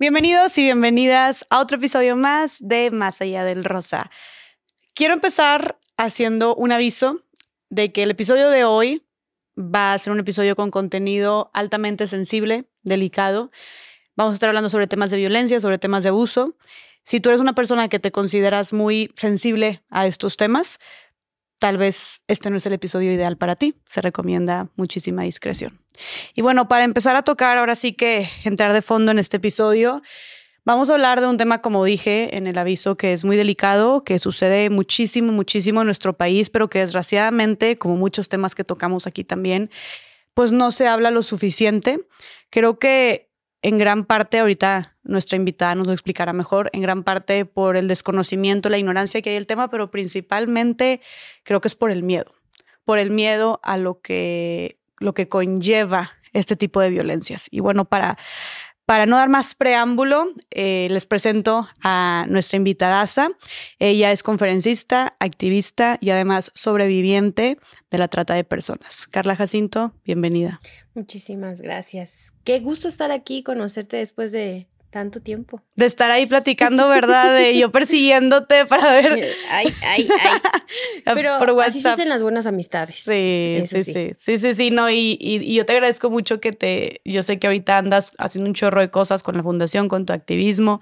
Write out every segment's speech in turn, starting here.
Bienvenidos y bienvenidas a otro episodio más de Más allá del rosa. Quiero empezar haciendo un aviso de que el episodio de hoy va a ser un episodio con contenido altamente sensible, delicado. Vamos a estar hablando sobre temas de violencia, sobre temas de abuso. Si tú eres una persona que te consideras muy sensible a estos temas, tal vez este no es el episodio ideal para ti. Se recomienda muchísima discreción. Y bueno, para empezar a tocar, ahora sí que entrar de fondo en este episodio, vamos a hablar de un tema, como dije en el aviso, que es muy delicado, que sucede muchísimo, muchísimo en nuestro país, pero que desgraciadamente, como muchos temas que tocamos aquí también, pues no se habla lo suficiente. Creo que en gran parte, ahorita nuestra invitada nos lo explicará mejor, en gran parte por el desconocimiento, la ignorancia que hay del tema, pero principalmente creo que es por el miedo, por el miedo a lo que lo que conlleva este tipo de violencias. Y bueno, para, para no dar más preámbulo, eh, les presento a nuestra invitada. Ella es conferencista, activista y además sobreviviente de la trata de personas. Carla Jacinto, bienvenida. Muchísimas gracias. Qué gusto estar aquí, conocerte después de tanto tiempo. De estar ahí platicando, ¿verdad? De yo persiguiéndote para ver. Ay, ay, ay. Pero así se hacen las buenas amistades. Sí, sí, sí, sí, sí, sí, no, y, y, yo te agradezco mucho que te, yo sé que ahorita andas haciendo un chorro de cosas con la fundación, con tu activismo,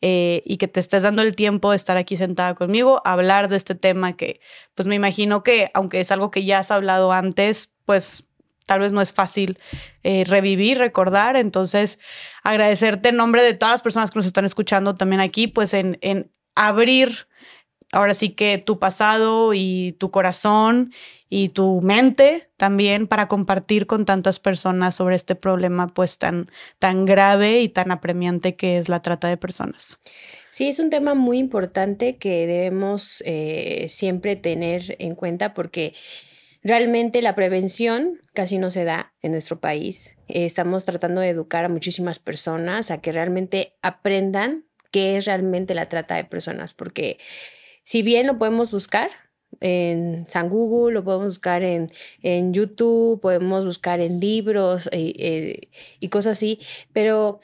eh, y que te estés dando el tiempo de estar aquí sentada conmigo, hablar de este tema que, pues me imagino que, aunque es algo que ya has hablado antes, pues tal vez no es fácil eh, revivir, recordar. Entonces, agradecerte en nombre de todas las personas que nos están escuchando también aquí, pues en, en abrir ahora sí que tu pasado y tu corazón y tu mente también para compartir con tantas personas sobre este problema pues tan, tan grave y tan apremiante que es la trata de personas. Sí, es un tema muy importante que debemos eh, siempre tener en cuenta porque Realmente la prevención casi no se da en nuestro país. estamos tratando de educar a muchísimas personas a que realmente aprendan qué es realmente la trata de personas, porque si bien lo podemos buscar en San Google, lo podemos buscar en, en YouTube, podemos buscar en libros eh, eh, y cosas así, pero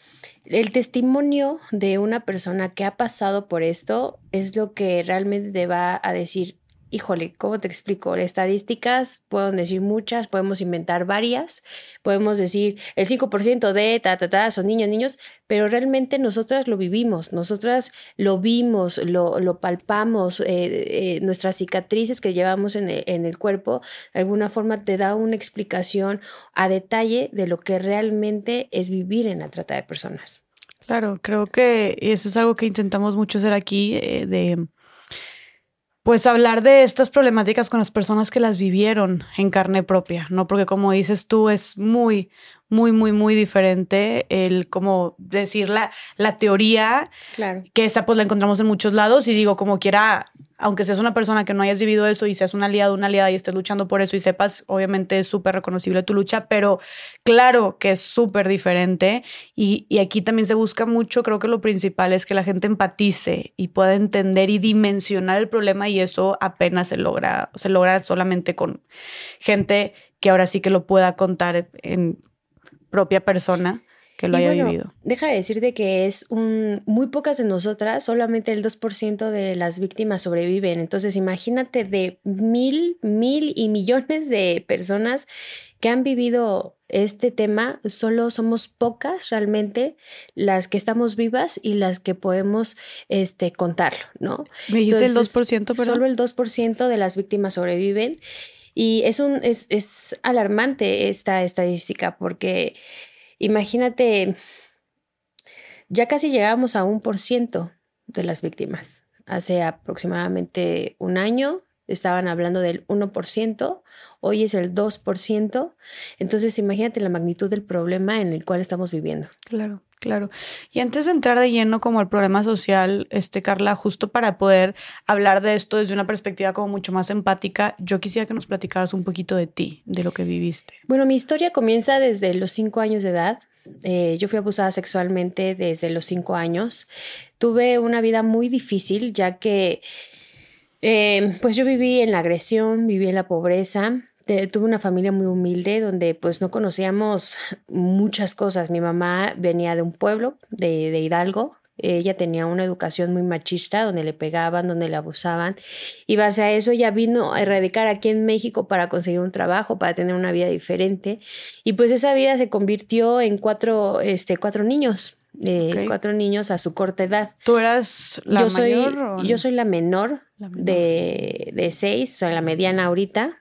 el testimonio de una persona que ha pasado por esto es lo que realmente te va a decir, híjole, ¿cómo te explico? Estadísticas, pueden decir muchas, podemos inventar varias, podemos decir el 5% de ta, ta, ta, son niños, niños, pero realmente nosotras lo vivimos, nosotras lo vimos, lo, lo palpamos, eh, eh, nuestras cicatrices que llevamos en el, en el cuerpo, de alguna forma te da una explicación a detalle de lo que realmente es vivir en la trata de personas. Claro, creo que eso es algo que intentamos mucho hacer aquí, eh, de pues hablar de estas problemáticas con las personas que las vivieron en carne propia, ¿no? Porque como dices tú, es muy, muy, muy, muy diferente el, como decir, la, la teoría, claro. que esa pues la encontramos en muchos lados y digo, como quiera, aunque seas una persona que no hayas vivido eso y seas un aliado, una aliada y estés luchando por eso y sepas, obviamente es súper reconocible tu lucha, pero claro que es súper diferente y, y, aquí también se busca mucho, creo que lo principal es que la gente empatice y pueda entender y dimensionar el problema y eso apenas se logra, se logra solamente con gente que ahora sí que lo pueda contar en propia persona que lo haya vivido. Deja de decirte que es un muy pocas de nosotras, solamente el 2% de las víctimas sobreviven. Entonces, imagínate de mil, mil y millones de personas que han vivido este tema, solo somos pocas realmente las que estamos vivas y las que podemos este, contarlo, ¿no? Me dijiste el 2%, pero Solo el 2% de las víctimas sobreviven. Y es, un, es, es alarmante esta estadística porque imagínate, ya casi llegamos a un por ciento de las víctimas. Hace aproximadamente un año estaban hablando del 1%, hoy es el 2%. Entonces imagínate la magnitud del problema en el cual estamos viviendo. Claro. Claro. Y antes de entrar de lleno como al problema social, este Carla, justo para poder hablar de esto desde una perspectiva como mucho más empática, yo quisiera que nos platicaras un poquito de ti, de lo que viviste. Bueno, mi historia comienza desde los cinco años de edad. Eh, yo fui abusada sexualmente desde los cinco años. Tuve una vida muy difícil, ya que eh, pues yo viví en la agresión, viví en la pobreza, tuve una familia muy humilde donde pues no conocíamos muchas cosas. Mi mamá venía de un pueblo de, de Hidalgo, ella tenía una educación muy machista, donde le pegaban, donde le abusaban. Y base a eso ella vino a erradicar aquí en México para conseguir un trabajo, para tener una vida diferente. Y pues esa vida se convirtió en cuatro, este, cuatro niños. Eh, cuatro niños a su corta edad. ¿Tú eras la yo mayor? Soy, Yo soy la menor, De, de seis, o sea, la mediana ahorita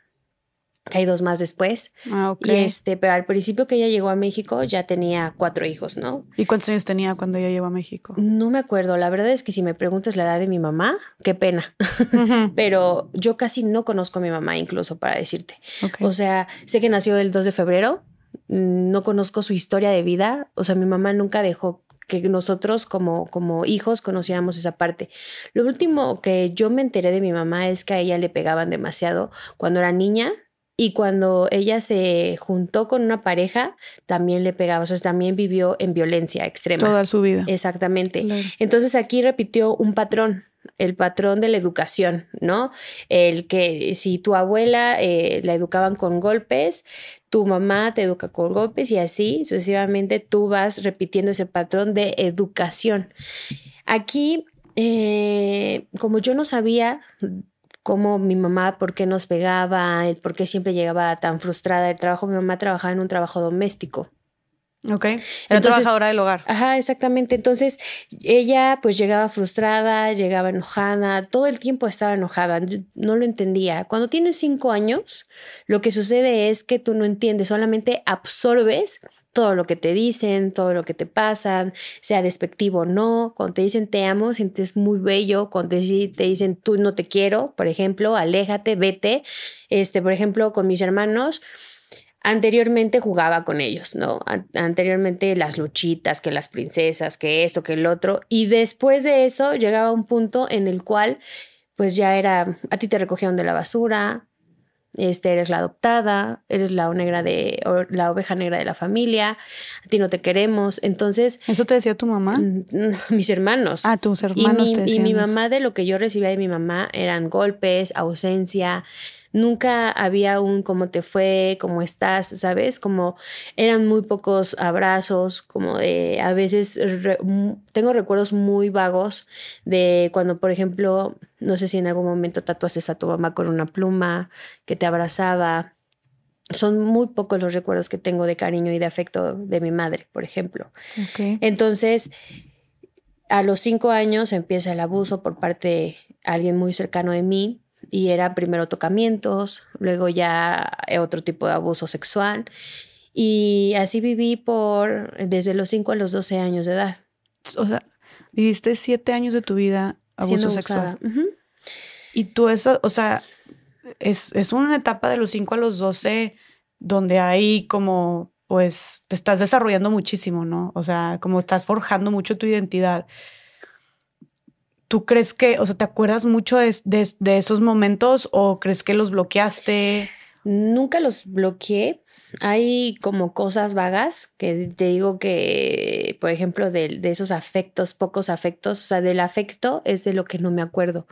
hay dos más después. Ah, ok. Y este, pero al principio que ella llegó a México ya tenía cuatro hijos, ¿no? ¿Y cuántos años tenía cuando ella llegó a México? No me acuerdo. La verdad es que si me preguntas la edad de mi mamá, qué pena. pero yo casi no conozco a mi mamá, incluso para decirte. O sea, sé que nació el 2 de febrero. No conozco su historia de vida. O sea, mi mamá nunca dejó que nosotros como, como hijos conociéramos esa parte. Lo último que yo me enteré de mi mamá es que a ella le pegaban demasiado cuando era niña y cuando ella se juntó con una pareja, también le pegaba, o sea, también vivió en violencia extrema. Toda su vida. Exactamente. Entonces aquí repitió un patrón, el patrón de la educación, ¿no? El que si tu abuela eh, la educaban con golpes, tu mamá te educa con golpes y así sucesivamente tú vas repitiendo ese patrón de educación. Aquí, eh, como yo no sabía cómo mi mamá, por qué nos pegaba, el por qué siempre llegaba tan frustrada el trabajo. Mi mamá trabajaba en un trabajo doméstico. Ok. Era trabajadora del hogar. Ajá, exactamente. Entonces, ella pues llegaba frustrada, llegaba enojada, todo el tiempo estaba enojada. no lo entendía. Cuando tienes cinco años, lo que sucede es que tú no entiendes, solamente absorbes todo lo que te dicen, todo lo que te pasan, sea despectivo o no. Cuando te dicen te amo, sientes muy bello. Cuando te dicen tú no te quiero, por ejemplo, aléjate, vete. Este, por ejemplo, con mis hermanos, anteriormente jugaba con ellos, ¿no? Anteriormente las luchitas, que las princesas, que esto, que el otro. Y después de eso llegaba un punto en el cual pues ya era, a ti te recogieron de la basura, este, eres la adoptada, eres la negra de la oveja negra de la familia, a ti no te queremos. Entonces, ¿eso te decía tu mamá? Mis hermanos. Ah, tus hermanos. Y mi, y mi mamá de lo que yo recibía de mi mamá eran golpes, ausencia, nunca había un cómo te fue, cómo estás, ¿sabes? Como eran muy pocos abrazos, como de a veces tengo recuerdos muy vagos de cuando, por ejemplo, no sé si en algún momento tatuaste a tu mamá con una pluma, que te abrazaba. Son muy pocos los recuerdos que tengo de cariño y de afecto de mi madre, por ejemplo. Entonces, a los cinco años empieza el abuso por parte de alguien muy cercano de mí y era primero tocamientos, luego ya otro tipo de abuso sexual y así viví por desde los 5 a los 12 años de edad. O sea, viviste siete años de tu vida abuso sexual. Y tú eso, o sea, es, es una etapa de los 5 a los 12 donde hay como, pues, te estás desarrollando muchísimo, ¿no? O sea, como estás forjando mucho tu identidad. ¿Tú crees que, o sea, te acuerdas mucho de, de, esos momentos o crees que los bloqueaste? Nunca los bloqueé. Hay como cosas vagas que te digo que, por ejemplo, de, esos afectos, pocos afectos, o sea, del afecto es de lo que no me acuerdo.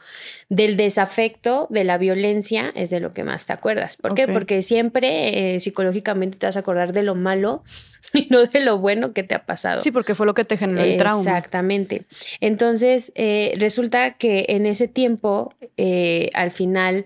Del desafecto, de la violencia, es de lo que más te acuerdas. ¿Por qué? Porque siempre eh, psicológicamente te vas a acordar de lo malo y no de lo bueno que te ha pasado. Sí, porque fue lo que te generó el trauma. Exactamente. Entonces, eh, resulta que en ese tiempo, eh, al final,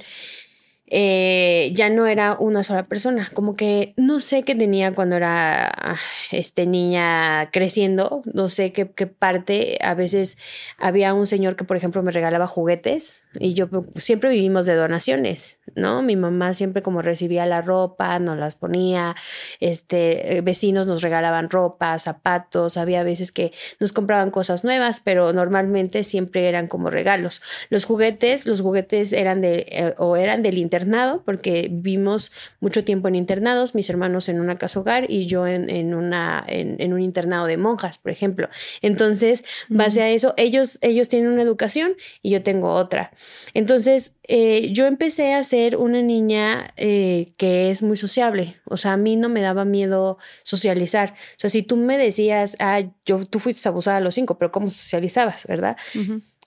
eh, ya no era una sola persona, como que no sé qué tenía cuando era ah, este, niña creciendo, no sé qué, qué, parte, a veces había un señor que por ejemplo me regalaba juguetes y yo siempre vivimos de donaciones, ¿no? Mi mamá siempre como recibía la ropa, nos las ponía, este, eh, vecinos nos regalaban ropa, zapatos, había veces que nos compraban cosas nuevas, pero normalmente siempre eran como regalos. Los juguetes, los juguetes eran de, eh, o eran del internet porque vimos mucho tiempo en internados, mis hermanos en una casa hogar y yo en, una, en, un internado de monjas, por ejemplo. Entonces, base a eso, ellos, ellos tienen una educación y yo tengo otra. Entonces, eh, yo empecé a ser una niña eh, que es muy sociable. O sea, a mí no me daba miedo socializar. O sea, si tú me decías, ah, yo, tú fuiste abusada a los cinco, pero ¿cómo socializabas, verdad?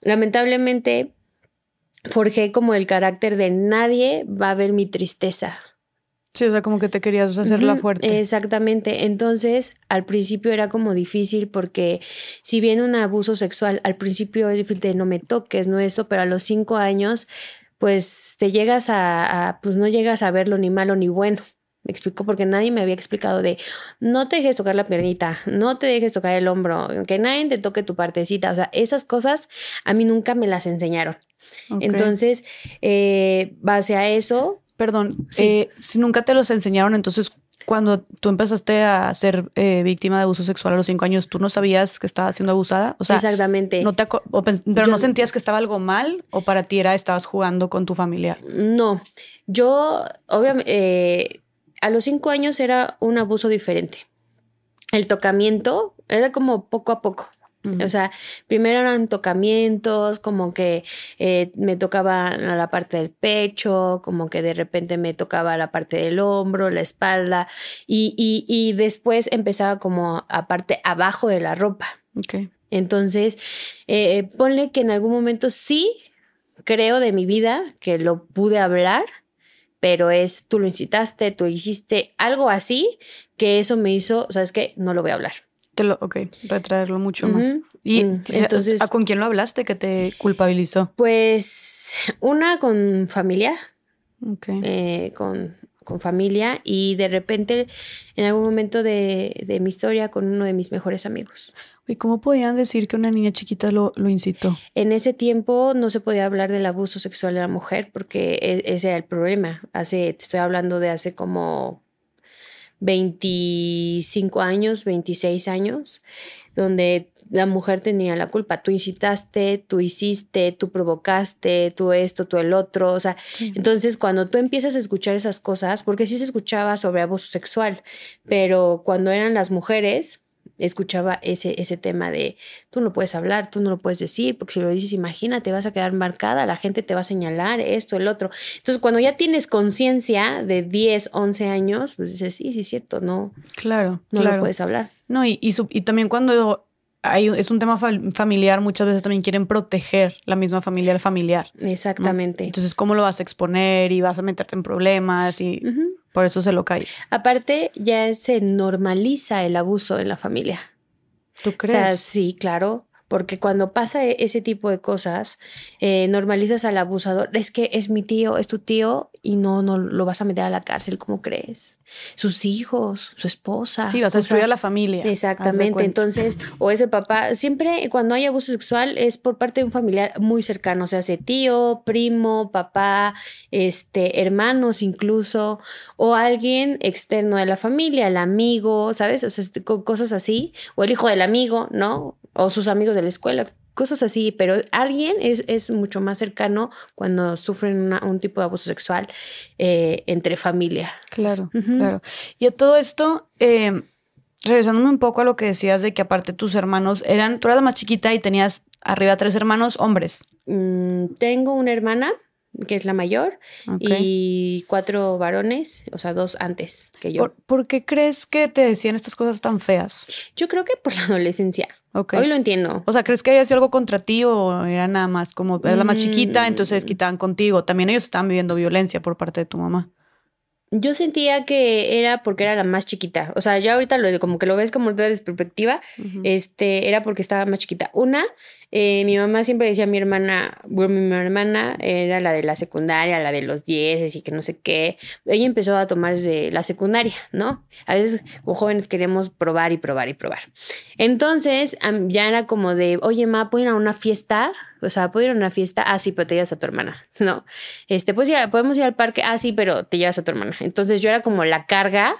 Lamentablemente, forjé como el carácter de nadie va a ver mi tristeza. Sí, o sea, como que te querías hacerla fuerte. Exactamente. Entonces, al principio era como difícil porque si bien un abuso sexual, al principio es difícil de no me toques, no esto, pero a los cinco años, pues te llegas a, a, pues no llegas a verlo ni malo ni bueno. Me explico porque nadie me había explicado de no te dejes tocar la piernita, no te dejes tocar el hombro, que nadie te toque tu partecita. O sea, esas cosas a mí nunca me las enseñaron. Entonces, eh, base a eso, Perdón, Sí. eh, si nunca te los enseñaron, entonces cuando tú empezaste a ser eh, víctima de abuso sexual a los cinco años, ¿tú no sabías que estabas siendo abusada? O sea, exactamente. no te o pero Yo- no sentías que estaba algo mal o para ti era estabas jugando con tu familiar. No, yo obviamente a los cinco años era un abuso diferente. El tocamiento era como poco a poco. O sea, primero eran tocamientos, como que eh, me tocaba a la parte del pecho, como que de repente me tocaba la parte del hombro, la espalda, y, y, y después empezaba como a parte abajo de la ropa. Ok. Entonces, eh, ponle que en algún momento sí creo de mi vida que lo pude hablar, pero es tú lo incitaste, tú hiciste algo así, que eso me hizo, ¿sabes qué? No lo voy a hablar. Te lo, ok, retraerlo mucho más. Y Mm, entonces, ¿a con quién lo hablaste que te culpabilizó? Pues una con familia, Ok. eh, con, con familia y de repente en algún momento de, de mi historia con uno de mis mejores amigos. ¿Y cómo podían decir que una niña chiquita lo, lo incitó? En ese tiempo no se podía hablar del abuso sexual de la mujer porque e- ese era el problema. Hace, te estoy hablando de hace como 25 años, 26 años, donde la mujer tenía la culpa. Tú incitaste, tú hiciste, tú provocaste, tú esto, tú el otro. O sea, entonces cuando tú empiezas a escuchar esas cosas, porque sí se escuchaba sobre abuso sexual, pero cuando eran las mujeres, escuchaba ese, ese tema de tú no puedes hablar, tú no lo puedes decir, porque si lo dices, imagínate, vas a quedar marcada, la gente te va a señalar esto, el otro. Entonces, cuando ya tienes conciencia de 10, 11 años, pues dices, sí, sí, es cierto, no, Claro, no claro. lo puedes hablar. No, y, y, su- y también cuando hay, es un tema fam- familiar, muchas veces también quieren proteger la misma familia al familiar. ¿no? Exactamente. Entonces, ¿cómo lo vas a exponer y vas a meterte en problemas? Y. por eso se lo cae. Aparte, ya se normaliza el abuso en la familia. ¿Tú O sea, crees? sí, claro. Porque cuando pasa e- ese tipo de cosas, eh, normalizas al abusador. Es que es mi tío, es tu tío, y no, no lo vas a meter a la cárcel, ¿cómo crees? Sus hijos, su esposa. sí, vas a destruir a la familia. Exactamente. Entonces, o es el papá. Siempre cuando hay abuso sexual es por parte de un familiar muy cercano, o sea, hace tío, primo, papá, este, hermanos incluso, o alguien externo de la familia, el amigo, ¿sabes? O sea, este, co- cosas así, o el hijo del amigo, ¿no? O sus amigos de la escuela, cosas así, pero alguien es, es mucho más cercano cuando sufren una- un tipo de abuso sexual eh, entre familia. Claro, claro. Y a todo esto, eh, regresándome un poco a lo que decías de que aparte tus hermanos eran, tú eras la más chiquita y tenías arriba tres hermanos hombres. Mm, tengo una hermana, que es la mayor, y cuatro varones, o sea, dos antes que yo. ¿Por, por qué crees que te decían estas cosas tan feas? Yo creo que por la adolescencia. Hoy lo entiendo. O sea, ¿crees que haya sido algo contra ti o era nada más como eras la más chiquita, entonces Mm. quitaban contigo? También ellos estaban viviendo violencia por parte de tu mamá. Yo sentía que era porque era la más chiquita. O sea, ya ahorita lo como que lo ves como otra perspectiva, este, era porque estaba más chiquita. Una, eh, mi mamá siempre decía a mi hermana, bueno, mi hermana era la de la secundaria, la de los 10 y que no sé qué. Ella empezó a tomar desde la secundaria, ¿no? A veces como jóvenes queremos probar y probar y probar. Entonces, ya era como de, oye, ma, ¿puedo ir a una fiesta? O sea, ¿puedo ir a una fiesta? Ah, sí, pero te llevas a tu hermana, ¿no? Este, pues ya, podemos ir al parque. Ah, sí, pero te llevas a tu hermana. Entonces yo era como la carga,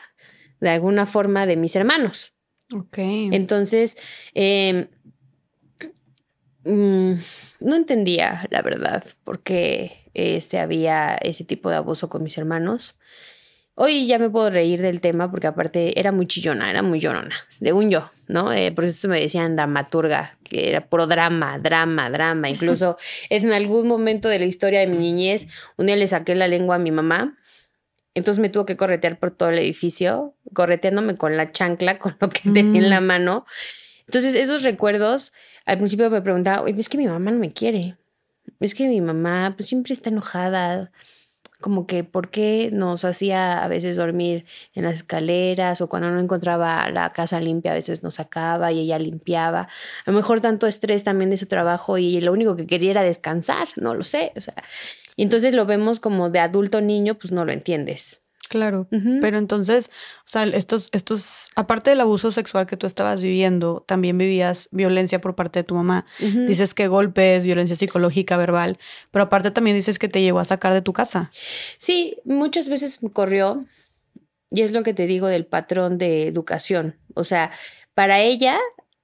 de alguna forma, de mis hermanos. Ok. Entonces, eh, mm, no entendía, la verdad, por qué este, había ese tipo de abuso con mis hermanos. Hoy ya me puedo reír del tema porque aparte era muy chillona, era muy llorona, según yo, ¿no? Eh, por eso me decían dramaturga, que era puro drama, drama, drama. Incluso en algún momento de la historia de mi niñez, un día le saqué la lengua a mi mamá entonces me tuvo que corretear por todo el edificio, correteándome con la chancla, con lo que tenía en la mano. Entonces esos recuerdos, al principio me preguntaba, "Oye, es que mi mamá no me quiere. Es que mi mamá pues siempre está enojada. Como que por qué nos hacía a veces dormir en las escaleras o cuando no encontraba la casa limpia a veces nos sacaba y ella limpiaba. A lo mejor tanto estrés también de su trabajo y lo único que quería era descansar, no lo sé, o sea, y entonces lo vemos como de adulto niño, pues no lo entiendes. Claro, pero entonces, o sea, estos, estos, aparte del abuso sexual que tú estabas viviendo, también vivías violencia por parte de tu mamá. Dices que golpes, violencia psicológica, verbal, pero aparte también dices que te llegó a sacar de tu casa. Sí, muchas veces me corrió, y es lo que te digo del patrón de educación. O sea, para ella,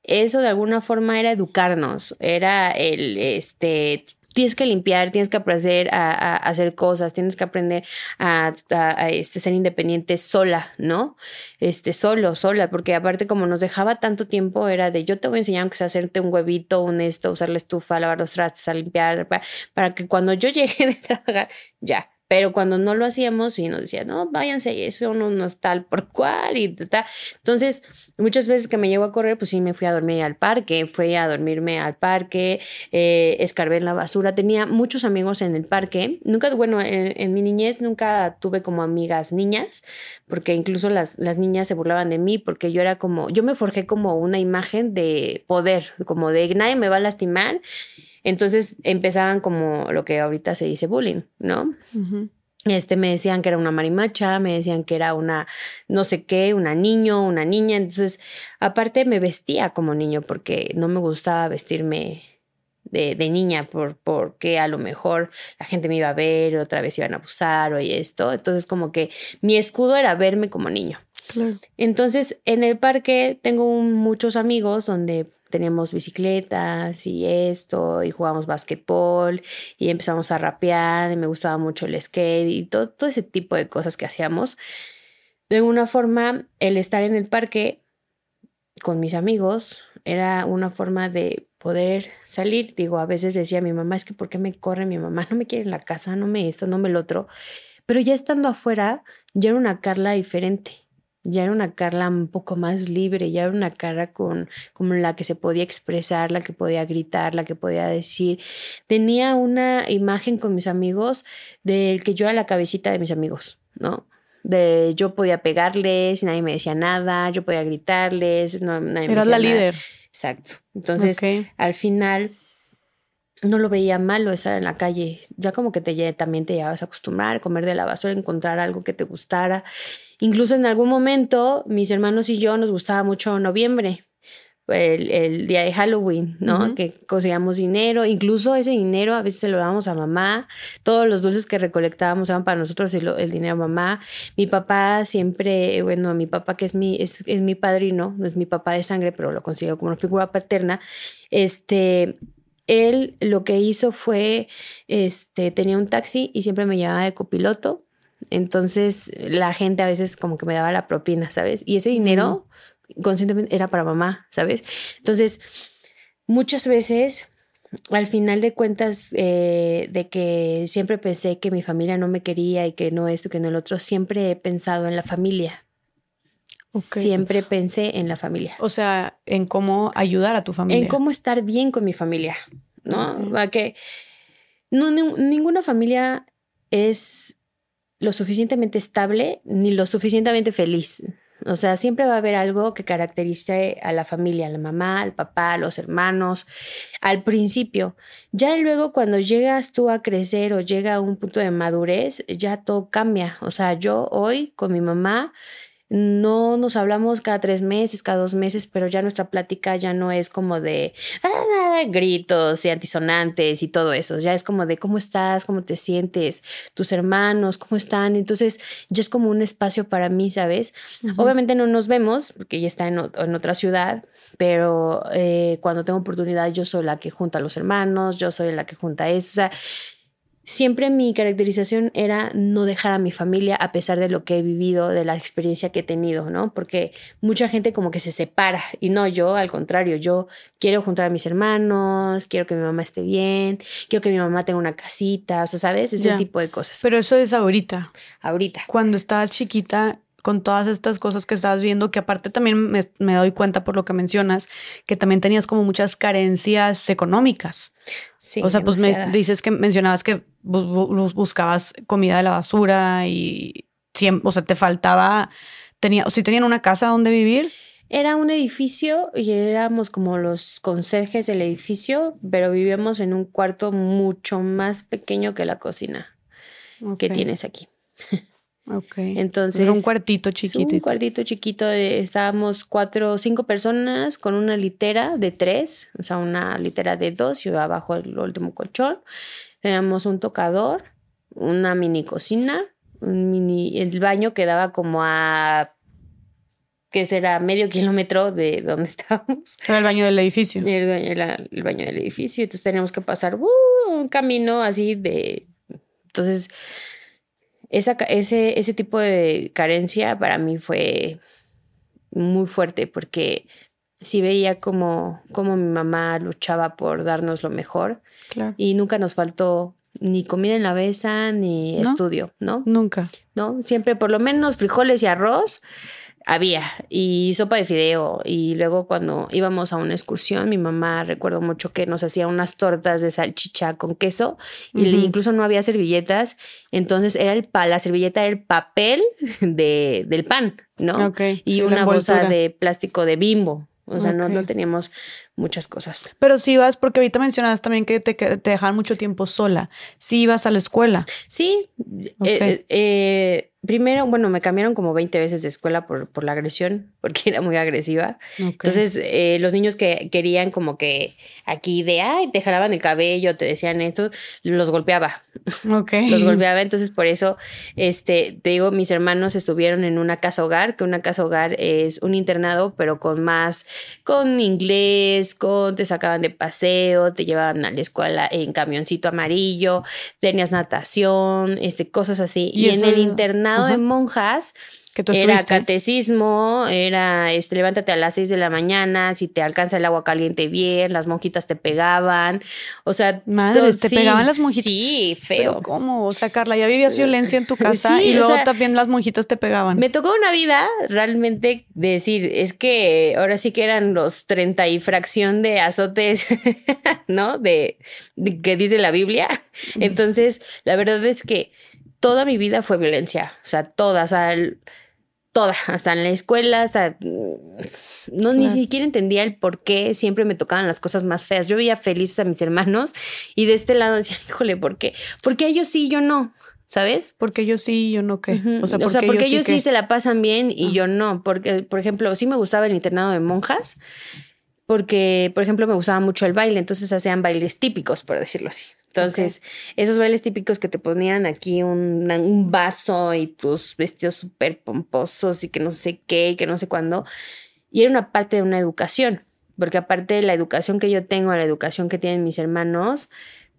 eso de alguna forma era educarnos, era el, este, tienes que limpiar, tienes que aprender a, hacer cosas, tienes que aprender a, este, ser independiente sola, ¿no? Este, solo, sola, porque aparte como nos dejaba tanto tiempo era de yo te voy a enseñar aunque hacerte un huevito, un esto, usar la estufa, lavar los trastes, a limpiar, para, para que cuando yo llegue de trabajar, ya, pero cuando no lo hacíamos y nos decía, no, váyanse, eso no, es tal por cual y tal. Entonces, muchas veces que me llevo a correr, pues sí, me fui a dormir al parque, fui a dormirme al parque, eh, escarbé en la basura. Tenía muchos amigos en el parque. Nunca, bueno, en, mi niñez nunca tuve como amigas niñas, porque incluso las, las niñas se burlaban de mí, porque yo era como, yo me forjé como una imagen de poder, como de nadie me va a lastimar entonces empezaban como lo que ahorita se dice bullying, ¿no? Este, me decían que era una marimacha, me decían que era una no sé qué, una niño, una niña. Entonces, aparte me vestía como niño porque no me gustaba vestirme de, niña por, porque a lo mejor la gente me iba a ver, otra vez iban a abusar o esto. Entonces, como que mi escudo era verme como niño. Entonces, en el parque tengo muchos amigos donde teníamos bicicletas y esto, y jugábamos basquetbol, y empezamos a rapear, y me gustaba mucho el skate y todo, todo ese tipo de cosas que hacíamos. De alguna forma, el estar en el parque con mis amigos era una forma de poder salir. Digo, a veces decía mi mamá, es que ¿por qué me corre mi mamá? No me quiere en la casa, no me esto, no me lo otro. Pero ya estando afuera, ya era una Carla diferente ya era una Carla un poco más libre, ya era una cara con, como la que se podía expresar, la que podía gritar, la que podía decir. Tenía una imagen con mis amigos del que yo era la cabecita de mis amigos, ¿no? De yo podía pegarles y nadie me decía nada, yo podía gritarles, no, nadie Eras la líder. Exacto. Entonces, al final no lo veía malo estar en la calle. Ya como que te también te llevabas a acostumbrar, comer de la basura, encontrar algo que te gustara. Incluso en algún momento mis hermanos y yo nos gustaba mucho noviembre, el, día de Halloween, ¿no? Que conseguíamos dinero, incluso ese dinero a veces se lo dábamos a mamá, todos los dulces que recolectábamos eran para nosotros el, el dinero a mamá. Mi papá siempre, bueno, mi papá que es mi, es, es mi padrino, no es mi papá de sangre, pero lo considero como una figura paterna, este él lo que hizo fue, este, tenía un taxi y siempre me llevaba de copiloto. Entonces la gente a veces como que me daba la propina, ¿sabes? Y ese dinero conscientemente era para mamá, ¿sabes? Entonces, muchas veces, al final de cuentas, eh, de que siempre pensé que mi familia no me quería y que no esto, que no el otro, siempre he pensado en la familia. Siempre pensé en la familia. O sea, en cómo ayudar a tu familia. En cómo estar bien con mi familia, ¿no? Que no, ninguna familia es lo suficientemente estable ni lo suficientemente feliz. O sea, siempre va a haber algo que caracterice a la familia, a la mamá, al papá, a los hermanos, al principio. Ya luego cuando llegas tú a crecer o llega a un punto de madurez, ya todo cambia. O sea, yo hoy con mi mamá no nos hablamos cada tres meses, cada dos meses, pero ya nuestra plática ya no es como de ah, gritos y antisonantes y todo eso, ya es como de cómo estás, cómo te sientes, tus hermanos, cómo están, entonces ya es como un espacio para mí, ¿sabes? Obviamente no nos vemos porque ella está en, otra ciudad, pero eh, cuando tengo oportunidad yo soy la que junta a los hermanos, yo soy la que junta eso, o sea, siempre mi caracterización era no dejar a mi familia a pesar de lo que he vivido, de la experiencia que he tenido, ¿no? Porque mucha gente como que se separa y no, yo al contrario, yo quiero juntar a mis hermanos, quiero que mi mamá esté bien, quiero que mi mamá tenga una casita, o sea, ¿sabes? Ese tipo de cosas. Pero eso es ahorita. Ahorita. Cuando estabas chiquita, con todas estas cosas que estabas viendo, que aparte también me, me, doy cuenta por lo que mencionas, que también tenías como muchas carencias económicas. Sí. O sea, pues me dices que mencionabas que buscabas comida de la basura y siempre, o sea, te faltaba, tenía, o si tenían una casa donde vivir. Era un edificio y éramos como los conserjes del edificio, pero vivíamos en un cuarto mucho más pequeño que la cocina que tienes aquí. Ok. Entonces. Era un cuartito chiquito. Un cuartito chiquito. estábamos cuatro o cinco personas con una litera de tres, o sea, una litera de dos y abajo el último colchón. Teníamos un tocador, una mini cocina, un mini. El baño quedaba como a que será medio kilómetro de donde estábamos. Era el baño del edificio. El, baño del edificio. Entonces teníamos que pasar uh, un camino así de... Entonces, esa, ese, ese tipo de carencia para mí fue muy fuerte porque sí veía como, como mi mamá luchaba por darnos lo mejor y nunca nos faltó ni comida en la mesa ni estudio, ¿no? Nunca. ¿No? Siempre por lo menos frijoles y arroz había y sopa de fideo y luego cuando íbamos a una excursión mi mamá recuerdo mucho que nos hacía unas tortas de salchicha con queso y incluso no había servilletas entonces era el la servilleta era el papel de, del pan no y una bolsa de plástico de bimbo o sea, no, no teníamos muchas cosas. Pero si ibas, porque ahorita mencionabas también que te, te dejaban mucho tiempo sola. Si ibas a la escuela. Sí. Eh, eh primero, bueno, me cambiaron como 20 veces de escuela por, por la agresión, porque era muy agresiva. Entonces, eh, los niños que querían como que aquí de, ay, te jalaban el cabello, te decían esto, los golpeaba. Ok. Los golpeaba. Entonces, por eso, este, te digo, mis hermanos estuvieron en una casa hogar, que una casa hogar es un internado, pero con más, con inglés, con, te sacaban de paseo, te llevaban a la escuela en camioncito amarillo, tenías natación, este, cosas así. Y, en el internado de monjas que era catecismo, era este, levántate a las seis de la mañana, si te alcanza el agua caliente bien, las monjitas te pegaban, o sea, madre, te pegaban las monjitas. Sí, feo. ¿Cómo? O sea, Carla, ya vivías violencia en tu casa y luego también las monjitas te pegaban. Me tocó una vida realmente decir, es que ahora sí que eran los treinta y fracción de azotes, ¿no? De, de que dice la Biblia. Entonces, la verdad es que toda mi vida fue violencia, o sea, toda, o sea, toda, hasta en la escuela, hasta no ni siquiera entendía el por qué siempre me tocaban las cosas más feas. Yo veía felices a mis hermanos y de este lado decía, híjole, ¿por qué? Porque ellos sí, yo no. ¿Sabes? Porque yo sí, yo no qué. O sea, porque, ellos, sí, se la pasan bien y ah. yo no. Porque, por ejemplo, sí me gustaba el internado de monjas, porque, por ejemplo, me gustaba mucho el baile, entonces hacían bailes típicos, por decirlo así. Entonces, esos bailes típicos que te ponían aquí un, un vaso y tus vestidos súper pomposos y que no sé qué y que no sé cuándo. Y era una parte de una educación, porque aparte de la educación que yo tengo, la educación que tienen mis hermanos,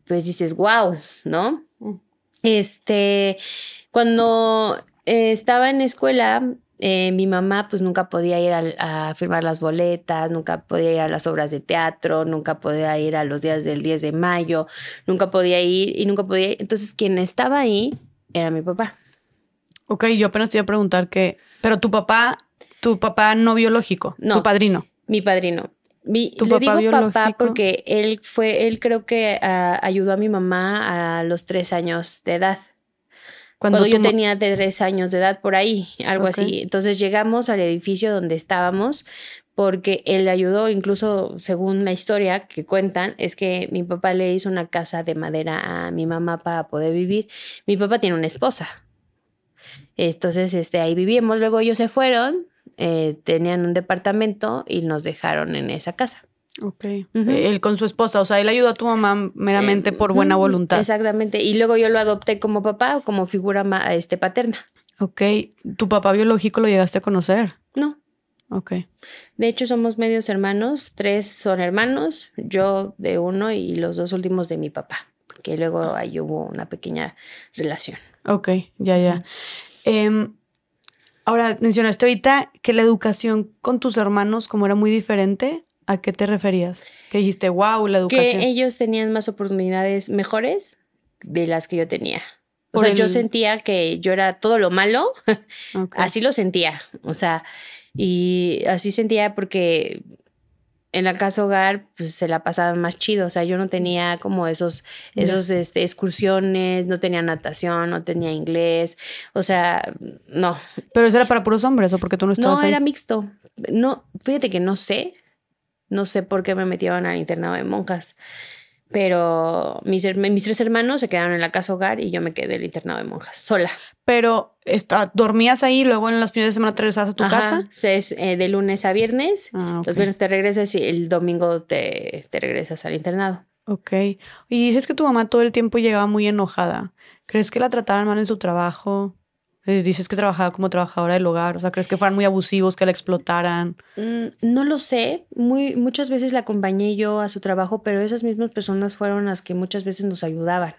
pues dices, wow, ¿no? Mm. Este, cuando eh, estaba en escuela, eh, mi mamá pues nunca podía ir a, firmar las boletas, nunca podía ir a las obras de teatro, nunca podía ir a los días del 10 de mayo, nunca podía ir y nunca podía ir. Entonces quien estaba ahí era mi papá. Ok, yo apenas te iba a preguntar que, pero tu papá, tu papá no biológico, no, tu padrino. Mi padrino. Mi, ¿Tu le papá digo papá porque él fue, él creo que ah, ayudó a mi mamá a los tres años de edad. Cuando, yo tenía tres años de edad, por ahí, algo así. Entonces llegamos al edificio donde estábamos porque él ayudó, incluso según la historia que cuentan, es que mi papá le hizo una casa de madera a mi mamá para poder vivir. Mi papá tiene una esposa. Entonces, este, ahí vivíamos. Luego ellos se fueron, eh, tenían un departamento y nos dejaron en esa casa. Ok. Él con su esposa, o sea, él ayudó a tu mamá meramente eh, por buena voluntad. Exactamente. Y luego yo lo adopté como papá, como figura este, paterna. Ok. ¿Tu papá biológico lo llegaste a conocer? No. Ok. De hecho, somos medios hermanos. Tres son hermanos, yo de uno y los dos últimos de mi papá. Que luego ahí hubo una pequeña relación. Ok, ya, ya. Em, ahora, mencionaste ahorita que la educación con tus hermanos, como era muy diferente, ¿A qué te referías? Que dijiste, wow, la educación. Que ellos tenían más oportunidades mejores de las que yo tenía. O Por sea, yo el- sentía que yo era todo lo malo, Ok. así lo sentía, o sea, y así sentía porque en la casa hogar pues se la pasaban más chido, o sea, yo no tenía como esos, esos este, excursiones, no tenía natación, no tenía inglés, o sea, no, Pero eso era para puros hombres o porque tú no estabas no ahí. era mixto, no, fíjate que no sé, no sé por qué me metieron al internado de monjas. Pero mis, mis tres hermanos se quedaron en la casa hogar y yo me quedé en el internado de monjas, sola. Pero está, dormías ahí y luego en las fines de semana te regresabas a tu Ajá, casa. es, eh, de lunes a viernes. Ah. Los viernes te regresas y el domingo te, te regresas al internado. Ok. Y dices que tu mamá todo el tiempo llegaba muy enojada. ¿Crees que la trataran mal en su trabajo? Eh, dices que trabajaba como trabajadora del hogar. O sea, ¿crees que fueran muy abusivos, que la explotaran? Mm, no lo sé. Muy, muchas veces la acompañé yo a su trabajo, pero esas mismas personas fueron las que muchas veces nos ayudaban.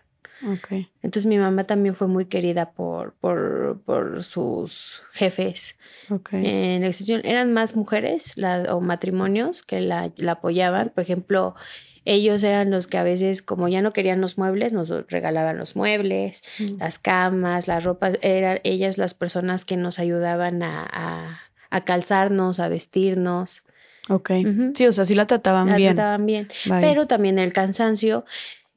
Ok. Entonces mi mamá también fue muy querida por, por, por sus jefes. Ok. En la eran más mujeres la- o matrimonios que la, la apoyaban. Por ejemplo, ellos eran los que a veces, como ya no querían los muebles, nos regalaban los muebles, Mm. las camas, las ropas. Eran ellas las personas que nos ayudaban a, a- a calzarnos, a vestirnos. Ok. Sí, o sea, sí la trataban La bien. trataban bien. Pero también el cansancio.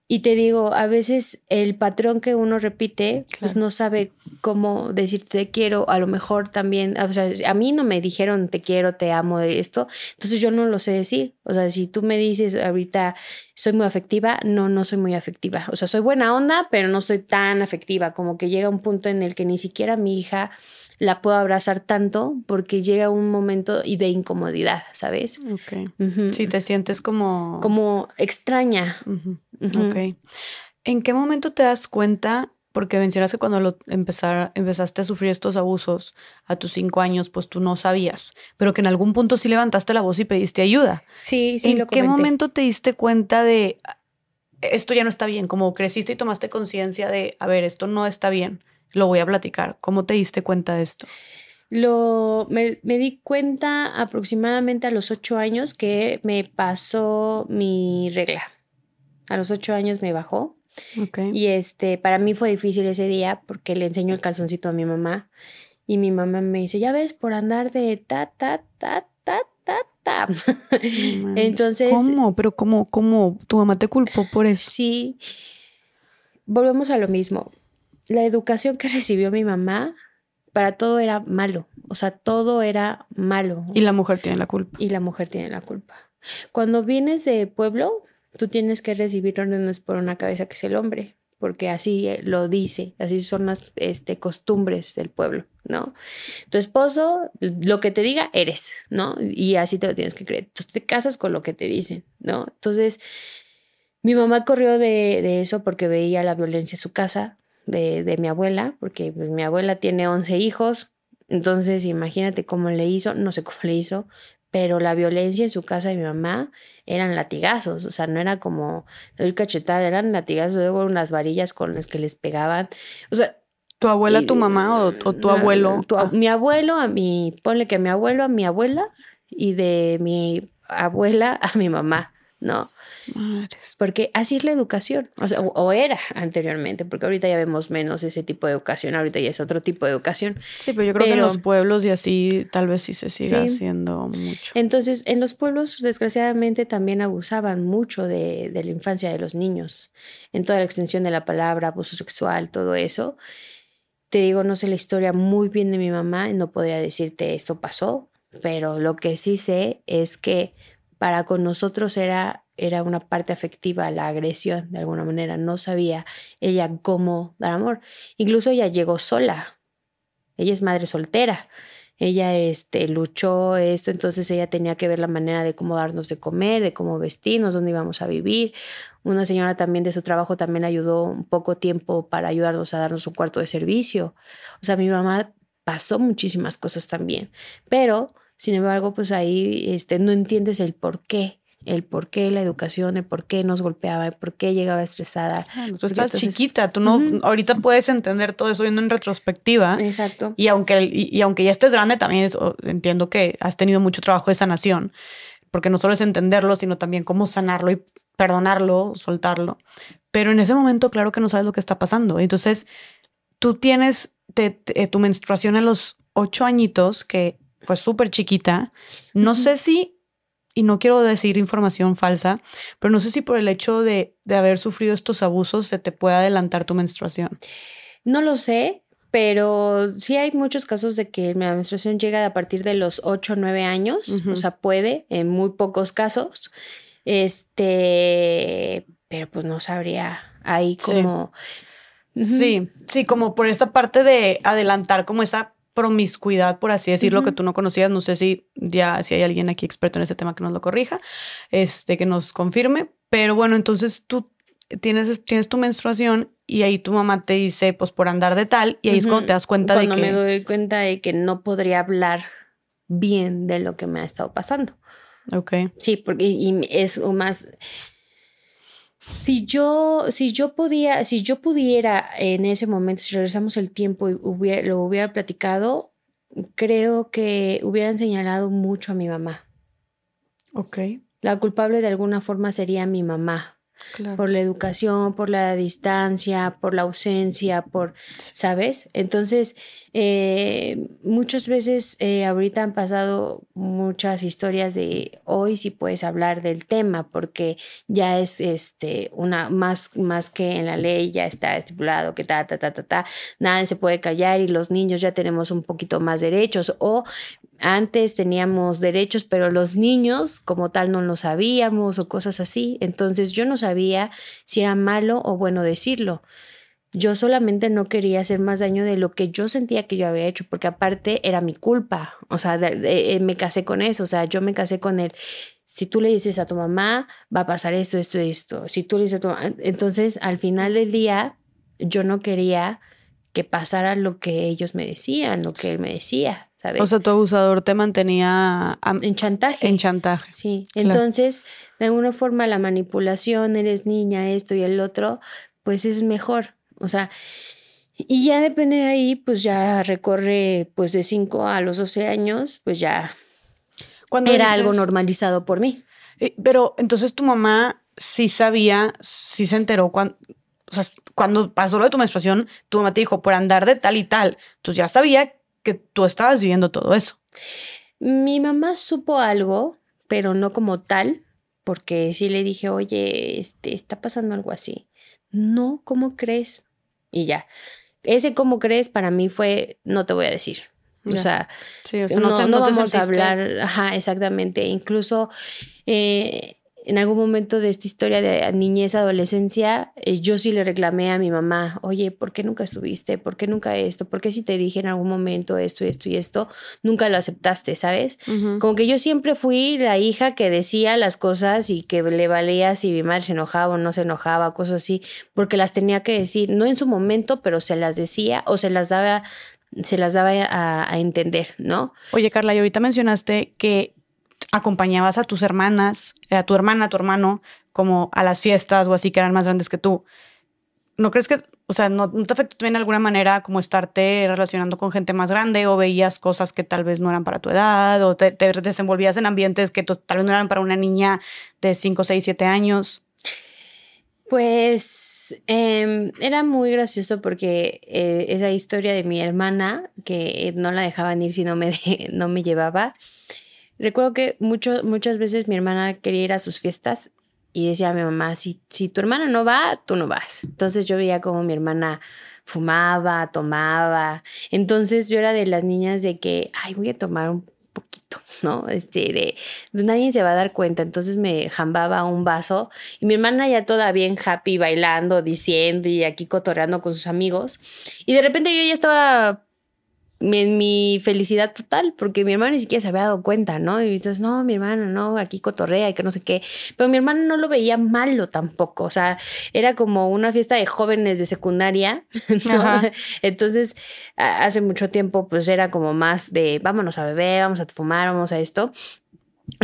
Y te digo, a veces el patrón que uno repite, pues no sabe cómo decirte te quiero. A lo mejor también, o sea, a mí no me dijeron te quiero, te amo de esto. Entonces yo no lo sé decir. O sea, si tú me dices ahorita soy muy afectiva, no, no soy muy afectiva. O sea, soy buena onda, pero no soy tan afectiva. Como que llega un punto en el que ni siquiera mi hija la puedo abrazar tanto porque llega un momento y de incomodidad, ¿sabes? Ok. Sí, te sientes como... Como extraña. Ok. ¿En qué momento te das cuenta? Porque mencionas que cuando lo empezar, empezaste a sufrir estos abusos a tus cinco años, pues tú no sabías, pero que en algún punto sí levantaste la voz y pediste ayuda. Sí, sí, ¿En lo qué momento te diste cuenta de "Ah, esto ya no está bien? Como creciste y tomaste conciencia de, a ver, esto no está bien, lo voy a platicar. ¿Cómo te diste cuenta de esto? Lo, me, me di cuenta aproximadamente a los ocho años que me pasó mi regla. A los ocho años me bajó y este, para mí fue difícil ese día porque le enseño el calzoncito a mi mamá y mi mamá me dice, ya ves, por andar de ta, ta, ta, ta, ta, ta. Entonces, ¿Cómo? Pero ¿cómo, cómo tu mamá te culpó por eso? Sí, volvemos a lo mismo. La educación que recibió mi mamá, para todo era malo. O sea, todo era malo. Y la mujer tiene la culpa. Y la mujer tiene la culpa. Cuando vienes de pueblo, tú tienes que recibir órdenes por una cabeza que es el hombre, porque así eh, lo dice, así son las este, costumbres del pueblo, ¿no? Tu esposo, lo que te diga, eres, ¿no? Y así te lo tienes que creer. Tú te casas con lo que te dicen, ¿no? Entonces, mi mamá corrió de, de eso porque veía la violencia en su casa, de, de mi abuela, porque pues, mi abuela tiene 11 hijos, entonces imagínate cómo le hizo, no sé cómo le hizo, pero la violencia en su casa de mi mamá eran latigazos, o sea, no era como el cachetar, eran latigazos, luego unas varillas con las que les pegaban, o sea... ¿Tu abuela, y- tu mamá o, o tu abuelo? tu a- Ah, Mi abuelo a mi, ponle que mi abuelo a mi abuela y de mi abuela a mi mamá, ¿no? Madres. Porque así es la educación, o, sea, o, era anteriormente, porque ahorita ya vemos menos ese tipo de educación, ahorita ya es otro tipo de educación. Sí, pero yo creo que en los pueblos y así tal vez sí se siga Sí. haciendo mucho. Entonces, en los pueblos, desgraciadamente, también abusaban mucho de, de la infancia de los niños, en toda la extensión de la palabra, abuso sexual, todo eso. Te digo, no sé la historia muy bien de mi mamá, no podría decirte esto pasó, pero lo que sí sé es que para con nosotros era, era una parte afectiva la agresión, de alguna manera. No sabía ella cómo dar amor. Incluso ella llegó sola. Ella es madre soltera. Ella este, luchó esto, entonces ella tenía que ver la manera de cómo darnos de comer, de cómo vestirnos, dónde íbamos a vivir. Una señora también de su trabajo también ayudó un poco tiempo para ayudarnos a darnos un cuarto de servicio. O sea, mi mamá pasó muchísimas cosas también, pero sin embargo, pues ahí este, no entiendes el por qué, el por qué la educación, el por qué nos golpeaba, el por qué llegaba estresada. Claro, tú Porque estás entonces- chiquita, tú no, Ujú. ahorita puedes entender todo eso viendo en retrospectiva. Exacto. Y aunque, y, y aunque ya estés grande, también es- entiendo que has tenido mucho trabajo de sanación, porque no solo es entenderlo, sino también cómo sanarlo y perdonarlo, soltarlo. Pero en ese momento, claro que no sabes lo que está pasando. Entonces, tú tienes tu menstruación a los ocho añitos, que fue súper chiquita. No sé si, y no quiero decir información falsa, pero no sé si por el hecho de, de haber sufrido estos abusos se te puede adelantar tu menstruación. No lo sé, pero sí hay muchos casos de que la menstruación llega a partir de los 8 o 9 años, o sea, puede, en muy pocos casos. Este, pero pues no sabría ahí como... Sí. sí, como por esta parte de adelantar como esa promiscuidad, por así decirlo, que tú no conocías. No sé si ya, si hay alguien aquí experto en ese tema que nos lo corrija, este, que nos confirme. Pero bueno, entonces tú tienes, tienes tu menstruación y ahí tu mamá te dice, pues por andar de tal, y ahí es cuando te das cuenta de que... Cuando me doy cuenta de que no podría hablar bien de lo que me ha estado pasando. Ok. Sí, porque y es más si yo, si yo podía, si yo pudiera en ese momento, si regresamos el tiempo y lo hubiera platicado, creo que hubieran señalado mucho a mi mamá. Ok. La culpable de alguna forma sería mi mamá, por la educación, por la distancia, por la ausencia, por, ¿sabes? Entonces, eh, muchas veces eh, ahorita han pasado muchas historias de hoy si puedes hablar del tema porque ya es este una más más que en la ley ya está estipulado que ta ta ta ta ta nada se puede callar y los niños ya tenemos un poquito más derechos o antes teníamos derechos, pero los niños como tal no lo sabíamos o cosas así. Entonces yo no sabía si era malo o bueno decirlo. Yo solamente no quería hacer más daño de lo que yo sentía que yo había hecho, porque aparte era mi culpa. O sea, eh, me casé con eso. O sea, yo me casé con él. Si tú le dices a tu mamá, va a pasar esto, esto, esto. Si tú le dices a tu mamá. Entonces, al final del día, yo no quería que pasara lo que ellos me decían, lo que él me decía. O sea, tu abusador te mantenía en chantaje. En chantaje. Sí. Entonces, de alguna forma, la manipulación, eres niña, esto y el otro, pues es mejor. O sea, y ya depende de ahí, pues ya recorre pues de 5 a los 12 años, pues ya Cuando era algo normalizado por mí. Eh, pero entonces tu mamá sí sabía, sí se enteró cuando, o sea, cuando pasó lo de tu menstruación, tu mamá te dijo por andar de tal y tal. Entonces ya sabía que tú estabas viviendo todo eso. Mi mamá supo algo, pero no como tal, porque sí le dije, oye, este, está pasando algo así. No, ¿cómo crees? Y ya. Ese cómo crees para mí fue, no te voy a decir. O sea, no, no, vamos a hablar, ajá, exactamente. Incluso eh, en algún momento de esta historia de niñez, adolescencia, eh, yo sí le reclamé a mi mamá, oye, ¿por qué nunca estuviste? ¿Por qué nunca esto? ¿Por qué si te dije en algún momento esto y esto y esto, nunca lo aceptaste, ¿sabes? Como que yo siempre fui la hija que decía las cosas y que le valía si mi madre se enojaba o no se enojaba, cosas así, porque las tenía que decir, no en su momento, pero se las decía o se las daba se las daba a, a entender, ¿no? Oye, Carla, y ahorita mencionaste que acompañabas a tus hermanas, a tu hermana, a tu hermano, como a las fiestas o así que eran más grandes que tú. ¿No crees que, o sea, no, te afectó también de alguna manera como estarte relacionando con gente más grande o veías cosas que tal vez no eran para tu edad o te, desenvolvías en ambientes que tal vez no eran para una niña de 5, 6, 7 años? Pues em, era muy gracioso porque eh, esa historia de mi hermana, que no la dejaban ir si no me, no me llevaba, Recuerdo que mucho, muchas veces mi hermana quería ir a sus fiestas y decía a mi mamá, si, si tu hermana no va, tú no vas. Entonces yo veía como mi hermana fumaba, tomaba. Entonces yo era de las niñas de que, ay, voy a tomar un poquito, ¿no? Este, de, pues nadie se va a dar cuenta. Entonces me jambaba un vaso y mi hermana ya toda bien happy, bailando, diciendo y aquí cotorreando con sus amigos. Y de repente yo ya estaba en mi felicidad total, porque mi hermana ni siquiera se había dado cuenta, ¿no? Y entonces, no, mi hermana, no, aquí cotorrea y que no sé qué. Pero mi hermana no lo veía malo tampoco, o sea, era como una fiesta de jóvenes de secundaria, ¿no? Entonces, hace mucho tiempo, pues era como más de, vámonos a beber, vamos a fumar, vamos a esto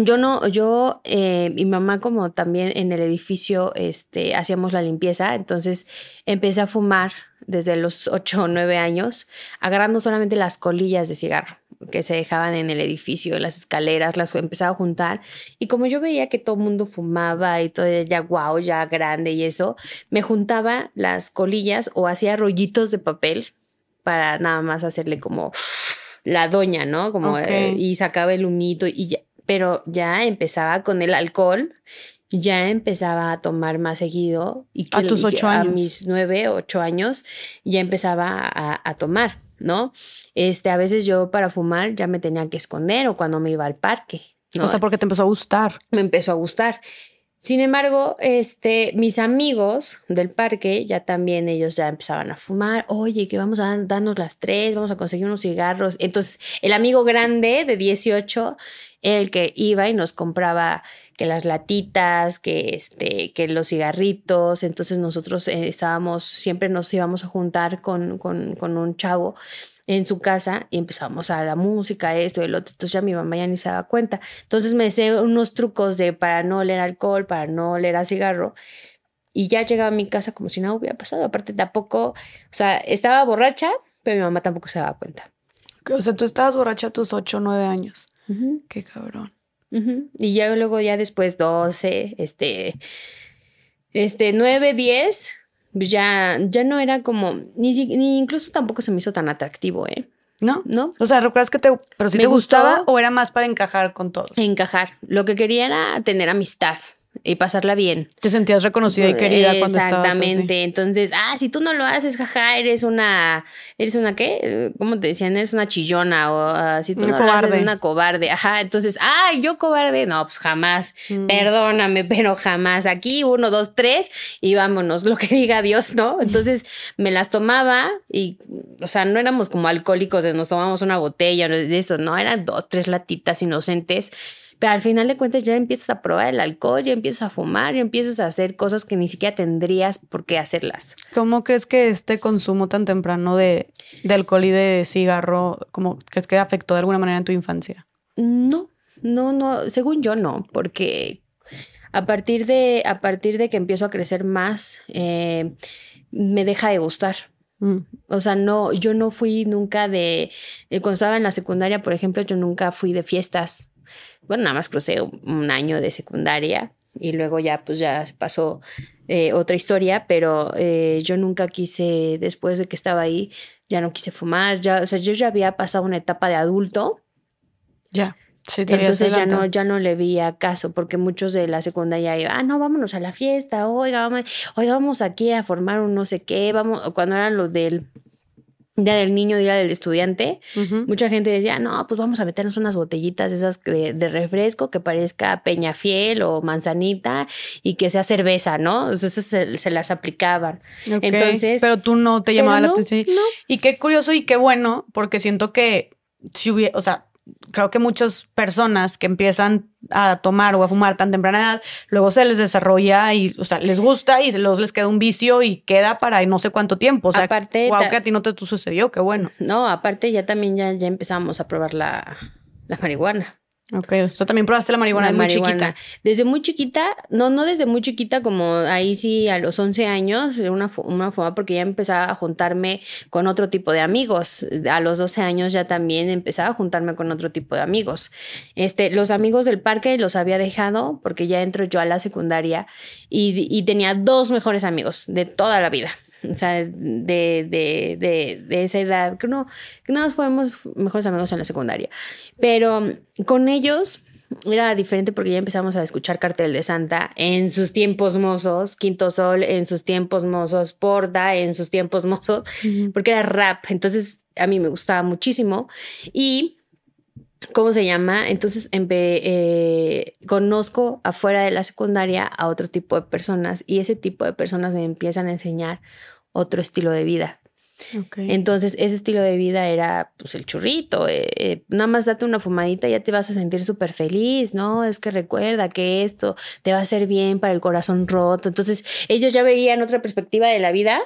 yo no, yo, eh, mi mamá como también en el edificio, este, hacíamos la limpieza, entonces empecé a fumar desde los 8 o 9 años, agarrando solamente las colillas de cigarro que se dejaban en el edificio, las escaleras, las empezaba a juntar. Y como yo veía que todo el mundo fumaba y todo ya guau, ya grande y eso, me juntaba las colillas o hacía rollitos de papel para nada más hacerle como la doña, ¿no? Como eh, y sacaba el humito y ya, pero ya empezaba con el alcohol, ya empezaba a tomar más seguido y A tus ocho a años. mis nueve, ocho años ya empezaba a, a tomar, ¿no? Este, a veces yo para fumar ya me tenía que esconder o cuando me iba al parque, ¿no? O sea, porque te empezó a gustar. me empezó a gustar. Sin embargo, este, mis amigos del parque ya también ellos ya empezaban a fumar. Oye, que vamos a darnos las tres, vamos a conseguir unos cigarros. Entonces, el amigo grande de 18, el que iba y nos compraba que las latitas, que este, que los cigarritos. Entonces nosotros eh, estábamos, siempre nos íbamos a juntar con, con, con un chavo en su casa y empezamos a la música, esto y el otro. Entonces ya mi mamá ya ni se daba cuenta. Entonces me sé unos trucos de para no oler alcohol, para no oler a cigarro. Y ya llegaba a mi casa como si nada hubiera pasado. Aparte tampoco, o sea, estaba borracha, pero mi mamá tampoco se daba cuenta. O sea, tú estabas borracha a tus ocho o nueve años. Ujú, Qué cabrón. Y ya luego ya después 12, este, este 9, 10, pues ya, ya no era como, ni, ni incluso tampoco se me hizo tan atractivo, ¿eh? ¿No? ¿No? O sea, ¿recuerdas que te, pero si Me te gustaba gustó. o era más para encajar con todos? Encajar. Lo que quería era tener amistad y pasarla bien. Te sentías reconocida y querida cuando estabas. Exactamente. Entonces, ah, si tú no lo haces, jaja, eres una, eres una qué? ¿Cómo te decían? Eres una chillona o ah, si tú Una no lo haces, una cobarde. Ajá. Entonces, ah, yo cobarde. No, pues jamás. Mm. Perdóname, pero jamás. Aquí, uno, dos, tres y vámonos. Lo que diga Dios, ¿no? Entonces me las tomaba y, o sea, no éramos como alcohólicos de nos tomamos una botella de eso, no, eran dos, tres latitas inocentes. Pero al final de cuentas ya empiezas a probar el alcohol, ya empiezas a fumar, ya empiezas a hacer cosas que ni siquiera tendrías por qué hacerlas. ¿Cómo crees que este consumo tan temprano de, de alcohol y de cigarro, cómo crees que afectó de alguna manera en tu infancia? No, no, no, según yo no, porque a partir de, a partir de que empiezo a crecer más, eh, me deja de gustar. Mm. O sea, no, yo no fui nunca de, eh, cuando estaba en la secundaria, por ejemplo, yo nunca fui de fiestas. Bueno, nada más crucé un año de secundaria y luego ya, pues ya pasó eh, otra historia, pero eh, yo nunca quise, después de que estaba ahí, ya no quise fumar, ya, o sea, yo ya había pasado una etapa de adulto Ya. Sí, entonces ya no, ya no le veía caso, porque muchos de la secundaria iban, ah, no, vámonos a la fiesta, oiga, vamos, oiga, vamos aquí a formar un no sé qué, vamos, cuando eran los del día del niño, día del estudiante, mucha gente decía, no, pues vamos a meternos unas botellitas esas de, de refresco que parezca Peñafiel o manzanita y que sea cerveza, ¿no? Entonces se, se las aplicaban. Ok, Entonces, Pero tú no te llamaba la atención. no. Y qué curioso y qué bueno, porque siento que si hubiera, o sea, creo que muchas personas que empiezan a tomar o a fumar tan temprana edad, luego se les desarrolla y, o sea, les gusta y luego les queda un vicio y queda para no sé cuánto tiempo. O sea, Aparte, wow, que a ti no te sucedió, qué bueno. No, aparte ya también ya, ya empezamos a probar la, la marihuana. Ok, o sea, también probaste la marihuana La muy marihuana. chiquita. Desde muy chiquita, no, no desde muy chiquita, como ahí sí a los 11 años, una, una fuma porque ya empezaba a juntarme con otro tipo de amigos. A los 12 años ya también empezaba a juntarme con otro tipo de amigos. Este, los amigos del parque los había dejado porque ya entro yo a la secundaria y, y tenía dos mejores amigos de toda la vida. O sea, de, de, de, de esa edad, que no, que más fuimos mejores amigos en la secundaria. Pero con ellos era diferente porque ya empezamos a escuchar Cartel de Santa en sus tiempos mozos, Quinto Sol en sus tiempos mozos, Porta en sus tiempos mozos, porque era rap. Entonces a mí me gustaba muchísimo. Y ¿Cómo se llama? Entonces eh, conozco afuera de la secundaria a otro tipo de personas y ese tipo de personas me empiezan a enseñar otro estilo de vida. Entonces, ese estilo de vida era pues el churrito, eh, eh, nada más date una fumadita y ya te vas a sentir súper feliz, ¿no? Es que recuerda que esto te va a hacer bien para el corazón roto. Entonces, ellos ya veían otra perspectiva de la vida,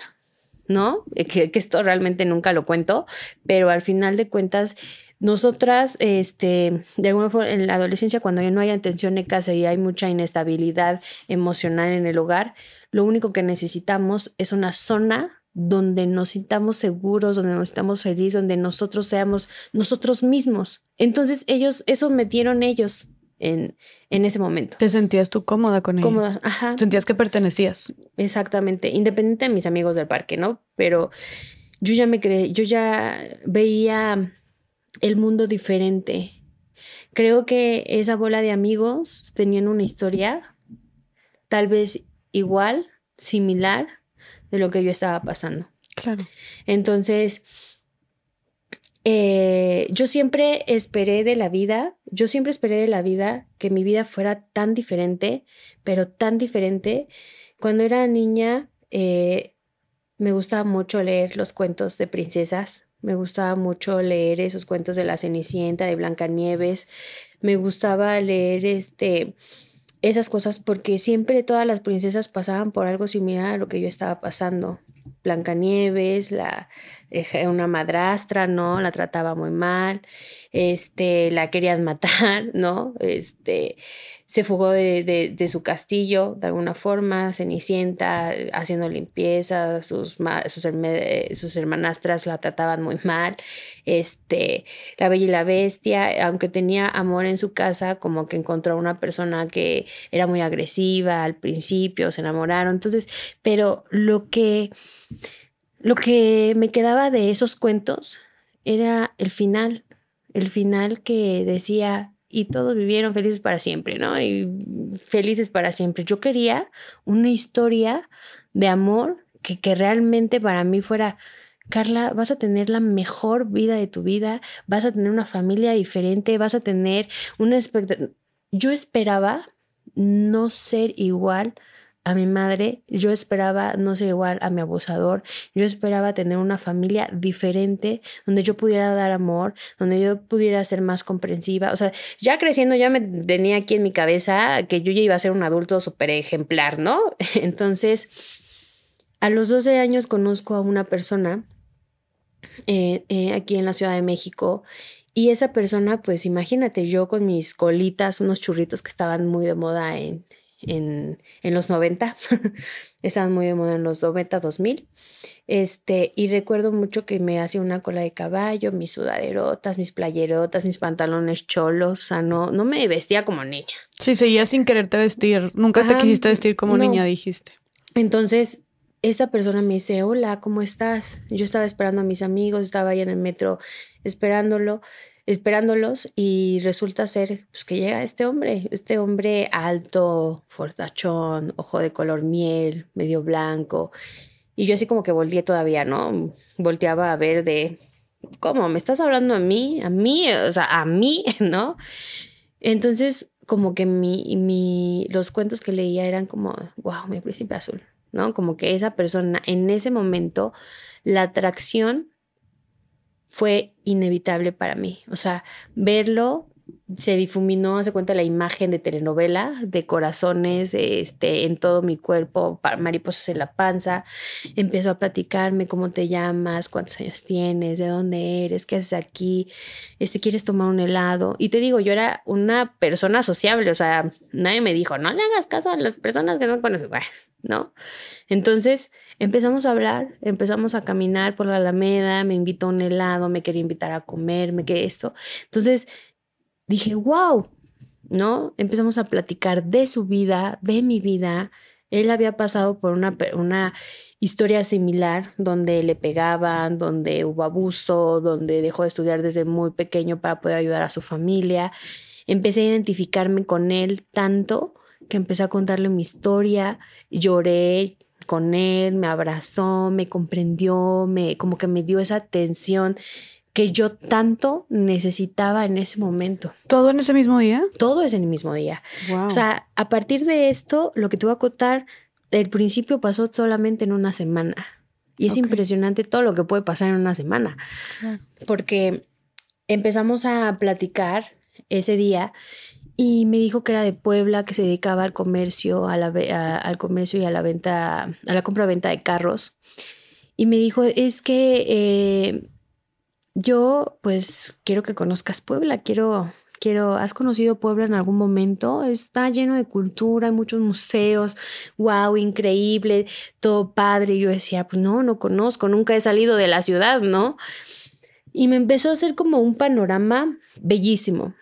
¿no? Eh, Que, que esto realmente nunca lo cuento, pero al final de cuentas, nosotras, este, de alguna forma, en la adolescencia, cuando ya no hay atención de casa y hay mucha inestabilidad emocional en el hogar, lo único que necesitamos es una zona donde nos sintamos seguros, donde nos sintamos felices, donde nosotros seamos nosotros mismos. Entonces ellos, eso metieron ellos en, en ese momento. ¿Te sentías tú cómoda con ellos? Cómoda, ajá, Sentías que pertenecías. exactamente, independiente de mis amigos del parque, ¿no? Pero yo ya me creé, yo ya veía el mundo diferente. Creo que esa bola de amigos tenían una historia tal vez igual, similar de lo que yo estaba pasando. Claro. Entonces, eh, yo siempre esperé de la vida, yo siempre esperé de la vida que mi vida fuera tan diferente, pero tan diferente. Cuando era niña, eh, me gustaba mucho leer los cuentos de princesas, me gustaba mucho leer esos cuentos de la Cenicienta, de Blancanieves, me gustaba leer este esas cosas porque siempre todas las princesas pasaban por algo similar a lo que yo estaba pasando. Blancanieves, la una madrastra, ¿no? La trataba muy mal, este, la querían matar, ¿no? Este, se fugó de, su castillo de alguna forma, Cenicienta, haciendo limpieza, sus, sus, sus, hermanastras la trataban muy mal, este, la Bella y la Bestia, aunque tenía amor en su casa, como que encontró una persona que era muy agresiva al principio, se enamoraron, entonces, pero lo que, lo que me quedaba de esos cuentos era el final, el final que decía, y todos vivieron felices para siempre, ¿no? Y felices para siempre. Yo quería una historia de amor que, que realmente para mí fuera, Carla, vas a tener la mejor vida de tu vida, vas a tener una familia diferente, vas a tener una expectativa. Yo esperaba no ser igual a mi madre, yo esperaba no ser igual a mi abusador, yo esperaba tener una familia diferente, donde yo pudiera dar amor, donde yo pudiera ser más comprensiva. O sea, ya creciendo ya me tenía aquí en mi cabeza que yo ya iba a ser un adulto súper ejemplar, ¿no? Entonces, a los 12 años conozco a una persona eh, eh, aquí en la Ciudad de México y esa persona, pues imagínate, yo con mis colitas, unos churritos que estaban muy de moda en, en, en los 90, estaban muy de moda en los 90, 2000. Este, y recuerdo mucho que me hacía una cola de caballo, mis sudaderotas, mis playerotas, mis pantalones cholos, o sea, no, no me vestía como niña. Sí, seguía sin quererte vestir, nunca te quisiste vestir como niña, dijiste. Entonces, esta persona me dice, hola, ¿cómo estás? Yo estaba esperando a mis amigos, estaba ahí en el metro esperándolo esperándolos y resulta ser pues, que llega este hombre, este hombre alto, fortachón, ojo de color miel, medio blanco. Y yo así como que volteé todavía, ¿no? Volteaba a ver de, ¿cómo? ¿Me estás hablando a mí? ¿A mí? O sea, a mí, ¿no? Entonces, como que mi, mi, los cuentos que leía eran como, wow, mi príncipe azul, ¿no? Como que esa persona, en ese momento, la atracción fue inevitable para mí. O sea, verlo se difuminó, se cuenta la imagen de telenovela, de corazones este, en todo mi cuerpo, mariposas en la panza. Empezó a platicarme cómo te llamas, cuántos años tienes, de dónde eres, qué haces aquí, este, quieres tomar un helado. Y te digo, yo era una persona sociable, o sea, nadie me dijo, no le hagas caso a las personas que no conoces, ¿no? Entonces, Empezamos a hablar, empezamos a caminar por la Alameda, me invitó a un helado, me quería invitar a comer, me quedé esto. Entonces dije, wow, ¿no? Empezamos a platicar de su vida, de mi vida. Él había pasado por una, una historia similar donde le pegaban, donde hubo abuso, donde dejó de estudiar desde muy pequeño para poder ayudar a su familia. Empecé a identificarme con él tanto que empecé a contarle mi historia, lloré, con él, me abrazó, me comprendió, me como que me dio esa atención que yo tanto necesitaba en ese momento. ¿Todo en ese mismo día? Todo es en el mismo día. O sea, a partir de esto, lo que te voy a contar, el principio pasó solamente en una semana. Y es impresionante todo lo que puede pasar en una semana. Porque empezamos a platicar ese día y me dijo que era de Puebla, que se dedicaba al comercio, a la, al comercio y a la venta, a la compra-venta de carros. Y me dijo, es que eh, yo pues quiero que conozcas Puebla, quiero, quiero, ¿has conocido Puebla en algún momento? Está lleno de cultura, hay muchos museos, wow, increíble, todo padre. Y yo decía, pues no, no conozco, nunca he salido de la ciudad, ¿no? Y me empezó a hacer como un panorama bellísimo.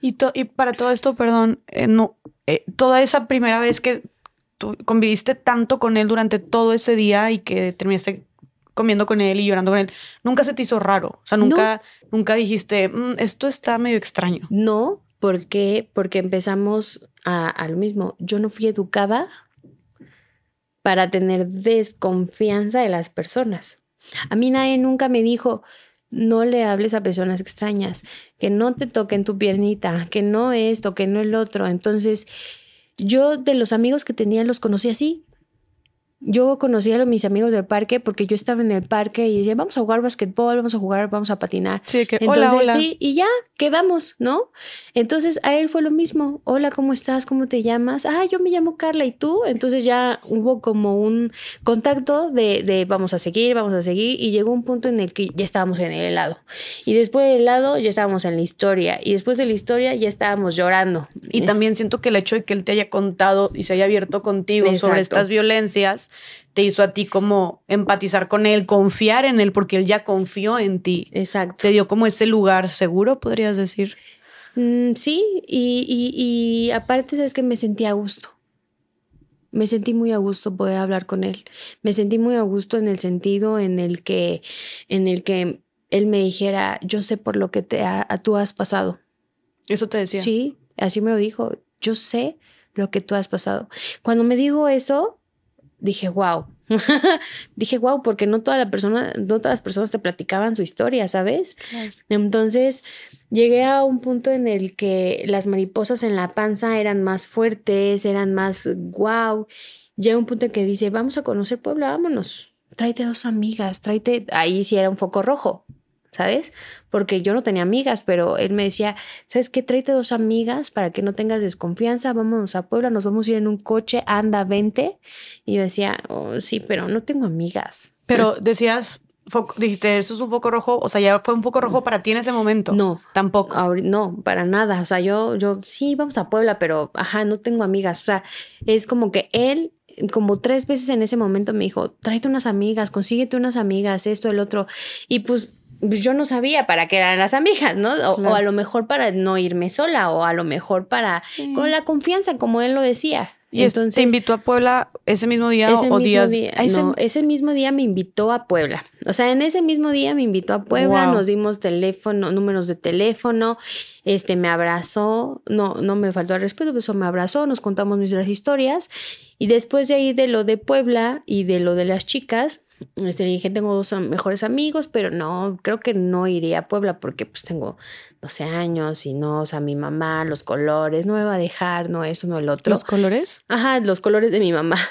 Y, y para todo esto, perdón, eh, no, eh, toda esa primera vez que tú conviviste tanto con él durante todo ese día y que terminaste comiendo con él y llorando con él, nunca se te hizo raro. O sea, nunca, nunca dijiste, "Mm, esto está medio extraño. No, porque porque empezamos a, a lo mismo. Yo no fui educada para tener desconfianza de las personas. A mí nadie nunca me dijo, no le hables a personas extrañas, que no te toquen tu piernita, que no esto, que no el otro. Entonces, yo de los amigos que tenía los conocí así. Yo conocí a mis amigos del parque porque yo estaba en el parque y decía, vamos a jugar basquetbol, vamos a jugar, vamos a patinar. Sí, que, Entonces, hola, hola. sí, y ya quedamos, ¿no? Entonces a él fue lo mismo. Hola, ¿cómo estás? ¿Cómo te llamas? Ah, yo me llamo Carla y tú. Entonces ya hubo como un contacto de, de vamos a seguir, vamos a seguir. Y llegó un punto en el que ya estábamos en el helado. Y después del helado ya estábamos en la historia. Y después de la historia ya estábamos llorando. Y también siento que el hecho de que él te haya contado y se haya abierto contigo sobre estas violencias te hizo a ti como empatizar con él, confiar en él, porque él ya confió en ti. Exacto. Te dio como ese lugar seguro, podrías decir. Mm, sí, y, y, y aparte es que me sentí a gusto. Me sentí muy a gusto poder hablar con él. Me sentí muy a gusto en el sentido en el que, en el que él me dijera, yo sé por lo que te ha- tú has pasado. Eso te decía. Sí, así me lo dijo. Yo sé lo que tú has pasado. Cuando me dijo eso, dije, wow. dije, wow, porque no toda la persona, no todas las personas te platicaban su historia, ¿sabes? Claro. Entonces llegué a un punto en el que las mariposas en la panza eran más fuertes, eran más wow. Llega un punto en que dice, vamos a conocer Puebla, vámonos. Tráete dos amigas, tráete. Ahí sí era un foco rojo, ¿sabes? Porque yo no tenía amigas, pero él me decía, ¿sabes qué? Tráete dos amigas para que no tengas desconfianza, vámonos a Puebla, nos vamos a ir en un coche, anda, vente. Y yo decía, oh, sí, pero no tengo amigas. Pero decías, foco- dijiste, eso es un foco rojo, o sea, ya fue un foco rojo para ti en ese momento. No. Tampoco. No, para nada. O sea, yo, yo sí, vamos a Puebla, pero ajá, no tengo amigas. O sea, es como que él, como tres veces en ese momento me dijo, tráete unas amigas, consíguete unas amigas, esto, el otro. Y pues pues, yo no sabía para qué eran las amigas, ¿no? O, Claro. o a lo mejor para no irme sola, o a lo mejor para Sí. con la confianza, como él lo decía. Y es- te invitó a Puebla ese mismo día ese o mismo días. día, ese- no, ese mismo día me invitó a Puebla. O sea, en ese mismo día me invitó a Puebla, Wow. nos dimos teléfono, números de teléfono, este me abrazó, no, no me faltó el respeto, pero eso me abrazó, nos contamos nuestras historias. Y después de ahí de lo de Puebla y de lo de las chicas, este, le dije, tengo dos mejores amigos, pero no, creo que no iría a Puebla porque pues tengo 12 años y no, o sea, mi mamá, los colores, no me va a dejar, no eso, no el otro. ¿Los colores? Ajá, los colores de mi mamá.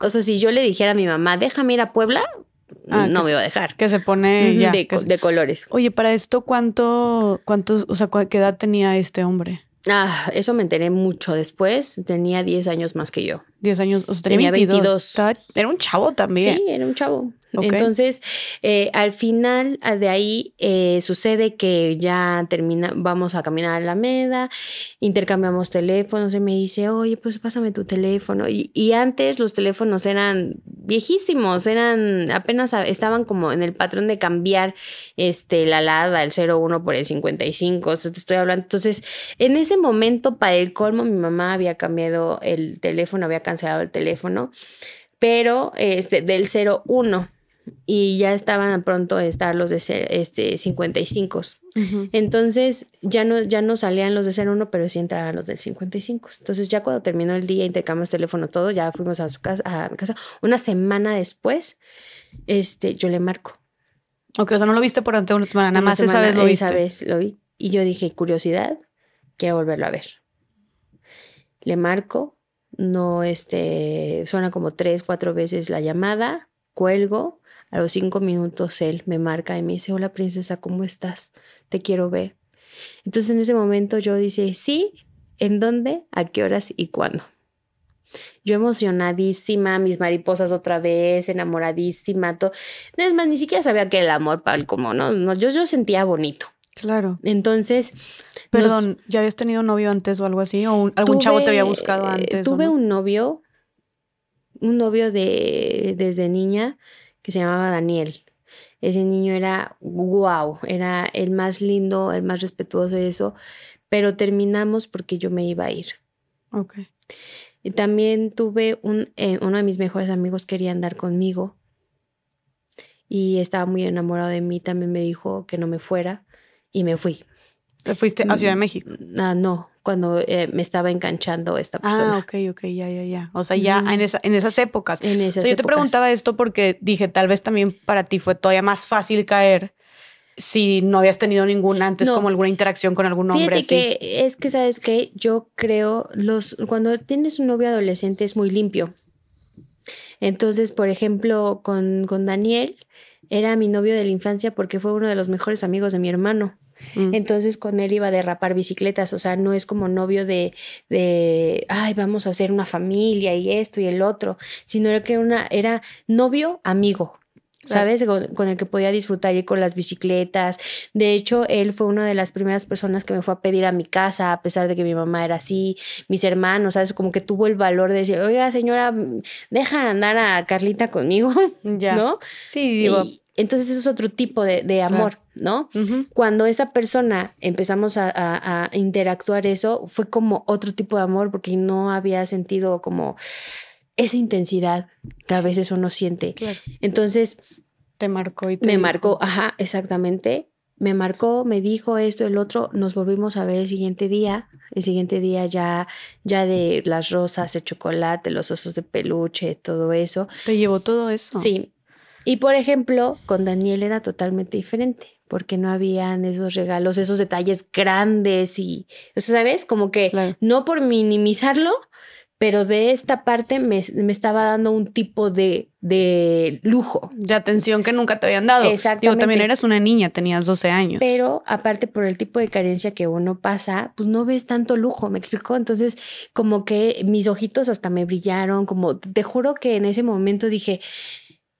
O sea, si yo le dijera a mi mamá, déjame ir a Puebla, Ah, no me iba a dejar. Que se pone ya. de, que co- se- de colores. Oye, para esto, ¿cuánto, cuántos, o sea, qué edad tenía este hombre? Ah, eso me enteré mucho después. Tenía 10 años más que yo. 10 años, o sea, tenía, Tenía 22. 22. Estaba- era un chavo también. Sí, era un chavo. Entonces, eh, al final de ahí eh, sucede que ya termina, vamos a caminar a la Alameda, intercambiamos teléfonos y me dice, oye, pues pásame tu teléfono. Y, y antes los teléfonos eran viejísimos, eran apenas a- estaban como en el patrón de cambiar este, la LADA, el 01 por el 55, o sea, te estoy hablando. Entonces, en ese momento, para el colmo, mi mamá había cambiado el teléfono, había cancelado el teléfono, pero este, del 01 y ya estaban pronto a estar los de ce- este, 55. Ujú. Entonces ya no, ya no salían los de 01, pero sí entraban los del 55. Entonces ya cuando terminó el día, intercambiamos teléfono todo, ya fuimos a su casa, a mi casa. Una semana después, este, yo le marco. Ok, o sea, no lo viste por ante una semana, nada Una más esa semana, vez lo viste. Esa vez lo vi. Y yo dije, curiosidad, quiero volverlo a ver. Le marco, no, este, suena como tres, cuatro veces la llamada, cuelgo. A los cinco minutos él me marca y me dice, hola princesa, ¿cómo estás? Te quiero ver. Entonces en ese momento yo dice, sí, ¿en dónde? ¿A qué horas y cuándo? Yo emocionadísima, mis mariposas otra vez, enamoradísima, todo. Es más, ni siquiera sabía que el amor para el como, ¿no? no yo, yo sentía bonito. Claro. Entonces, nos- Perdón, ¿ya habías tenido novio antes o algo así? ¿O un- algún chavo te había buscado antes? o Tuve no? un novio, un novio de desde niña que se llamaba Daniel. Ese niño era wow, era el más lindo, el más respetuoso y eso, pero terminamos porque yo me iba a ir. Ok. Y también tuve un, eh, uno de mis mejores amigos quería andar conmigo y estaba muy enamorado de mí, también me dijo que no me fuera y me fui. ¿Te fuiste a Ciudad de México? Ah, no, cuando eh, me estaba enganchando esta persona. Ah, ok, ok, ya, ya, ya. O sea, ya en, esa, en esas épocas. En esas O sea, yo te preguntaba esto porque dije, tal vez también para ti fue todavía más fácil caer si no habías tenido ninguna antes, No. como alguna interacción con algún hombre Fíjate así. que es que, ¿sabes qué? Yo creo, los, cuando tienes un novio adolescente es muy limpio. Entonces, por ejemplo, con, con Daniel, era mi novio de la infancia porque fue uno de los mejores amigos de mi hermano. Mm. Entonces con él iba a derrapar bicicletas, o sea, no es como novio de, de, ay, vamos a hacer una familia y esto y el otro, sino era que una, era novio amigo. ¿Sabes? Con, con el que podía disfrutar ir con las bicicletas. De hecho, él fue una de las primeras personas que me fue a pedir a mi casa, a pesar de que mi mamá era así, mis hermanos, ¿sabes? Como que tuvo el valor de decir, oiga, señora, mm, deja andar a Carlita conmigo, Ya. ¿no? Sí, digo. Y entonces eso es otro tipo de, de amor, ¿no? Cuando esa persona empezamos a, a- a interactuar eso, fue como otro tipo de amor porque no había sentido como esa intensidad que a veces uno siente. Claro. Entonces Te marcó y te me dijo. marcó, ajá, exactamente. Me marcó, me dijo esto, el otro, nos volvimos a ver el siguiente día. El siguiente día ya, ya de las rosas, el chocolate, los osos de peluche, todo eso. Te llevó todo eso. Sí. Y por ejemplo, con Daniel era totalmente diferente, porque no habían esos regalos, esos detalles grandes y, o sea, ¿sabes? Como que Claro. no por minimizarlo, pero de esta parte me, me estaba dando un tipo de, de lujo. De atención que nunca te habían dado. Digo, Exactamente. también eras una niña, tenías 12 años. Pero aparte por el tipo de carencia que uno pasa, pues no ves tanto lujo, ¿me explicó? Entonces como que mis ojitos hasta me brillaron, como te juro que en ese momento dije,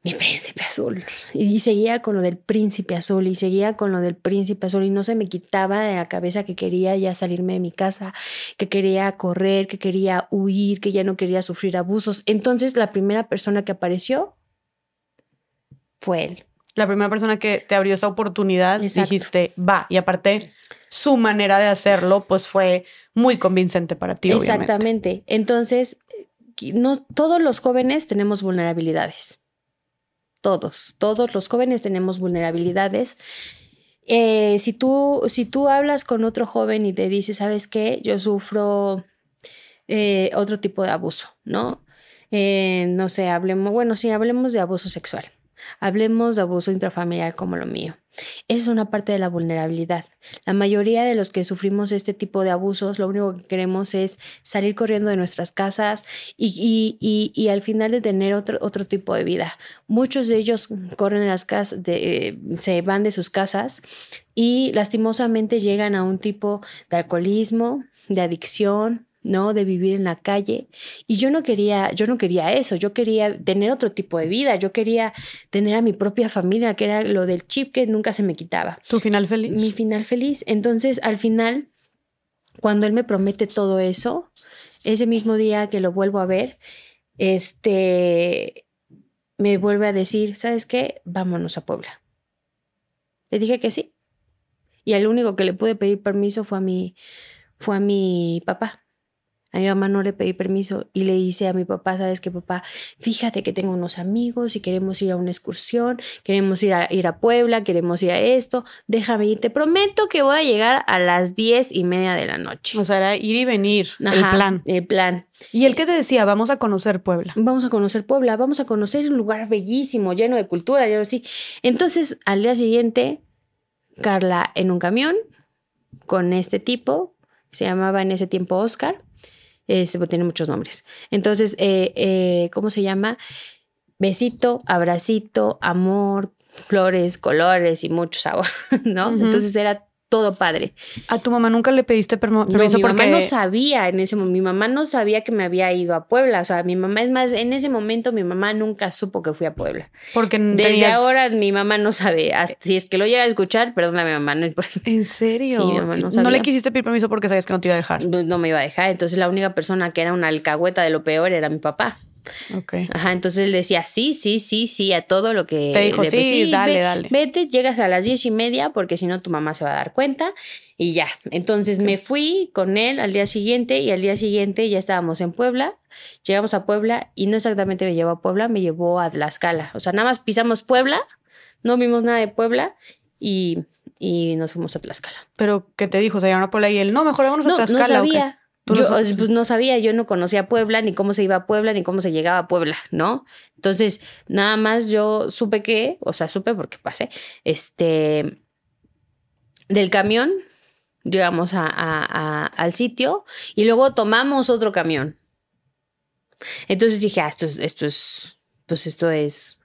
mi príncipe azul. Y seguía con lo del príncipe azul y seguía con lo del príncipe azul y no se me quitaba de la cabeza que quería ya salirme de mi casa, que quería correr, que quería huir, que ya no quería sufrir abusos. Entonces la primera persona que apareció fue él. la primera persona que te abrió esa oportunidad, Exacto. dijiste, va. Y aparte, su manera de hacerlo, pues fue muy convincente para ti, obviamente. Exactamente. Entonces, qui- no todos los jóvenes tenemos vulnerabilidades. Todos, todos los jóvenes tenemos vulnerabilidades. Eh, si, tú, si tú hablas con otro joven y te dice, ¿sabes qué? Yo sufro eh, otro tipo de abuso, ¿no? Eh, no sé, hablemos, bueno, sí, hablemos de abuso sexual. Hablemos de abuso intrafamiliar como lo mío. Esa es una parte de la vulnerabilidad. La mayoría de los que sufrimos este tipo de abusos, lo único que queremos es salir corriendo de nuestras casas y, y- y- y al final de tener otro, otro tipo de vida. Muchos de ellos corren en las casas, de, eh, se van de sus casas y lastimosamente llegan a un tipo de alcoholismo, de adicción, ¿no? De vivir en la calle. Y yo no quería, yo no quería eso, yo quería tener otro tipo de vida, yo quería tener a mi propia familia, que era lo del chip que nunca se me quitaba. ¿Tu final feliz? Mi final feliz. Entonces, al final, cuando él me promete todo eso, ese mismo día que lo vuelvo a ver, este, me vuelve a decir, ¿sabes qué? Vámonos a Puebla. Le dije que sí. Y al único que le pude pedir permiso fue a mi, fue a mi papá. A mi mamá no le pedí permiso y le hice a mi papá, ¿sabes qué, papá? Fíjate que tengo unos amigos y queremos ir a una excursión, queremos ir a, ir a Puebla, queremos ir a esto, déjame ir, te prometo que voy a llegar a las diez y media de la noche. O sea, era ir y venir, el Ajá, plan. El plan. Y el que te decía, vamos a conocer Puebla. Vamos a conocer Puebla, vamos a conocer un lugar bellísimo, lleno de cultura, y así. Entonces, al día siguiente, Carla en un camión con este tipo, se llamaba en ese tiempo Oscar, este, pues, tiene muchos nombres. Entonces, eh, eh, ¿cómo se llama? Besito, abracito, amor, flores, colores y mucho sabor, ¿no? Entonces era todo padre. A tu mamá nunca le pediste No, permiso mi porque mamá no sabía en ese momento, mi mamá no sabía que me había ido a Puebla, o sea, mi mamá, es más, en ese momento mi mamá nunca supo que fui a Puebla. porque Desde tenías- ahora mi mamá no sabe, hasta- si es que lo llega a escuchar, perdóname mamá, no, ¿En serio? Sí, mi mamá no no sabía. le quisiste pedir permiso porque sabías que no te iba a dejar. no me iba a dejar, entonces la única persona que era una alcahueta de lo peor era mi papá. Ok. Ajá, entonces él decía sí, sí, sí, sí a todo lo que Te dijo, le- "Sí, dale, ve- dale". Vete, llegas a las diez y media porque si no tu mamá se va a dar cuenta y ya. Entonces me fui con él al día siguiente y al día siguiente ya estábamos en Puebla. Llegamos a Puebla y no exactamente me llevó a Puebla, me llevó a Tlaxcala. O sea, nada más pisamos Puebla no vimos nada de Puebla y, y nos fuimos a Tlaxcala. Pero, ¿qué te dijo? Se llamaron a Puebla y él, no, mejor vámonos a Tlaxcala. no ¿o qué? sabía. Yo, no pues no sabía, yo no conocía Puebla, ni cómo se iba a Puebla, ni cómo se llegaba a Puebla, ¿no? Entonces, nada más yo supe que, o sea, supe porque pasé, este, del camión, llegamos a, a- a- al sitio y luego tomamos otro camión. Entonces dije, ah, esto es, esto es, pues esto es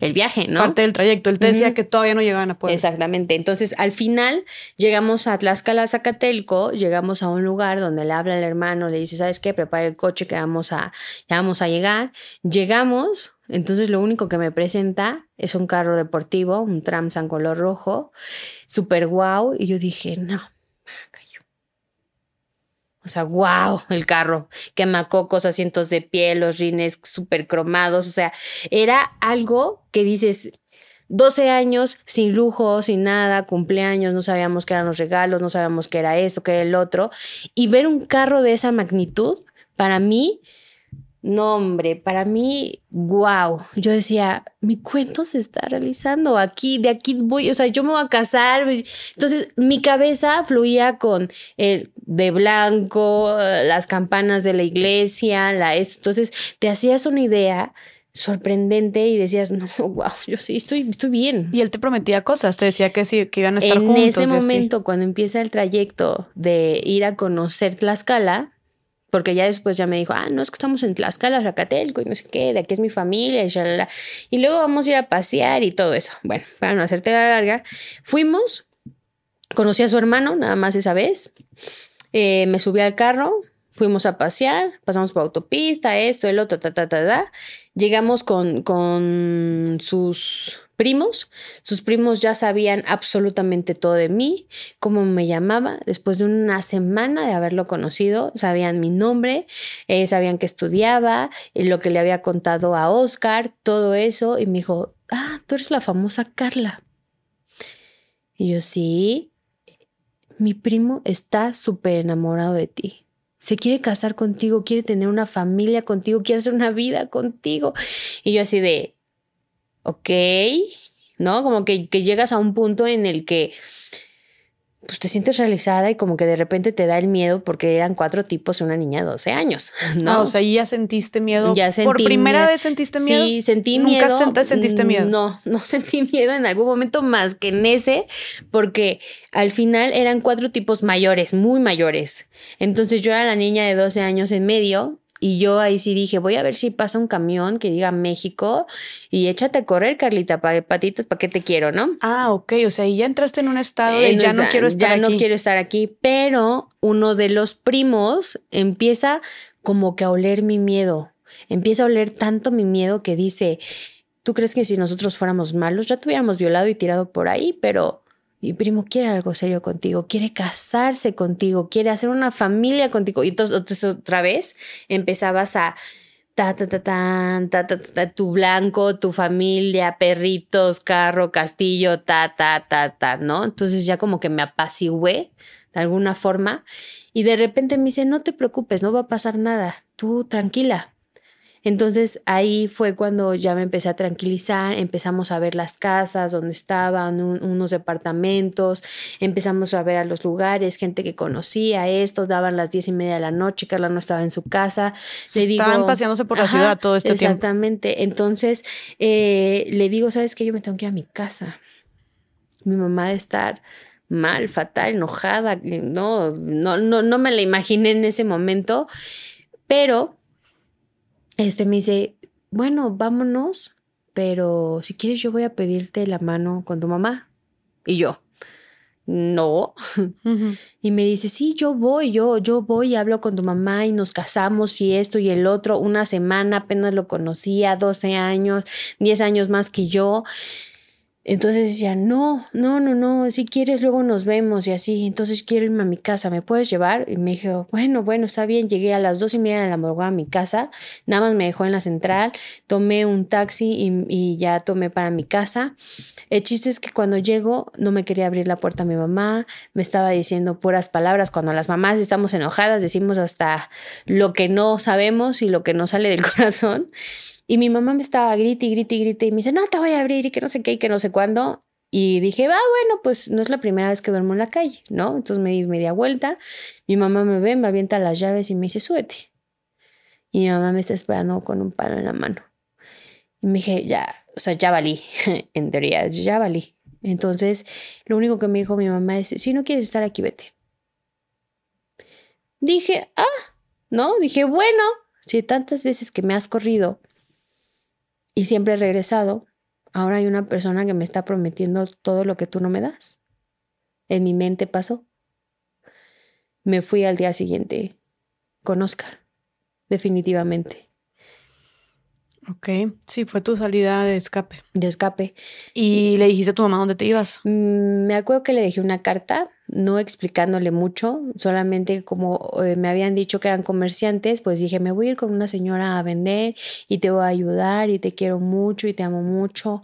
el viaje, ¿no? Parte del trayecto. Él te decía que todavía no llegaban a Puebla. Exactamente. Entonces, al final llegamos a Tlaxcala, Zacatelco, llegamos a un lugar donde le habla el hermano, le dice, ¿sabes qué? Prepara el coche que vamos a, ya vamos a llegar. Llegamos, entonces lo único que me presenta es un carro deportivo, un Tramsan color rojo, súper guau. Y yo dije, no. O sea, wow, el carro, quemacocos, asientos de piel, los rines súper cromados. O sea, era algo que dices, 12 años sin lujo, sin nada, cumpleaños, no sabíamos qué eran los regalos, no sabíamos qué era esto, qué era el otro. Y ver un carro de esa magnitud, para mí, no, hombre, para mí, wow. Yo decía, mi cuento se está realizando aquí, de aquí voy, o sea, yo me voy a casar. Entonces, mi cabeza fluía con el de blanco, eh, las campanas de la iglesia, la esto. Entonces, te hacías una idea sorprendente y decías, no, wow, yo sí, estoy, estoy bien. Y él te prometía cosas, te decía que sí, que iban a estar En juntos. ese y así. momento, cuando empieza el trayecto de ir a conocer Tlaxcala, porque ya después ya me dijo, ah, no, es que estamos en Tlaxcala, Zacatelco y no sé qué, de aquí es mi familia y shalala. Y luego vamos a ir a pasear y todo eso. Bueno, para no hacerte la larga, fuimos, conocí a su hermano nada más esa vez, eh, me subí al carro, fuimos a pasear, pasamos por autopista, esto, el otro, ta, ta, ta, ta. Llegamos con, con sus primos. Sus primos ya sabían absolutamente todo de mí, cómo me llamaba. Después de una semana de haberlo conocido, sabían mi nombre, eh, sabían que estudiaba, eh, lo que le había contado a Oscar, todo eso. Y me dijo, ah, tú eres la famosa Carla. Y yo, sí, mi primo está súper enamorado de ti. Se quiere casar contigo, quiere tener una familia contigo, quiere hacer una vida contigo. Y yo así de, ok, ¿no? Como que, que llegas a un punto en el que pues te sientes realizada y como que de repente te da el miedo porque eran cuatro tipos y una niña de 12 años, ¿no? Ah, o sea, ¿y ya sentiste miedo. Ya ¿Por sentí primera miedo. vez sentiste miedo? Sí, sentí ¿Nunca miedo. sent- sentiste miedo? No, no sentí miedo en algún momento más que en ese, porque al final eran cuatro tipos mayores, muy mayores. Entonces yo era la niña de 12 años en medio. Y yo ahí sí dije, voy a ver si pasa un camión que diga México y échate a correr, Carlita, pa- patitas, ¿para qué te quiero, no? Ah, ok. O sea, y ya entraste en un estado de Eh, ya no quiero estar ya aquí. no quiero estar aquí, pero uno de los primos empieza como que a oler mi miedo. Empieza a oler tanto mi miedo que dice, ¿tú crees que si nosotros fuéramos malos ya te hubiéramos violado y tirado por ahí? Pero mi primo quiere algo serio contigo, quiere casarse contigo, quiere hacer una familia contigo. Y entonces otra vez empezabas a ta, ta, ta, ta, ta, ta, tu blanco, tu familia, perritos, carro, castillo, ta, ta, ta, ta, ¿no? Entonces ya como que me apacigué de alguna forma y de repente me dice, no te preocupes, no va a pasar nada, tú tranquila. Entonces ahí fue cuando ya me empecé a tranquilizar, empezamos a ver las casas donde estaban, un- unos departamentos, empezamos a ver a los lugares, gente que conocía esto, daban las diez y media de la noche, Carla no estaba en su casa. Se estaban paseándose por la ciudad todo este tiempo. Exactamente. Entonces eh, le digo, ¿sabes qué? Yo me tengo que ir a mi casa. Mi mamá de estar mal, fatal, enojada. No, no, no, no me la imaginé en ese momento. Pero este me dice, bueno, vámonos, pero si quieres yo voy a pedirte la mano con tu mamá. Y yo, no. Y me dice, sí, yo voy, yo, yo voy y hablo con tu mamá y nos casamos y esto y el otro. Una semana apenas lo conocía, 12 años, 10 años más que yo. Entonces decía, no, no, no, no, si quieres luego nos vemos y así. Entonces quiero irme a mi casa, ¿me puedes llevar? Y me dijo, bueno, bueno, está bien. Llegué a las dos y media de la madrugada a mi casa, nada más me dejó en la central, tomé un taxi y, y ya tomé para mi casa. El chiste es que cuando llego no me quería abrir la puerta a mi mamá, me estaba diciendo puras palabras. Cuando las mamás estamos enojadas decimos hasta lo que no sabemos y lo que no sale del corazón. Y mi mamá me estaba grite y grite y grite y me dice, no te voy a abrir y que no sé qué y que no sé cuándo. Y dije, va, bueno, pues no es la primera vez que duermo en la calle, ¿no? Entonces me di media vuelta, mi mamá me ve, me avienta las llaves y me dice, súbete. Y mi mamá me está esperando con un palo en la mano. Y me dije, ya, o sea, ya valí, en teoría, ya valí. Entonces, lo único que me dijo mi mamá es, si no quieres estar aquí, vete. Dije, ah, ¿no? Dije, bueno, si tantas veces que me has corrido y siempre he regresado, ahora hay una persona que me está prometiendo todo lo que tú no me das. En mi mente pasó. Me fui al día siguiente con Oscar, definitivamente. Ok, sí, fue tu salida de escape. De escape. ¿Y le dijiste a tu mamá dónde te ibas? Mm, me acuerdo que le dejé una carta, no explicándole mucho, solamente como eh, me habían dicho que eran comerciantes, pues dije, me voy a ir con una señora a vender y te voy a ayudar y te quiero mucho y te amo mucho.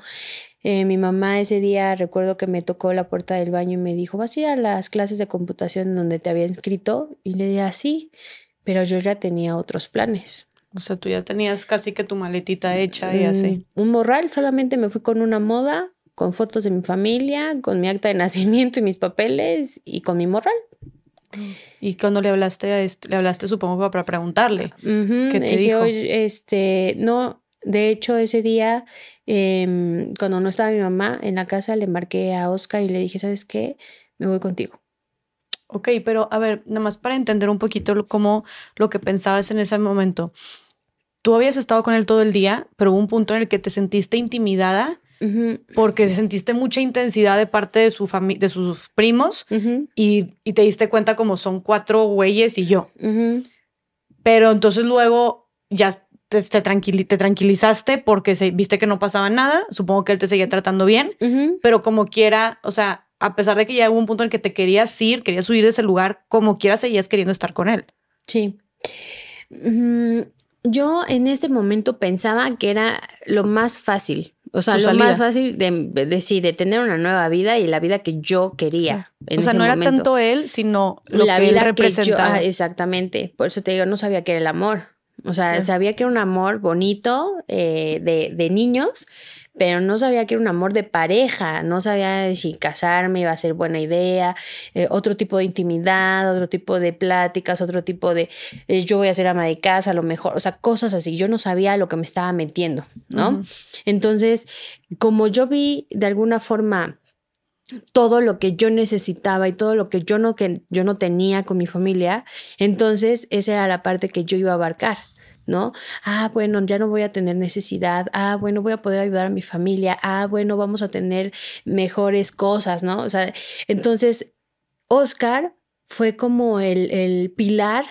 Eh, mi mamá ese día recuerdo que me tocó la puerta del baño y me dijo, ¿vas a ir a las clases de computación donde te había inscrito? Y le dije, sí, pero yo ya tenía otros planes. O sea, tú ya tenías casi que tu maletita hecha y así. Mm, un morral, solamente me fui con una moda, con fotos de mi familia, con mi acta de nacimiento y mis papeles y con mi morral. Y cuando le hablaste a este, le hablaste supongo para preguntarle qué te dijo. este, no, de hecho ese día em, cuando no estaba mi mamá en la casa le marqué a Oscar y le dije, ¿sabes qué? Me voy contigo. Ok, pero a ver, nada más para entender un poquito cómo lo que pensabas en ese momento tú habías estado con él todo el día, pero hubo un punto en el que te sentiste intimidada porque sentiste mucha intensidad de parte de, su de sus primos y, te diste cuenta como son cuatro güeyes y yo. Pero entonces luego ya te, te, tranquilizaste porque se, viste que no pasaba nada. Supongo que él te seguía tratando bien, pero como quiera, o sea, a pesar de que ya hubo un punto en el que te querías ir, querías huir de ese lugar, como quiera seguías queriendo estar con él. Sí. Mm, yo en este momento pensaba que era lo más fácil, o sea, lo más fácil de, de, de tener una nueva vida y la vida que yo quería. o sea, no era tanto él, sino lo la que vida él representaba. Que yo, exactamente, por eso te digo, no sabía que era el amor. O sea, sabía que era un amor bonito eh, de, de niños, pero no sabía que era un amor de pareja, no sabía si casarme iba a ser buena idea, eh, otro tipo de intimidad, otro tipo de pláticas, otro tipo de eh, yo voy a ser ama de casa, a lo mejor, o sea, cosas así, yo no sabía lo que me estaba metiendo, ¿no? Entonces, como yo vi de alguna forma todo lo que yo necesitaba y todo lo que yo no, que yo no tenía con mi familia, entonces esa era la parte que yo iba a abarcar. ¿No? Ah, bueno, ya no voy a tener necesidad. Ah, bueno, voy a poder ayudar a mi familia. Ah, bueno, vamos a tener mejores cosas, ¿no? O sea, entonces, Oscar fue como el, pilar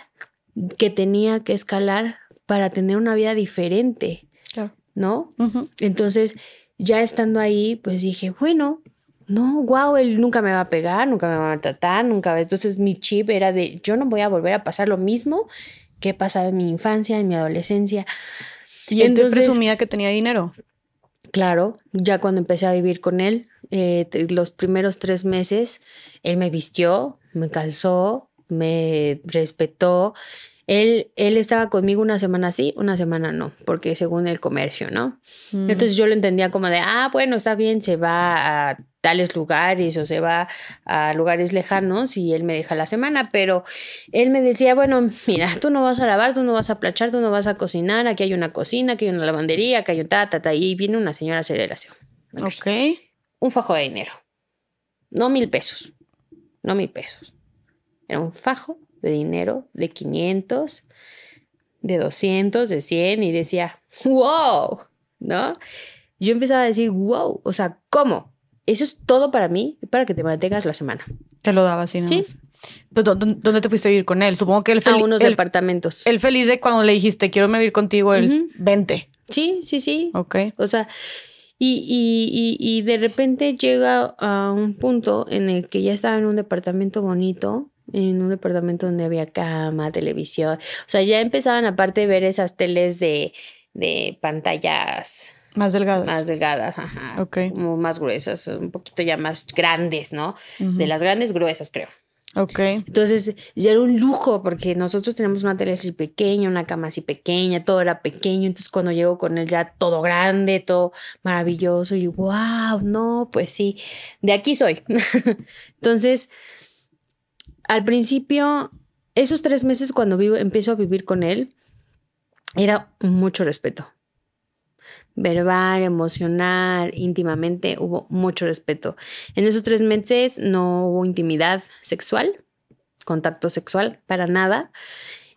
que tenía que escalar para tener una vida diferente, ¿no? Entonces, ya estando ahí, pues dije, bueno, no, wow, él nunca me va a pegar, nunca me va a maltratar, nunca. Entonces mi chip era de, yo no voy a volver a pasar lo mismo qué pasaba en mi infancia, en mi adolescencia. ¿Y él te presumía que tenía dinero? Claro, ya cuando empecé a vivir con él, eh, los primeros tres meses, él me vistió, me calzó, me respetó. Él, él estaba conmigo una semana sí, una semana no, porque según el comercio, ¿no? Mm. Entonces yo lo entendía como de, ah, bueno, está bien, se va a tales lugares o se va a lugares lejanos y él me deja la semana, pero él me decía, bueno, mira, tú no vas a lavar, tú no vas a planchar, tú no vas a cocinar, aquí hay una cocina, aquí hay una lavandería, aquí hay un ta, ta, ta, y viene una señora a hacer el ok. Un fajo de dinero. No mil pesos, no mil pesos. Era un fajo de dinero de 500, de 200, de 100 y decía, wow, ¿no? Yo empezaba a decir, wow, o sea, ¿cómo? Eso es todo para mí, para que te mantengas la semana. Te lo daba así, ¿no? Sí. ¿Dónde te fuiste a vivir con él? Supongo que él A unos departamentos. Él feliz de cuando le dijiste, quiero vivir contigo, él, vente. Sí, sí, sí. Ok. O sea, y, y, y, de repente llega a un punto en el que ya estaba en un departamento bonito, en un departamento donde había cama, televisión. O sea, ya empezaban aparte a ver esas teles de, de pantallas más delgadas. Más delgadas, ajá. Ok. Como más gruesas, un poquito ya más grandes, ¿no? De las grandes gruesas, creo. Ok. Entonces ya era un lujo porque nosotros tenemos una tele así pequeña, una cama así pequeña, todo era pequeño. Entonces cuando llego con él ya todo grande, todo maravilloso y wow, no, pues sí, de aquí soy. Entonces, al principio, esos tres meses cuando vivo, empiezo a vivir con él, era mucho respeto. Verbal, emocional, íntimamente, hubo mucho respeto. En esos tres meses no hubo intimidad sexual, contacto sexual, para nada.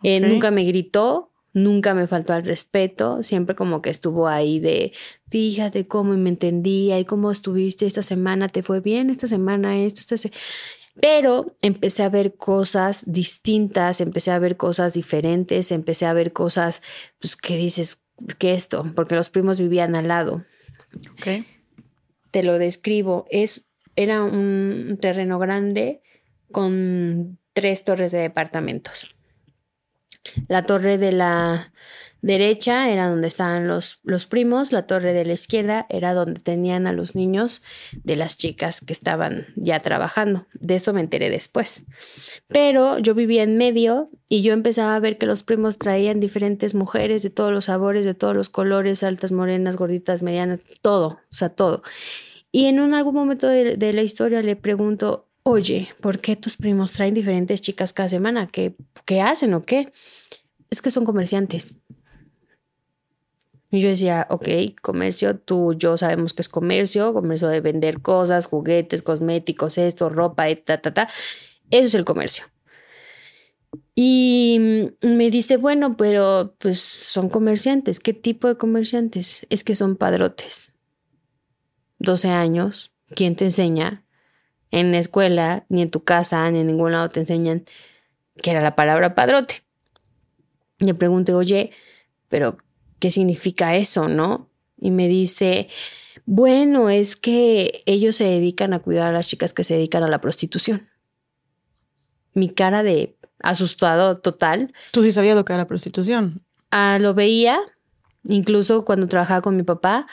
Eh, nunca me gritó, nunca me faltó al respeto, siempre como que estuvo ahí de, fíjate cómo me entendía y cómo estuviste esta semana, te fue bien esta semana esto, esto, pero empecé a ver cosas distintas, empecé a ver cosas diferentes, empecé a ver cosas, pues, ¿qué dices? Que esto? Porque los primos vivían al lado. Ok. Te lo describo. Es, era un terreno grande con tres torres de departamentos. La torre de la derecha era donde estaban los, los primos, la torre de la izquierda era donde tenían a los niños de las chicas que estaban ya trabajando. De esto me enteré después. Pero yo vivía en medio y yo empezaba a ver que los primos traían diferentes mujeres de todos los sabores, de todos los colores, altas, morenas, gorditas, medianas, todo, o sea, todo. Y en un, algún momento de, de la historia le pregunto, oye, ¿por qué tus primos traen diferentes chicas cada semana? ¿Qué, qué hacen o qué? Es que son comerciantes. Y yo decía, ok, comercio, tú, yo sabemos que es comercio, comercio de vender cosas, juguetes, cosméticos, esto, ropa, ta, ta, ta. Eso es el comercio. Y me dice, bueno, pero pues son comerciantes. ¿Qué tipo de comerciantes? Es que son padrotes. 12 años, ¿quién te enseña? En la escuela, ni en tu casa, ni en ningún lado te enseñan que era la palabra padrote. Le pregunté, oye, pero qué significa eso, ¿no? Y me dice, bueno, es que ellos se dedican a cuidar a las chicas que se dedican a la prostitución. Mi cara de asustado total. ¿Tú sí sabías lo que era la prostitución? Ah, lo veía, incluso cuando trabajaba con mi papá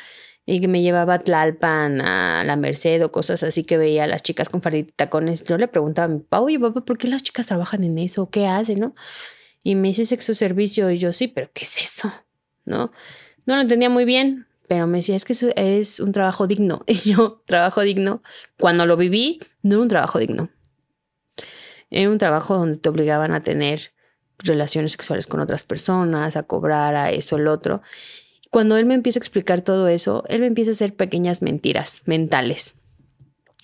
y que me llevaba a Tlalpan, a la Merced o cosas así que veía a las chicas con fardita tacones. Yo le preguntaba a mi papá, oye papá, ¿por qué las chicas trabajan en eso? ¿Qué hacen? ¿No? Y me dice sexo servicio y yo sí, pero ¿qué es eso? ¿No? No lo entendía muy bien, pero me decía, es que es un trabajo digno. Y yo, trabajo digno, cuando lo viví, no era un trabajo digno. Era un trabajo donde te obligaban a tener relaciones sexuales con otras personas, a cobrar a eso, el otro. Cuando él me empieza a explicar todo eso, él me empieza a hacer pequeñas mentiras mentales.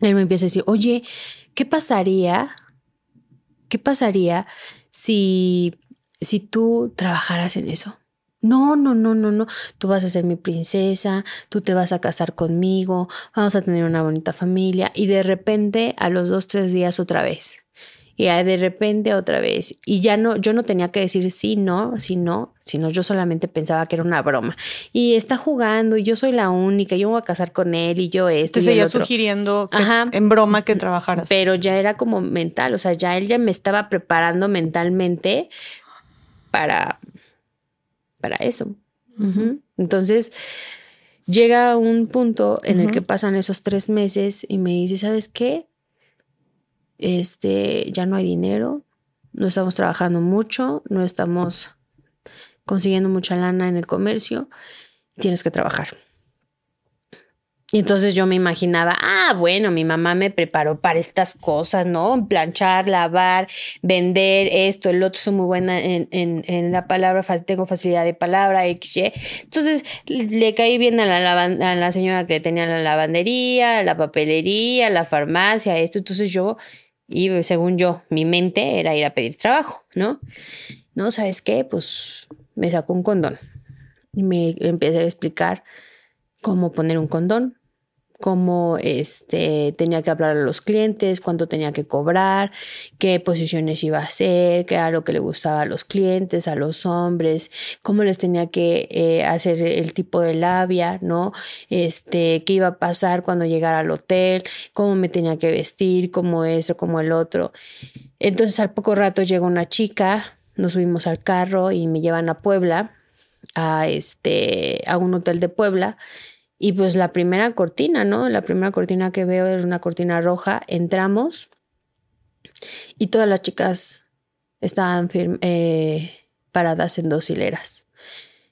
Él me empieza a decir, oye, ¿qué pasaría? ¿Qué pasaría si, si tú trabajaras en eso? No, no, no, no, no. Tú vas a ser mi princesa, tú te vas a casar conmigo, vamos a tener una bonita familia. Y de repente, a los dos, tres días otra vez. Y de repente otra vez. Y ya no, yo no tenía que decir sí, no, sí, no, sino yo solamente pensaba que era una broma. Y está jugando y yo soy la única, yo me voy a casar con él y yo esto. Te seguía sugiriendo en broma que trabajaras. Pero ya era como mental, o sea, ya él ya me estaba preparando mentalmente para para eso. Entonces, llega un punto en el que pasan esos tres meses y me dice, ¿sabes qué? Este, ya no hay dinero, no estamos trabajando mucho, no estamos consiguiendo mucha lana en el comercio, tienes que trabajar. Y entonces yo me imaginaba, ah, bueno, mi mamá me preparó para estas cosas, ¿no? Planchar, lavar, vender esto, el otro, soy muy buena en, en, en la palabra, tengo facilidad de palabra, XY. Entonces le caí bien a la, a la señora que tenía la lavandería, la papelería, la farmacia, esto. Entonces yo, y según yo, mi mente era ir a pedir trabajo, ¿no? No, ¿sabes qué? Pues me sacó un condón y me empecé a explicar cómo poner un condón, cómo este, tenía que hablar a los clientes, cuánto tenía que cobrar, qué posiciones iba a hacer, qué era lo que le gustaba a los clientes, a los hombres, cómo les tenía que eh, hacer el tipo de labia, ¿no? Este, qué iba a pasar cuando llegara al hotel, cómo me tenía que vestir, cómo eso, cómo el otro. Entonces al poco rato llega una chica, nos subimos al carro y me llevan a Puebla, a, este, a un hotel de Puebla y pues la primera cortina, ¿no? La primera cortina que veo es una cortina roja. Entramos Y todas las chicas estaban eh, paradas en dos hileras.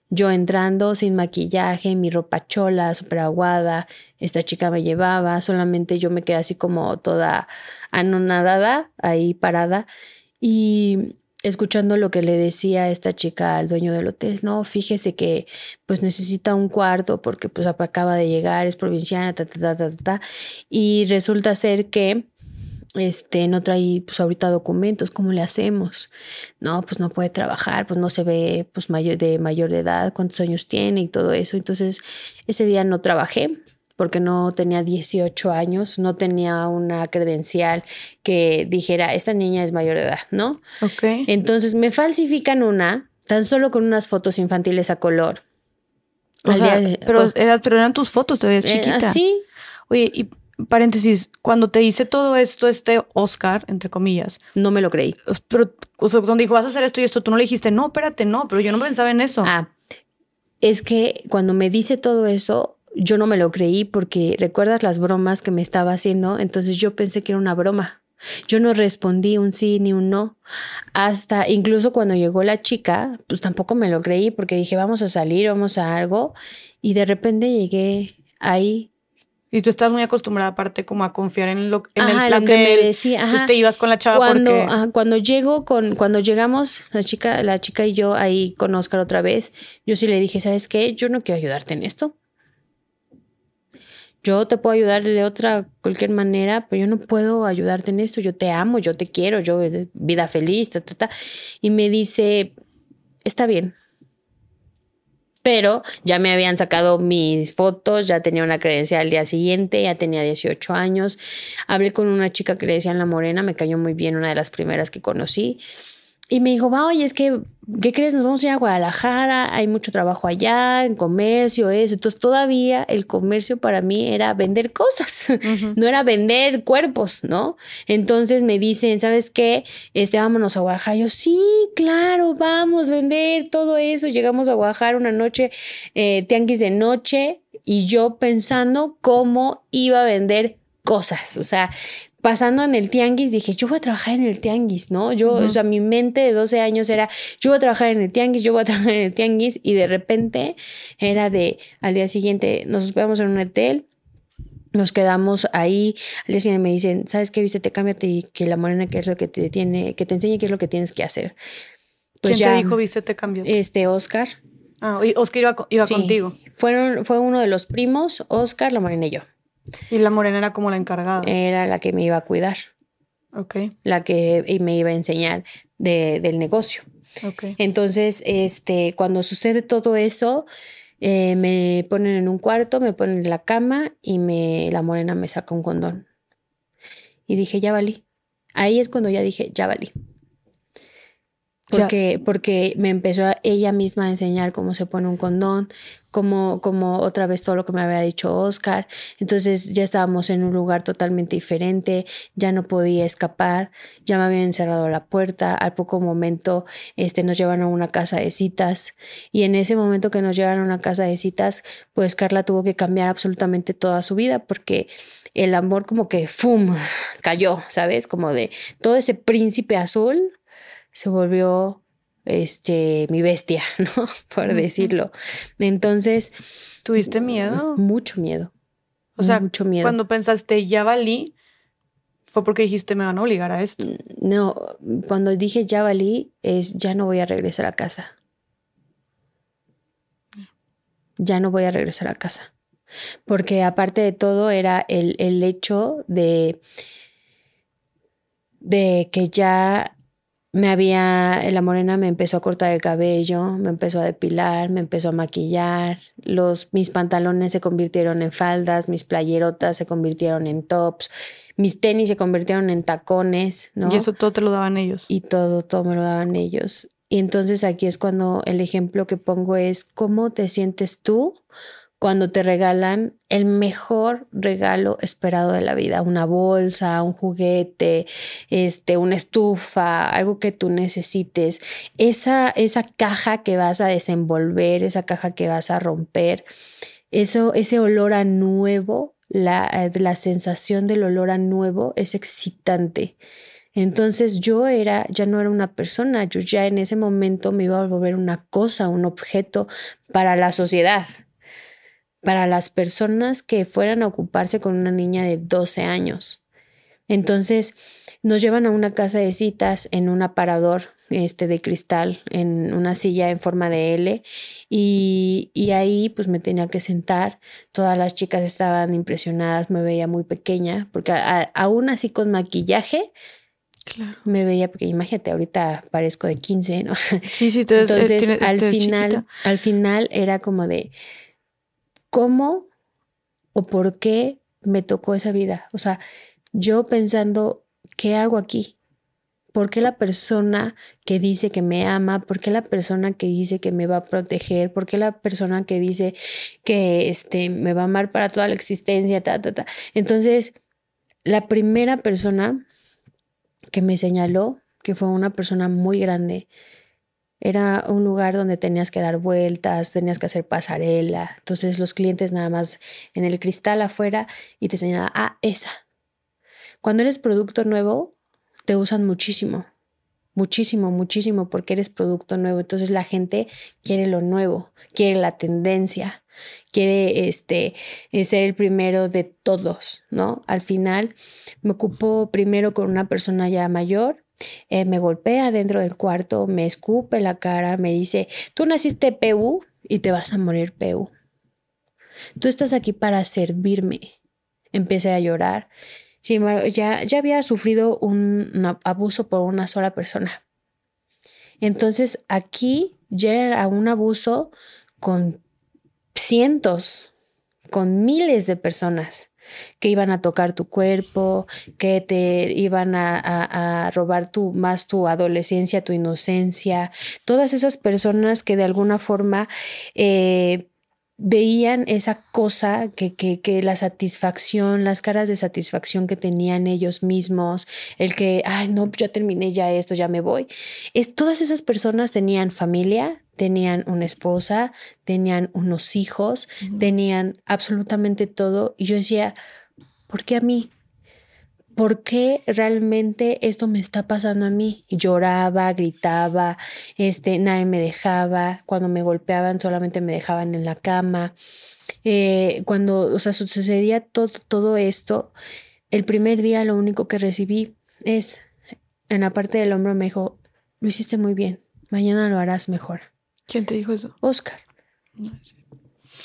Yo entrando sin maquillaje, mi ropa chola, súper aguada, esta chica me llevaba, solamente yo me quedé así como toda anonadada, ahí parada, y escuchando lo que le decía esta chica al dueño del hotel, no, fíjese que pues necesita un cuarto porque pues acaba de llegar, es provinciana, ta, ta, ta, ta, ta, y resulta ser que este, no trae pues ahorita documentos, ¿cómo le hacemos? No, pues no puede trabajar, pues no se ve pues mayor de mayor de edad, cuántos años tiene y todo eso. Entonces, ese día no trabajé porque no tenía 18 años, no tenía una credencial que dijera, esta niña es mayor de edad, ¿no? Ok. Entonces me falsifican una, tan solo con unas fotos infantiles a color. pero, eras, pero eran tus fotos, te veías eh, chiquita. sí. Oye, y paréntesis, cuando te hice todo esto, este Oscar, entre comillas. No me lo creí. Pero, o sea, cuando dijo, vas a hacer esto y esto, tú no le dijiste, no, espérate, no, pero yo no pensaba en eso. Ah, es que cuando me dice todo eso, yo no me lo creí porque recuerdas las bromas que me estaba haciendo, entonces yo pensé que era una broma. Yo no respondí un sí ni un no. Hasta incluso cuando llegó la chica, pues tampoco me lo creí porque dije, vamos a salir, vamos a algo. Y de repente llegué ahí y tú estás muy acostumbrada aparte como a confiar en lo, en el plan que me decía. Entonces te ibas con la chava cuando, porque... cuando llego con, cuando llegamos, la chica, la chica y yo ahí con Oscar otra vez, yo sí le dije, ¿sabes qué? Yo no quiero ayudarte en esto. Yo te puedo ayudar de otra, cualquier manera, pero yo no puedo ayudarte en esto. Yo te amo, yo te quiero, yo vida feliz, ta, ta, ta. Y me dice, está bien, pero ya me habían sacado mis fotos, ya tenía una credencial al día siguiente, ya tenía 18 años. Hablé con una chica que le decían La Morena, me cayó muy bien, una de las primeras que conocí. Y me dijo, va, oye, es que, ¿qué crees? Nos vamos a ir a Guadalajara, hay mucho trabajo allá, en comercio, eso. Entonces todavía el comercio para mí era vender cosas, no era vender cuerpos, ¿no? Entonces me dicen, ¿sabes qué? Este, vámonos a Guadalajara. Yo, sí, claro, vamos, a vender todo eso. Llegamos a Guadalajara una noche, eh, tianguis de noche, y yo pensando cómo iba a vender cosas. O sea, pasando en el tianguis, dije, yo voy a trabajar en el tianguis, ¿no? Yo, o sea, mi mente de 12 años era, yo voy a trabajar en el tianguis, yo voy a trabajar en el tianguis, y de repente era de, al día siguiente nos hospedamos en un hotel, nos quedamos ahí, al día siguiente me dicen, ¿sabes qué? Viste, te cámbiate y que la morena, qué es lo que te tiene, que te enseñe qué es lo que tienes que hacer. Pues ¿Quién te dijo, viste, te cambió? Este, Oscar. Ah, Oscar iba, iba contigo. Fueron, fue uno de los primos, Oscar, la morena y yo. Y la morena era como la encargada. Era la que me iba a cuidar. Ok. La que me iba a enseñar de, del negocio. Ok. Entonces, este, cuando sucede todo eso, eh, me ponen en un cuarto, me ponen en la cama y me, la morena me saca un condón. Y dije, ya valí. Ahí es cuando ya dije, ya valí. Porque, porque me empezó ella misma a enseñar cómo se pone un condón, como, como otra vez todo lo que me había dicho Oscar. Entonces ya estábamos en un lugar totalmente diferente, ya no podía escapar, ya me habían encerrado la puerta. Al poco momento este, nos llevan a una casa de citas y en ese momento que nos llevan a una casa de citas, pues Carla tuvo que cambiar absolutamente toda su vida porque el amor como que ¡fum! cayó, ¿sabes? Como de todo ese príncipe azul se volvió este mi bestia, ¿no? Por decirlo. Entonces, ¿tuviste miedo? Mucho miedo. O sea, mucho miedo. Cuando pensaste ya valí, fue porque dijiste me van a obligar a esto. No, cuando dije ya valí es ya no voy a regresar a casa. Ya no voy a regresar a casa. Porque aparte de todo era el, el hecho de, de que ya me había, la morena me empezó a cortar el cabello, me empezó a depilar, me empezó a maquillar, los, mis pantalones se convirtieron en faldas, mis playerotas se convirtieron en tops, mis tenis se convirtieron en tacones, ¿no? Y eso todo te lo daban ellos. Y todo, todo me lo daban ellos. Y entonces aquí es cuando el ejemplo que pongo es, ¿cómo te sientes tú cuando te regalan el mejor regalo esperado de la vida, una bolsa, un juguete, este, una estufa, algo que tú necesites, esa, esa caja que vas a desenvolver, esa caja que vas a romper, eso, ese olor a nuevo, la, la sensación del olor a nuevo es excitante. Entonces yo era, ya no era una persona, yo ya en ese momento me iba a volver una cosa, un objeto para la sociedad, para las personas que fueran a ocuparse con una niña de 12 años. Entonces nos llevan a una casa de citas en un aparador este, de cristal, en una silla en forma de L, y, y, ahí pues me tenía que sentar. Todas las chicas estaban impresionadas, me veía muy pequeña, porque aún así con maquillaje, Claro. Me veía, porque imagínate, ahorita parezco de 15, ¿no? Sí, sí, entonces al final, al final era como de cómo o por qué me tocó esa vida. O sea, yo pensando, ¿qué hago aquí? ¿Por qué la persona que dice que me ama? ¿Por qué la persona que dice que me va a proteger? ¿Por qué la persona que dice que este, me va a amar para toda la existencia? Ta, ta, ta. Entonces, la primera persona que me señaló, que fue una persona muy grande, era un lugar donde tenías que dar vueltas, tenías que hacer pasarela. Entonces los clientes nada más en el cristal afuera y te señalaban, ah, esa. Cuando eres producto nuevo, te usan muchísimo, muchísimo, muchísimo porque eres producto nuevo. Entonces la gente quiere lo nuevo, quiere la tendencia, quiere este, eh, ser el primero de todos, ¿no? Al final me ocupo primero con una persona ya mayor. Eh, me golpea dentro del cuarto, me escupe la cara, me dice, tú naciste PU y te vas a morir PU. Tú estás aquí para servirme. Empecé a llorar sin ya, ya había sufrido un, abuso por una sola persona. Entonces aquí ya era un abuso con cientos, con miles de personas que iban a tocar tu cuerpo, que te iban a, robar tu, más tu adolescencia, tu inocencia, todas esas personas que de alguna forma eh, veían esa cosa que, que, que, la satisfacción, las caras de satisfacción que tenían ellos mismos, el que, ay, no, ya terminé ya esto, ya me voy. Es, todas esas personas tenían familia, tenían una esposa, tenían unos hijos, tenían absolutamente todo. Y yo decía, ¿por qué a mí? ¿por qué realmente esto me está pasando a mí? lloraba, gritaba, este, nadie me dejaba, cuando me golpeaban solamente me dejaban en la cama. Eh, cuando, o sea, sucedía todo, todo esto, el primer día lo único que recibí es, en la parte del hombro me dijo, lo hiciste muy bien, mañana lo harás mejor. ¿Quién te dijo eso? Oscar.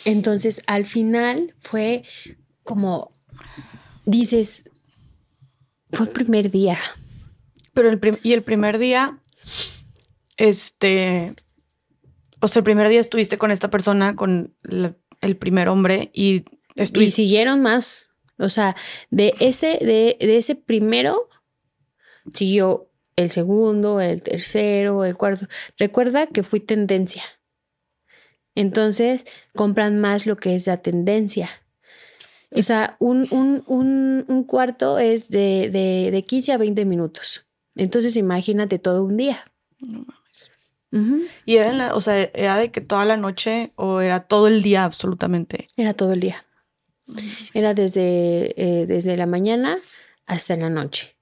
Entonces, al final fue como, dices, fue el primer día. Pero el y el primer día, este, o sea, el primer día estuviste con esta persona, con el primer hombre y estuviste... Y siguieron más. O sea, de ese, de, de ese primero siguió el segundo, el tercero, el cuarto. Recuerda que fui tendencia. Entonces compran más lo que es la tendencia. O sea, un, un, un, un cuarto es de, de, de, 15 a 20 minutos. Entonces imagínate todo un día. No mames. ¿Y era, la, o sea, era de que toda la noche o era todo el día absolutamente? Era todo el día. Era desde, eh, desde la mañana hasta la noche.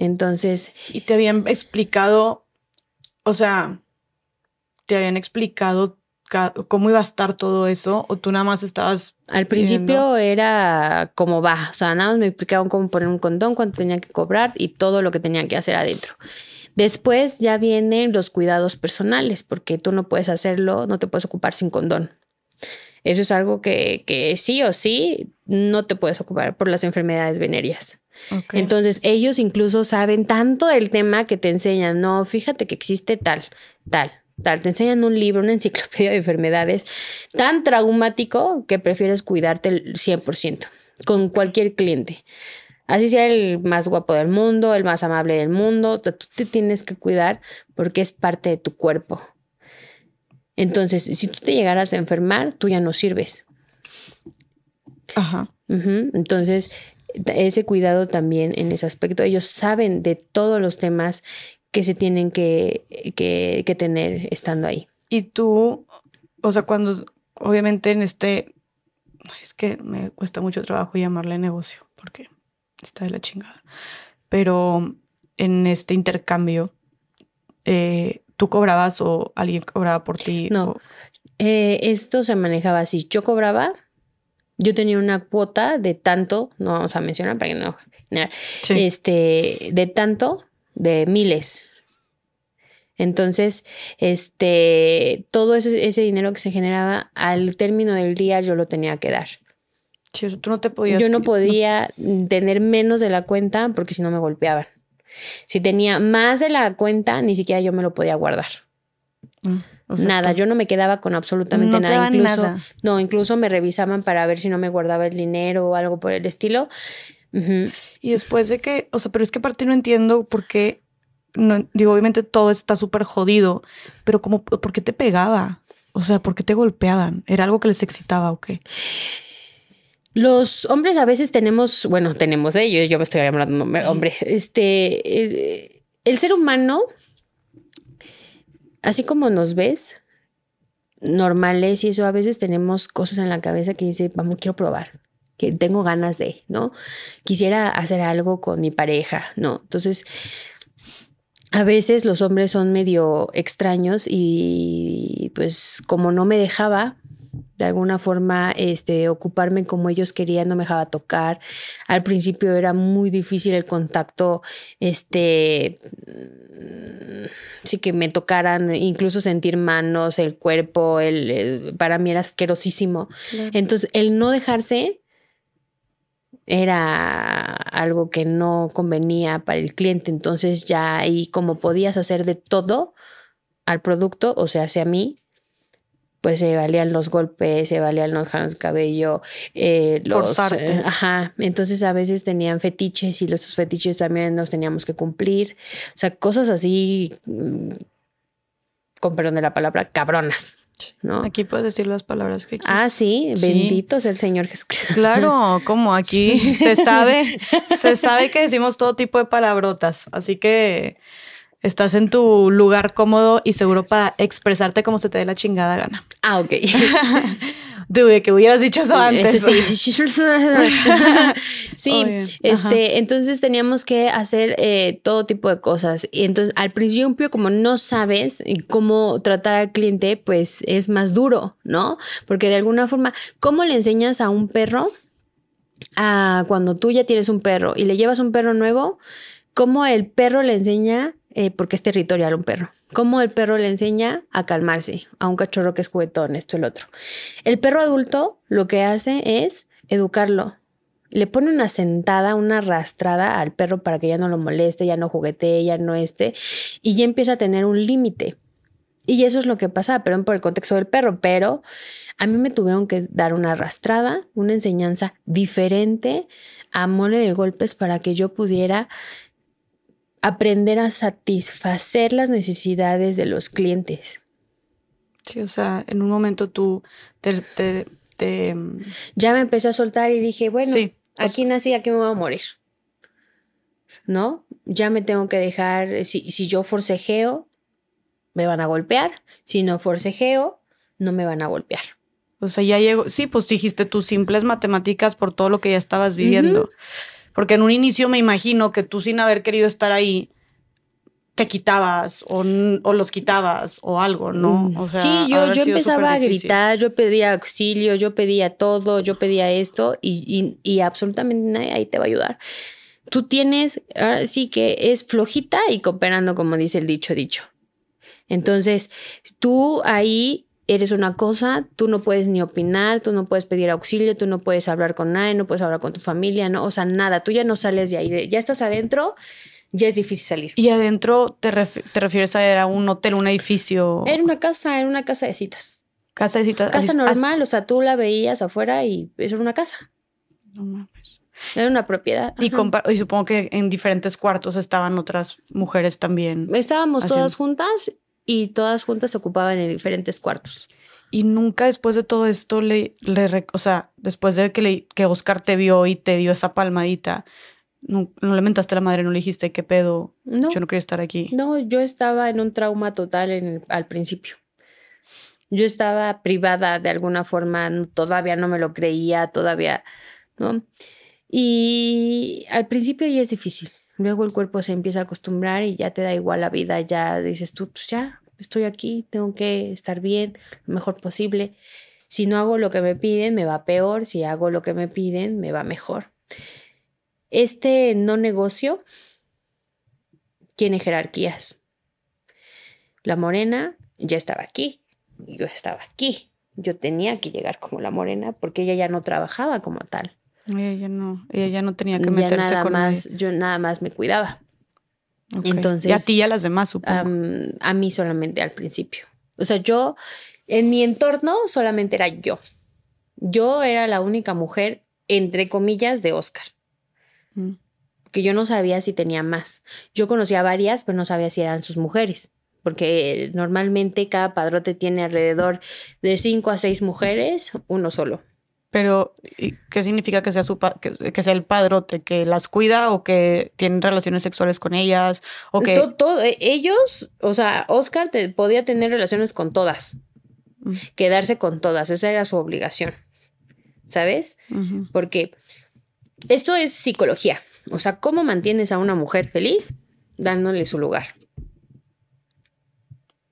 Entonces. ¿Y te habían explicado, o sea, te habían explicado cómo iba a estar todo eso o tú nada más estabas al principio era como va, o sea, nada más me explicaron cómo poner un condón, cuánto tenía que cobrar y todo lo que tenía que hacer adentro. Después ya vienen los cuidados personales, porque tú no puedes hacerlo, no te puedes ocupar sin condón. Eso es algo que, que sí o sí no te puedes ocupar por las enfermedades venéreas. Entonces ellos incluso saben tanto del tema que te enseñan, no, fíjate que existe tal, tal, te enseñan un libro, una enciclopedia de enfermedades tan traumático que prefieres cuidarte el 100% con cualquier cliente. Así sea el más guapo del mundo, el más amable del mundo, tú te tienes que cuidar porque es parte de tu cuerpo. Entonces, si tú te llegaras a enfermar, tú ya no sirves. Ajá. Entonces, ese cuidado también en ese aspecto, ellos saben de todos los temas que se tienen que, que, tener estando ahí. Y tú, o sea, cuando obviamente en este, es que me cuesta mucho trabajo llamarle negocio, porque está de la chingada. Pero en este intercambio, eh, ¿tú cobrabas o alguien cobraba por ti? No. o- Eh, esto se manejaba así. Yo cobraba, yo tenía una cuota de tanto, no vamos a mencionar para que no Sí. este, de tanto, de miles. Entonces, este, todo ese, ese dinero que se generaba al término del día yo lo tenía que dar. Sí, tú no te podías. Yo no podía tener menos de la cuenta porque si no me golpeaban. Si tenía más de la cuenta, ni siquiera yo me lo podía guardar. Mm, o sea, nada, yo no me quedaba con absolutamente No nada. Incluso, nada. no, incluso me revisaban para ver si no me guardaba el dinero o algo por el estilo. Y después de que, o sea, pero es que aparte no entiendo por qué, no, digo, obviamente todo está súper jodido, pero como, ¿por qué te pegaba? O sea, ¿por qué te golpeaban? ¿Era algo que les excitaba o qué? Los hombres a veces tenemos, bueno, tenemos, ¿eh? yo, yo me estoy hablando hombre, hombre, este, el, el ser humano, así como nos ves, normales y eso, a veces tenemos cosas en la cabeza que dice, vamos, quiero probar, que tengo ganas de, ¿no? Quisiera hacer algo con mi pareja, ¿no? Entonces, a veces los hombres son medio extraños y pues como no me dejaba de alguna forma este, ocuparme como ellos querían, no me dejaba tocar. Al principio era muy difícil el contacto, este, mm, sí que me tocaran, incluso sentir manos, el cuerpo, el, el- para mí era asquerosísimo. Entonces, el no dejarse era algo que no convenía para el cliente. Entonces ya ahí como podías hacer de todo al producto, o sea, hacia mí, pues se valían los golpes, se valían los jalos de cabello, eh, los... Eh, ajá, entonces a veces tenían fetiches y los fetiches también los teníamos que cumplir. O sea, cosas así, mm, con perdón de la palabra, cabronas, ¿no? Aquí puedes decir las palabras que quieras. Ah, sí, Sí. bendito sea el Señor Jesucristo. Claro, como aquí se sabe, se sabe que decimos todo tipo de palabrotas, así que estás en tu lugar cómodo y seguro para expresarte como se te dé la chingada gana. Ah, ok. Dude, que hubieras dicho eso antes. Sí. sí, Oye, este, entonces teníamos que hacer eh, todo tipo de cosas. Y entonces al principio, como no sabes cómo tratar al cliente, pues es más duro, ¿no? Porque de alguna forma, ¿cómo le enseñas a un perro a cuando tú ya tienes un perro y le llevas un perro nuevo? ¿Cómo el perro le enseña eh, porque es territorial un perro. Cómo el perro le enseña a calmarse a un cachorro que es juguetón, esto, el otro. El perro adulto lo que hace es educarlo. Le pone una sentada, una arrastrada al perro para que ya no lo moleste, ya no juguetee, ya no esté, y ya empieza a tener un límite. Y eso es lo que pasa, perdón por el contexto del perro, pero a mí me tuvieron que dar una arrastrada, una enseñanza diferente a mole de golpes para que yo pudiera aprender a satisfacer las necesidades de los clientes. Sí, o sea, en un momento tú te... te, te- Ya me empecé a soltar y dije, bueno, Sí, aquí nací, aquí me voy a morir. ¿No? Ya me tengo que dejar, si, si yo forcejeo, me van a golpear. Si no forcejeo, no me van a golpear. o sea, ya llegó... Sí, pues dijiste tus simples matemáticas por todo lo que ya estabas viviendo. Porque en un inicio me imagino que tú sin haber querido estar ahí, te quitabas o, los quitabas o algo, ¿no? O sea, sí, yo, yo empezaba a gritar, yo pedía auxilio, yo pedía todo, yo pedía esto y, y, y absolutamente nadie ahí te va a ayudar. Tú tienes, ahora sí que es flojita y cooperando, como dice el dicho dicho. Entonces, tú ahí eres una cosa, tú no puedes ni opinar, tú no puedes pedir auxilio, tú no puedes hablar con nadie, no puedes hablar con tu familia, no, o sea, nada, tú ya no sales de ahí, ya estás adentro, ya es difícil salir. Y adentro te, ref- te refieres a era un hotel, un edificio, Era una casa, era una casa de citas. casa de citas. Casa normal, o sea, tú la veías afuera y eso era una casa, no mames. era una propiedad. Y, y supongo que en diferentes cuartos estaban otras mujeres también. Estábamos haciendo- todas juntas y todas juntas se ocupaban en diferentes cuartos. Y nunca después de todo esto le, le o sea, después de que, le- que Oscar te vio y te dio esa palmadita, no, no le mentaste a la madre, no le dijiste qué pedo, No, yo no quería estar aquí. no, yo estaba en un trauma total en al principio. Yo estaba privada de alguna forma, todavía no me lo creía, todavía, ¿no? Y al principio ya es difícil. Luego el cuerpo se empieza a acostumbrar y ya te da igual la vida, ya dices tú, pues ya, estoy aquí, tengo que estar bien, lo mejor posible. Si no hago lo que me piden, me va peor, si hago lo que me piden, me va mejor. Este no negocio tiene jerarquías. La morena ya estaba aquí, yo estaba aquí. Yo tenía que llegar como la morena porque ella ya no trabajaba como tal. Ella ya no, ella ya no tenía que meterse ya nada con más, nadie. yo nada más me cuidaba. Entonces- Y a ti y a las demás, supongo. A mí solamente al principio. O sea, yo, en mi entorno solamente era yo. Yo era la única mujer, entre comillas, de Oscar. Mm. Que yo no sabía si tenía más. Yo conocía varias, pero no sabía si eran sus mujeres. Porque normalmente cada padrote tiene alrededor de cinco a seis mujeres, uno solo. Pero, ¿y ¿qué significa que sea, su pa- que, que sea el padrote? ¿Que las cuida o que tienen relaciones sexuales con ellas? ¿O que To- todo- eh, ellos, o sea, Oscar te, podía tener relaciones con todas, quedarse con todas, esa era su obligación, ¿sabes? Porque esto es psicología, o sea, ¿cómo mantienes a una mujer feliz? Dándole su lugar,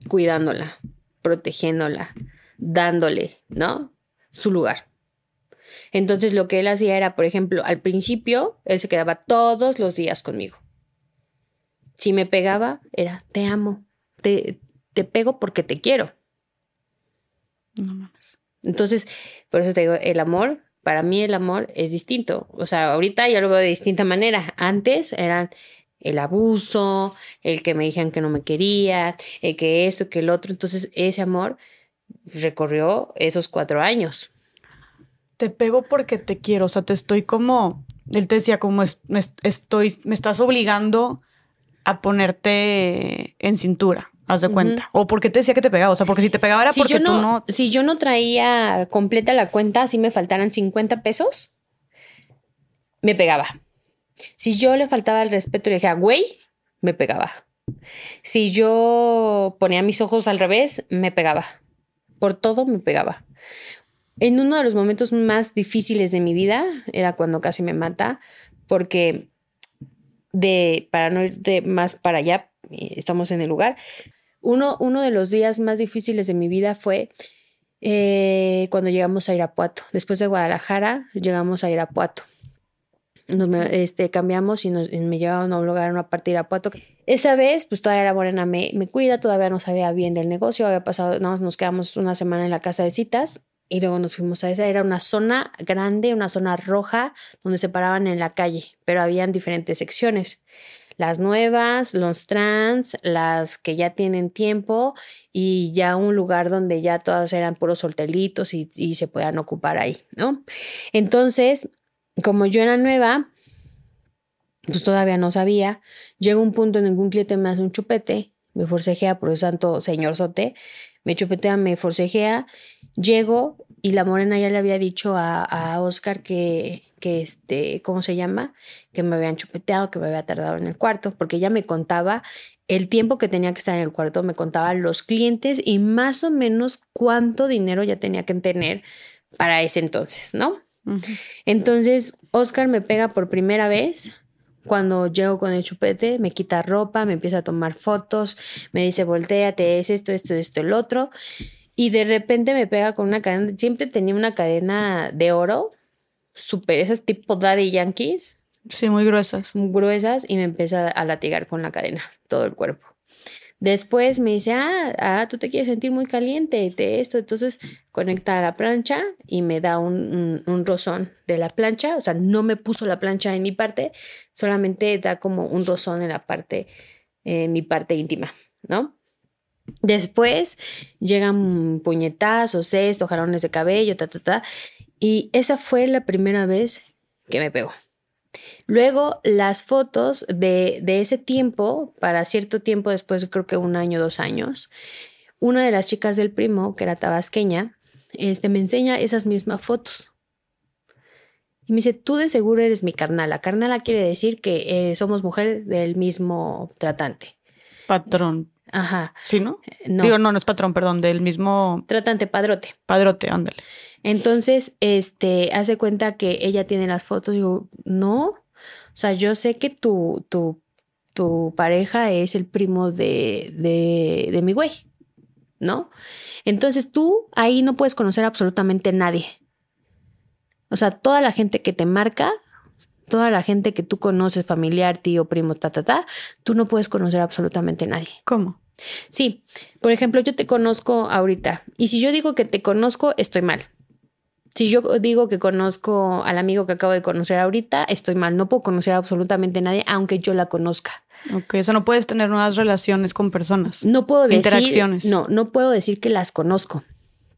cuidándola, protegiéndola, dándole, ¿no? Su lugar. Entonces lo que él hacía era, por ejemplo, al principio, él se quedaba todos los días conmigo. Si me pegaba, era, te amo, te, te pego porque te quiero. No mames. Entonces, por eso te digo, el amor, para mí el amor es distinto. O sea, ahorita ya lo veo de distinta manera. Antes eran el abuso, el que me dijeran que no me quería, el que esto, que el otro. Entonces, ese amor recorrió esos cuatro años. Te pego porque te quiero. O sea, te estoy como. Él te decía, como es- me est- estoy, me estás obligando a ponerte en cintura. Haz de cuenta. O porque te decía que te pegaba. O sea, porque si te pegaba era Si porque yo, no, tú no. si yo no traía completa la cuenta, si me faltaran 50 pesos, me pegaba. Si yo le faltaba el respeto y le dije, güey, me pegaba. Si yo ponía mis ojos al revés, me pegaba. Por todo me pegaba. En uno de los momentos más difíciles de mi vida era cuando casi me mata, porque de, para no ir más para allá, eh, estamos en el lugar, uno, uno de los días más difíciles de mi vida fue eh, cuando llegamos a Irapuato. Después de Guadalajara, llegamos a Irapuato. Nos este, cambiamos y, nos, y me llevaron a un lugar, a una parte de Irapuato. Esa vez, pues todavía la morena me, me cuida, todavía no sabía bien del negocio, había pasado, más nos quedamos una semana en la casa de citas y luego nos fuimos a esa. Era una zona grande, una zona roja, donde se paraban en la calle, pero habían diferentes secciones. Las nuevas, los trans, las que ya tienen tiempo y ya un lugar donde ya todas eran puros solteritos y, se puedan ocupar ahí, ¿no? Entonces, como yo era nueva, pues todavía no sabía. Llega un punto en cliente me hace un chupete, me forcejea por el santo señor Sote, me chupetea, me forcejea, llego y la morena ya le había dicho a, a Oscar que, que este, ¿cómo se llama? Que me habían chupeteado, que me había tardado en el cuarto, porque ella me contaba el tiempo que tenía que estar en el cuarto, me contaba los clientes y más o menos cuánto dinero ya tenía que tener para ese entonces, ¿no? Entonces, Oscar me pega por primera vez. Cuando llego con el chupete, me quita ropa, me empieza a tomar fotos, me dice, volteate, es esto, esto, esto, el otro. Y de repente me pega con una cadena, siempre tenía una cadena de oro, súper, esas tipo Daddy Yankees, Sí, muy gruesas. gruesas, y me empieza a latigar con la cadena, todo el cuerpo. Después me dice, ah, ah, tú te quieres sentir muy caliente de esto. Entonces conecta a la plancha y me da un, un, un rozón de la plancha. O sea, no me puso la plancha en mi parte, solamente da como un rozón en la parte, en mi parte íntima, ¿no? Después llegan puñetazos, esto, jalones de cabello, ta, ta, ta. Y esa fue la primera vez que me pegó. Luego, las fotos de, de ese tiempo, para cierto tiempo después, creo que un año, dos años, una de las chicas del primo, que era tabasqueña, este, me enseña esas mismas fotos. Y me dice, tú de seguro eres mi carnala. Carnala quiere decir que eh, somos mujeres del mismo tratante. Patrón. Ajá. ¿Sí, no? No, Digo, no, no es patrón, perdón, del mismo tratante padrote. padrote, ándale. Entonces, este, hace cuenta que ella tiene las fotos. Digo, no. O sea, yo sé que tu, tu, tu pareja es el primo de, de, de mi güey, ¿no? Entonces tú ahí no puedes conocer absolutamente nadie. O sea, toda la gente que te marca, toda la gente que tú conoces, familiar, tío, primo, ta, ta, ta, tú no puedes conocer absolutamente nadie. ¿Cómo? Sí, por ejemplo, yo te conozco ahorita y si yo digo que te conozco, estoy mal. Si yo digo que conozco al amigo que acabo de conocer ahorita, estoy mal. No puedo conocer absolutamente nadie, aunque yo la conozca. Ok, eso no puedes tener nuevas relaciones con personas. No puedo decir. Interacciones. No, no puedo decir que las conozco,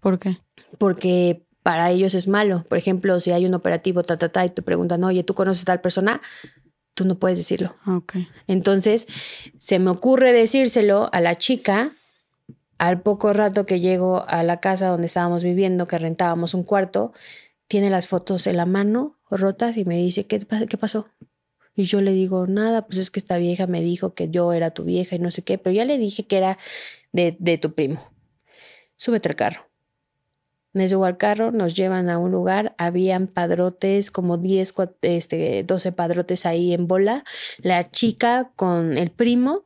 ¿Por qué? porque para ellos es malo. Por ejemplo, si hay un operativo, ta, ta, ta, y te preguntan, oye, ¿tú conoces a tal persona? Tú no puedes decirlo. Ah, Ok. Entonces, se me ocurre decírselo a la chica al poco rato que llego a la casa donde estábamos viviendo, que rentábamos un cuarto, tiene las fotos en la mano rotas y me dice, ¿qué, qué pasó? Y yo le digo, nada, pues es que esta vieja me dijo que yo era tu vieja y no sé qué, pero ya le dije que era de, de tu primo. Súbete al carro. Me subo al carro, nos llevan a un lugar, habían padrotes, como 10, cua- este, 12 padrotes ahí en bola, la chica con el primo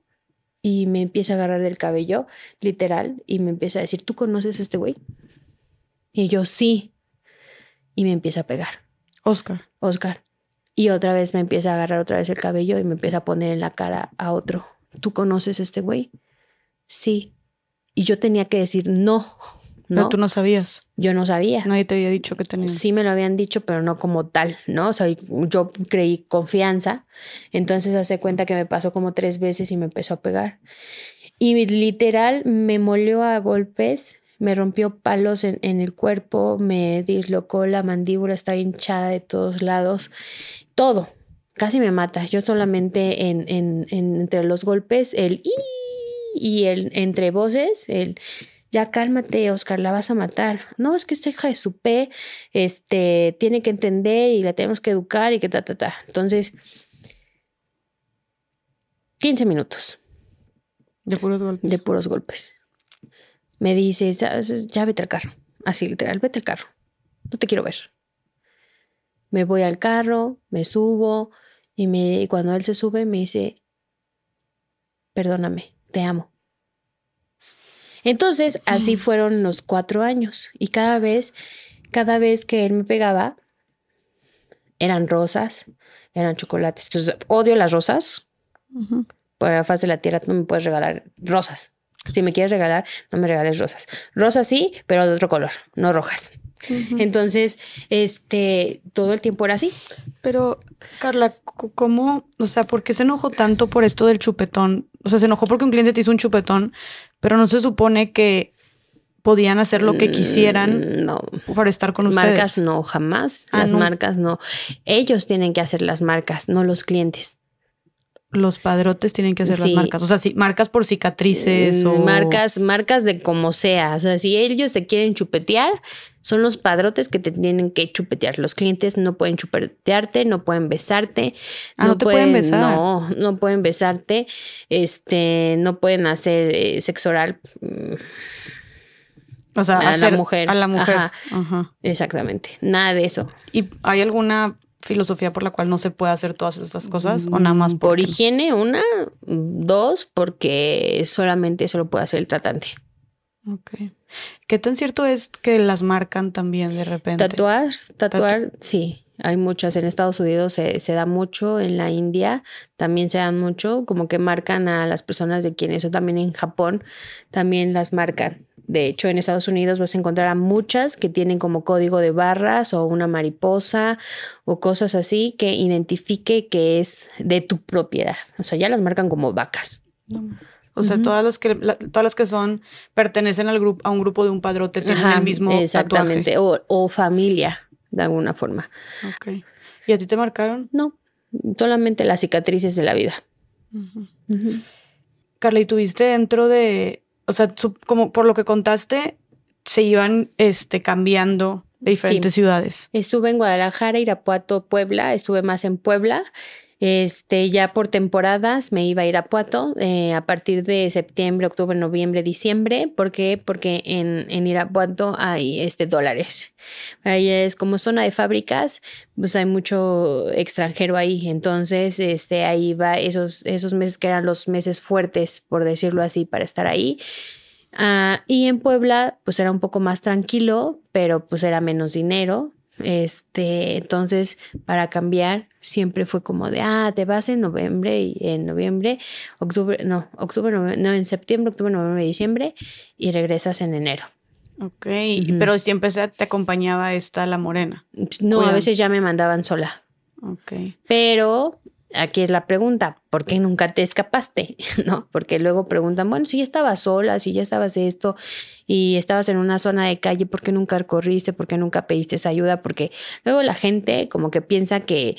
y me empieza a agarrar del cabello, literal, y me empieza a decir, ¿tú conoces a este güey? Y yo, sí. Y me empieza a pegar, Oscar. Oscar. Y otra vez me empieza a agarrar otra vez el cabello y me empieza a poner en la cara a otro. ¿Tú conoces a este güey? Sí. Y yo tenía que decir no. Pero No, tú no sabías. yo no sabía. Nadie te había dicho que tenías. Sí me lo habían dicho, pero no como tal, ¿no? O sea, yo creí confianza. Entonces hace cuenta que me pasó como tres veces y me empezó a pegar. Y literal me molió a golpes, me rompió palos en, en el cuerpo, me dislocó la mandíbula, estaba hinchada de todos lados. Todo, casi me mata. Yo solamente en, en- en- entre los golpes, el "ii", y el entre voces, el ya cálmate, Oscar, la vas a matar. No, es que esta hija de su P, este, tiene que entender y la tenemos que educar y que ta, ta, ta. Entonces, 15 minutos De puros golpes. de puros golpes. Me dice, ya, ya vete al carro. Así literal, vete al carro. No te quiero ver. Me voy al carro, me subo y, me, y cuando él se sube me dice, perdóname, te amo. Entonces, así fueron los cuatro años. Y cada vez, cada vez que él me pegaba, eran rosas, eran chocolates. Entonces, odio las rosas. Por la faz de la tierra no me puedes regalar rosas. Si me quieres regalar, no me regales rosas. Rosas sí, pero de otro color, no rojas. Entonces, este, todo el tiempo era así. Pero, Carla, ¿cómo? O sea, ¿por qué se enojó tanto por esto del chupetón? O sea, se enojó porque un cliente te hizo un chupetón, pero no se supone que podían hacer lo que quisieran Mm, No, para estar con ustedes. marcas no, jamás. Ah, las no. marcas no. Ellos tienen que hacer las marcas, no los clientes. Los padrotes tienen que hacer Sí. las marcas. O sea, sí, marcas por cicatrices Mm, o Marcas, marcas de como sea. O sea, si ellos te quieren chupetear, son los padrotes que te tienen que chupetear. Los clientes no pueden chupetearte, no pueden besarte. Ah, no te pueden besar. No, no pueden besarte. Este, no pueden hacer eh, sexo oral. O sea, a la mujer. A la mujer. Ajá. Ajá. Exactamente. Nada de eso. ¿Y hay alguna filosofía por la cual no se puede hacer todas estas cosas? ¿O nada más Mm, Por porque- higiene, una. Dos, porque solamente eso lo puede hacer el tratante. Ok. ¿Qué tan cierto es que las marcan también de repente? Tatuar, tatuar, sí. Hay muchas. En Estados Unidos se, se da mucho, en la India también se da mucho, como que marcan a las personas de quienes, o también en Japón también las marcan. De hecho, en Estados Unidos vas a encontrar a muchas que tienen como código de barras o una mariposa o cosas así que identifique que es de tu propiedad. O sea, ya las marcan como vacas. O sea, todas las que la- todas las que son pertenecen al grupo a un grupo de un padrote tienen Ajá, el mismo exactamente. O, o familia, de alguna forma. tatuaje. Ok. ¿Y a ti te marcaron? No, solamente las cicatrices de la vida. Carla, ¿y tuviste dentro de, o sea, su- como por lo que contaste, se iban este cambiando de diferentes ciudades? Estuve en Guadalajara, Irapuato, Puebla, estuve más en Puebla. Este, ya por temporadas me iba a ir a Puato eh, a partir de septiembre, octubre, noviembre, diciembre. ¿Por qué? Porque en, en Irapuato hay este, dólares. Ahí es como zona de fábricas, pues hay mucho extranjero ahí. Entonces, este, ahí va esos, esos meses que eran los meses fuertes, por decirlo así, para estar ahí. Ah, y en Puebla, pues era un poco más tranquilo, pero pues era menos dinero. Este, entonces, para cambiar, siempre fue como de, ah, te vas en noviembre y en noviembre, octubre, no, octubre, no, en septiembre, octubre, noviembre, diciembre y regresas en enero. Ok, pero siempre te acompañaba esta la morena. No, a veces ya me mandaban sola. Ok. Pero aquí es la pregunta, ¿por qué nunca te escapaste? ¿No? Porque luego preguntan, bueno, si ya estabas sola, si ya estabas esto y estabas en una zona de calle, ¿por qué nunca corriste? ¿Por qué nunca pediste esa ayuda? Porque luego la gente como que piensa que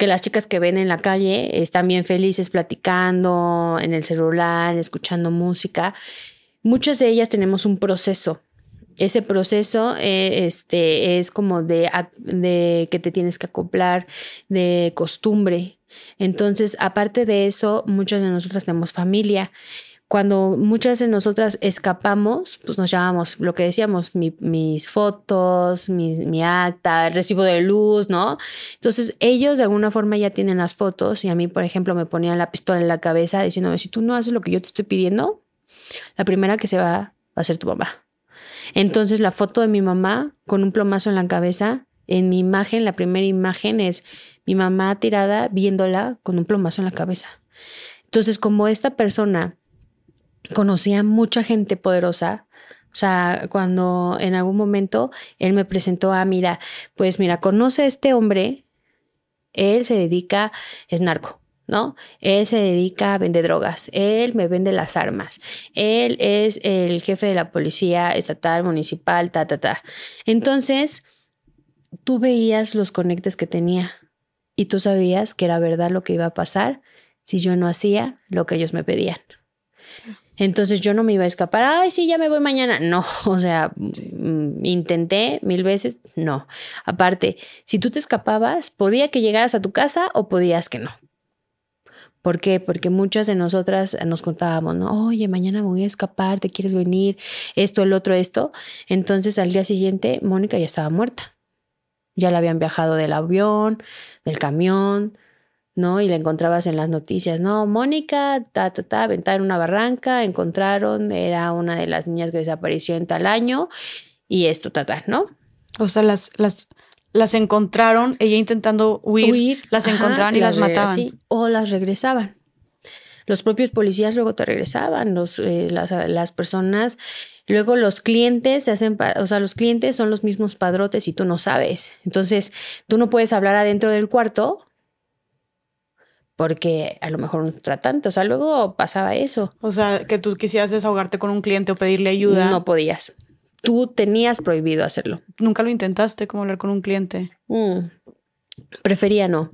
que las chicas que ven en la calle están bien felices platicando en el celular, escuchando música. Muchas de ellas tenemos un proceso. Ese proceso eh, este, es como de, de que te tienes que acoplar, de costumbre, entonces, aparte de eso, muchas de nosotras tenemos familia. Cuando muchas de nosotras escapamos, pues nos llamamos, lo que decíamos, mis fotos, mi acta, el recibo de luz, ¿no? Entonces ellos de alguna forma ya tienen las fotos y a mí, por ejemplo, me ponían la pistola en la cabeza diciéndome, si tú no haces lo que yo te estoy pidiendo, la primera que se va, va a ser tu mamá. Entonces la foto de mi mamá con un plomazo en la cabeza, en mi imagen, la primera imagen es mi mamá tirada viéndola con un plomazo en la cabeza. Entonces, como esta persona conocía mucha gente poderosa, o sea, cuando en algún momento él me presentó a, mira, pues mira, conoce a este hombre, él se dedica, es narco. ¿no? Él se dedica a vender drogas, él me vende las armas, él es el jefe de la policía estatal, municipal, ta, ta, ta. Entonces, tú veías los conectes que tenía y tú sabías que era verdad lo que iba a pasar si yo no hacía lo que ellos me pedían. Entonces yo no me iba a escapar, ay, sí, ya me voy mañana. No, o sea, mm, intenté mil veces, no. Aparte, si tú te escapabas, podía que llegaras a tu casa o podías que no. ¿Por qué? Porque muchas de nosotras nos contábamos, ¿no? Oye, mañana me voy a escapar, ¿te quieres venir? Esto, el otro, esto. Entonces al día siguiente, Mónica ya estaba muerta. Ya la habían viajado del avión, del camión, ¿no? Y la encontrabas en las noticias, ¿no? Mónica, ta, ta, ta, aventada en una barranca, encontraron, era una de las niñas que desapareció en tal año y esto, ta, ta, ¿no? O sea, las, las, las encontraron, ella intentando huir, las encontraban y las, mataban. o las regresaban. Los propios policías luego te regresaban, los, eh, las, las personas Luego los clientes se hacen, o sea, los clientes son los mismos padrotes y tú no sabes. Entonces, tú no puedes hablar adentro del cuarto porque a lo mejor un tratante, o sea, luego pasaba eso. O sea, que tú quisieras desahogarte con un cliente o pedirle ayuda. No podías. Tú tenías prohibido hacerlo. ¿Nunca lo intentaste como hablar con un cliente? Mm, prefería no.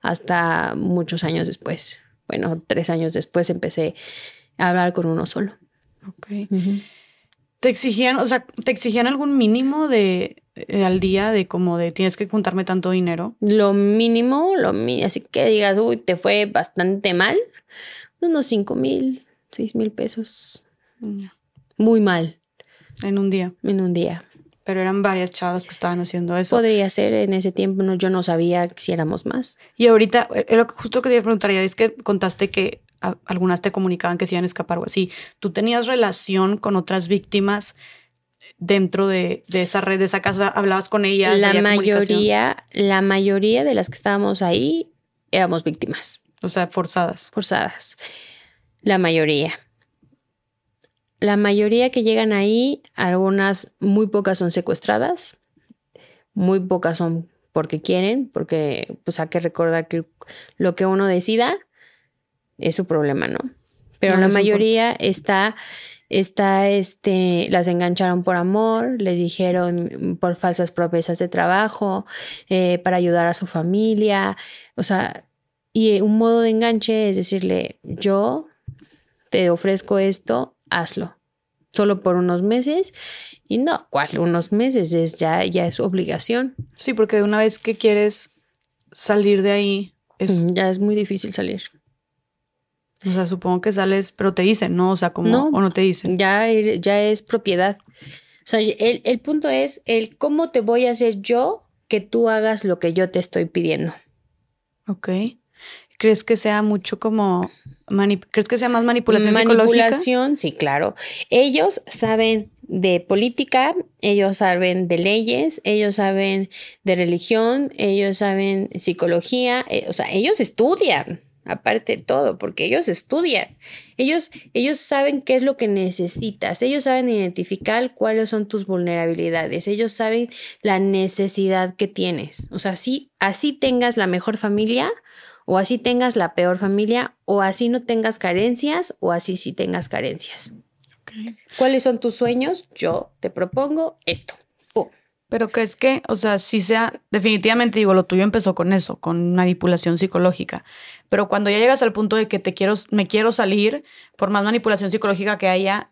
Hasta muchos años después. Bueno, tres años después empecé a hablar con uno solo. Ok. ¿Te exigían, o sea, te exigían algún mínimo de eh, al día de como de tienes que juntarme tanto dinero? Lo mínimo, lo mínimo, así que digas, uy, te fue bastante mal, unos cinco mil, seis mil pesos. Muy mal. En un día. En un día. Pero eran varias chavas que estaban haciendo eso. Podría ser, en ese tiempo no, yo no sabía si éramos más. Y ahorita, eh, lo que justo quería preguntar ya es que contaste que algunas te comunicaban que se iban a escapar o así. ¿Tú tenías relación con otras víctimas dentro de, esa red, de esa casa? ¿Hablabas con ellas? La mayoría, la mayoría de las que estábamos ahí éramos víctimas. O sea, forzadas. Forzadas. La mayoría. La mayoría que llegan ahí, algunas, muy pocas son secuestradas, muy pocas son porque quieren, porque pues hay que recordar que lo que uno decida es su problema, ¿no? Pero la mayoría está, está, este, las engancharon por amor, les dijeron por falsas promesas de trabajo, eh, para ayudar a su familia, o sea, y un modo de enganche es decirle, yo te ofrezco esto, hazlo, solo por unos meses, y no, ¿cuál? Unos meses es ya, ya es obligación. Sí, porque una vez que quieres salir de ahí, es, Ya es muy difícil salir. o sea, supongo que sales, pero te dicen, ¿no? O sea, como, No. o no te dicen. Ya, ya es propiedad. O sea, el, el punto es el cómo te voy a hacer yo que tú hagas lo que yo te estoy pidiendo. Ok. ¿Crees que sea mucho como, crees que sea más manipulación, psicológica? Manipulación, sí, claro. Ellos saben de política, ellos saben de leyes, ellos saben de religión, ellos saben psicología, eh, o sea, ellos estudian, aparte de todo, porque ellos estudian. Ellos, ellos saben qué es lo que necesitas, ellos saben identificar cuáles son tus vulnerabilidades, ellos saben la necesidad que tienes. O sea, sí, así tengas la mejor familia, o así tengas la peor familia, o así no tengas carencias, o así sí tengas carencias. Ok. ¿Cuáles son tus sueños? Yo te propongo esto. Pum. Pero crees que, o sea, sí sea, definitivamente digo, lo tuyo empezó con eso, con manipulación psicológica. Pero cuando ya llegas al punto de que te quiero, me quiero salir, por más manipulación psicológica que haya,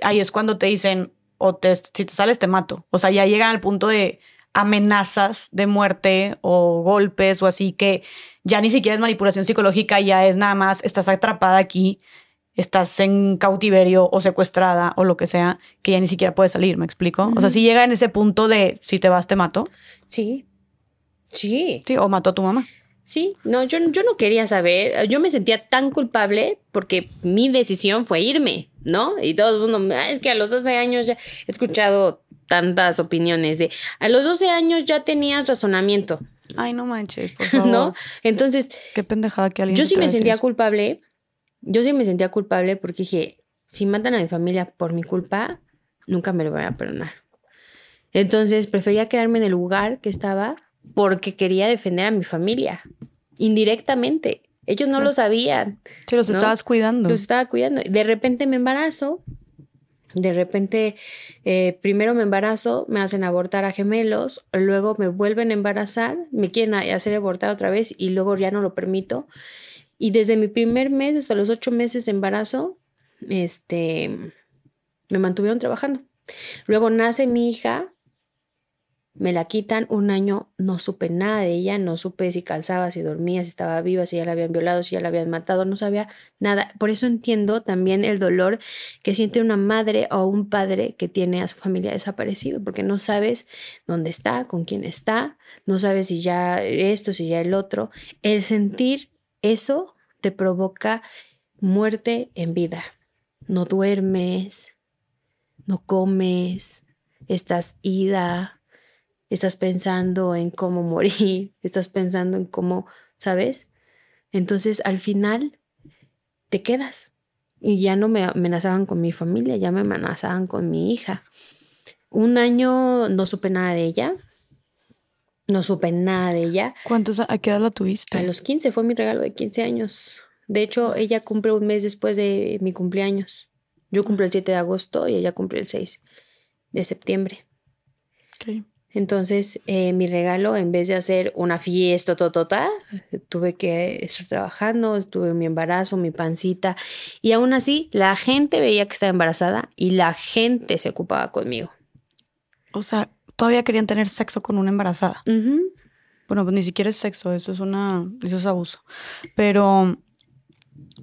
ahí es cuando te dicen, o te, si te sales te mato. O sea, ya llegan al punto de amenazas de muerte o golpes o así que ya ni siquiera es manipulación psicológica, ya es nada más, estás atrapada aquí, estás en cautiverio o secuestrada o lo que sea, que ya ni siquiera puedes salir, ¿me explico? O sea, si llega en ese punto de si te vas te mato, Sí. Sí. sí, o mato a tu mamá. Sí. No, yo, yo no quería saber. Yo me sentía tan culpable porque mi decisión fue irme, ¿no? Y todo el mundo, "Ah, es que a los 12 años ya he escuchado tantas opiniones de a los 12 años ya tenías razonamiento, Ay, no manches, por favor. ¿no? Entonces, Qué pendejada que alguien Yo sí me sentía eso. culpable. Yo sí me sentía culpable porque dije, si matan a mi familia por mi culpa, nunca me lo voy a perdonar. Entonces prefería quedarme en el lugar que estaba porque quería defender a mi familia, indirectamente. Ellos no lo sabían, Sí, los ¿no? estabas cuidando. los estaba cuidando. De repente me embarazo, de repente eh, primero me embarazo, me hacen abortar a gemelos, luego me vuelven a embarazar, me quieren hacer abortar otra vez y luego ya no lo permito. Y desde mi primer mes hasta los ocho meses de embarazo, este, me mantuvieron trabajando. Luego nace mi hija, me la quitan un año, no supe nada de ella, no supe si calzaba, si dormía, si estaba viva, si ya la habían violado, si ya la habían matado, no sabía nada. Por eso entiendo también el dolor que siente una madre o un padre que tiene a su familia desaparecido, porque no sabes dónde está, con quién está, no sabes si ya esto, si ya el otro. El sentir eso te provoca muerte en vida. No duermes, no comes, estás ida, estás pensando en cómo morir, estás pensando en cómo, ¿sabes? Entonces al final te quedas y ya no me amenazaban con mi familia, ya me amenazaban con mi hija. Un año no supe nada de ella, no supe nada de ella. ¿Cuántos a qué edad la tuviste? A los 15 fue mi regalo de 15 años. De hecho, ella cumple un mes después de mi cumpleaños. Yo cumplo el 7 de agosto y ella cumple el 6 de septiembre. Ok. Entonces, eh, mi regalo, en vez de hacer una fiesta totota, tuve que estar trabajando, tuve mi embarazo, mi pancita, y aún así la gente veía que estaba embarazada y la gente se ocupaba conmigo. O sea, todavía querían tener sexo con una embarazada. Bueno, pues ni siquiera es sexo, eso es una, eso es abuso. Pero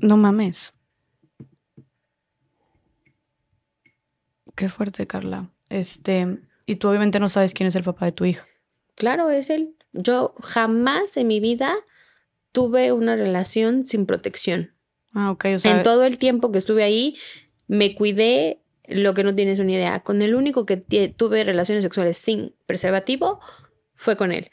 no mames. Qué fuerte, Carla. Este, y tú obviamente no sabes quién es el papá de tu hija. Claro, es él. Yo jamás en mi vida tuve una relación sin protección. Ah, ok, o sea, en todo el tiempo que estuve ahí, me cuidé lo que no tienes una idea. Con el único que tuve relaciones sexuales sin preservativo fue con él.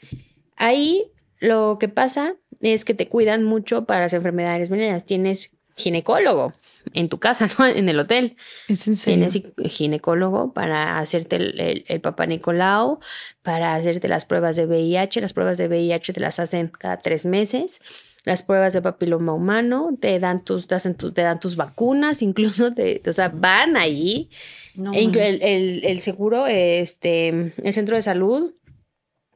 Ahí lo que pasa es que te cuidan mucho para las enfermedades venéreas. Tienes ginecólogo en tu casa, ¿no? En el hotel. es en serio. Tienes gi- ginecólogo para hacerte el, el, el papá Nicolau, para hacerte las pruebas de VIH. Las pruebas de VIH te las hacen cada tres meses. Las pruebas de papiloma humano, te dan tus, te hacen tu- te dan tus vacunas, incluso te, o sea, van ahí. No E el, el- el seguro, este, el centro de salud,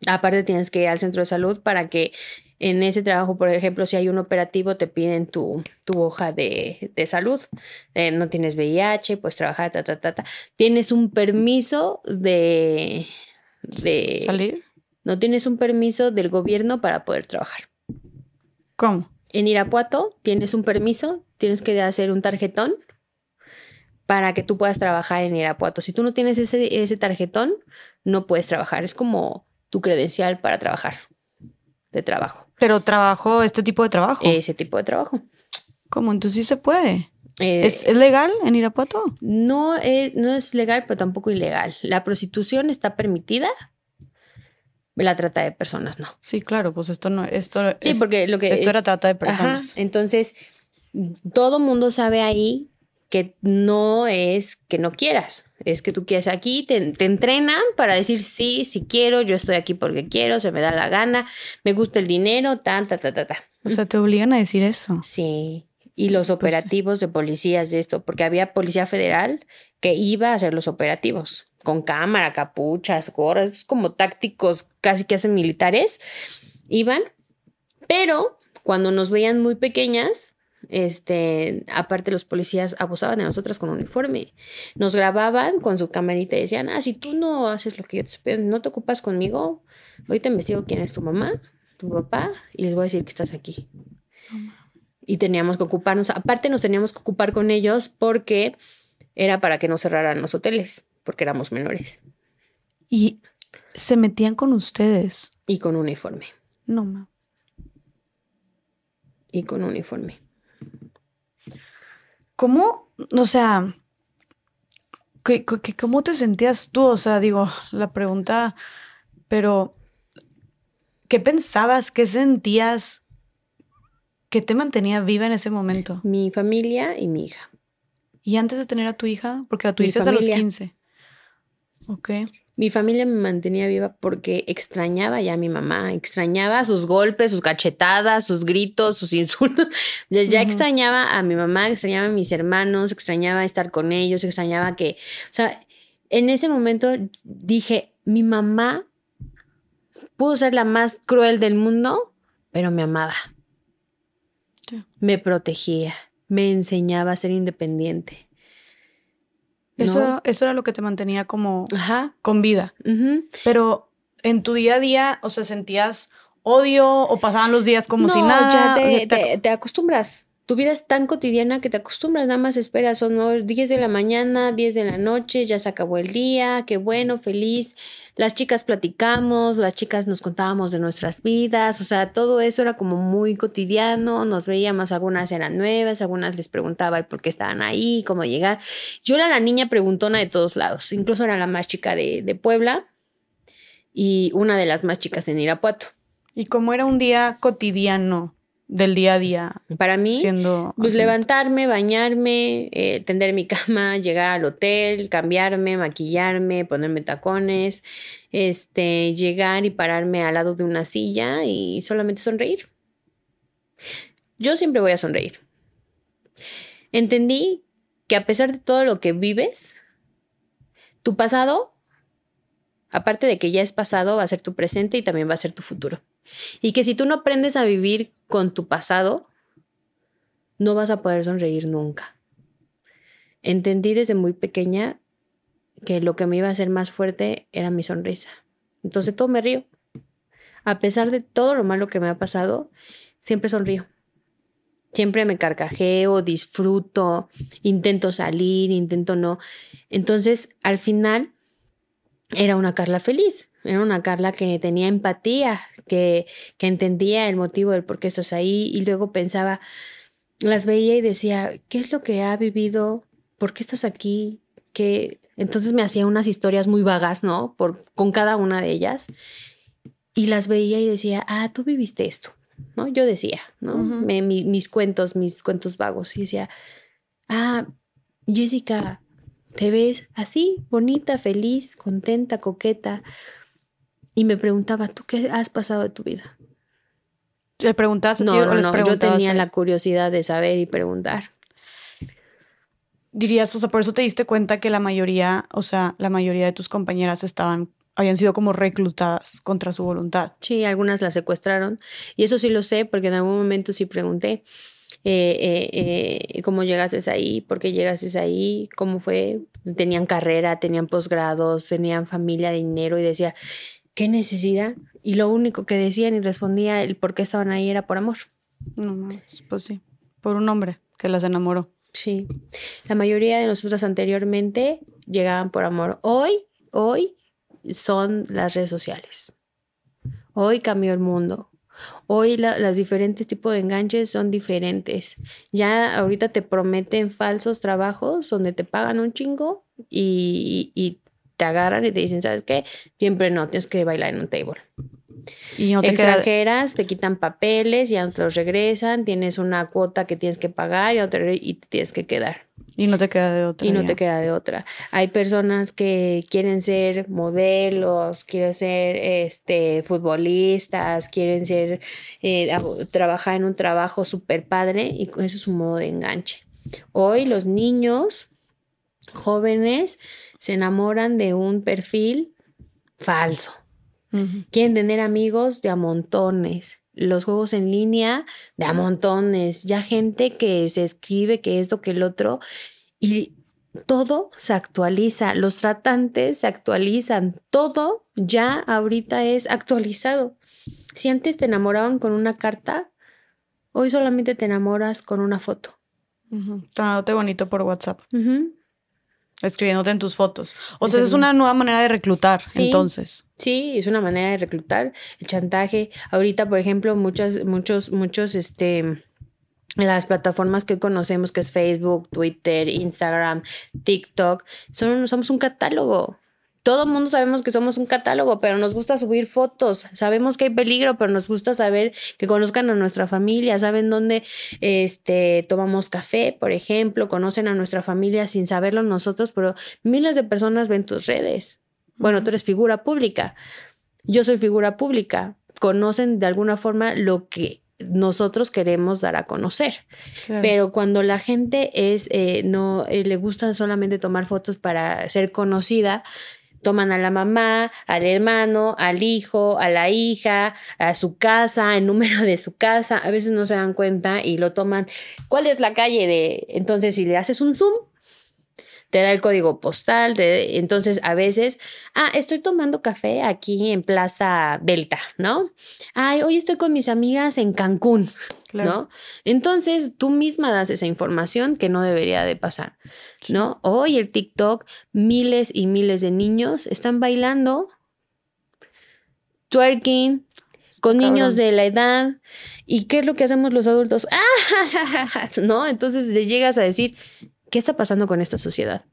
aparte tienes que ir al centro de salud para que en ese trabajo, por ejemplo, si hay un operativo, te piden tu, tu hoja de, de salud. Eh, no tienes VIH, pues trabajar, ta, ta, ta, ta. Tienes un permiso de, de... ¿Salir? No tienes un permiso del gobierno para poder trabajar. ¿Cómo? En Irapuato tienes un permiso, tienes que hacer un tarjetón para que tú puedas trabajar en Irapuato. Si tú no tienes ese, ese tarjetón, no puedes trabajar. Es como tu credencial para trabajar, de trabajo. Pero trabajo, este tipo de trabajo. Ese tipo de trabajo. ¿Cómo? Entonces sí se puede. Eh, ¿Es, es legal en Irapuato? no, es, no es legal, pero tampoco ilegal. La prostitución está permitida, la trata de personas no. Sí, claro, pues esto no, esto, Sí, es- porque lo que... esto era trata de Ajá, personas. Entonces, todo mundo sabe ahí que no es que no quieras, es que tú quieres aquí, te, te entrenan para decir sí, sí quiero, yo estoy aquí porque quiero, se me da la gana, me gusta el dinero, ta, ta, ta, ta, ta. O sea, te obligan a decir eso. Sí. Y los operativos de policías de esto, porque había policía federal que iba a hacer los operativos con cámara, capuchas, gorras, como tácticos casi que hacen militares, iban, pero cuando nos veían muy pequeñas, este, aparte los policías abusaban de nosotras con uniforme. Nos grababan con su camarita y decían, ah, si tú no haces lo que yo te no te ocupas conmigo, hoy te investigo quién es tu mamá, tu papá, y les voy a decir que estás aquí. Y teníamos que ocuparnos, aparte nos teníamos que ocupar con ellos porque era para que no cerraran los hoteles, porque éramos menores Y se metían con ustedes. y con uniforme, No, ma. y con uniforme. ¿Cómo? O sea, ¿qué, qué- qué- ¿cómo te sentías tú? O sea, digo, la pregunta, pero ¿qué pensabas? ¿Qué sentías? ¿Qué te mantenía viva en ese momento? Mi familia y mi hija. Y antes de tener a tu hija, porque la tuviste a los familia. 15. Ok. Mi familia me mantenía viva porque extrañaba ya a mi mamá, extrañaba sus golpes, sus cachetadas, sus gritos, sus insultos. Ya, extrañaba a mi mamá, extrañaba a mis hermanos, extrañaba estar con ellos, extrañaba que, o sea, en ese momento dije, mi mamá pudo ser la más cruel del mundo, pero me amaba. Sí. Me protegía, me enseñaba a ser independiente. Eso, ¿no? era, eso era lo que te mantenía como Ajá. con vida. Pero en tu día a día, o sea, sentías odio o pasaban los días como si No, nada. ya O te, sea, te- te- te acostumbras. Tu vida es tan cotidiana que te acostumbras, nada más esperas, son ¿no? 10 de la mañana, 10 de la noche, ya se acabó el día, qué bueno, feliz. Las chicas platicamos, las chicas nos contábamos de nuestras vidas, o sea, todo eso era como muy cotidiano, nos veíamos, algunas eran nuevas, algunas les preguntaba el por qué estaban ahí, cómo llegar. Yo era la niña preguntona de todos lados, incluso era la más chica de, de Puebla y una de las más chicas en Irapuato. Y como era un día cotidiano del día a día Para mí, siendo. Pues adulto. levantarme, bañarme, eh, tender mi cama, llegar al hotel, cambiarme, maquillarme, ponerme tacones, este, llegar y pararme al lado de una silla y solamente sonreír. Yo siempre voy a sonreír. Entendí que a pesar de todo lo que vives, tu pasado, aparte de que ya es pasado, va a ser tu presente y también va a ser tu futuro. Y que si tú no aprendes a vivir con tu pasado, no vas a poder sonreír nunca. Entendí desde muy pequeña que lo que me iba a hacer más fuerte era mi sonrisa. Entonces todo me río. A pesar de todo lo malo que me ha pasado, siempre sonrío. Siempre me carcajeo, disfruto, intento salir, intento no. Entonces, al final, era una Carla feliz. Era una Carla que tenía empatía, que, que entendía el motivo del por qué estás ahí y luego pensaba, las veía y decía, ¿qué es lo que ha vivido? ¿Por qué estás aquí? ¿Qué? Entonces me hacía unas historias muy vagas, ¿no? Por, con cada una de ellas. Y las veía y decía, ah, tú viviste esto, ¿no? Yo decía, ¿no? Ujú. Me- mi- mis cuentos, mis cuentos vagos. Y decía, ah, Jessica, te ves así, bonita, feliz, contenta, coqueta. Y me preguntaba, ¿tú qué has pasado de tu vida? ¿Le ti No, no, les no, yo tenía la curiosidad de saber y preguntar. Dirías, o sea, por eso te diste cuenta que la mayoría, o sea, la mayoría de tus compañeras estaban, habían sido como reclutadas contra su voluntad. Sí, algunas las secuestraron. Y eso sí lo sé, porque en algún momento sí pregunté eh, eh, eh, cómo llegaste ahí, por qué llegaste ahí, cómo fue. Tenían carrera, tenían posgrados, tenían familia, dinero, y decía, ¿qué necesidad? Y lo único que decían y respondía el por qué estaban ahí era por amor. No, pues sí, por un hombre que las enamoró. Sí, la mayoría de nosotros anteriormente llegaban por amor. Hoy, hoy son las redes sociales. Hoy cambió el mundo. Hoy las diferentes tipos de enganches son diferentes. Ya ahorita te prometen falsos trabajos donde te pagan un chingo y, y te agarran y te dicen, ¿sabes qué? Siempre no, tienes que bailar en un table. Y no te Extranjeras te quitan papeles, ya no te los regresan, tienes una cuota que tienes que pagar y, te, y te tienes que quedar. Y no te queda de otra. Y no te queda de otra. Hay personas que quieren ser modelos, quieren ser este, futbolistas, quieren ser, eh, trabajar en un trabajo súper padre y eso es un modo de enganche. Hoy los niños jóvenes se enamoran de un perfil falso. Quieren tener amigos de a montones. Los juegos en línea de a montones. Ya gente que se escribe que esto, que el otro. Y todo se actualiza. Los tratantes se actualizan. Todo ya ahorita es actualizado. Si antes te enamoraban con una carta, hoy solamente te enamoras con una foto. Uh bonito por WhatsApp escribiéndote en tus fotos. O sea, es una nueva manera de reclutar, entonces. Sí, es una manera de reclutar. El chantaje. Ahorita, por ejemplo, muchas, muchos, muchos, este las plataformas que conocemos, que es Facebook, Twitter, Instagram, TikTok, son, somos un catálogo. Todo el mundo sabemos que somos un catálogo, pero nos gusta subir fotos. Sabemos que hay peligro, pero nos gusta saber que conozcan a nuestra familia, saben dónde este, tomamos café, por ejemplo, conocen a nuestra familia sin saberlo nosotros, pero miles de personas ven tus redes. Bueno, tú eres figura pública. Yo soy figura pública. Conocen de alguna forma lo que nosotros queremos dar a conocer. Pero cuando la gente es, eh, no eh, le gustan solamente tomar fotos para ser conocida, toman a la mamá, al hermano, al hijo, a la hija, a su casa, el número de su casa, a veces no se dan cuenta y lo toman. ¿Cuál es la calle de? Entonces, si le haces un zoom, te da el código postal, entonces a veces, ah, estoy tomando café aquí en Plaza Delta, ¿no? Ay, hoy estoy con mis amigas en Cancún, ¿no? Entonces tú misma das esa información que no debería de pasar, ¿no? Hoy el TikTok, miles y miles de niños están bailando, twerking, con niños de la edad. ¿Y qué es lo que hacemos los adultos? ¿No? Entonces le llegas a decir, ¿qué está pasando con esta sociedad?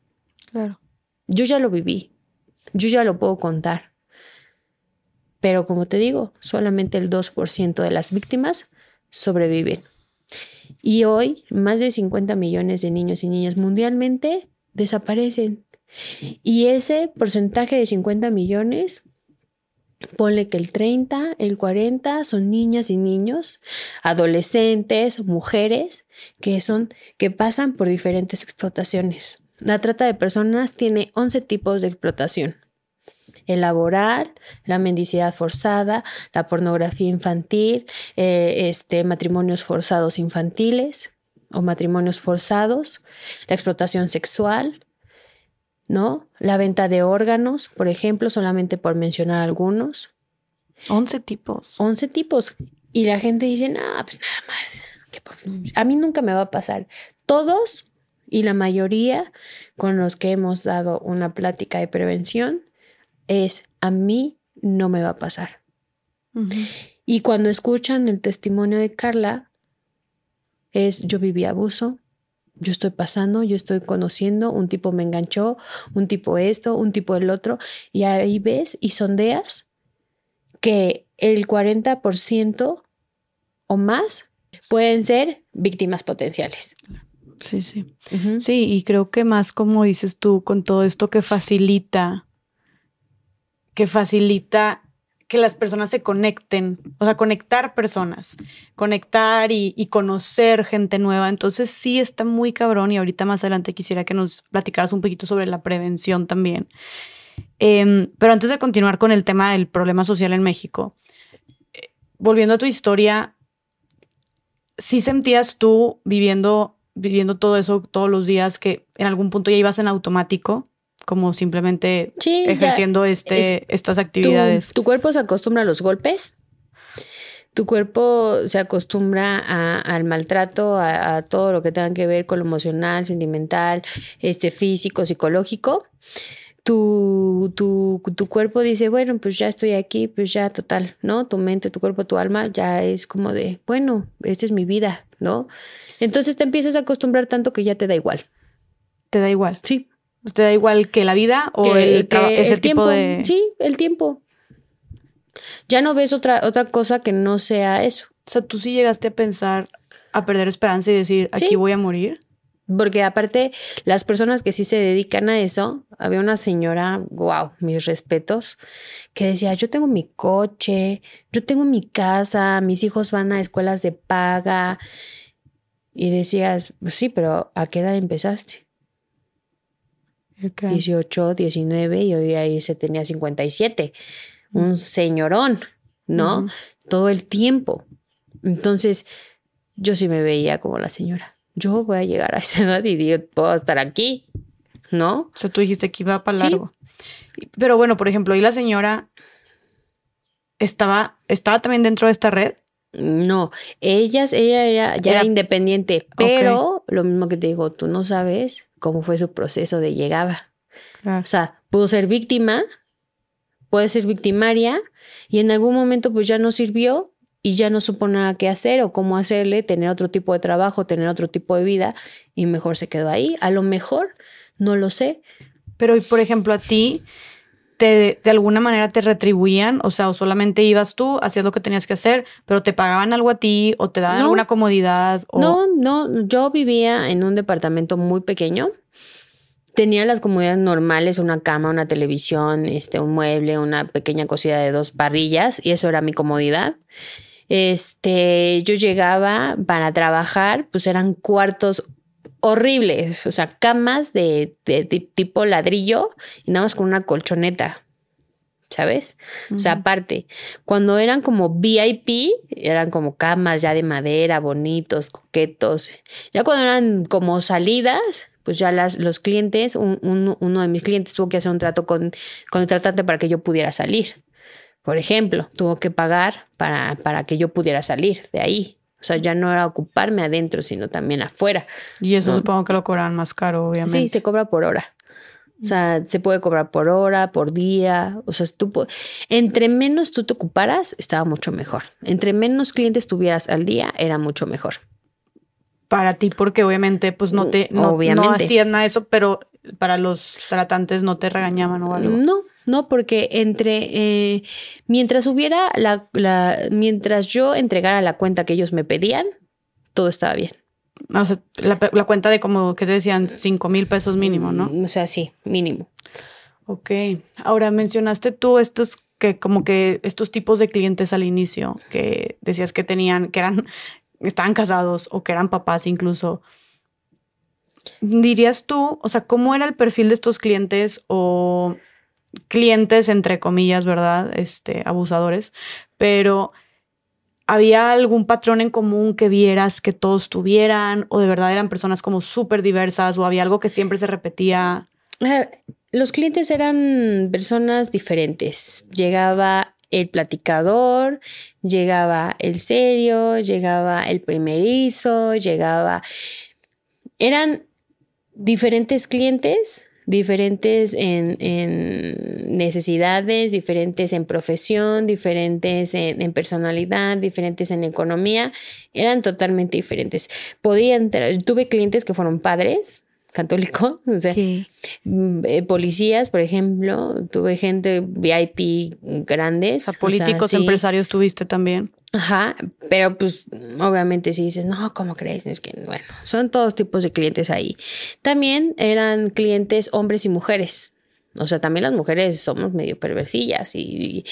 Claro. Yo ya lo viví, yo ya lo puedo contar. Pero como te digo, solamente el 2% de las víctimas sobreviven. Y hoy más de 50 millones de niños y niñas mundialmente desaparecen. Y ese porcentaje de 50 millones, ponle que el 30, el 40 son niñas y niños, adolescentes, mujeres que son que pasan por diferentes explotaciones. La trata de personas tiene 11 tipos de explotación. El laboral, la mendicidad forzada, la pornografía infantil, eh, este, matrimonios forzados infantiles o matrimonios forzados, la explotación sexual, ¿no? La venta de órganos, por ejemplo, solamente por mencionar algunos. 11 tipos. 11 tipos. Y la gente dice, no, pues nada más a mí nunca me va a pasar. Todos y la mayoría con los que hemos dado una plática de prevención es a mí no me va a pasar. Y cuando escuchan el testimonio de Carla, es yo viví abuso, yo estoy pasando, yo estoy conociendo, un tipo me enganchó, un tipo esto, un tipo el otro, y ahí ves y sondeas que el 40% o más pueden ser víctimas potenciales. Sí, sí. Sí, y creo que más como dices tú, con todo esto que facilita, que facilita que las personas se conecten, o sea, conectar personas, conectar y, conocer gente nueva. Entonces sí está muy cabrón y ahorita más adelante quisiera que nos platicaras un poquito sobre la prevención también. Em, pero antes de continuar con el tema del problema social en México, eh, volviendo a tu historia, ¿sí sentías tú viviendo, viviendo todo eso todos los días que en algún punto ya ibas en automático? Como simplemente ejerciendo este, estas actividades. Tu, cuerpo se acostumbra a los golpes, tu cuerpo se acostumbra al maltrato, a, todo lo que tenga que ver con lo emocional, sentimental, este, físico, psicológico. Tu, tu, tu, cuerpo dice, bueno, pues ya estoy aquí, pues ya total, ¿no? Tu mente, tu cuerpo, tu alma ya es como de, bueno, esta es mi vida, ¿no? Entonces te empiezas a acostumbrar tanto que ya te da igual. ¿Te da igual? Sí. ¿Te da igual que la vida o el, ese tipo de...? Sí, el tiempo. Ya no ves otra, otra cosa que no sea eso. O sea, tú sí llegaste a pensar, a perder esperanza y decir, aquí voy a morir. Porque aparte, las personas que sí se dedican a eso, había una señora, wow, mis respetos, que decía, yo tengo mi coche, yo tengo mi casa, mis hijos van a escuelas de paga. Y decías, pues sí, pero ¿a qué edad empezaste? 18, 19 y hoy ahí se tenía 57 un señorón, ¿no? Todo el tiempo. Entonces, yo sí me veía como la señora. Yo voy a llegar a esa edad y digo, puedo estar aquí, ¿no? O sea, tú dijiste que iba para largo. Pero bueno, por ejemplo, ¿y la señora estaba, estaba también dentro de esta red? No, ellas, ella ya, era, independiente, pero lo mismo que te digo, tú no sabes cómo fue su proceso de llegada. O sea, pudo ser víctima, puede ser victimaria y en algún momento pues ya no sirvió y ya no supo nada qué hacer o cómo hacerle, tener otro tipo de trabajo, tener otro tipo de vida y mejor se quedó ahí. A lo mejor, no lo sé. Pero, por ejemplo, a ti, te, de alguna manera te retribuían, o sea, o solamente ibas tú, hacías lo que tenías que hacer, pero te pagaban algo a ti o te daban alguna comodidad. No, no, yo vivía en un departamento muy pequeño tenía las comodidades normales, una cama, una televisión, este, un mueble, una pequeña cocina de dos parrillas y eso era mi comodidad. Este, yo llegaba para trabajar, pues eran cuartos horribles, o sea, camas de, tipo ladrillo y nada más con una colchoneta. ¿sabes? O sea, aparte, cuando eran como VIP, eran como camas ya de madera, bonitos, coquetos. Ya cuando eran como salidas, pues ya las, los clientes, uno de mis clientes tuvo que hacer un trato con, con el tratante para que yo pudiera salir. Por ejemplo, tuvo que pagar para, para que yo pudiera salir de ahí. O sea, ya no era ocuparme adentro, sino también afuera. Y eso supongo que lo cobran más caro, obviamente. Sí, se cobra por hora. O sea, se puede cobrar por hora, por día. O sea, tú entre menos tú te ocuparas, estaba mucho mejor. Entre menos clientes tuvieras al día, era mucho mejor para ti porque obviamente pues no te no, hacían nada de eso, pero para los tratantes no te regañaban o algo. No, no, porque entre eh, mientras hubiera la, la, mientras yo entregara la cuenta que ellos me pedían, todo estaba bien. O sea, la, la cuenta de como que te decían cinco mil pesos mínimo, ¿no? O sea, sí, mínimo. Ok. Ahora mencionaste tú estos que como que estos tipos de clientes al inicio que decías que tenían, que eran estaban casados o que eran papás incluso. Dirías tú, o sea, ¿cómo era el perfil de estos clientes o clientes, entre comillas, ¿verdad? Este, abusadores, pero ¿había algún patrón en común que vieras que todos tuvieran o de verdad eran personas como súper diversas o había algo que siempre se repetía? Eh, los clientes eran personas diferentes. Llegaba el platicador, llegaba el serio, llegaba el primerizo, llegaba... Eran diferentes clientes, diferentes en, necesidades, diferentes en profesión, diferentes en, personalidad, diferentes en economía, eran totalmente diferentes. Podía entrar, tuve clientes que fueron padres, católico, o sea, mm, eh, policías, por ejemplo, tuve gente VIP grandes. A políticos, empresarios tuviste también. Ajá, pero pues obviamente si dices, no, ¿cómo crees? Es que, bueno, son todos tipos de clientes ahí. También eran clientes hombres y mujeres. O sea, también las mujeres somos medio perversillas y,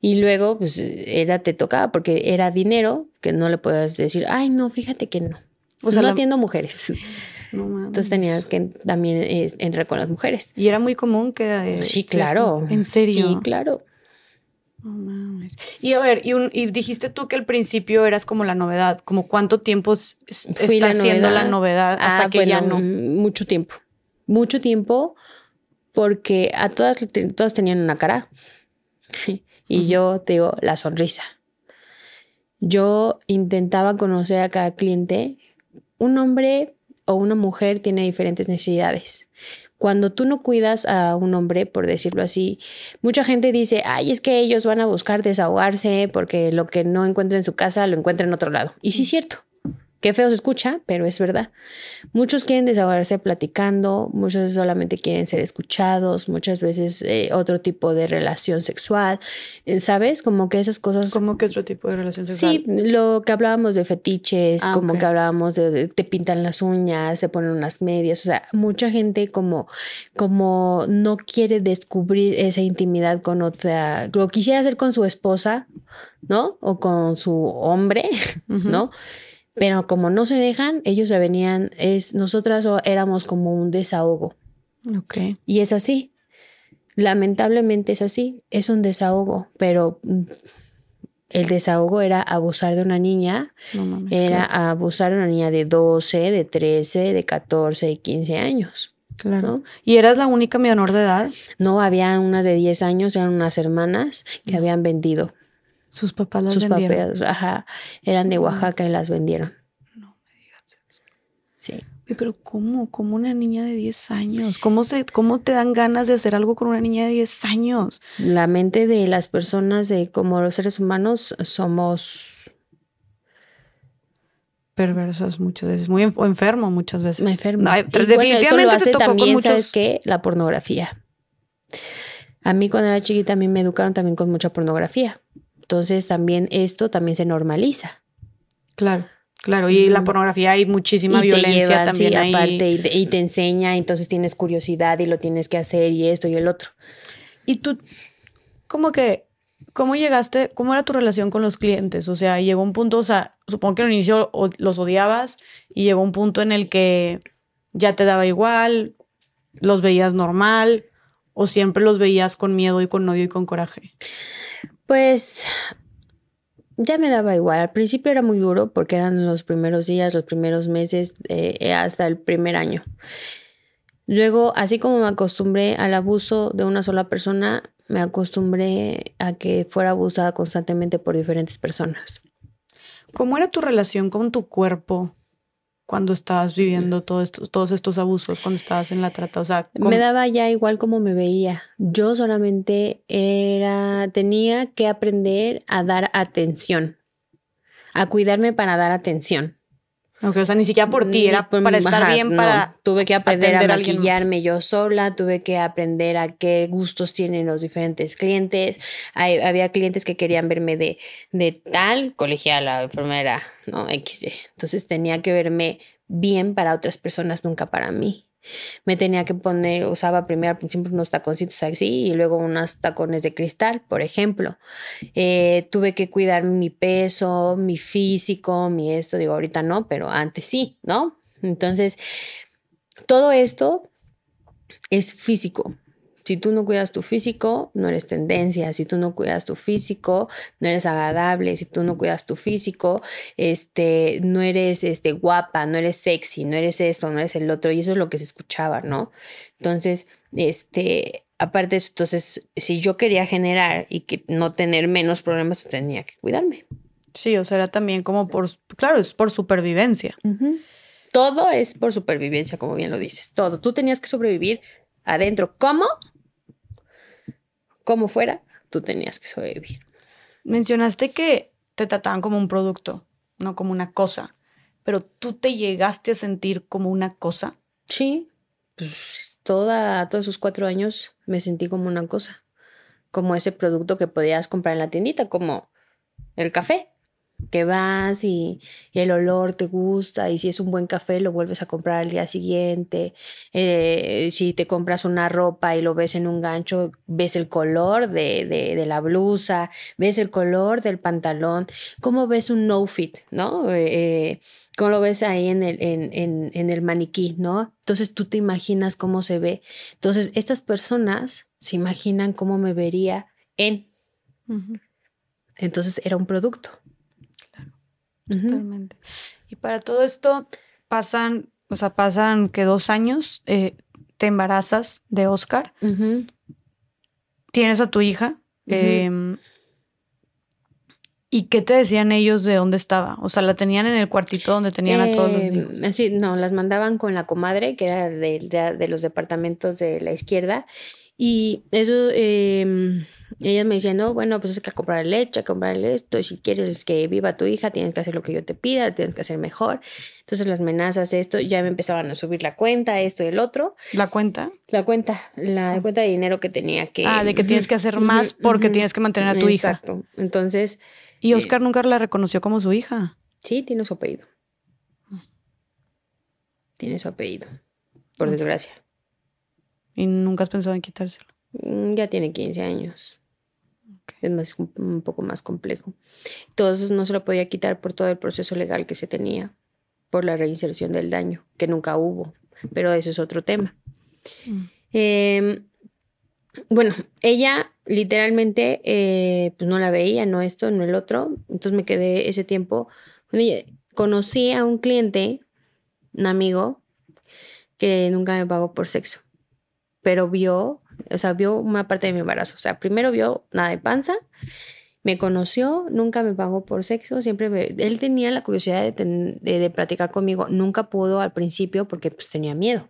y, luego pues era, te tocaba porque era dinero que no le puedes decir, ay, no, fíjate que no. O sea, no atiendo mujeres. Entonces tenías que también entrar con las mujeres. Y era muy común que... Eh, sí, claro. ¿En serio? Sí, claro. No mames. Y a ver, y, dijiste tú que al principio eras como la novedad, como cuánto tiempo está haciendo la novedad hasta ah, que ya no. Mucho tiempo. Mucho tiempo porque a todas, todas tenían una cara. y yo te digo la sonrisa. yo intentaba conocer a cada cliente. Un hombre o una mujer tiene diferentes necesidades. Cuando tú no cuidas a un hombre, por decirlo así, mucha gente dice, ay, es que ellos van a buscar desahogarse porque lo que no encuentran en su casa lo encuentran en otro lado. Y sí es cierto, Qué feo se escucha, pero es verdad. Muchos quieren desahogarse platicando, muchos solamente quieren ser escuchados, muchas veces eh, otro tipo de relación sexual, eh, ¿sabes? Como que esas cosas. ¿Cómo que otro tipo de relación sexual? Sí, lo que hablábamos de fetiches, ah, como que hablábamos de, te pintan las uñas, te ponen unas medias, o sea, mucha gente como, como no quiere descubrir esa intimidad con otra, lo quisiera hacer con su esposa, ¿no? O con su hombre, ¿no? Pero como no se dejan, ellos se venían, es, nosotras éramos como un desahogo. Ok. Y es así. Lamentablemente es así, es un desahogo, pero mm, el desahogo era abusar de una niña, era abusar de una niña de 12, de 13, de 14 y 15 años. Claro. ¿Y eras la única menor de edad? No, había unas de 10 años, eran unas hermanas que habían vendido. Sus papás las Sus vendieron. papás, ajá, eran de Oaxaca y las vendieron. No me digas eso. Sí. Pero ¿cómo? ¿Cómo una niña de 10 años? ¿Cómo, se, ¿Cómo te dan ganas de hacer algo con una niña de 10 años? La mente de las personas, de como los seres humanos, somos perversas muchas veces, muy enfermo muchas veces. Me enfermo. definitivamente hace también, ¿sabes qué? La pornografía. A mí cuando era chiquita a mí me educaron también con mucha pornografía. Entonces también esto también se normaliza. Claro. Claro, y la pornografía hay muchísima violencia también ahí. aparte y, te enseña, entonces tienes curiosidad y lo tienes que hacer y esto y el otro. Y tú, como que, ¿cómo llegaste? ¿Cómo era tu relación con los clientes? O sea, llegó un punto, o sea, supongo que al inicio los odiabas y llegó un punto en el que ya te daba igual, los veías normal o siempre los veías con miedo y con odio y con coraje. Pues ya me daba igual. Al principio era muy duro porque eran los primeros días, los primeros meses, eh, hasta el primer año. Luego, así como me acostumbré al abuso de una sola persona, me acostumbré a que fuera abusada constantemente por diferentes personas. ¿Cómo era tu relación con tu cuerpo cuando estabas viviendo todos estos, todos estos abusos, cuando estabas en la trata? O sea, me daba ya igual como me veía. Yo solamente era, tenía que aprender a dar atención, a cuidarme para dar atención. Okay, o sea, ni siquiera por ti, era para estar bien, para. tuve que aprender a maquillarme yo sola, tuve que aprender a qué gustos tienen los diferentes clientes. había clientes que querían verme de, de tal colegiala, enfermera, ¿no? XY. Entonces tenía que verme bien para otras personas, nunca para mí me tenía que poner, usaba primero principio unos taconcitos así y luego unos tacones de cristal, por ejemplo. Eh, tuve que cuidar mi peso, mi físico, mi esto, digo, ahorita no, pero antes sí, ¿no? Entonces, todo esto es físico. Si tú no cuidas tu físico, no eres tendencia. Si tú no cuidas tu físico, no eres agradable. Si tú no cuidas tu físico, este, no eres este, guapa, no eres sexy, no eres esto, no eres el otro. Y eso es lo que se escuchaba, ¿no? Entonces, este, aparte de eso, entonces, si yo quería generar y que no tener menos problemas, tenía que cuidarme. Sí, o sea, era también como por, claro, es por supervivencia. Todo es por supervivencia, como bien lo dices. Todo. Tú tenías que sobrevivir adentro. ¿Cómo? Como fuera, tú tenías que sobrevivir. Mencionaste que te trataban como un producto, no como una cosa, pero tú te llegaste a sentir como una cosa. Sí, pues toda, todos esos cuatro años me sentí como una cosa, como ese producto que podías comprar en la tiendita, como el café que vas y, el olor te gusta y si es un buen café lo vuelves a comprar al día siguiente. Eh, si te compras una ropa y lo ves en un gancho, ves el color de, de, la blusa, ves el color del pantalón, cómo ves un no fit, ¿no? Eh, cómo lo ves ahí en el, en, en, el maniquí, ¿no? Entonces tú te imaginas cómo se ve. Entonces estas personas se imaginan cómo me vería en. Entonces era un producto. Totalmente. Y para todo esto pasan, o sea, pasan que dos años, eh, te embarazas de Oscar, tienes a tu hija, em, ¿Y qué te decían ellos de dónde estaba? O sea, la tenían en el cuartito donde tenían a todos los Eh, hijos. así, no, las mandaban con la comadre, que era de, de- de los departamentos de la izquierda. Y eso, eh, ellas me decían, no, bueno, pues es que a comprar leche, a comprar esto, si quieres que viva tu hija, tienes que hacer lo que yo te pida, tienes que hacer mejor. Entonces las amenazas, esto, ya me empezaban a subir la cuenta, esto y el otro. ¿La cuenta? La cuenta, la cuenta de dinero que tenía que... ah, de que tienes que hacer más porque tienes que mantener a tu hija. Exacto. Entonces, Y Oscar nunca la reconoció como su hija. sí, tiene su apellido. Tiene su apellido, por desgracia. Y nunca has pensado en quitárselo. Mm, Ya tiene 15 años. Es más, un- un poco más complejo. Eso no se lo podía quitar por todo el proceso legal que se tenía, por la reinserción del daño, que nunca hubo. Pero ese es otro tema. Mm. Eh, bueno, ella literalmente eh, pues no la veía, no esto, no el otro. Entonces me quedé ese tiempo. Conocí a un cliente, un amigo, que nunca me pagó por sexo, pero vio, o sea, vio una parte de mi embarazo. O sea, primero vio nada de panza, me conoció, nunca me pagó por sexo, siempre me- él tenía la curiosidad de, ten- de, de platicar conmigo, nunca pudo al principio porque pues tenía miedo.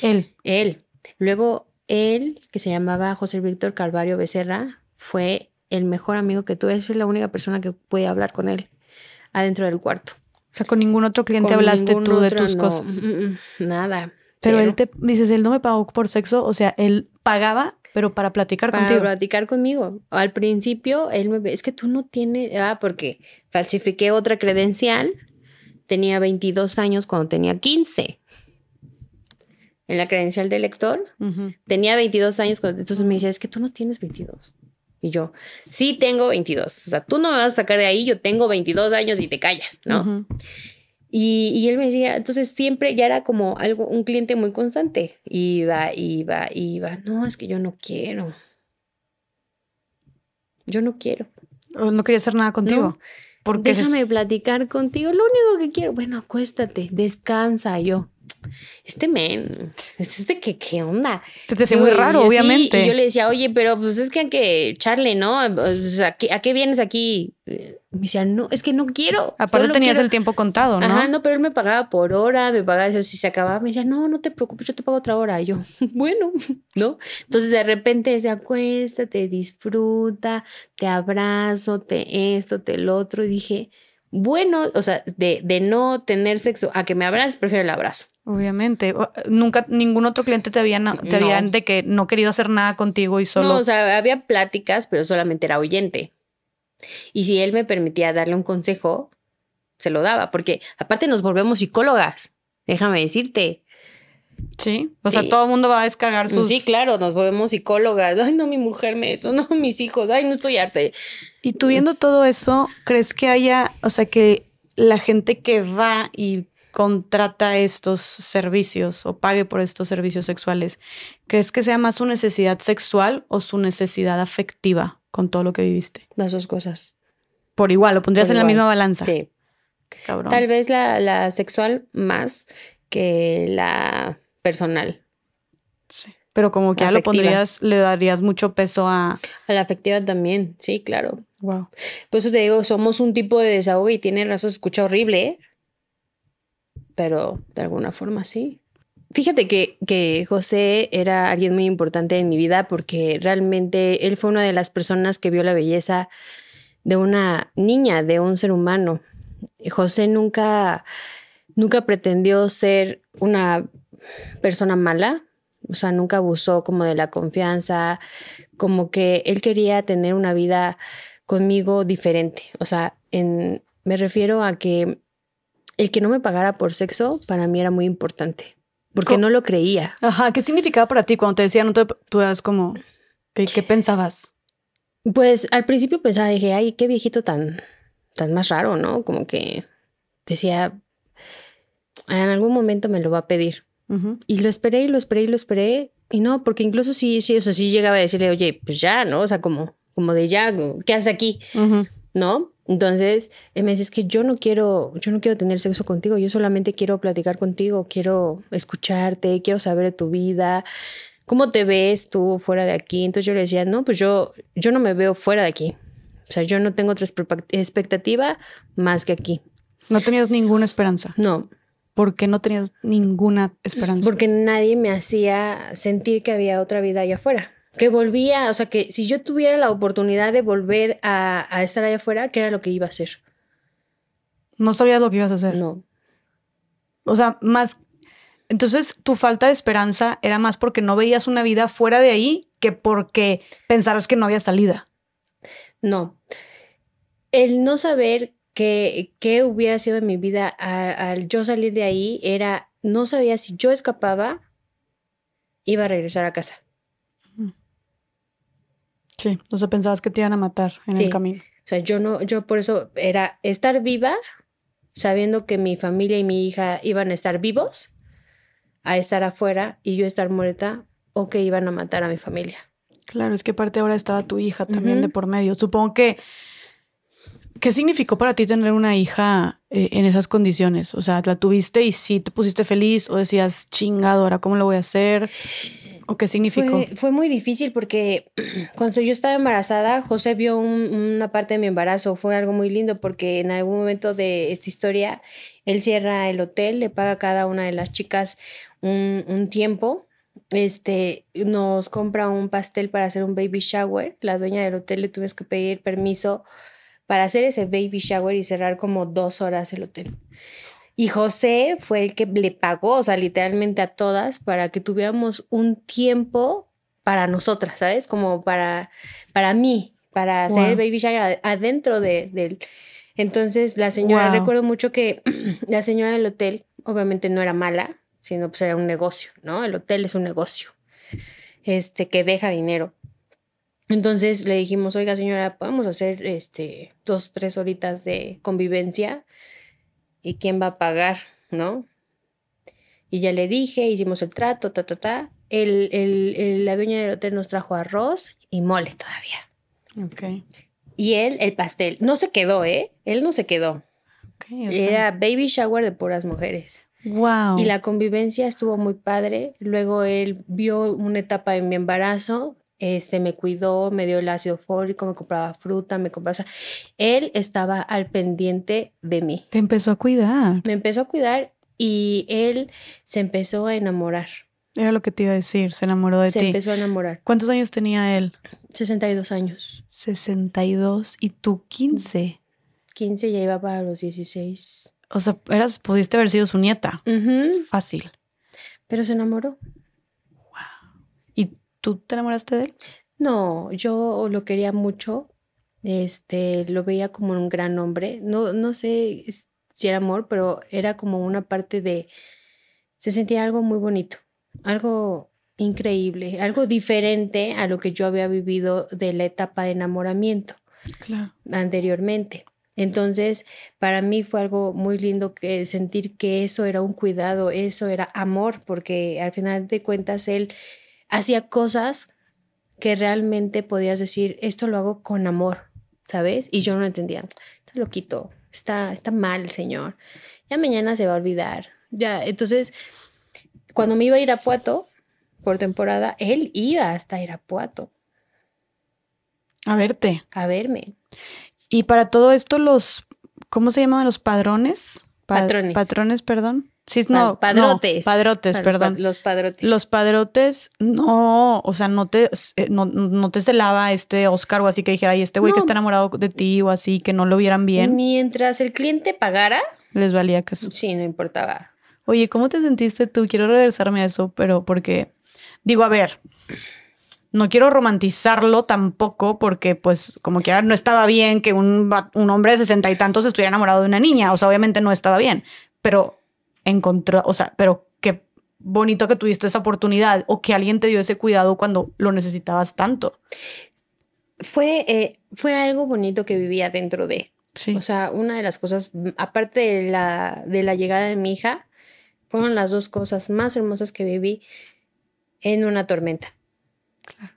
Él. Él. Luego, él, que se llamaba José Víctor Calvario Becerra, fue el mejor amigo que tuve. Esa es la única persona que puede hablar con él adentro del cuarto. O sea, con ningún otro cliente Con hablaste tú de tus no. cosas. Mm, mm, Nada. Pero cero. él te dices, él no me pagó por sexo, o sea, él pagaba, pero para platicar para contigo. platicar conmigo. Al principio, él me es que tú no tienes, ah, porque falsifiqué otra credencial. Tenía 22 años cuando tenía 15. En la credencial de lector tenía 22 años, cuando- entonces me decía, es que tú no tienes 22. Y yo, sí tengo 22. O sea, tú no me vas a sacar de ahí, yo tengo 22 años y te callas, ¿no? Ujú. Y, y él me decía, entonces siempre ya era como algo, un cliente muy constante. Iba, iba, iba. No, es que yo no quiero. Yo no quiero. O no quería hacer nada contigo. No. Porque Déjame es- platicar contigo. Lo único que quiero, bueno, acuéstate, descansa. Yo, este men, este que, ¿qué onda? se te hace muy raro, obviamente. y yo le decía, oye, pero pues es que hay que echarle, ¿no? ¿a qué, a qué vienes aquí? Me decía, no, es que no quiero. Aparte tenías quiero- el tiempo contado, ¿no? Ajá, no, pero él me pagaba por hora, me pagaba eso, si se acababa, me decía, no, no te preocupes, yo te pago otra hora. Y yo, bueno, ¿no? Entonces de repente decía, acuéstate, disfruta, te abrazo, te esto, te el otro. Y dije, bueno, o sea, de, de no tener sexo a que me abraces, prefiero el abrazo. Obviamente. Nunca, ningún otro cliente te había, te No. habían de que no querido hacer nada contigo y solo. No, o sea, había pláticas, pero solamente era oyente. Y si él me permitía darle un consejo, se lo daba, porque aparte nos volvemos psicólogas, déjame decirte. Sí. O sea, todo el mundo va a descargar sus. Sí, claro, nos volvemos psicólogas. Ay, no, mi mujer me esto, no, mis hijos, ay, no estoy harta. Y tú viendo todo eso, ¿crees que haya, o sea, que la gente que va y contrata estos servicios o pague por estos servicios sexuales, ¿crees que sea más su necesidad sexual o su necesidad afectiva con todo lo que viviste? Las dos cosas. Por igual, lo pondrías Por en la misma balanza. Sí. Cabrón. Tal vez la, la sexual más que la personal. Sí. Pero como que ya lo pondrías, le darías mucho peso a. A la afectiva también, sí, claro. Wow. Por eso te digo, somos un tipo de desahogo y tiene razón, se escucha horrible, ¿eh? pero de alguna forma sí. Fíjate que, que José era alguien muy importante en mi vida porque realmente él fue una de las personas que vio la belleza de una niña, de un ser humano. José nunca, nunca pretendió ser una persona mala, o sea, nunca abusó como de la confianza, como que él quería tener una vida conmigo diferente. O sea, en, me refiero a que el que no me pagara por sexo para mí era muy importante, porque Co- no lo creía. Ajá. ¿Qué significaba para ti cuando te decían, no te, tú eras como. ¿Qué, qué pensabas? Pues al principio pensaba, dije, ay, qué viejito tan, tan más raro, ¿no? Como que decía, en algún momento me lo va a pedir. Ujú. Y lo esperé y lo esperé y lo esperé. Y no, porque incluso sí, sí, o sea, sí llegaba a decirle, oye, pues ya, ¿no? O sea, como, como de ya, ¿qué haces aquí? Ujú. ¿No? Entonces, él me dice, es que yo no quiero, yo no quiero tener sexo contigo, yo solamente quiero platicar contigo, quiero escucharte, quiero saber de tu vida, cómo te ves tú fuera de aquí. Entonces yo le decía, no, pues yo, yo no me veo fuera de aquí. O sea, yo no tengo otra expectativa más que aquí. No tenías ninguna esperanza. No. ¿Por qué no tenías ninguna esperanza? Porque nadie me hacía sentir que había otra vida allá afuera. Que volvía, o sea, que si yo tuviera la oportunidad de volver a, a estar allá afuera, ¿qué era lo que iba a hacer? No sabías lo que ibas a hacer. No. O sea, más. Entonces, tu falta de esperanza era más porque no veías una vida fuera de ahí que porque pensaras que no había salida. No. El no saber qué hubiera sido en mi vida al yo salir de ahí era, no sabía si yo escapaba, iba a regresar a casa. Sí, o sea, pensabas que te iban a matar en el camino. O sea, yo no, yo por eso era estar viva, sabiendo que mi familia y mi hija iban a estar vivos, a estar afuera y yo estar muerta, o que iban a matar a mi familia. Claro, es que aparte ahora estaba tu hija también de por medio. Supongo que, ¿qué significó para ti tener una hija eh, en esas condiciones? O sea, ¿la tuviste y sí te pusiste feliz o decías, chingado, ahora cómo lo voy a hacer? ¿O qué significó? Fue, muy difícil porque cuando yo estaba embarazada, José vio una parte de mi embarazo. Fue algo muy lindo porque en algún momento de esta historia, él cierra el hotel, le paga a cada una de las chicas un, un tiempo. Este nos compra un pastel para hacer un baby shower. La dueña del hotel le tuvimos que pedir permiso para hacer ese baby shower y cerrar como dos horas el hotel. Y José fue el que le pagó, o sea, literalmente a todas para que tuviéramos un tiempo para nosotras, ¿sabes? Como para, para mí, para hacer el baby shower adentro de, del... Entonces, la señora, recuerdo mucho que la señora del hotel, obviamente no era mala, sino pues era un negocio, ¿no? El hotel es un negocio, este, que deja dinero. Entonces le dijimos, oiga señora, podemos hacer este, dos, tres horitas de convivencia ¿y quién va a pagar? ¿No? Y ya le dije, hicimos el trato, ta, ta, ta. El, el, la dueña del hotel nos trajo arroz y mole todavía. Ok. Y él, el pastel. No se quedó, ¿eh? Él no se quedó. Okay, Era baby shower de puras mujeres. Wow. Y la convivencia estuvo muy padre. Luego él vio una etapa de mi embarazo este, me cuidó, me dio el ácido fólico, me compraba fruta, me compraba... O sea, él estaba al pendiente de mí. Te empezó a cuidar. Me empezó a cuidar y él se empezó a enamorar. Era lo que te iba a decir, se enamoró de ti. Se empezó a enamorar. ¿Cuántos años tenía él? 62 años. 62 y tú 15. 15 ya iba para los 16. O sea, eras, pudiste haber sido su nieta. Fácil. Pero se enamoró. ¿Tú te enamoraste de él? No, yo lo quería mucho. Este, lo veía como un gran hombre. No, no sé si era amor, pero era como una parte de. Se sentía algo muy bonito, algo increíble, algo diferente a lo que yo había vivido de la etapa de enamoramiento anteriormente. Entonces, para mí fue algo muy lindo que sentir que eso era un cuidado, eso era amor, porque al final de cuentas él hacía cosas que realmente podías decir, esto lo hago con amor, ¿sabes? Y yo no entendía, está loquito, está, está mal el señor, ya mañana se va a olvidar, ya, entonces, cuando me iba a ir a Puato por temporada, él iba hasta Irapuato. A verte. A verme. Y para todo esto, los, ¿cómo se llaman los padrones? patrones. Patrones, perdón. Sí, no, padrotes. padrotes, perdón. Los, padrotes. Los padrotes, no, o sea, no te, eh, no, no te celaba este Oscar o así que dijera, ay, este güey que está enamorado de ti o así, que no lo vieran bien. Mientras el cliente pagara. Les valía eso. Sí, no importaba. Oye, ¿cómo te sentiste tú? Quiero regresarme a eso, pero porque, digo, a ver, no quiero romantizarlo tampoco porque pues como que no estaba bien que un, un hombre de sesenta y tantos estuviera enamorado de una niña, o sea, obviamente no estaba bien, pero encontró, o sea, pero qué bonito que tuviste esa oportunidad o que alguien te dio ese cuidado cuando lo necesitabas tanto. Fue, eh, fue algo bonito que vivía dentro de. O sea, una de las cosas, aparte de la, de la llegada de mi hija, fueron las dos cosas más hermosas que viví en una tormenta. Claro.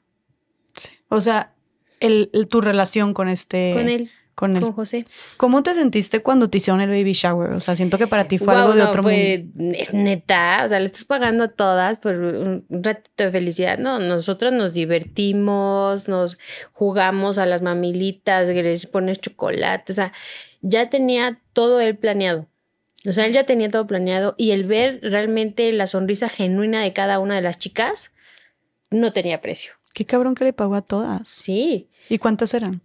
Sí. O sea, el, tu relación con este. Con él. Con él. con José. ¿Cómo te sentiste cuando te hicieron el baby shower? O sea, siento que para ti fue algo de no, otro fue- mundo. Es neta, o sea, le estás pagando a todas por un ratito de felicidad. No, nosotros nos divertimos, nos jugamos a las mamilitas, les pones chocolate, o sea, ya tenía todo él planeado. O sea, él ya tenía todo planeado y el ver realmente la sonrisa genuina de cada una de las chicas no tenía precio. Qué cabrón que le pagó a todas. Sí, ¿Y cuántas eran?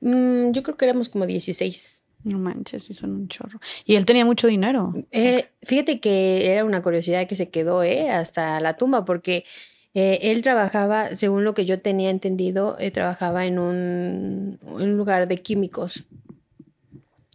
Mm, yo creo que éramos como 16. No manches, sí son un chorro. Y él tenía mucho dinero. Eh, fíjate que era una curiosidad que se quedó eh, hasta la tumba, porque eh, él trabajaba, según lo que yo tenía entendido, eh, trabajaba en un, un lugar de químicos.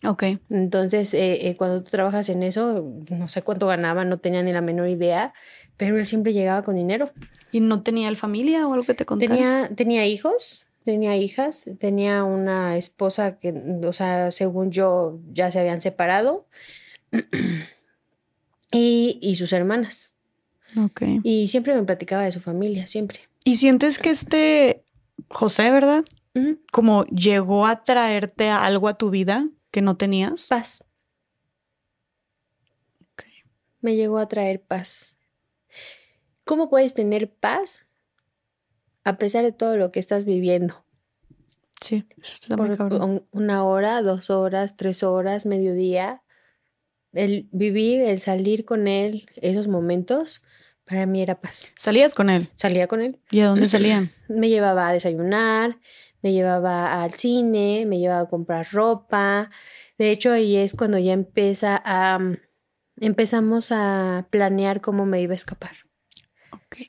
Ok. Entonces, cuando tú trabajas en eso, no sé cuánto ganaba, no tenía ni la menor idea, pero él siempre llegaba con dinero. ¿Y no tenía él familia o algo que te contara? Tenía, tenía hijos, tenía hijas, tenía una esposa que, o sea, según yo, ya se habían separado. y, y sus hermanas. Ok. Y siempre me platicaba de su familia, siempre. ¿Y sientes que este José, verdad? Como llegó a traerte algo a tu vida que no tenías. Paz. Ok. Me llegó a traer paz. ¿Cómo puedes tener paz a pesar de todo lo que estás viviendo? Sí, está muy Por cabrón. un- una hora, dos horas, tres horas, mediodía. El vivir, el salir con él, esos momentos, para mí era paz. ¿Salías con él? Salía con él, ¿Y a dónde salían? me llevaba a desayunar, me llevaba al cine, me llevaba a comprar ropa. De hecho, ahí es cuando ya empieza a empezamos a planear cómo me iba a escapar.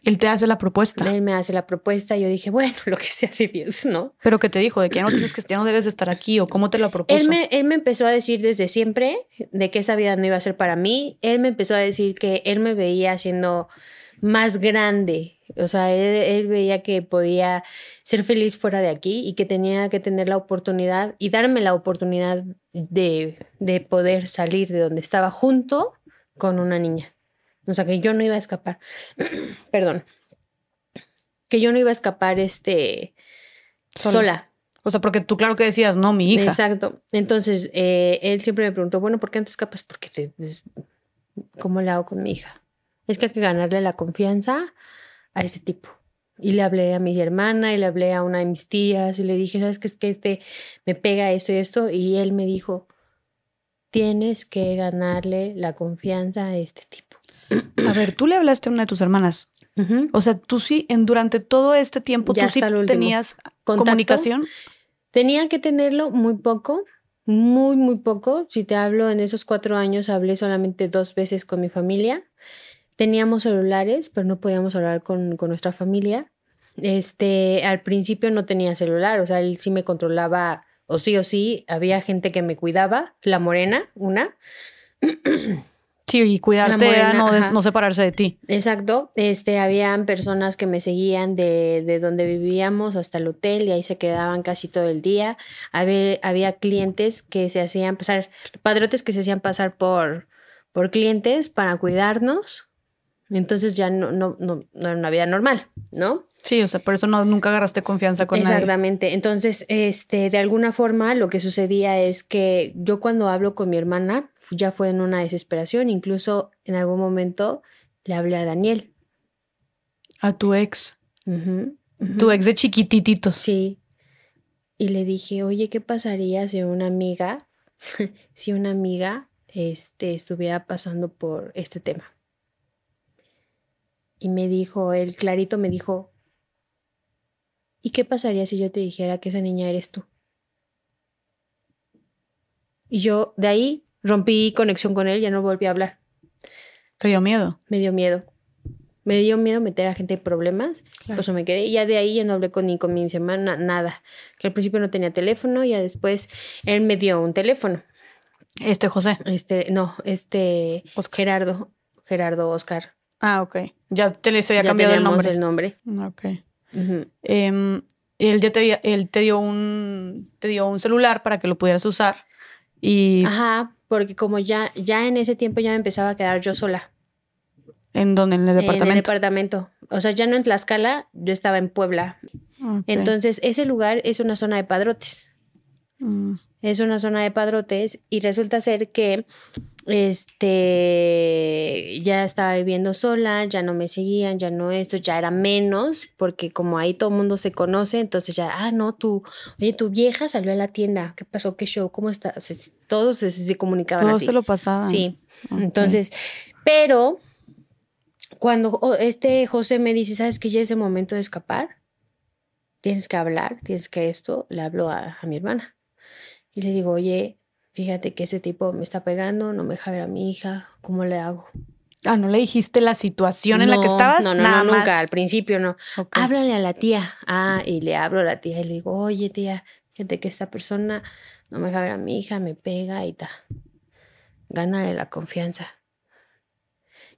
Él te hace la propuesta. Él me hace la propuesta y yo dije, bueno, lo que sea de Dios, ¿no? Pero que te dijo de que ya no tienes que, ya no debes de estar aquí o cómo te lo propuso. Él me, él me empezó a decir desde siempre de que esa vida no iba a ser para mí. Él me empezó a decir que él me veía siendo más grande. O sea, él, él veía que podía ser feliz fuera de aquí y que tenía que tener la oportunidad y darme la oportunidad de, de poder salir de donde estaba junto con una niña. O sea, que yo no iba a escapar. Perdón. Que yo no iba a escapar este, Sola. sola. O sea, porque tú claro que decías, no, mi hija. Exacto. Entonces, eh, él siempre me preguntó, bueno, ¿por qué no te escapas? Porque te, pues, ¿cómo le hago con mi hija? Es que hay que ganarle la confianza a este tipo. Y le hablé a mi hermana y le hablé a una de mis tías y le dije, ¿sabes qué? Es que este me pega esto y esto. Y él me dijo, tienes que ganarle la confianza a este tipo. A ver, tú le hablaste a una de tus hermanas. O sea, tú sí, en durante todo este tiempo, Ya tú sí tenías ¿Contacto? comunicación. Tenía que tenerlo muy poco, muy, muy poco. Si te hablo, en esos cuatro años hablé solamente dos veces con mi familia. Teníamos celulares, pero no podíamos hablar con, con nuestra familia. Este, al principio no tenía celular, o sea, él sí me controlaba, o sí o sí, había gente que me cuidaba, la morena, una. Sí, y cuidarte era no, no separarse de ti. Exacto, este, habían personas que me seguían de, de donde vivíamos hasta el hotel y ahí se quedaban casi todo el día. Había, había clientes que se hacían pasar, padrotes que se hacían pasar por, por clientes para cuidarnos. Entonces ya no, no, no, no era una vida normal, ¿no? Sí, o sea, por eso no, nunca agarraste confianza con nadie. Exactamente. Entonces, este, de alguna forma, lo que sucedía es que yo cuando hablo con mi hermana, ya fue en una desesperación. Incluso en algún momento le hablé a Daniel. A tu ex. Ujú. Tu ex de chiquitititos. Sí. Y le dije, oye, ¿qué pasaría si una amiga, si una amiga este, estuviera pasando por este tema? Y me dijo, él clarito me dijo, ¿y qué pasaría si yo te dijera que esa niña eres tú? Y yo de ahí rompí conexión con él, ya no volví a hablar. Te dio miedo. Me dio miedo. Me dio miedo meter a gente en problemas. Claro. Pues me quedé. Y ya de ahí ya no hablé con ni con mi hermana, nada. Que al principio no tenía teléfono, ya después él me dio un teléfono. Este José. Este, no, este Oscar. Gerardo, Gerardo Oscar. Ah, ok. Ya te le había cambiado el nombre. el nombre. Ok. Em, él ya te, había- él te dio un te dio un celular para que lo pudieras usar. Y Ajá, porque como ya, ya en ese tiempo ya me empezaba a quedar yo sola. en donde, en el En el departamento. departamento. O sea, ya no en Tlaxcala, yo estaba en Puebla. Entonces, ese lugar es una zona de padrotes. Mm. Es una zona de padrotes y resulta ser que este ya estaba viviendo sola, ya no me seguían, ya no esto, ya era menos, porque como ahí todo el mundo se conoce, entonces ya, ah, no, tú, oye, tu vieja salió a la tienda, ¿qué pasó? ¿Qué show? ¿Cómo estás? Todos se, se comunicaban Todo así. se lo pasaban. Sí. Entonces, pero cuando este José me dice, ¿sabes que ya es el momento de escapar? Tienes que hablar, tienes que esto, le hablo a, a mi hermana. Y le digo, oye, fíjate que ese tipo me está pegando, no me deja ver a mi hija, ¿cómo le hago? Ah, ¿no le dijiste la situación en la que estabas? No, no, Nada no, más. nunca, al principio no. Ok. Háblale a la tía. Ah, y le hablo a la tía y le digo, oye tía, fíjate que esta persona no me deja ver a mi hija, me pega y tal. Gánale la confianza.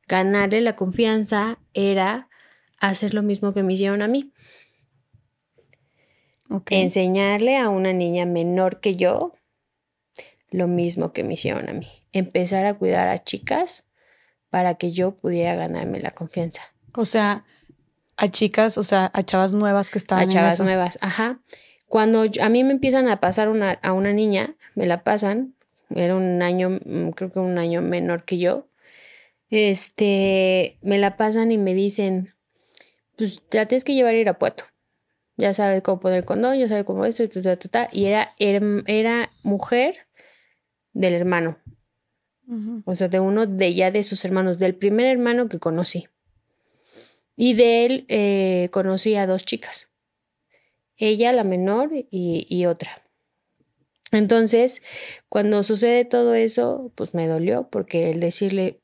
Ganarle la confianza era hacer lo mismo que me hicieron a mí. Enseñarle a una niña menor que yo lo mismo que me hicieron a mí. Empezar a cuidar a chicas para que yo pudiera ganarme la confianza. O sea, a chicas, o sea, a chavas nuevas que estaban a en chavas eso. nuevas, ajá. Cuando yo- a mí me empiezan a pasar una, a una niña, me la pasan, era un año, mm, creo que un año menor que yo, este, me la pasan y me dicen, pues la tienes que llevar a Irapuato. Ya sabes cómo poner condón, ya sabes cómo esto, y ta, ta, ta, ta. y era, era, era mujer del hermano, o sea, de uno de ya de sus hermanos, del primer hermano que conocí. Y de él eh, conocí a dos chicas. Ella, la menor, y, y otra. Entonces, cuando sucede todo eso, pues me dolió, porque el decirle,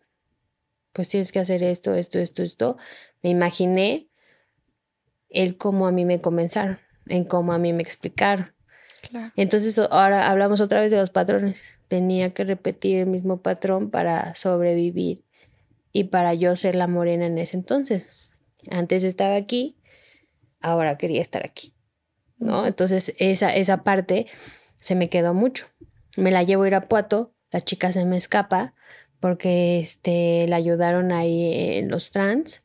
pues tienes que hacer esto, esto, esto, esto, me imaginé el cómo a mí me comenzaron, en cómo a mí me explicaron. Claro. Entonces ahora hablamos otra vez de los patrones. Tenía que repetir el mismo patrón para sobrevivir y para yo ser la morena en ese entonces. Antes estaba aquí, ahora quería estar aquí. ¿No? Entonces esa, esa parte se me quedó mucho. Me la llevo a Irapuato, la chica se me escapa porque este, la ayudaron ahí en los trans.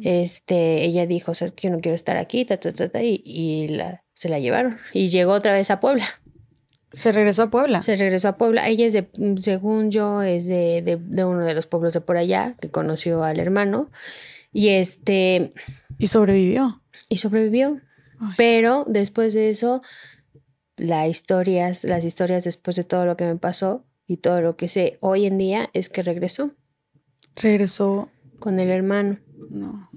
Este, ella dijo, yo no quiero estar aquí, y, y la, se la llevaron. Y llegó otra vez a Puebla. Se regresó a Puebla. Se regresó a Puebla. Ella es de, según yo, es de, de, de uno de los pueblos de por allá, que conoció al hermano. Y este, Y sobrevivió. y sobrevivió. Ay. Pero después de eso, las historias, las historias después de todo lo que me pasó y todo lo que sé hoy en día es que regresó Regresó. con el hermano. No.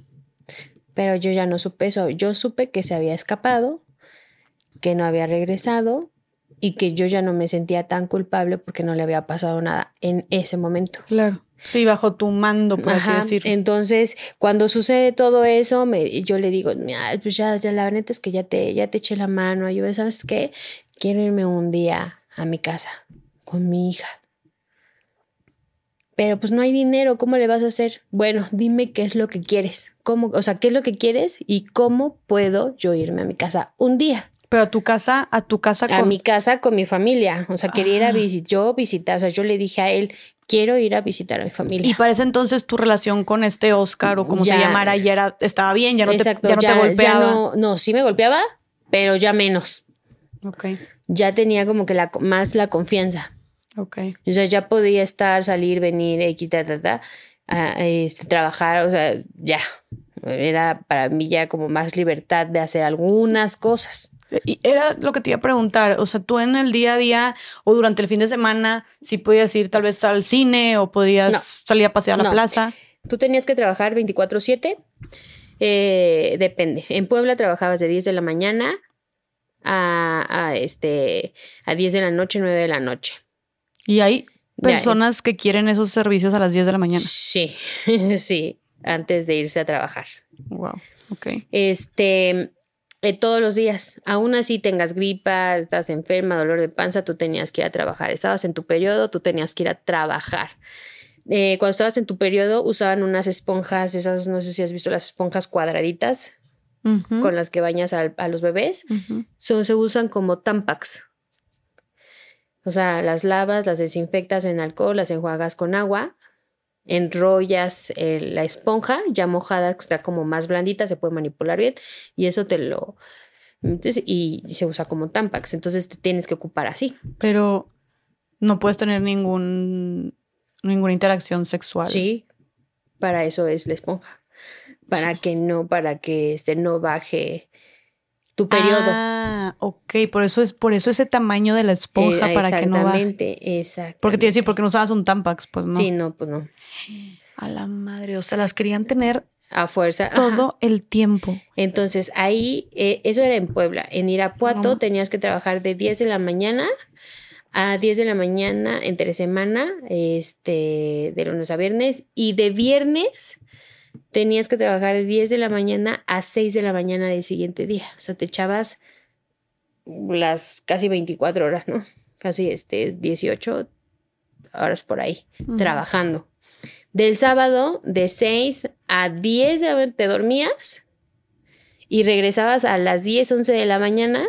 Pero yo ya no supe eso. Yo supe que se había escapado, que no había regresado y que yo ya no me sentía tan culpable porque no le había pasado nada en ese momento. Claro. Sí, bajo tu mando, por así decirlo. Entonces, cuando sucede todo eso, me, yo le digo, "Mira, pues ya, ya la neta es que ya te, ya te eché la mano, ayuda, ¿sabes qué? Quiero irme un día a mi casa con mi hija. Pero pues no hay dinero, ¿cómo le vas a hacer? Bueno, dime qué es lo que quieres. ¿Cómo, o sea, qué es lo que quieres y cómo puedo yo irme a mi casa un día? Pero a tu casa, a tu casa A con. mi casa con mi familia. O sea, quería ir a Ah. visitar, yo visitar, o sea, yo le dije a él, quiero ir a visitar a mi familia. Y para ese entonces tu relación con este Oscar o como se Ya. llamara ya era, estaba bien, ya no, Exacto, te, ya no te golpeaba. no, no, sí me golpeaba, pero ya menos. Ok, Ya tenía como que la, más la confianza. ok. O sea, ya podía estar, salir, venir, X, ta, ta, ta, a, este, trabajar, o sea, ya. Era para mí ya como más libertad de hacer algunas cosas. Y era lo que te iba a preguntar, o sea, tú en el día a día o durante el fin de semana, si podías ir tal vez al cine o podías No. salir a pasear a la No. plaza. Tú tenías que trabajar 24/7. eh, depende. En Puebla trabajabas de 10 de la mañana a, a, este, a 10 de la noche, 9 de la noche. Y hay Ya, personas que quieren esos servicios a las 10 de la mañana. Sí, sí, antes de irse a trabajar. Wow, ok. Este, eh, todos los días, aún así tengas gripa, estás enferma, dolor de panza, tú tenías que ir a trabajar. Estabas en tu periodo, tú tenías que ir a trabajar. Eh, cuando estabas en tu periodo usaban unas esponjas, esas, no sé si has visto las esponjas cuadraditas con las que bañas a, los bebés, so- se usan como tampax. O sea, las lavas, las desinfectas en alcohol, las enjuagas con agua, enrollas eh, la esponja ya mojada, que está como más blandita, se puede manipular bien y eso te lo, Entonces, y se usa como Tampax, entonces te tienes que ocupar así. Pero no puedes tener ningún, ninguna interacción sexual. Sí, para eso es la esponja. Para que no, para que este no baje tu periodo. Ah, ok, por eso es por eso ese tamaño de la esponja Eh, para que no baje. Exactamente, exacto. Porque te iba a decir, porque no usabas un Tampax, pues no. Sí, no, pues no. A la madre, o sea, las querían tener A fuerza. ajá. todo el tiempo. Entonces ahí, eh, eso era en Puebla. En Irapuato No. tenías que trabajar de 10 de la mañana a 10 de la mañana entre semana, este, de lunes a viernes, y de viernes tenías que trabajar de 10 de la mañana a 6 de la mañana del siguiente día. O sea, te echabas las casi 24 horas, ¿no? Casi este, 18 horas por ahí, Ujú. trabajando. Del sábado, de 6 a 10 de la- te dormías y regresabas a las 10, 11 de la mañana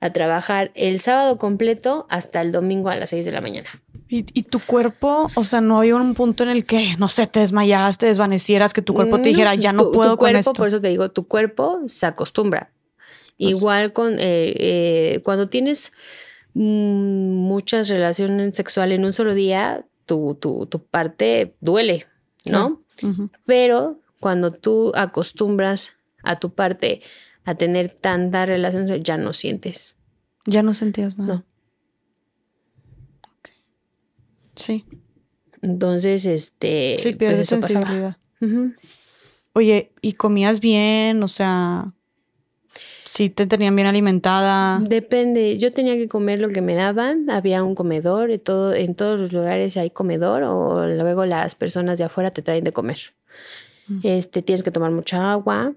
a trabajar el sábado completo hasta el domingo a las 6 de la mañana. Y, y tu cuerpo, o sea, no había un punto en el que, no sé, te desmayaras, te desvanecieras, que tu cuerpo te No, dijera, ya no tu- puedo tu con cuerpo, esto. Por eso te digo, tu cuerpo se acostumbra. Igual con eh, eh, cuando tienes mm, muchas relaciones sexuales en un solo día, tu, tu, tu parte duele, ¿no? Pero cuando tú acostumbras a tu parte a tener tanta relación, ya no sientes. Ya no sentías nada. No. Ok. Sí, Entonces, este, sí, pues eso. Oye, ¿y comías bien? O sea, sí te tenían bien alimentada. Depende, yo tenía que comer lo que me daban, había un comedor, y todo, en todos los lugares hay comedor o luego las personas de afuera te traen de comer. Mm. Este, tienes que tomar mucha agua,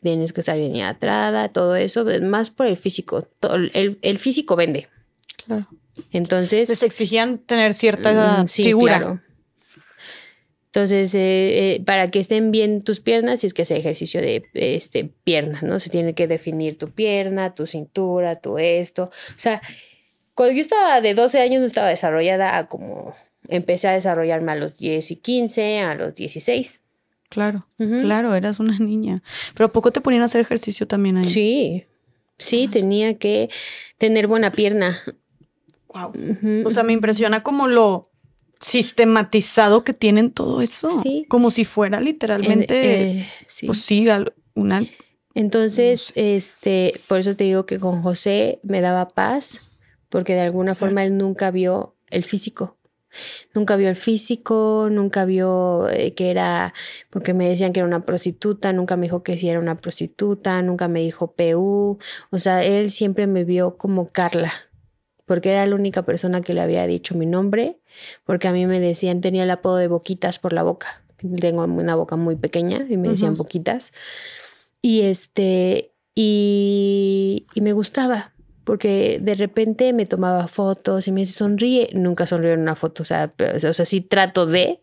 tienes que estar bien hidratada, todo eso, más por el físico. todo- el, el físico vende. Claro. Entonces, Les exigían tener cierta Mm, sí, figura. claro. Entonces, eh, eh, para que estén bien tus piernas, si es que hace ejercicio de este, pierna, ¿no? Se tiene que definir tu pierna, tu cintura, tu esto. O sea, cuando yo estaba de 12 años no estaba desarrollada a como empecé a desarrollarme a los 10 y 15, a los 16. Claro, claro, eras una niña. Pero ¿a poco te ponían a hacer ejercicio también ahí? Sí, sí, tenía que tener buena pierna. Wow. O sea, me impresiona como lo sistematizado que tienen todo eso. Sí. Como si fuera literalmente, En- eh, sí. pues sí, una... Entonces, este, por eso te digo que con José me daba paz, porque de alguna forma él nunca vio el físico. Nunca vio el físico, nunca vio eh, que era, porque me decían que era una prostituta, nunca me dijo que sí era una prostituta, nunca me dijo PU. O sea, él siempre me vio como Carla, porque era la única persona que le había dicho mi nombre, porque a mí me decían, tenía el apodo de Boquitas por la boca. Tengo una boca muy pequeña y me decían. Boquitas. Y este, y, y me gustaba, porque de repente me tomaba fotos y me dice, sonríe. Nunca sonrío en una foto, o sea, pero- o sea, sí trato de,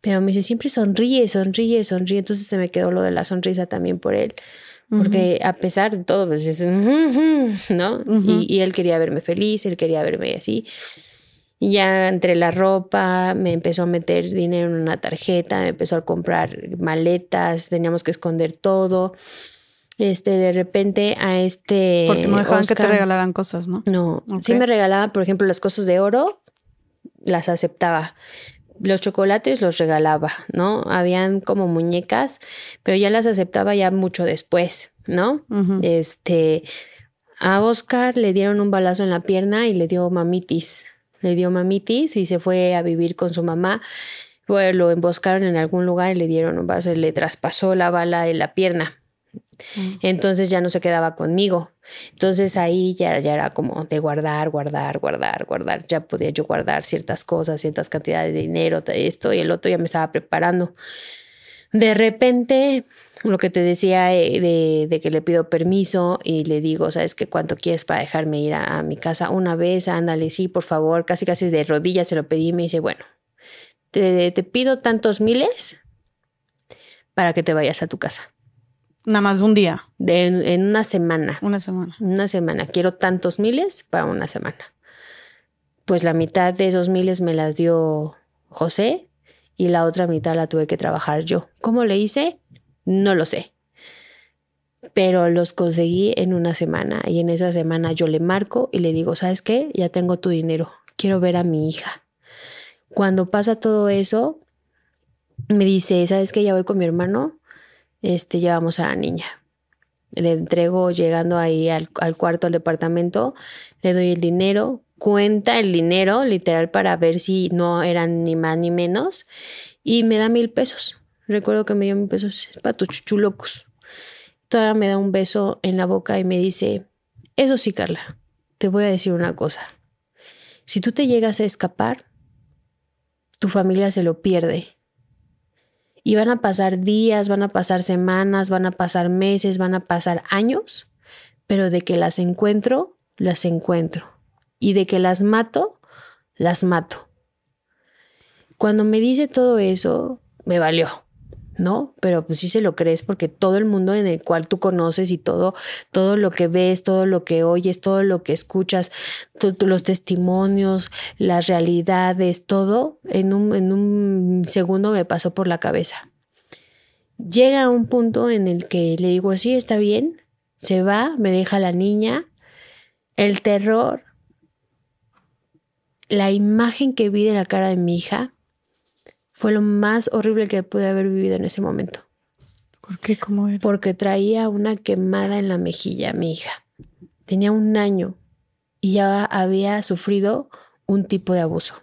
pero me dice, siempre sonríe, sonríe, sonríe. Entonces se me quedó lo de la sonrisa también por él. Porque a pesar de todo, pues es, ¿no? Ujú. y, y él quería verme feliz, él quería verme así. Y ya entre la ropa, me empezó a meter dinero en una tarjeta, me empezó a comprar maletas, teníamos que esconder todo. Este, de repente a este. Porque no dejaban que te Oscar- regalaran cosas, ¿no? No, sí Ok. me regalaban, por ejemplo, las cosas de oro, las aceptaba. Los chocolates los regalaba, ¿no? Habían como muñecas, pero ya las aceptaba ya mucho después, ¿no? Este, a Oscar le dieron un balazo en la pierna y le dio mamitis. Le dio mamitis y se fue a vivir con su mamá. Bueno, lo emboscaron en algún lugar y le dieron un balazo, le traspasó la bala en la pierna. Entonces ya no se quedaba conmigo. Entonces ahí ya, ya era como de guardar, guardar, guardar, guardar. Ya podía yo guardar ciertas cosas, ciertas cantidades de dinero, esto y el otro ya me estaba preparando. De repente, lo que te decía eh, de, de que le pido permiso y le digo, ¿sabes qué? ¿Cuánto quieres para dejarme ir a, a mi casa una vez? Ándale, sí, por favor. Casi, casi de rodillas se lo pedí y me dice, bueno, te, te pido tantos miles para que te vayas a tu casa. Nada más un día, De, en una semana. una semana. Una semana. Quiero tantos miles para una semana. Pues la mitad de esos miles me las dio José y la otra mitad la tuve que trabajar yo. ¿Cómo le hice? No lo sé. pero los conseguí en una semana y en esa semana yo le marco y le digo, ¿sabes qué? Ya tengo tu dinero, quiero ver a mi hija. Cuando pasa todo eso, me dice, ¿sabes qué? Ya voy con mi hermano, este, llevamos a la niña. Le entrego llegando ahí al, al cuarto, al departamento, le doy el dinero, cuenta el dinero, literal, para ver si no eran ni más ni menos, y me da mil pesos. Recuerdo que me dio mil pesos para tus chuchulocos. Todavía me da un beso en la boca y me dice, eso sí, Carla, te voy a decir una cosa. Si tú te llegas a escapar, tu familia se lo pierde. Y van a pasar días, van a pasar semanas, van a pasar meses, van a pasar años, pero de que las encuentro, las encuentro y de que las mato, las mato. Cuando me dice todo eso, me valió, ¿no? Pero pues sí se lo crees porque todo el mundo en el cual tú conoces y todo, todo lo que ves, todo lo que oyes, todo lo que escuchas, los testimonios, las realidades, todo en un, en un segundo me pasó por la cabeza. Llega un punto en el que le digo, sí, está bien, se va, me deja la niña, el terror, la imagen que vi de la cara de mi hija fue lo más horrible que pude haber vivido en ese momento. ¿Por qué? ¿Cómo era? Porque traía una quemada en la mejilla, mi hija. Tenía un año y ya había sufrido un tipo de abuso.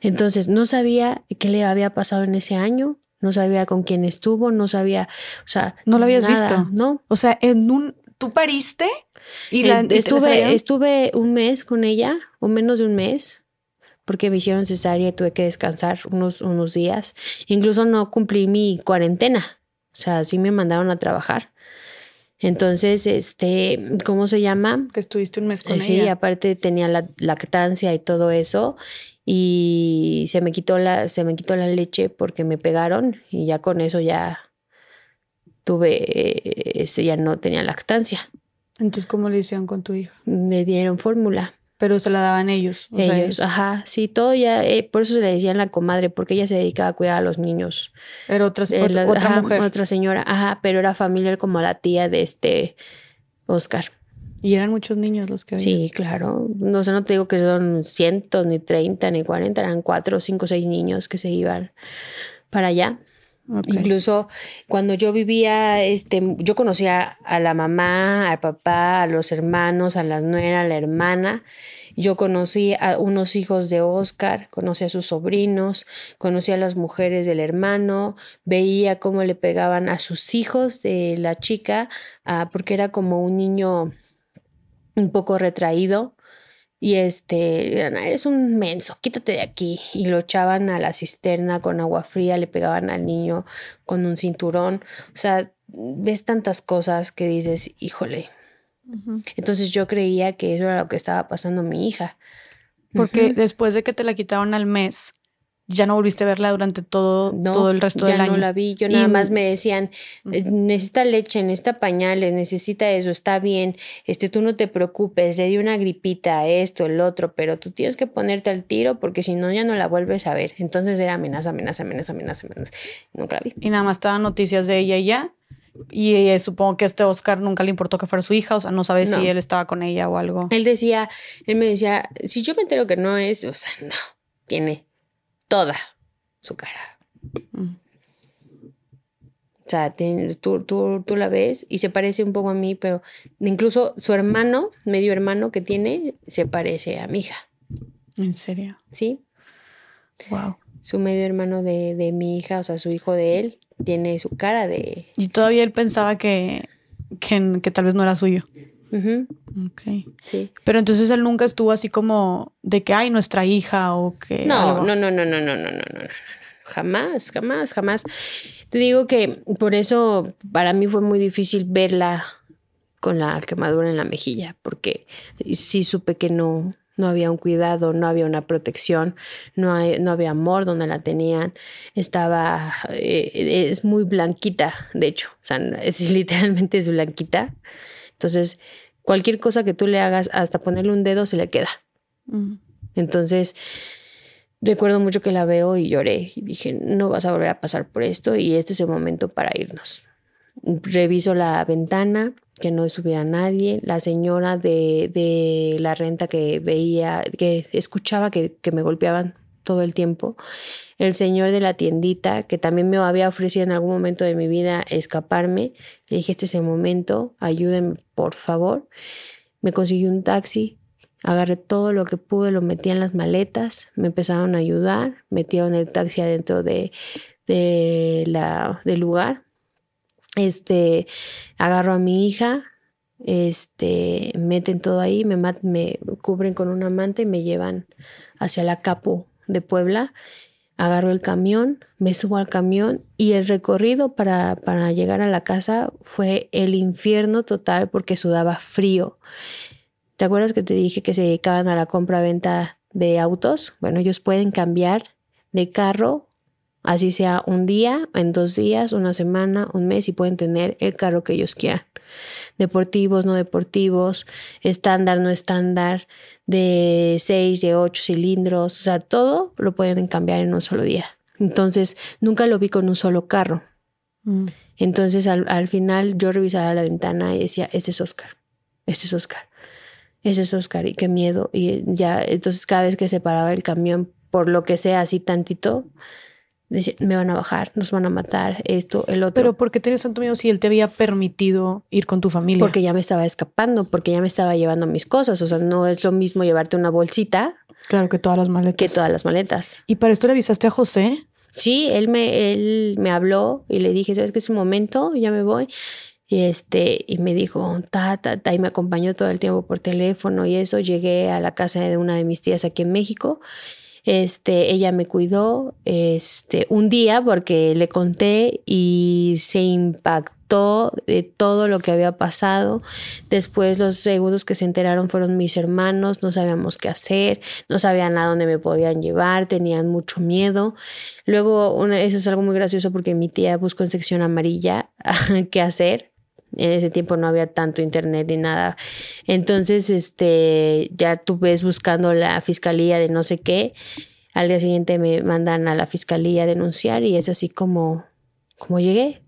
Entonces, no sabía qué le había pasado en ese año, no sabía con quién estuvo, no sabía, o sea, no lo habías visto, ¿no? O sea, en un tú pariste y la, estuve, estuve un mes con ella, o menos de un mes, porque me hicieron cesárea y tuve que descansar unos, unos días. Incluso no cumplí mi cuarentena. O sea, sí me mandaron a trabajar. Entonces, este, ¿cómo se llama? Que estuviste un mes con ella. Sí, aparte tenía la lactancia y todo eso. Y se me quitó la, se me quitó la leche porque me pegaron. Y ya con eso ya tuve, este, ya no tenía lactancia. Entonces, ¿cómo le hicieron con tu hija? Le dieron fórmula. Pero se la daban ellos. ellos, ajá, sí, todo ya, eh, por eso se le decían la comadre, porque ella se dedicaba a cuidar a los niños. Era otra, eh, otra mujer. Otra señora, ajá, pero era familiar como la tía de este Oscar. Y eran muchos niños los que había. Sí, claro. No sé, no te digo que son cientos, ni treinta, ni cuarenta, eran cuatro, cinco, seis niños que se iban para allá. Incluso cuando yo vivía, este, yo conocía a la mamá, al papá, a los hermanos, a la nuera, a la hermana. Yo conocí a unos hijos de Oscar, conocí a sus sobrinos, conocí a las mujeres del hermano, veía cómo le pegaban a sus hijos de la chica, ah, porque era como un niño un poco retraído y este, eres un menso, quítate de aquí. Y lo echaban a la cisterna con agua fría, le pegaban al niño con un cinturón. O sea, ves tantas cosas que dices, híjole. Entonces yo creía que eso era lo que estaba pasando a mi hija. Porque después de que te la quitaron al mes, ya no volviste a verla durante todo, todo el resto del año. Ya no la vi, yo nada más me decían, eh, necesita leche, necesita pañales, necesita eso, está bien, este, tú no te preocupes, le di una gripita, esto, el otro, pero tú tienes que ponerte al tiro porque si no ya no la vuelves a ver. Entonces era amenaza, amenaza, amenaza, amenaza, amenaza. Nunca la vi. Y nada más estaban noticias de ella y ya. Y eh, supongo que a este Oscar nunca le importó que fuera su hija, o sea, no sabe si él estaba con ella o algo. Él decía, él me decía, si yo me entero que no es, o sea, no, tiene toda su cara. O sea, tú, tú, tú, la ves y se parece un poco a mí, pero incluso su hermano, medio hermano que tiene, se parece a mi hija. ¿En serio? Sí. Wow. Su medio hermano de, de mi hija, o sea, su hijo de él, tiene su cara de... Y todavía él pensaba que, que, que tal vez no era suyo. Ok. Sí. Pero entonces él nunca estuvo así como de que hay nuestra hija o que. No, no, no, no, no, no, no, no, no, no. Jamás, jamás, jamás. Te digo que por eso para mí fue muy difícil verla con la quemadura en la mejilla, porque sí supe que no, no había un cuidado, no había una protección, no, hay, no había amor donde la tenían, estaba, eh, es muy blanquita, de hecho, o sea, es literalmente es blanquita. Entonces, cualquier cosa que tú le hagas, hasta ponerle un dedo, se le queda. Entonces, recuerdo mucho que la veo y lloré y dije, no vas a volver a pasar por esto y este es el momento para irnos. reviso la ventana, que no estuviera nadie, la señora de, de la renta que veía, que escuchaba que, que, me golpeaban todo el tiempo, el señor de la tiendita que también me había ofrecido en algún momento de mi vida escaparme, le dije, este es el momento, ayúdenme por favor, me consiguió un taxi, agarré todo lo que pude, lo metí en las maletas, me empezaron a ayudar, metieron el taxi adentro de, de la, del lugar, este, agarro a mi hija, este, meten todo ahí, me, me cubren con una manta y me llevan hacia la Capo de Puebla. Agarro el camión, me subo al camión y el recorrido para, para llegar a la casa fue el infierno total porque sudaba frío. ¿Te acuerdas que te dije que se dedicaban a la compra-venta de autos? Bueno, ellos pueden cambiar de carro Así sea un día, en dos días, una semana, un mes y pueden tener el carro que ellos quieran. Deportivos, no deportivos, estándar, no estándar, de seis, de ocho cilindros, o sea, todo lo pueden cambiar en un solo día. Entonces, nunca lo vi con un solo carro. Mm. Entonces, al, al, final, yo revisaba la ventana y decía, este es Oscar, este es Oscar, este es Oscar, y qué miedo. Y ya, entonces, cada vez que se paraba el camión, por lo que sea, así tantito, me van a bajar, nos van a matar, esto, el otro. Pero ¿por qué tienes tanto miedo si él te había permitido ir con tu familia? Porque ya me estaba escapando, porque ya me estaba llevando mis cosas. O sea, no es lo mismo llevarte una bolsita. Claro, que todas las maletas. Que todas las maletas. ¿Y para esto le avisaste a José? Sí, él me, él me habló y le dije, ¿sabes qué es un momento? Ya me voy. Y este, y me dijo, ta, ta, ta, y me acompañó todo el tiempo por teléfono y eso. Llegué a la casa de una de mis tías aquí en México este, ella me cuidó este, un día porque le conté y se impactó de todo lo que había pasado. Después los segundos que se enteraron fueron mis hermanos, no sabíamos qué hacer, no sabían a dónde me podían llevar, tenían mucho miedo. Luego, eso es algo muy gracioso porque mi tía buscó en sección amarilla qué hacer en ese tiempo no había tanto internet ni nada. Entonces, este, ya tú ves buscando la fiscalía de no sé qué. Al día siguiente me mandan a la fiscalía a denunciar y es así como, como llegué.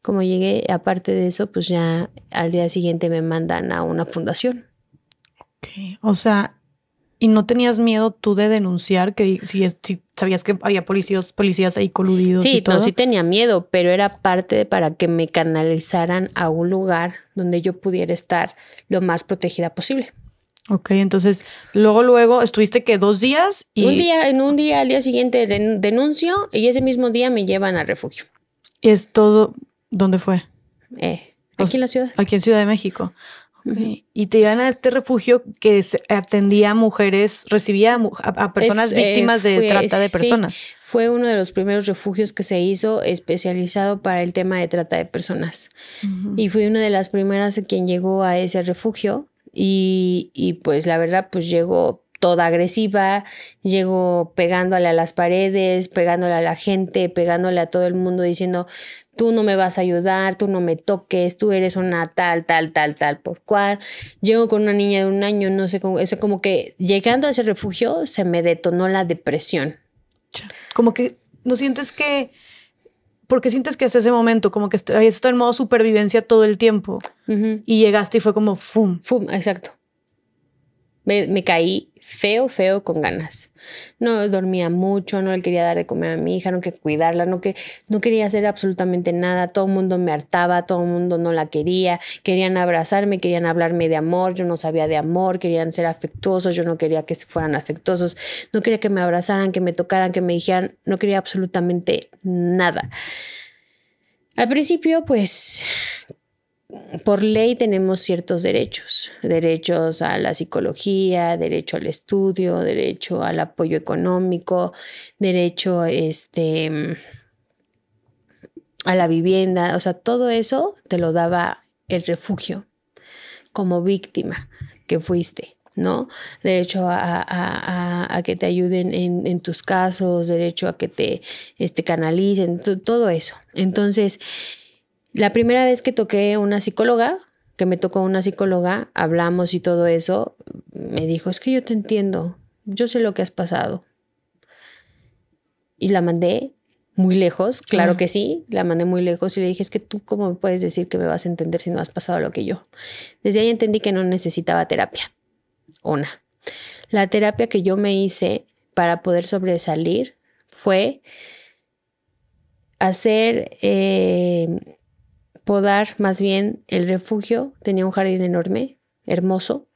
Como llegué, aparte de eso, pues ya al día siguiente me mandan a una fundación. Ok, o sea, ¿y no tenías miedo tú de denunciar que si, si sabías que había policías, policías ahí coludidos. Sí, y todo? No, sí tenía miedo, pero era parte para que me canalizaran a un lugar donde yo pudiera estar lo más protegida posible. Ok, entonces luego, luego estuviste que dos días y. Un día, en un día, al día siguiente denuncio y ese mismo día me llevan al refugio. ¿Y es todo? ¿Dónde fue? Eh, aquí en la ciudad. Aquí en Ciudad de México. Y te iban a este refugio que atendía a mujeres, recibía a, personas eh, víctimas de trata de personas. fue uno de los primeros refugios que se hizo especializado para el tema de trata de personas. Y fui una de las primeras quien llegó a ese refugio. Y, y pues la verdad, pues llegó toda agresiva, llegó pegándole a las paredes, pegándole a la gente, pegándole a todo el mundo, diciendo, tú no me vas a ayudar, tú no me toques, tú eres una tal, tal, tal, tal, por cual. Llego con una niña de un año, no sé cómo, eso como que llegando a ese refugio se me detonó la depresión. Como que no sientes que, porque sientes que hasta ese momento, como que habías estado en modo supervivencia todo el tiempo y llegaste y fue como ¡fum! ¡Fum! Exacto. Me, caí feo, feo con ganas. No dormía mucho, no le quería dar de comer a mi hija, no quería cuidarla, no, que, no quería hacer absolutamente nada. Todo el mundo me hartaba, todo el mundo no la quería. Querían abrazarme, querían hablarme de amor, yo no sabía de amor, querían ser afectuosos, yo no quería que fueran afectuosos, no quería que me abrazaran, que me tocaran, que me dijeran, no quería absolutamente nada. Al principio, pues por ley tenemos ciertos derechos, derechos a la psicología, derecho al estudio, derecho al apoyo económico, derecho este, a la vivienda, o sea, todo eso te lo daba el refugio como víctima que fuiste. ¿no? Derecho a, que te ayuden en, tus casos, derecho a que te este, canalicen, todo eso. Entonces, la primera vez que toqué una psicóloga, que me tocó una psicóloga, hablamos y todo eso, me dijo, es que yo te entiendo, yo sé lo que has pasado. Y la mandé muy lejos, claro que sí, la mandé muy lejos y le dije, es que tú cómo me puedes decir que me vas a entender si no has pasado lo que yo. Desde ahí entendí que no necesitaba terapia. Una. La terapia que yo me hice para poder sobresalir fue hacer, eh, podar más bien el refugio. Tenía un jardín enorme, hermoso,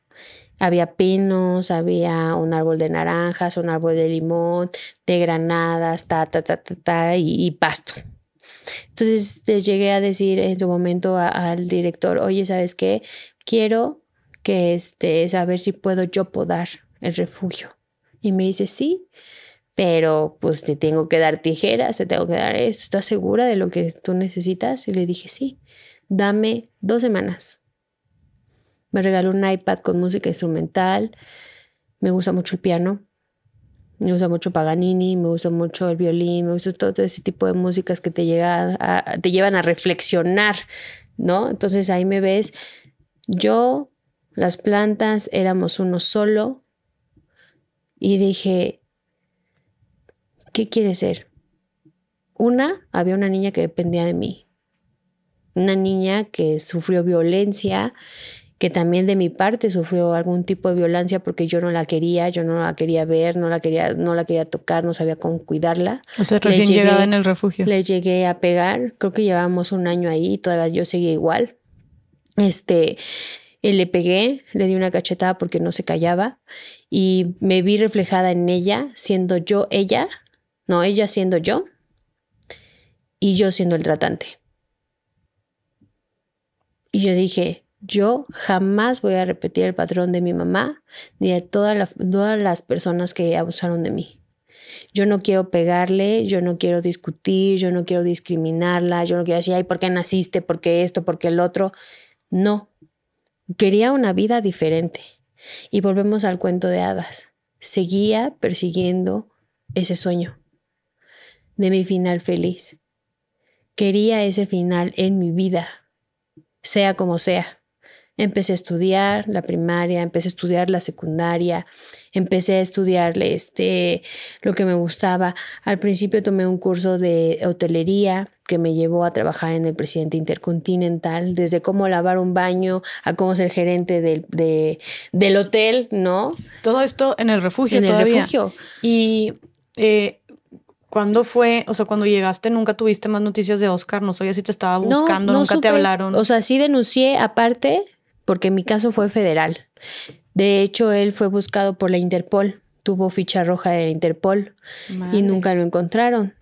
había pinos, había un árbol de naranjas, un árbol de limón, de granadas, ta, ta, ta, ta, ta, y, pasto. Entonces le llegué a decir en su momento al director, oye, ¿sabes qué? Quiero que este, saber si puedo yo podar el refugio. Y me dice, sí, pero pues te tengo que dar tijeras, te tengo que dar esto, ¿estás segura de lo que tú necesitas? Y le dije, sí, dame dos semanas me regaló un iPad con música instrumental. Me gusta mucho el piano. Me gusta mucho Paganini, me gusta mucho el violín, me gusta todo ese tipo de músicas que te, te llevan a reflexionar, ¿no? Entonces ahí me ves, yo, las plantas, éramos uno solo y dije, ¿qué quiere ser? Una, había una niña que dependía de mí, una niña que sufrió violencia que también de mi parte sufrió algún tipo de violencia porque yo no la quería, yo no la quería ver, no la quería, no la quería tocar, no sabía cómo cuidarla. O sea, recién llegaba en el refugio. Le llegué a pegar, creo que llevábamos un año ahí y todavía yo seguía igual. Este, eh, le pegué, le di una cachetada porque no se callaba y me vi reflejada en ella, siendo yo ella, no ella siendo yo y yo siendo el tratante. Y yo dije, yo jamás voy a repetir el patrón de mi mamá ni de todas las personas que abusaron de mí. Yo no quiero pegarle, yo no quiero discutir, yo no quiero discriminarla, yo no quiero decir, ay, ¿por qué naciste? ¿Por qué esto? ¿Por qué el otro? No. Quería una vida diferente. Y volvemos al cuento de hadas. Seguía persiguiendo ese sueño de mi final feliz. Quería ese final en mi vida, sea como sea. Empecé a estudiar la primaria, empecé a estudiar la secundaria, empecé a estudiar este, lo que me gustaba. Al principio tomé un curso de hotelería que me llevó a trabajar en el presidente intercontinental, desde cómo lavar un baño a cómo ser gerente del, del hotel, ¿no? Todo esto en el refugio. En el refugio. Y eh, ¿Cuándo fue? O sea, cuando llegaste, nunca tuviste más noticias de Oscar. No sabía si te estaba buscando, nunca te hablaron. O sea, sí denuncié aparte, porque mi caso fue federal. De hecho, él fue buscado por la Interpol, tuvo ficha roja de la Interpol y nunca lo encontraron.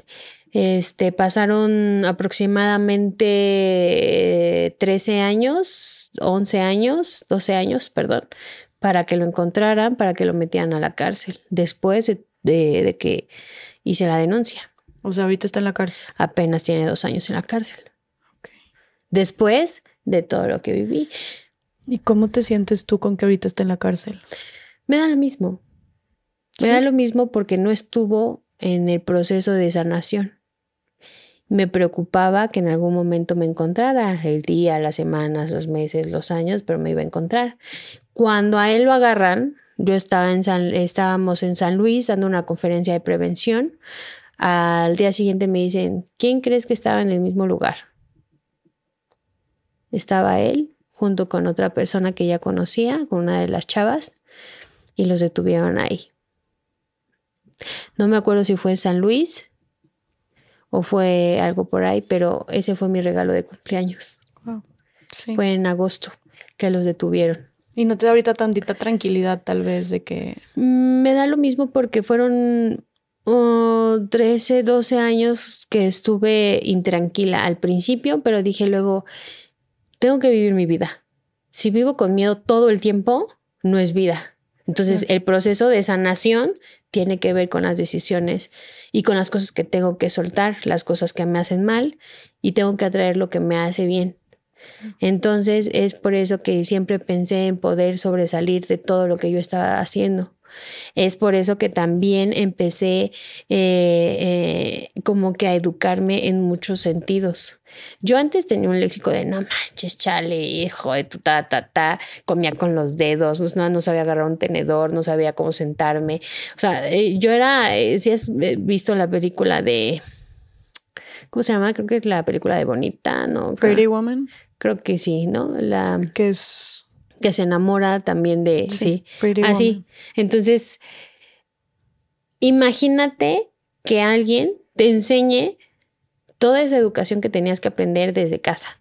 Este, pasaron aproximadamente 13 años, 11 años, 12 años, perdón, para que lo encontraran, para que lo metieran a la cárcel, después de, que hice la denuncia. O sea, ahorita está en la cárcel. Apenas tiene dos años en la cárcel. Después de todo lo que viví. ¿Y cómo te sientes tú con que ahorita está en la cárcel? Me da lo mismo. Me da lo mismo porque no estuvo en el proceso de sanación. Me preocupaba que en algún momento me encontrara, el día, las semanas, los meses, los años, pero me iba a encontrar. Cuando a él lo agarran, yo estaba en San, estábamos en San Luis dando una conferencia de prevención. Al día siguiente me dicen, ¿quién crees que estaba en el mismo lugar? Estaba él junto con otra persona que ya conocía, con una de las chavas, y los detuvieron ahí. No me acuerdo si fue en San Luis o fue algo por ahí, pero ese fue mi regalo de cumpleaños. Fue en agosto que los detuvieron. ¿Y no te da ahorita tantita tranquilidad tal vez de que... Mm, me da lo mismo porque fueron 13, 12 años que estuve intranquila al principio, pero dije luego, tengo que vivir mi vida. Si vivo con miedo todo el tiempo, no es vida. Entonces, el proceso de sanación tiene que ver con las decisiones y con las cosas que tengo que soltar, las cosas que me hacen mal y tengo que atraer lo que me hace bien. Entonces, es por eso que siempre pensé en poder sobresalir de todo lo que yo estaba haciendo. Es por eso que también empecé eh, eh, como que a educarme en muchos sentidos. Yo antes tenía un léxico de no manches, chale, hijo de tu ta, ta, ta, comía con los dedos, no, no sabía agarrar un tenedor, no sabía cómo sentarme. O sea, eh, yo era, si has visto la película de ¿cómo se llama? Creo que es la película de Bonita, ¿no? Pretty Woman. Creo que sí, ¿no? La que es que se enamora también de sí, así. Entonces, imagínate que alguien te enseñe toda esa educación que tenías que aprender desde casa,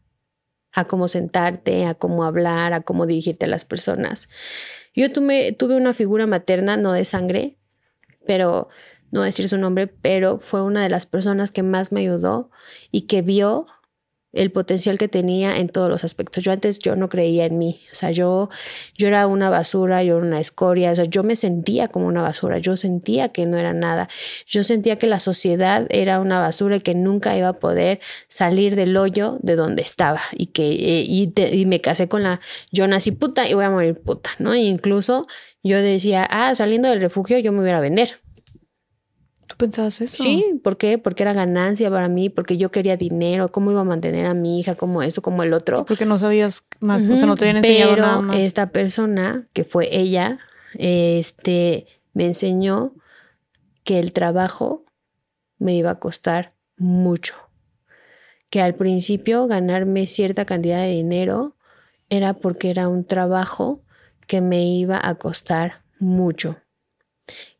a cómo sentarte, a cómo hablar, a cómo dirigirte a las personas. Yo tuve, tuve una figura materna, no de sangre, pero no decir su nombre, pero fue una de las personas que más me ayudó y que vio el potencial que tenía en todos los aspectos. Yo antes yo no creía en mí, o sea, yo, yo era una basura, yo era una escoria, o sea, yo me sentía como una basura, yo sentía que no era nada, yo sentía que la sociedad era una basura y que nunca iba a poder salir del hoyo de donde estaba. Y que eh, y, me casé con la, yo nací puta y voy a morir puta, ¿no? Y incluso yo decía, ah, saliendo del refugio yo me voy a vender, ¿Tú pensabas eso? Sí, ¿por qué? Porque era ganancia para mí, porque yo quería dinero, cómo iba a mantener a mi hija, como eso, como el otro. Porque no sabías más, o sea, no te habían enseñado nada más. Esta persona, que fue ella, este, me enseñó que el trabajo me iba a costar mucho. Que al principio ganarme cierta cantidad de dinero era porque era un trabajo que me iba a costar mucho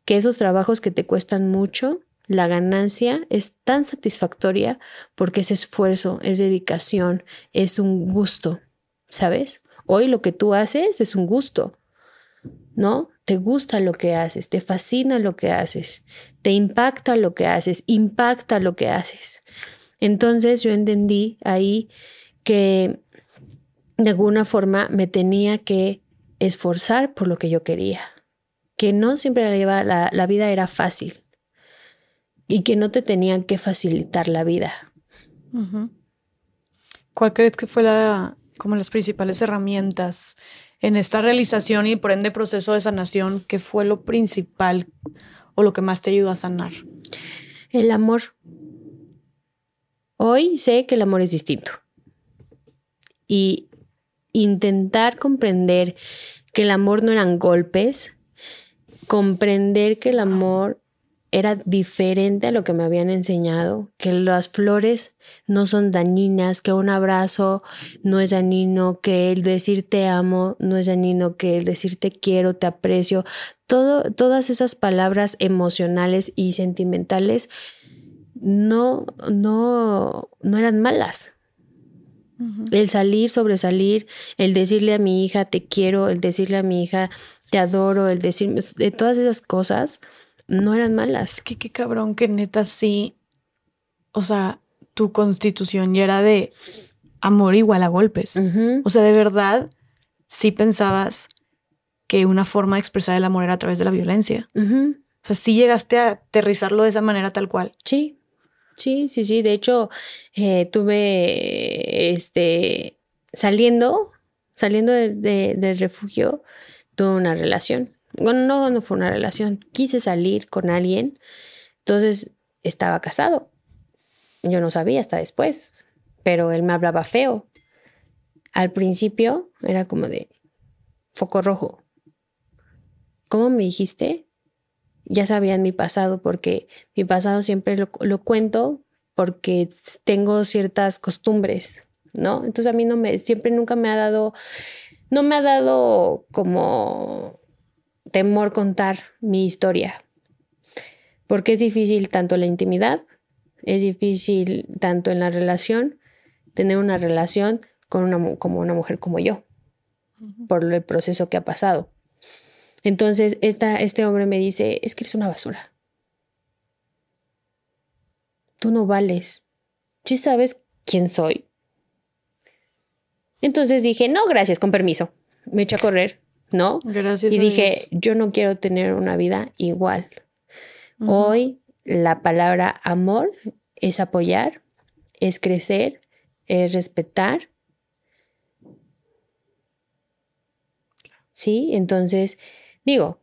que esos trabajos que te cuestan mucho, la ganancia es tan satisfactoria porque es esfuerzo, es dedicación, es un gusto, ¿sabes? Hoy lo que tú haces es un gusto, ¿no? Te gusta lo que haces, te fascina lo que haces, te impacta lo que haces, impacta lo que haces. Entonces yo entendí ahí que de alguna forma me tenía que esforzar por lo que yo quería que no siempre la, la, vida era fácil y que no te tenían que facilitar la vida. ¿Cuál crees que fue la, como las principales herramientas en esta realización y por ende proceso de sanación? ¿Qué fue lo principal o lo que más te ayudó a sanar? El amor. Hoy sé que el amor es distinto. Y intentar comprender que el amor no eran golpes, comprender que el amor era diferente a lo que me habían enseñado, que las flores no son dañinas, que un abrazo no es dañino, que el decir te amo no es dañino, que el decir te quiero, te aprecio, todo, todas esas palabras emocionales y sentimentales no, no, no eran malas. El salir, sobresalir, el decirle a mi hija te quiero, el decirle a mi hija te adoro, el decir, de todas esas cosas no eran malas. Que qué cabrón que neta sí, o sea, tu constitución ya era de amor igual a golpes. O sea, de verdad, sí pensabas que una forma de expresar el amor era a través de la violencia. O sea, sí llegaste a aterrizarlo de esa manera tal cual. Sí, sí, sí, sí. De hecho, eh, tuve, este, saliendo, saliendo del refugio, tuve una relación. Bueno, no, no fue una relación. Quise salir con alguien. Entonces estaba casado. Yo no sabía hasta después, pero él me hablaba feo. Al principio era como de foco rojo. ¿Cómo me dijiste? Ya sabían mi pasado porque mi pasado siempre lo, lo cuento porque tengo ciertas costumbres, ¿no? Entonces a mí no me, siempre nunca me ha dado no me ha dado como temor contar mi historia, porque es difícil tanto la intimidad, es difícil tanto en la relación, tener una relación con una, como una mujer como yo, por el proceso que ha pasado. Entonces, esta, este hombre me dice, es que eres una basura. Tú no vales. ¿Sí sabes quién soy? Entonces dije, no, gracias, con permiso. Me eché a correr, ¿no? Gracias. Y dije, yo no quiero tener una vida igual. Hoy la palabra amor es apoyar, es crecer, es respetar. Sí, entonces digo,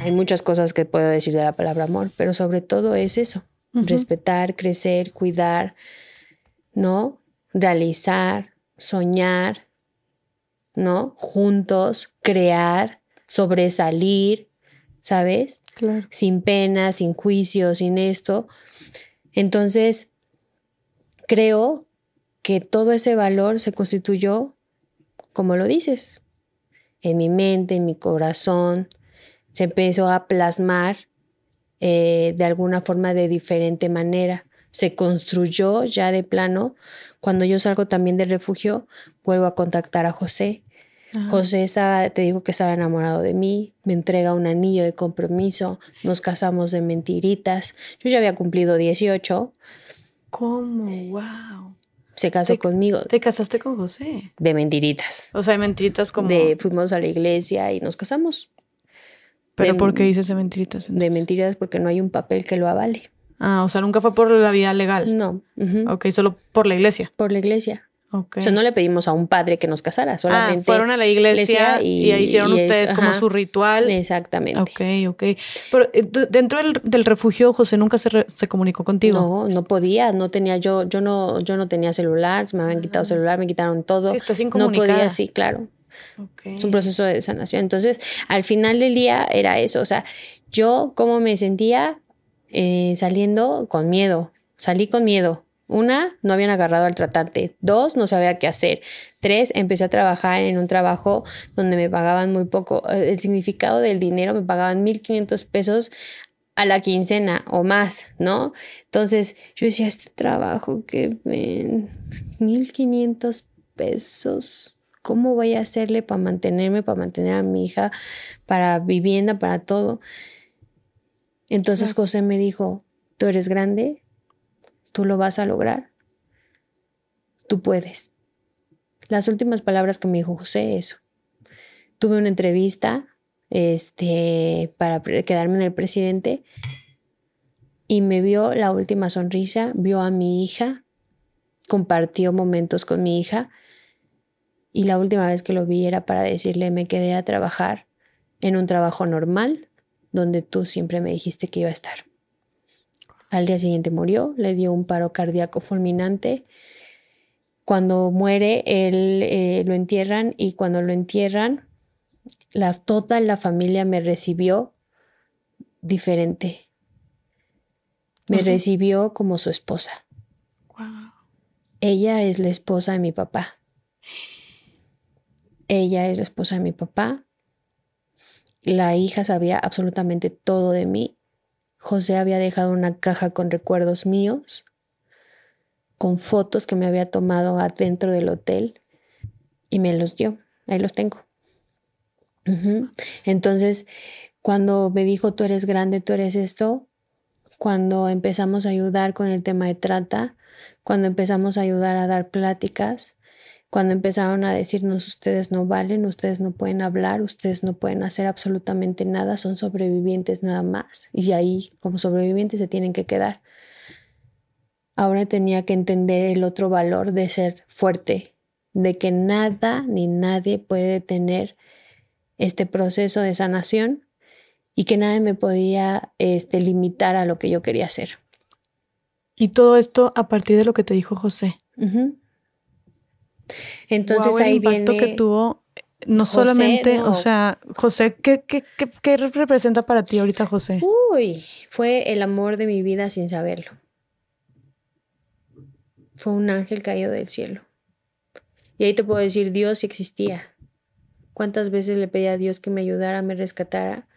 hay muchas cosas que puedo decir de la palabra amor, pero sobre todo es eso, respetar, crecer, cuidar, ¿no? Realizar, soñar, ¿no? Juntos, crear, sobresalir, ¿sabes? Claro. Sin pena, sin juicio, sin esto. Entonces, creo que todo ese valor se constituyó, como lo dices, en mi mente, en mi corazón, se empezó a plasmar eh, de alguna forma de diferente manera. Se construyó ya de plano. Cuando yo salgo también del refugio, vuelvo a contactar a José. José estaba, te digo que estaba enamorado de mí, me entrega un anillo de compromiso, nos casamos de mentiritas. Yo ya había cumplido 18. ¿Cómo? ¡Wow! Se casó conmigo. ¿Te casaste con José? De mentiritas. O sea, de mentiritas como. De fuimos a la iglesia y nos casamos. ¿Pero por qué dices de mentiritas? De mentiritas porque no hay un papel que lo avale. Ah, o sea, nunca fue por la vía legal. No. Ok, solo por la iglesia. Por la iglesia. Okay. O sea, no le pedimos a un padre que nos casara, ah, solamente. Ah, fueron a la iglesia, y, ahí hicieron ustedes como su ritual. Exactamente. Ok, ok. Pero eh, dentro del, refugio, José nunca se, se, comunicó contigo. No, no podía, no tenía yo, yo no, yo no tenía celular, me habían quitado ah. celular, me quitaron todo. Sí, estás No podía, sí, claro. Es un proceso de sanación. Entonces, al final del día era eso. O sea, yo cómo me sentía eh, saliendo con miedo. Salí con miedo. Una, no habían agarrado al tratante. Dos, no sabía qué hacer. Tres, empecé a trabajar en un trabajo donde me pagaban muy poco. Eh, el significado del dinero me pagaban 1.500 pesos a la quincena o más, ¿no? Entonces yo decía, este trabajo que ven, 1.500 pesos ¿Cómo voy a hacerle para mantenerme, para mantener a mi hija, para vivienda, para todo? Entonces José me dijo, tú eres grande, tú lo vas a lograr, tú puedes. Las últimas palabras que me dijo José, eso. Tuve una entrevista este, para quedarme en el presidente y me vio la última sonrisa, vio a mi hija, compartió momentos con mi hija y la última vez que lo vi era para decirle me quedé a trabajar en un trabajo normal donde tú siempre me dijiste que iba a estar. Al día siguiente murió, le dio un paro cardíaco fulminante. Cuando muere, él eh, lo entierran y cuando lo entierran, la, toda la familia me recibió diferente. Me recibió como su esposa. Ella es la esposa de mi papá. Ella es la esposa de mi papá. La hija sabía absolutamente todo de mí. José había dejado una caja con recuerdos míos, con fotos que me había tomado adentro del hotel y me los dio. Ahí los tengo. Entonces, cuando me dijo, tú eres grande, tú eres esto, cuando empezamos a ayudar con el tema de trata, cuando empezamos a ayudar a dar pláticas, cuando empezaron a decirnos ustedes no valen, ustedes no pueden hablar, ustedes no pueden hacer absolutamente nada, son sobrevivientes nada más. Y ahí como sobrevivientes se tienen que quedar. Ahora tenía que entender el otro valor de ser fuerte, de que nada ni nadie puede detener este proceso de sanación y que nadie me podía este, limitar a lo que yo quería hacer. Y todo esto a partir de lo que te dijo José. Entonces ahí el impacto que tuvo no solamente, o sea, José, ¿qué, qué, qué, representa para ti ahorita José? Uy, fue el amor de mi vida sin saberlo. Fue un ángel caído del cielo. Y ahí te puedo decir, Dios existía. ¿Cuántas veces le pedí a Dios que me ayudara, me rescatara?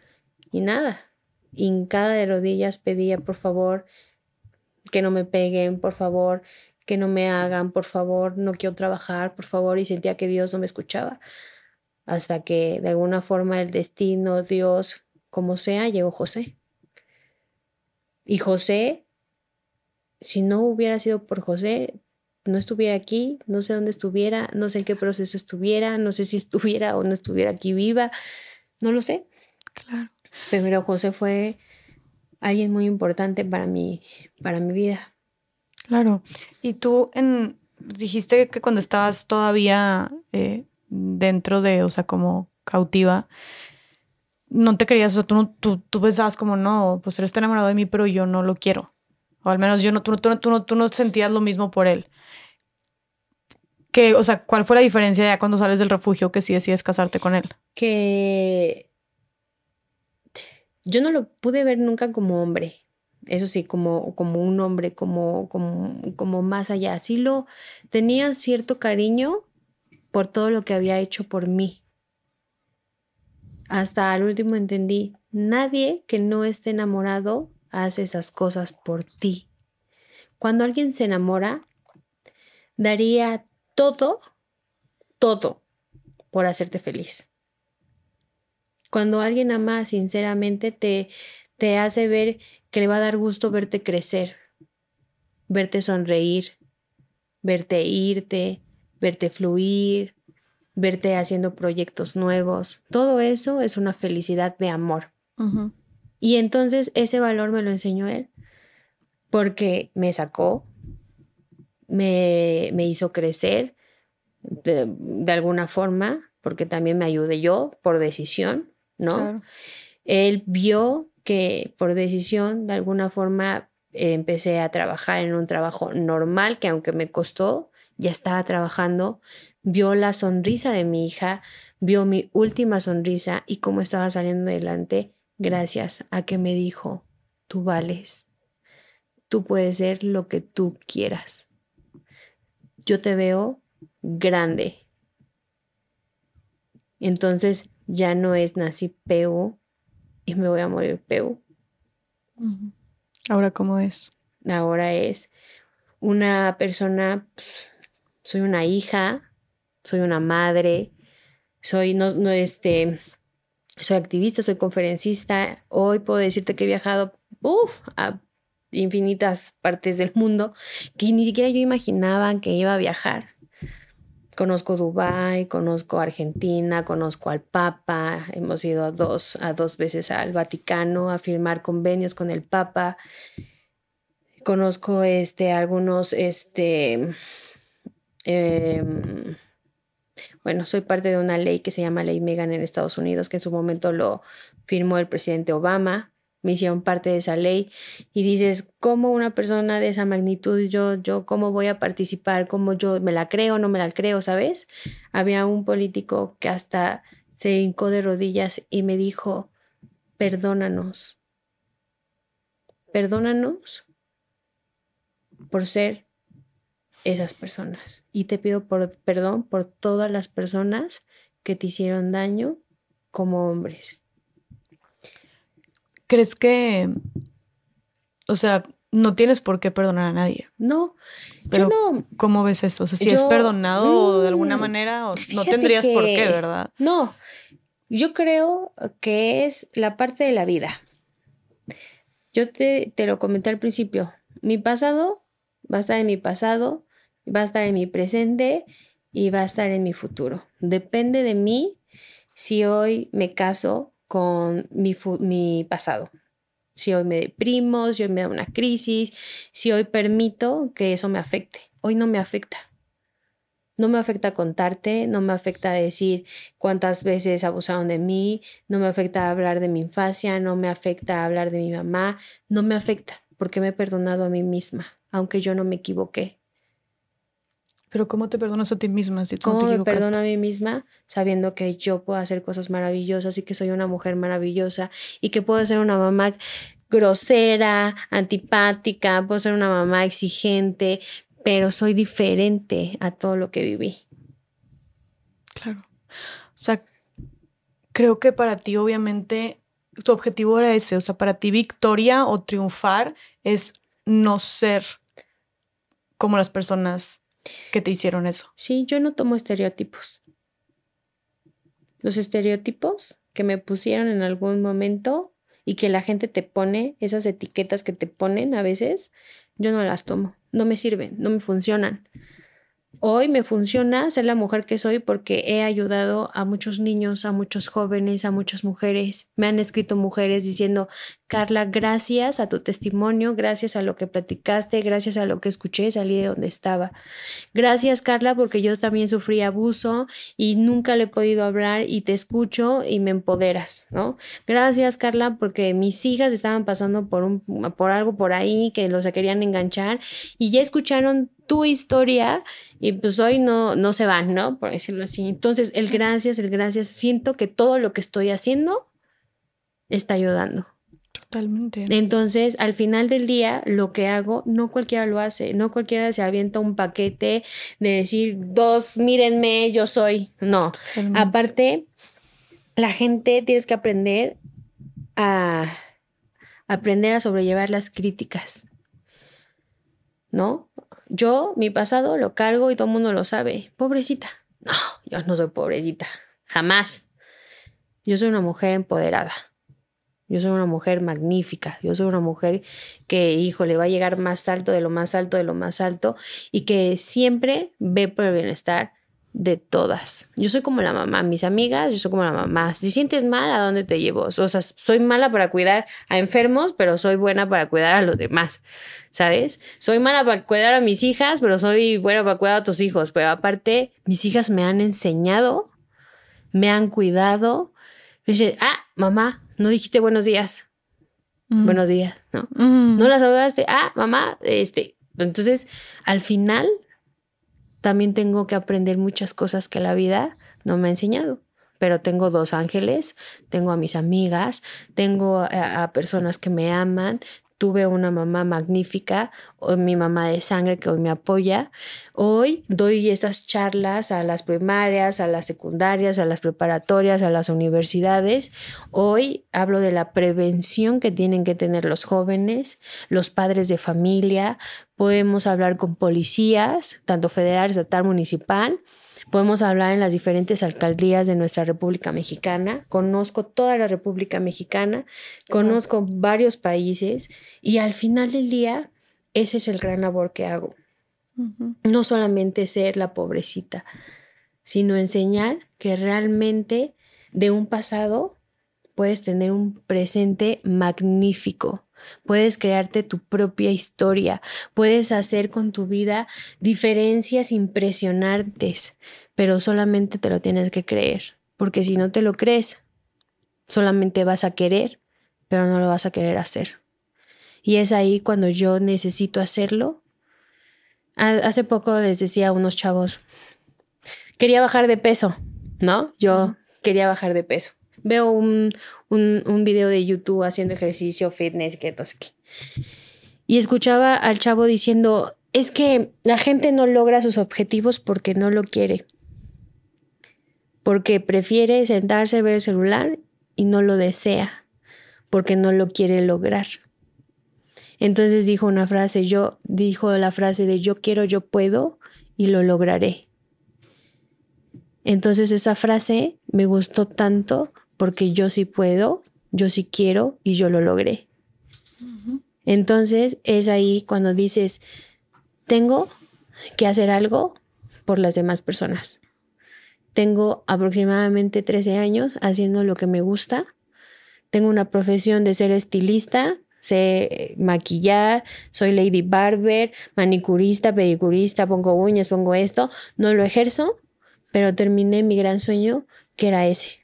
Y nada. Hincada de rodillas pedía, por favor, que no me peguen, por favor, que no me hagan, por favor, no quiero trabajar, por favor, y sentía que Dios no me escuchaba. Hasta que de alguna forma el destino, Dios, como sea, llegó José. Y José, si no hubiera sido por José, no estuviera aquí, no sé dónde estuviera, no sé en qué proceso estuviera, no sé si estuviera o no estuviera aquí viva, no lo sé. Claro. Pero José fue alguien muy importante para mí, para mi vida. Claro. Y tú en, dijiste que cuando estabas todavía eh, dentro de, o sea, como cautiva, no te querías, o sea, tú, tú, tú, pensabas como, no, pues él está enamorado de mí, pero yo no lo quiero. O al menos yo no, tú, tú, tú, no, tú no sentías lo mismo por él. Que, o sea, ¿cuál fue la diferencia ya cuando sales del refugio que si decides casarte con él? Que yo no lo pude ver nunca como hombre eso sí, como, como un hombre, como, como, como más allá. Sí lo tenía cierto cariño por todo lo que había hecho por mí. Hasta al último entendí, nadie que no esté enamorado hace esas cosas por ti. Cuando alguien se enamora, daría todo, todo por hacerte feliz. Cuando alguien ama sinceramente, te, te hace ver que le va a dar gusto verte crecer, verte sonreír, verte irte, verte fluir, verte haciendo proyectos nuevos. Todo eso es una felicidad de amor. Y entonces ese valor me lo enseñó él, porque me sacó, me, me hizo crecer de, de, alguna forma, porque también me ayudé yo por decisión, ¿no? Él vio que por decisión, de alguna forma, empecé a trabajar en un trabajo normal, que aunque me costó, ya estaba trabajando, vio la sonrisa de mi hija, vio mi última sonrisa y cómo estaba saliendo adelante gracias a que me dijo, tú vales, tú puedes ser lo que tú quieras. Yo te veo grande. Entonces ya no es nací peu y me voy a morir peu. Ahora, ¿cómo es? Ahora es una persona, pues, soy una hija, soy una madre, soy, no, no, este, soy activista, soy conferencista. Hoy puedo decirte que he viajado, uff, a infinitas partes del mundo que ni siquiera yo imaginaba que iba a viajar. Conozco Dubái, conozco Argentina, conozco al Papa, hemos ido a dos, a dos veces al Vaticano a firmar convenios con el Papa. Conozco este, algunos, este, eh, bueno, soy parte de una ley que se llama Ley Megan en Estados Unidos, que en su momento lo firmó el presidente Obama. Me hicieron parte de esa ley y dices, ¿cómo una persona de esa magnitud, yo, yo, cómo voy a participar? ¿Cómo yo me la creo no me la creo? ¿Sabes? Había un político que hasta se hincó de rodillas y me dijo, perdónanos, perdónanos por ser esas personas. Y te pido por, perdón por todas las personas que te hicieron daño como hombres. ¿Crees que, o sea, no tienes por qué perdonar a nadie? No, pero no. ¿Cómo ves eso? O sea, si es perdonado de alguna mm, manera, o no tendrías por qué, ¿verdad? No, yo creo que es la parte de la vida. Yo te, te lo comenté al principio. Mi pasado va a estar en mi pasado va a estar en mi presente y va a estar en mi futuro. Depende de mí si hoy me caso con mi, mi pasado. Si hoy me deprimo, si hoy me da una crisis, si hoy permito que eso me afecte. Hoy no me afecta. No me afecta contarte, no me afecta decir cuántas veces abusaron de mí, no me afecta hablar de mi infancia, no me afecta hablar de mi mamá, no me afecta porque me he perdonado a mí misma, aunque yo no me equivoqué. Pero ¿cómo te perdonas a ti misma si tú ¿Cómo me perdono a mí misma sabiendo que yo puedo hacer cosas maravillosas y que soy una mujer maravillosa y que puedo ser una mamá grosera, antipática, puedo ser una mamá exigente, pero soy diferente a todo lo que viví. Claro. O sea, creo que para ti obviamente tu objetivo era ese, o sea, para ti victoria o triunfar es no ser como las personas que te hicieron eso. Sí, yo no tomo estereotipos. Los estereotipos que me pusieron en algún momento y que la gente te pone, esas etiquetas que te ponen a veces, yo no las tomo, no me sirven, no me funcionan. Hoy me funciona ser la mujer que soy porque he ayudado a muchos niños, a muchos jóvenes, a muchas mujeres. Me han escrito mujeres diciendo, Carla, gracias a tu testimonio, gracias a lo que platicaste, gracias a lo que escuché, salí de donde estaba. Gracias, Carla, porque yo también sufrí abuso y nunca le he podido hablar y te escucho y me empoderas, ¿no? Gracias, Carla, porque mis hijas estaban pasando por, un, por algo por ahí que los querían enganchar y ya escucharon tu historia y pues hoy no, no se van, ¿no? Por decirlo así. Entonces, el gracias, el gracias, siento que todo lo que estoy haciendo está ayudando. Totalmente. Entonces, al final del día, lo que hago, no cualquiera lo hace, no cualquiera se avienta un paquete de decir, dos, mírenme, yo soy. No. Aparte, la gente tienes que aprender a aprender a sobrellevar las críticas. ¿No? Yo, mi pasado, lo cargo y todo el mundo lo sabe. Pobrecita. No, yo no soy pobrecita. Jamás. Yo soy una mujer empoderada. Yo soy una mujer magnífica. Yo soy una mujer que, hijo, le va a llegar más alto de lo más alto de lo más alto y que siempre ve por el bienestar de todas. Yo soy como la mamá, mis amigas, yo soy como la mamá. Si sientes mal, ¿a dónde te llevo? O sea, soy mala para cuidar a enfermos, pero soy buena para cuidar a los demás, ¿sabes? Soy mala para cuidar a mis hijas, pero soy buena para cuidar a tus hijos. Pero aparte, mis hijas me han enseñado, me han cuidado. Me dicen, ah, mamá, no dijiste buenos días. Mm. Buenos días, ¿no? Mm. No las saludaste. Ah, mamá, este. Entonces, al final, también tengo que aprender muchas cosas que la vida no me ha enseñado. Pero tengo dos ángeles, tengo a mis amigas, tengo a, personas que me aman, tuve una mamá magnífica, mi mamá de sangre que hoy me apoya. Hoy doy estas charlas a las primarias, a las secundarias, a las preparatorias, a las universidades. Hoy hablo de la prevención que tienen que tener los jóvenes, los padres de familia. Podemos hablar con policías, tanto federal, estatal, municipal Podemos hablar en las diferentes alcaldías de nuestra República Mexicana. Conozco toda la República Mexicana, conozco varios países y al final del día ese es el gran labor que hago. No solamente ser la pobrecita, sino enseñar que realmente de un pasado puedes tener un presente magnífico. Puedes crearte tu propia historia, puedes hacer con tu vida diferencias impresionantes, pero solamente te lo tienes que creer, porque si no te lo crees, solamente vas a querer, pero no lo vas a querer hacer. Y es ahí cuando yo necesito hacerlo. Hace poco les decía a unos chavos, quería bajar de peso, ¿no? Yo quería bajar de peso. Veo un, un, video de YouTube haciendo ejercicio, fitness, que no sé qué. Y escuchaba al chavo diciendo, es que la gente no logra sus objetivos porque no lo quiere porque prefiere sentarse a ver el celular y no lo desea, porque no lo quiere lograr. Entonces dijo una frase, yo dijo la frase de yo quiero, yo puedo y lo lograré. Entonces esa frase me gustó tanto porque yo sí puedo, yo sí quiero y yo lo logré. Entonces es ahí cuando dices, tengo que hacer algo por las demás personas. Tengo aproximadamente 13 años haciendo lo que me gusta. Tengo una profesión de ser estilista, sé maquillar, soy lady barber, manicurista, pedicurista, pongo uñas, pongo esto. No lo ejerzo, pero terminé mi gran sueño, que era ese.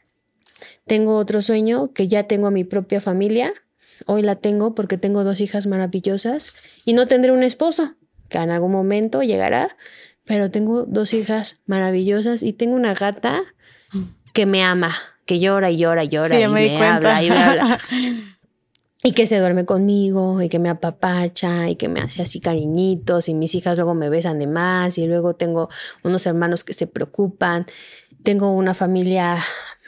Tengo otro sueño, que ya tengo a mi propia familia. Hoy la tengo porque tengo dos hijas maravillosas y no tendré un esposo, que en algún momento llegará, pero tengo dos hijas maravillosas y tengo una gata que me ama, que llora y llora y llora y me, habla y me habla. y que se duerme conmigo y que me apapacha y que me hace así cariñitos y mis hijas luego me besan de más y luego tengo unos hermanos que se preocupan. Tengo una familia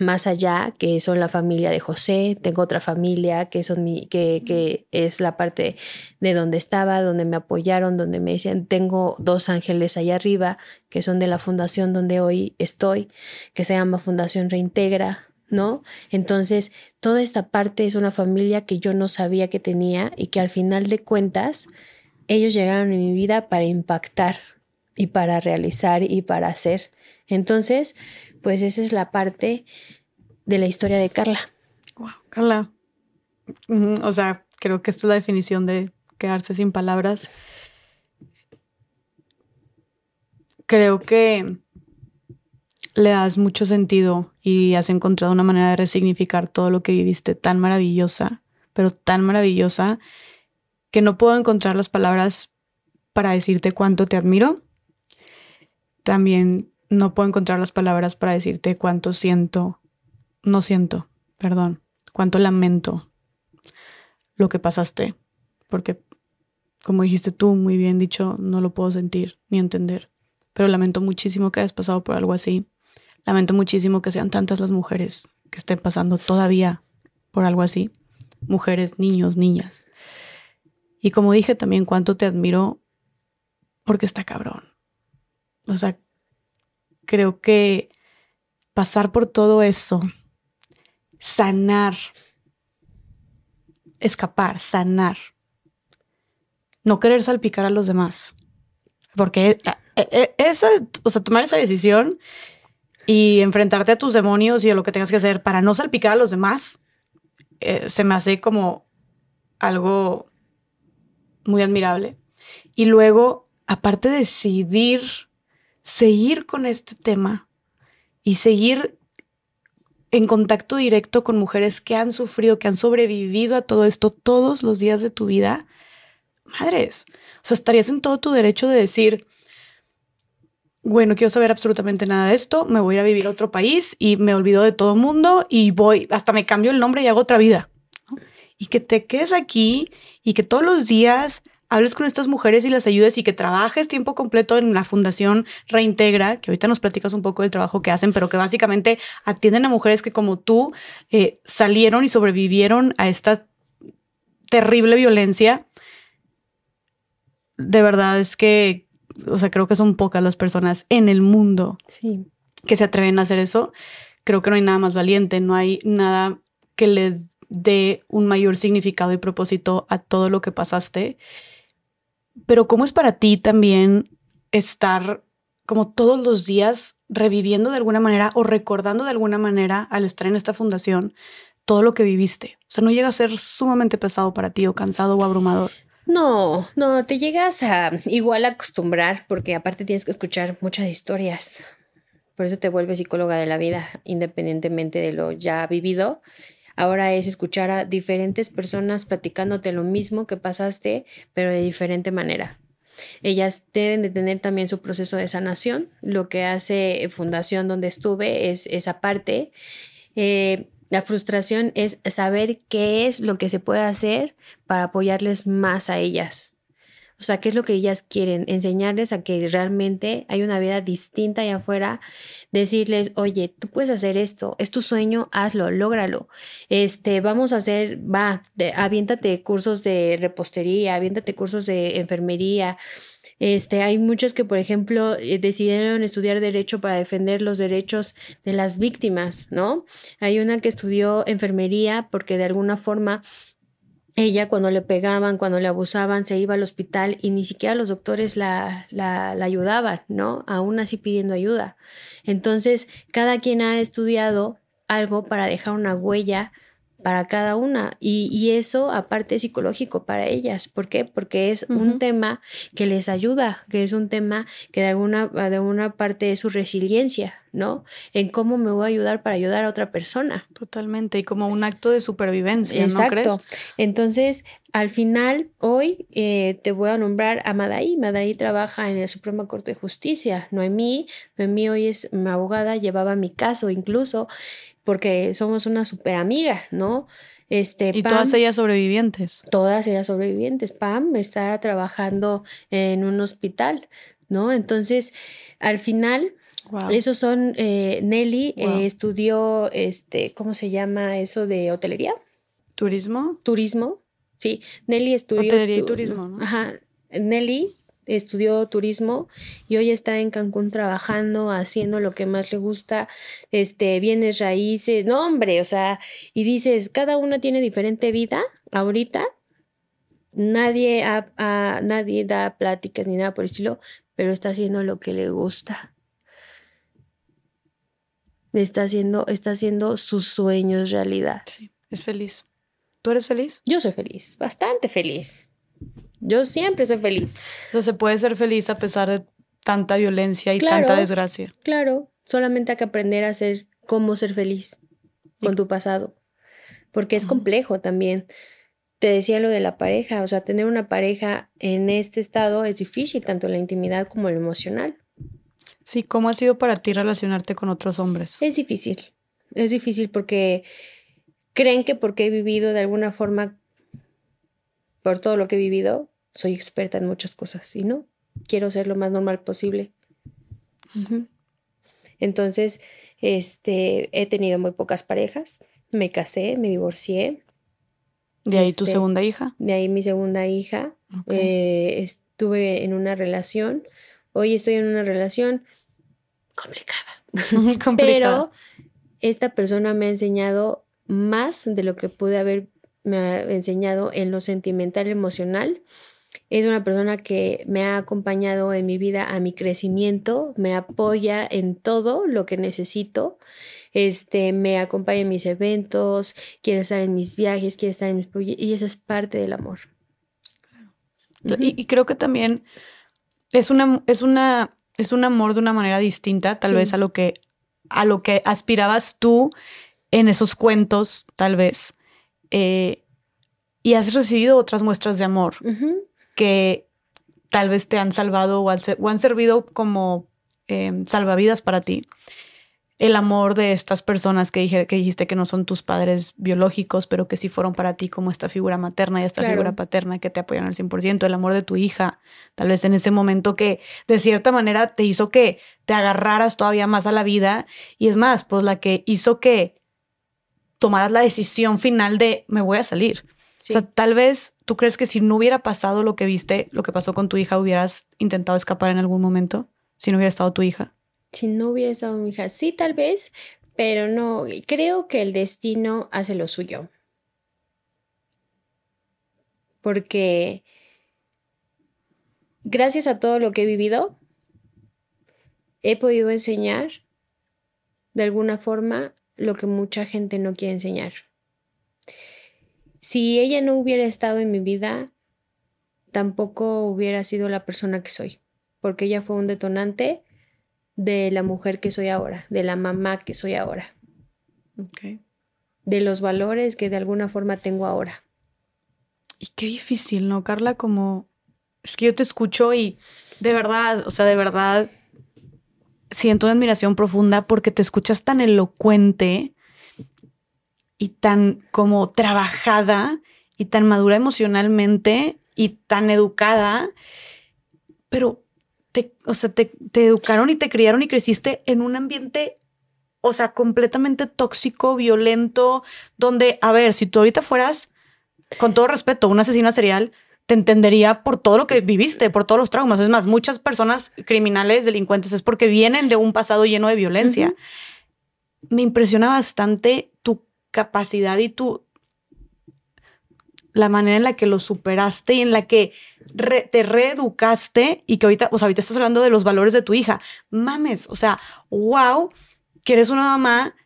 más allá, que son la familia de José, tengo otra familia que, son mi, que, que es la parte de donde estaba, donde me apoyaron, donde me decían, tengo dos ángeles allá arriba, que son de la fundación donde hoy estoy, que se llama Fundación Reintegra, ¿no? Entonces, toda esta parte es una familia que yo no sabía que tenía y que al final de cuentas, ellos llegaron en mi vida para impactar y para realizar y para hacer. Entonces, pues esa es la parte de la historia de Carla. Wow, Carla. O sea, creo que esta es la definición de quedarse sin palabras. Creo que le das mucho sentido y has encontrado una manera de resignificar todo lo que viviste tan maravillosa, pero tan maravillosa, que no puedo encontrar las palabras para decirte cuánto te admiro. También no puedo encontrar las palabras para decirte cuánto siento, no siento, perdón, cuánto lamento lo que pasaste, porque como dijiste tú, muy bien dicho, no lo puedo sentir ni entender, pero lamento muchísimo que hayas pasado por algo así. Lamento muchísimo que sean tantas las mujeres que estén pasando todavía por algo así. Mujeres, niños, niñas. Y como dije también, cuánto te admiro porque está cabrón. O sea, creo que pasar por todo eso, sanar, escapar, sanar, no querer salpicar a los demás. Porque eh, eh, eh, esa, o sea, tomar esa decisión y enfrentarte a tus demonios y a lo que tengas que hacer para no salpicar a los demás, se me hace como algo muy admirable. Y luego, aparte de decidir seguir con este tema y seguir en contacto directo con mujeres que han sufrido, que han sobrevivido a todo esto todos los días de tu vida, madres, o sea, estarías en todo tu derecho de decir, bueno, quiero saber absolutamente nada de esto, me voy a ir a vivir a otro país y me olvido de todo el mundo y voy, hasta me cambio el nombre y hago otra vida. Y que te quedes aquí y que todos los días hables con estas mujeres y las ayudes y que trabajes tiempo completo en la Fundación Reintegra, que ahorita nos platicas un poco del trabajo que hacen, pero que básicamente atienden a mujeres que como tú eh, salieron y sobrevivieron a esta terrible violencia. De verdad es que, o sea, creo que son pocas las personas en el mundo que se atreven a hacer eso. Creo que no hay nada más valiente, no hay nada que le dé un mayor significado y propósito a todo lo que pasaste. Pero ¿cómo es para ti también estar como todos los días reviviendo de alguna manera o recordando de alguna manera al estar en esta fundación todo lo que viviste? O sea, ¿no llega a ser sumamente pesado para ti o cansado o abrumador? No, no, te llegas a igual acostumbrar porque aparte tienes que escuchar muchas historias. Por eso te vuelves psicóloga de la vida, independientemente de lo ya vivido. Ahora es escuchar a diferentes personas platicándote lo mismo que pasaste, pero de diferente manera. Ellas deben de tener también su proceso de sanación. Lo que hace Fundación donde estuve es esa parte. Eh, la frustración es saber qué es lo que se puede hacer para apoyarles más a ellas. O sea, ¿qué es lo que ellas quieren? Enseñarles a que realmente hay una vida distinta allá afuera. Decirles, oye, tú puedes hacer esto, es tu sueño, hazlo, lógralo. Este, vamos a hacer, va, aviéntate cursos de repostería, aviéntate cursos de enfermería. Este, hay muchos que, por ejemplo, eh, decidieron estudiar derecho para defender los derechos de las víctimas, ¿no? Hay una que estudió enfermería porque de alguna forma ella cuando le pegaban, cuando le abusaban, se iba al hospital y ni siquiera los doctores la, la, la, ayudaban, ¿no? Aún así pidiendo ayuda. Entonces, cada quien ha estudiado algo para dejar una huella para cada una y, y, eso aparte es psicológico para ellas. ¿Por qué? Porque es un tema que les ayuda, que es un tema que de alguna, de alguna parte es su resiliencia, ¿no? En cómo me voy a ayudar para ayudar a otra persona. Totalmente, y como un acto de supervivencia, Exacto. ¿no crees? Entonces, al final, hoy eh, te voy a nombrar a Madaí. Madaí trabaja en el Supremo Corte de Justicia. Noemí, Noemí hoy es mi abogada, llevaba mi caso incluso porque somos unas super amigas, ¿no? Este, y todas ellas sobrevivientes. Todas ellas sobrevivientes. Pam está trabajando en un hospital, ¿no? Entonces, al final, esos son, eh, Nelly eh, estudió, este, ¿cómo se llama eso de hotelería? Turismo. Turismo, sí. Nelly estudió. Hotelería y turismo, ¿no? Ajá. Nelly estudió turismo y hoy está en Cancún trabajando, haciendo lo que más le gusta, este, bienes raíces, no hombre, o sea, y dices, cada una tiene diferente vida ahorita, nadie, nadie da pláticas ni nada por el estilo, pero está haciendo lo que le gusta. Está haciendo, está haciendo sus sueños realidad. Sí, es feliz. ¿Tú eres feliz? Yo soy feliz, bastante feliz. Yo siempre soy feliz. O sea, se puede ser feliz a pesar de tanta violencia y tanta desgracia. Claro, solamente hay que aprender a ser cómo ser feliz con tu pasado, porque es complejo también. Te decía lo de la pareja, o sea, tener una pareja en este estado es difícil, tanto la intimidad como lo emocional. Sí, ¿cómo ha sido para ti relacionarte con otros hombres? Es difícil, es difícil porque creen que porque he vivido de alguna forma por todo lo que he vivido, soy experta en muchas cosas y no, quiero ser lo más normal posible. Entonces, este, he tenido muy pocas parejas, me casé, me divorcié. ¿De ahí tu Este, segunda hija? De ahí mi segunda hija. Eh, estuve en una relación. Hoy estoy en una relación complicada. Complicado. Pero esta persona me ha enseñado más de lo que pude haber me ha enseñado en lo sentimental emocional. Es una persona que me ha acompañado en mi vida a mi crecimiento, me apoya en todo lo que necesito. Este, me acompaña en mis eventos, quiere estar en mis viajes, quiere estar en mis proyectos y esa es parte del amor. Y, y creo que también es una, es una, es un amor de una manera distinta, tal Sí. vez a lo que, a lo que aspirabas tú en esos cuentos, tal vez. Eh, y has recibido otras muestras de amor que tal vez te han salvado o han, servido como eh, salvavidas para ti. El amor de estas personas que, dije- que dijiste que no son tus padres biológicos, pero que sí fueron para ti como esta figura materna y esta Claro. figura paterna que te apoyan al 100%. El amor de tu hija, tal vez en ese momento que de cierta manera te hizo que te agarraras todavía más a la vida. Y es más, pues la que hizo que tomaras la decisión final de me voy a salir. Sí. O sea, tal vez tú crees que si no hubiera pasado lo que viste, lo que pasó con tu hija, hubieras intentado escapar en algún momento, si no hubiera estado tu hija. Si no hubiera estado mi hija, sí, tal vez, pero no, creo que el destino hace lo suyo. Porque gracias a todo lo que he vivido, he podido enseñar de alguna forma lo que mucha gente no quiere enseñar. Si ella no hubiera estado en mi vida, tampoco hubiera sido la persona que soy, porque ella fue un detonante de la mujer que soy ahora, de la mamá que soy ahora, de los valores que de alguna forma tengo ahora. Y qué difícil, ¿no, Carla? Como es que yo te escucho y de verdad, o sea, de verdad siento una admiración profunda porque te escuchas tan elocuente y tan como trabajada y tan madura emocionalmente y tan educada, pero te, o sea, te, educaron y te criaron y creciste en un ambiente, o sea, completamente tóxico, violento, donde, a ver, si tú ahorita fueras, con todo respeto, una asesina serial, te entendería por todo lo que viviste, por todos los traumas. Es más, muchas personas criminales, delincuentes, es porque vienen de un pasado lleno de violencia. Me impresiona bastante tu capacidad y tu la manera en la que lo superaste y en la que re- te reeducaste y que ahorita, o sea, ahorita estás hablando de los valores de tu hija. Mames, o sea, wow, que eres una mamá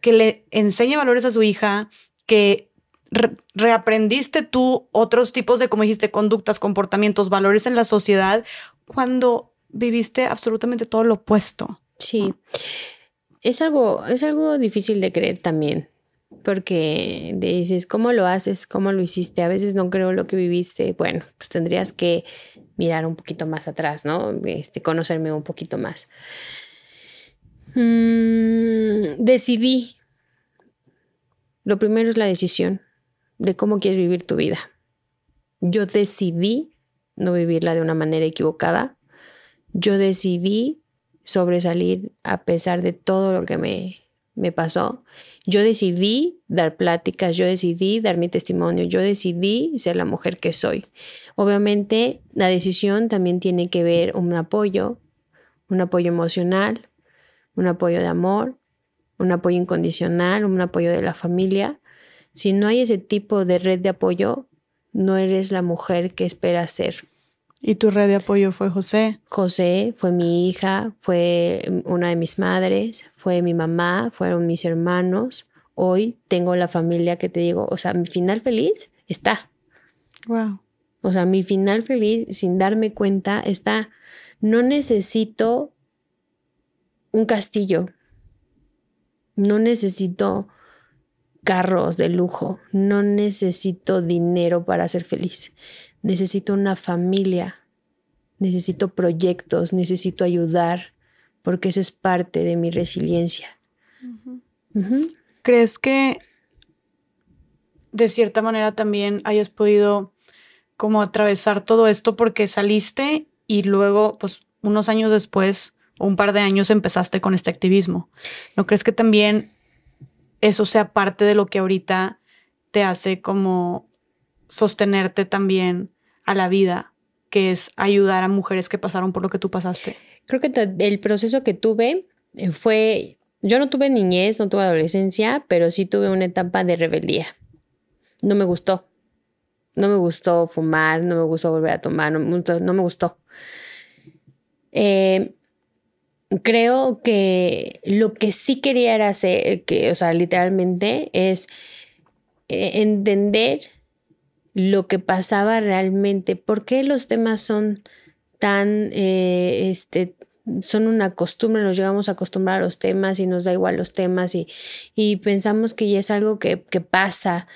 que le enseña valores a su hija, que re- reaprendiste tú otros tipos de, como dijiste, conductas, comportamientos, valores en la sociedad, cuando viviste absolutamente todo lo opuesto. Sí. Es algo, es algo difícil de creer también, porque dices, ¿cómo lo haces? ¿Cómo lo hiciste? A veces no creo lo que viviste. Bueno, pues tendrías que mirar un poquito más atrás, ¿no? Este, conocerme un poquito más. Mm, decidí. Lo primero es la decisión de cómo quieres vivir tu vida. Yo decidí no vivirla de una manera equivocada. Yo decidí sobresalir a pesar de todo lo que me, me pasó. Yo decidí dar pláticas, yo decidí dar mi testimonio, yo decidí ser la mujer que soy. Obviamente la decisión también tiene que ver un apoyo, un apoyo emocional, un apoyo de amor, un apoyo incondicional, un apoyo de la familia. Si no hay ese tipo de red de apoyo, no eres la mujer que esperas ser. Y tu red de apoyo fue José. José fue mi hija, fue una de mis madres, fue mi mamá, fueron mis hermanos. Hoy tengo la familia que te digo, o sea, mi final feliz está. Wow. O sea, mi final feliz, sin darme cuenta, está. No necesito un castillo. No necesito carros de lujo. No necesito dinero para ser feliz. Necesito una familia. Necesito proyectos. Necesito ayudar. Porque eso es parte de mi resiliencia. ¿Crees que de cierta manera también hayas podido como atravesar todo esto porque saliste y luego, pues unos años después o un par de años empezaste con este activismo. ¿No crees que también eso sea parte de lo que ahorita te hace como sostenerte también a la vida, que es ayudar a mujeres que pasaron por lo que tú pasaste? Creo que el proceso que tuve eh, fue, yo no tuve niñez, no tuve adolescencia, pero sí tuve una etapa de rebeldía. No me gustó. No me gustó fumar, no me gustó volver a tomar, no, no me gustó. Eh, creo que lo que sí quería era hacer, que, o sea, literalmente, es eh, entender lo que pasaba realmente, por qué los temas son tan, eh, este, son una costumbre, nos llegamos a acostumbrar a los temas y nos da igual los temas y, y pensamos que ya es algo que, que pasa.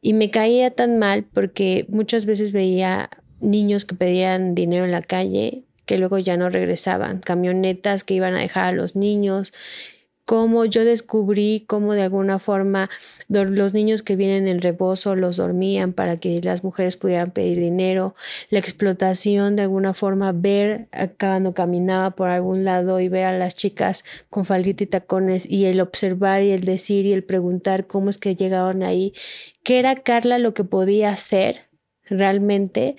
Y me caía tan mal porque muchas veces veía niños que pedían dinero en la calle que luego ya no regresaban, camionetas que iban a dejar a los niños, cómo yo descubrí cómo de alguna forma los niños que vienen en rebozo los dormían para que las mujeres pudieran pedir dinero, la explotación de alguna forma, ver cuando caminaba por algún lado y ver a las chicas con faldita y tacones y el observar y el decir y el preguntar cómo es que llegaban ahí, qué era Carla lo que podía hacer realmente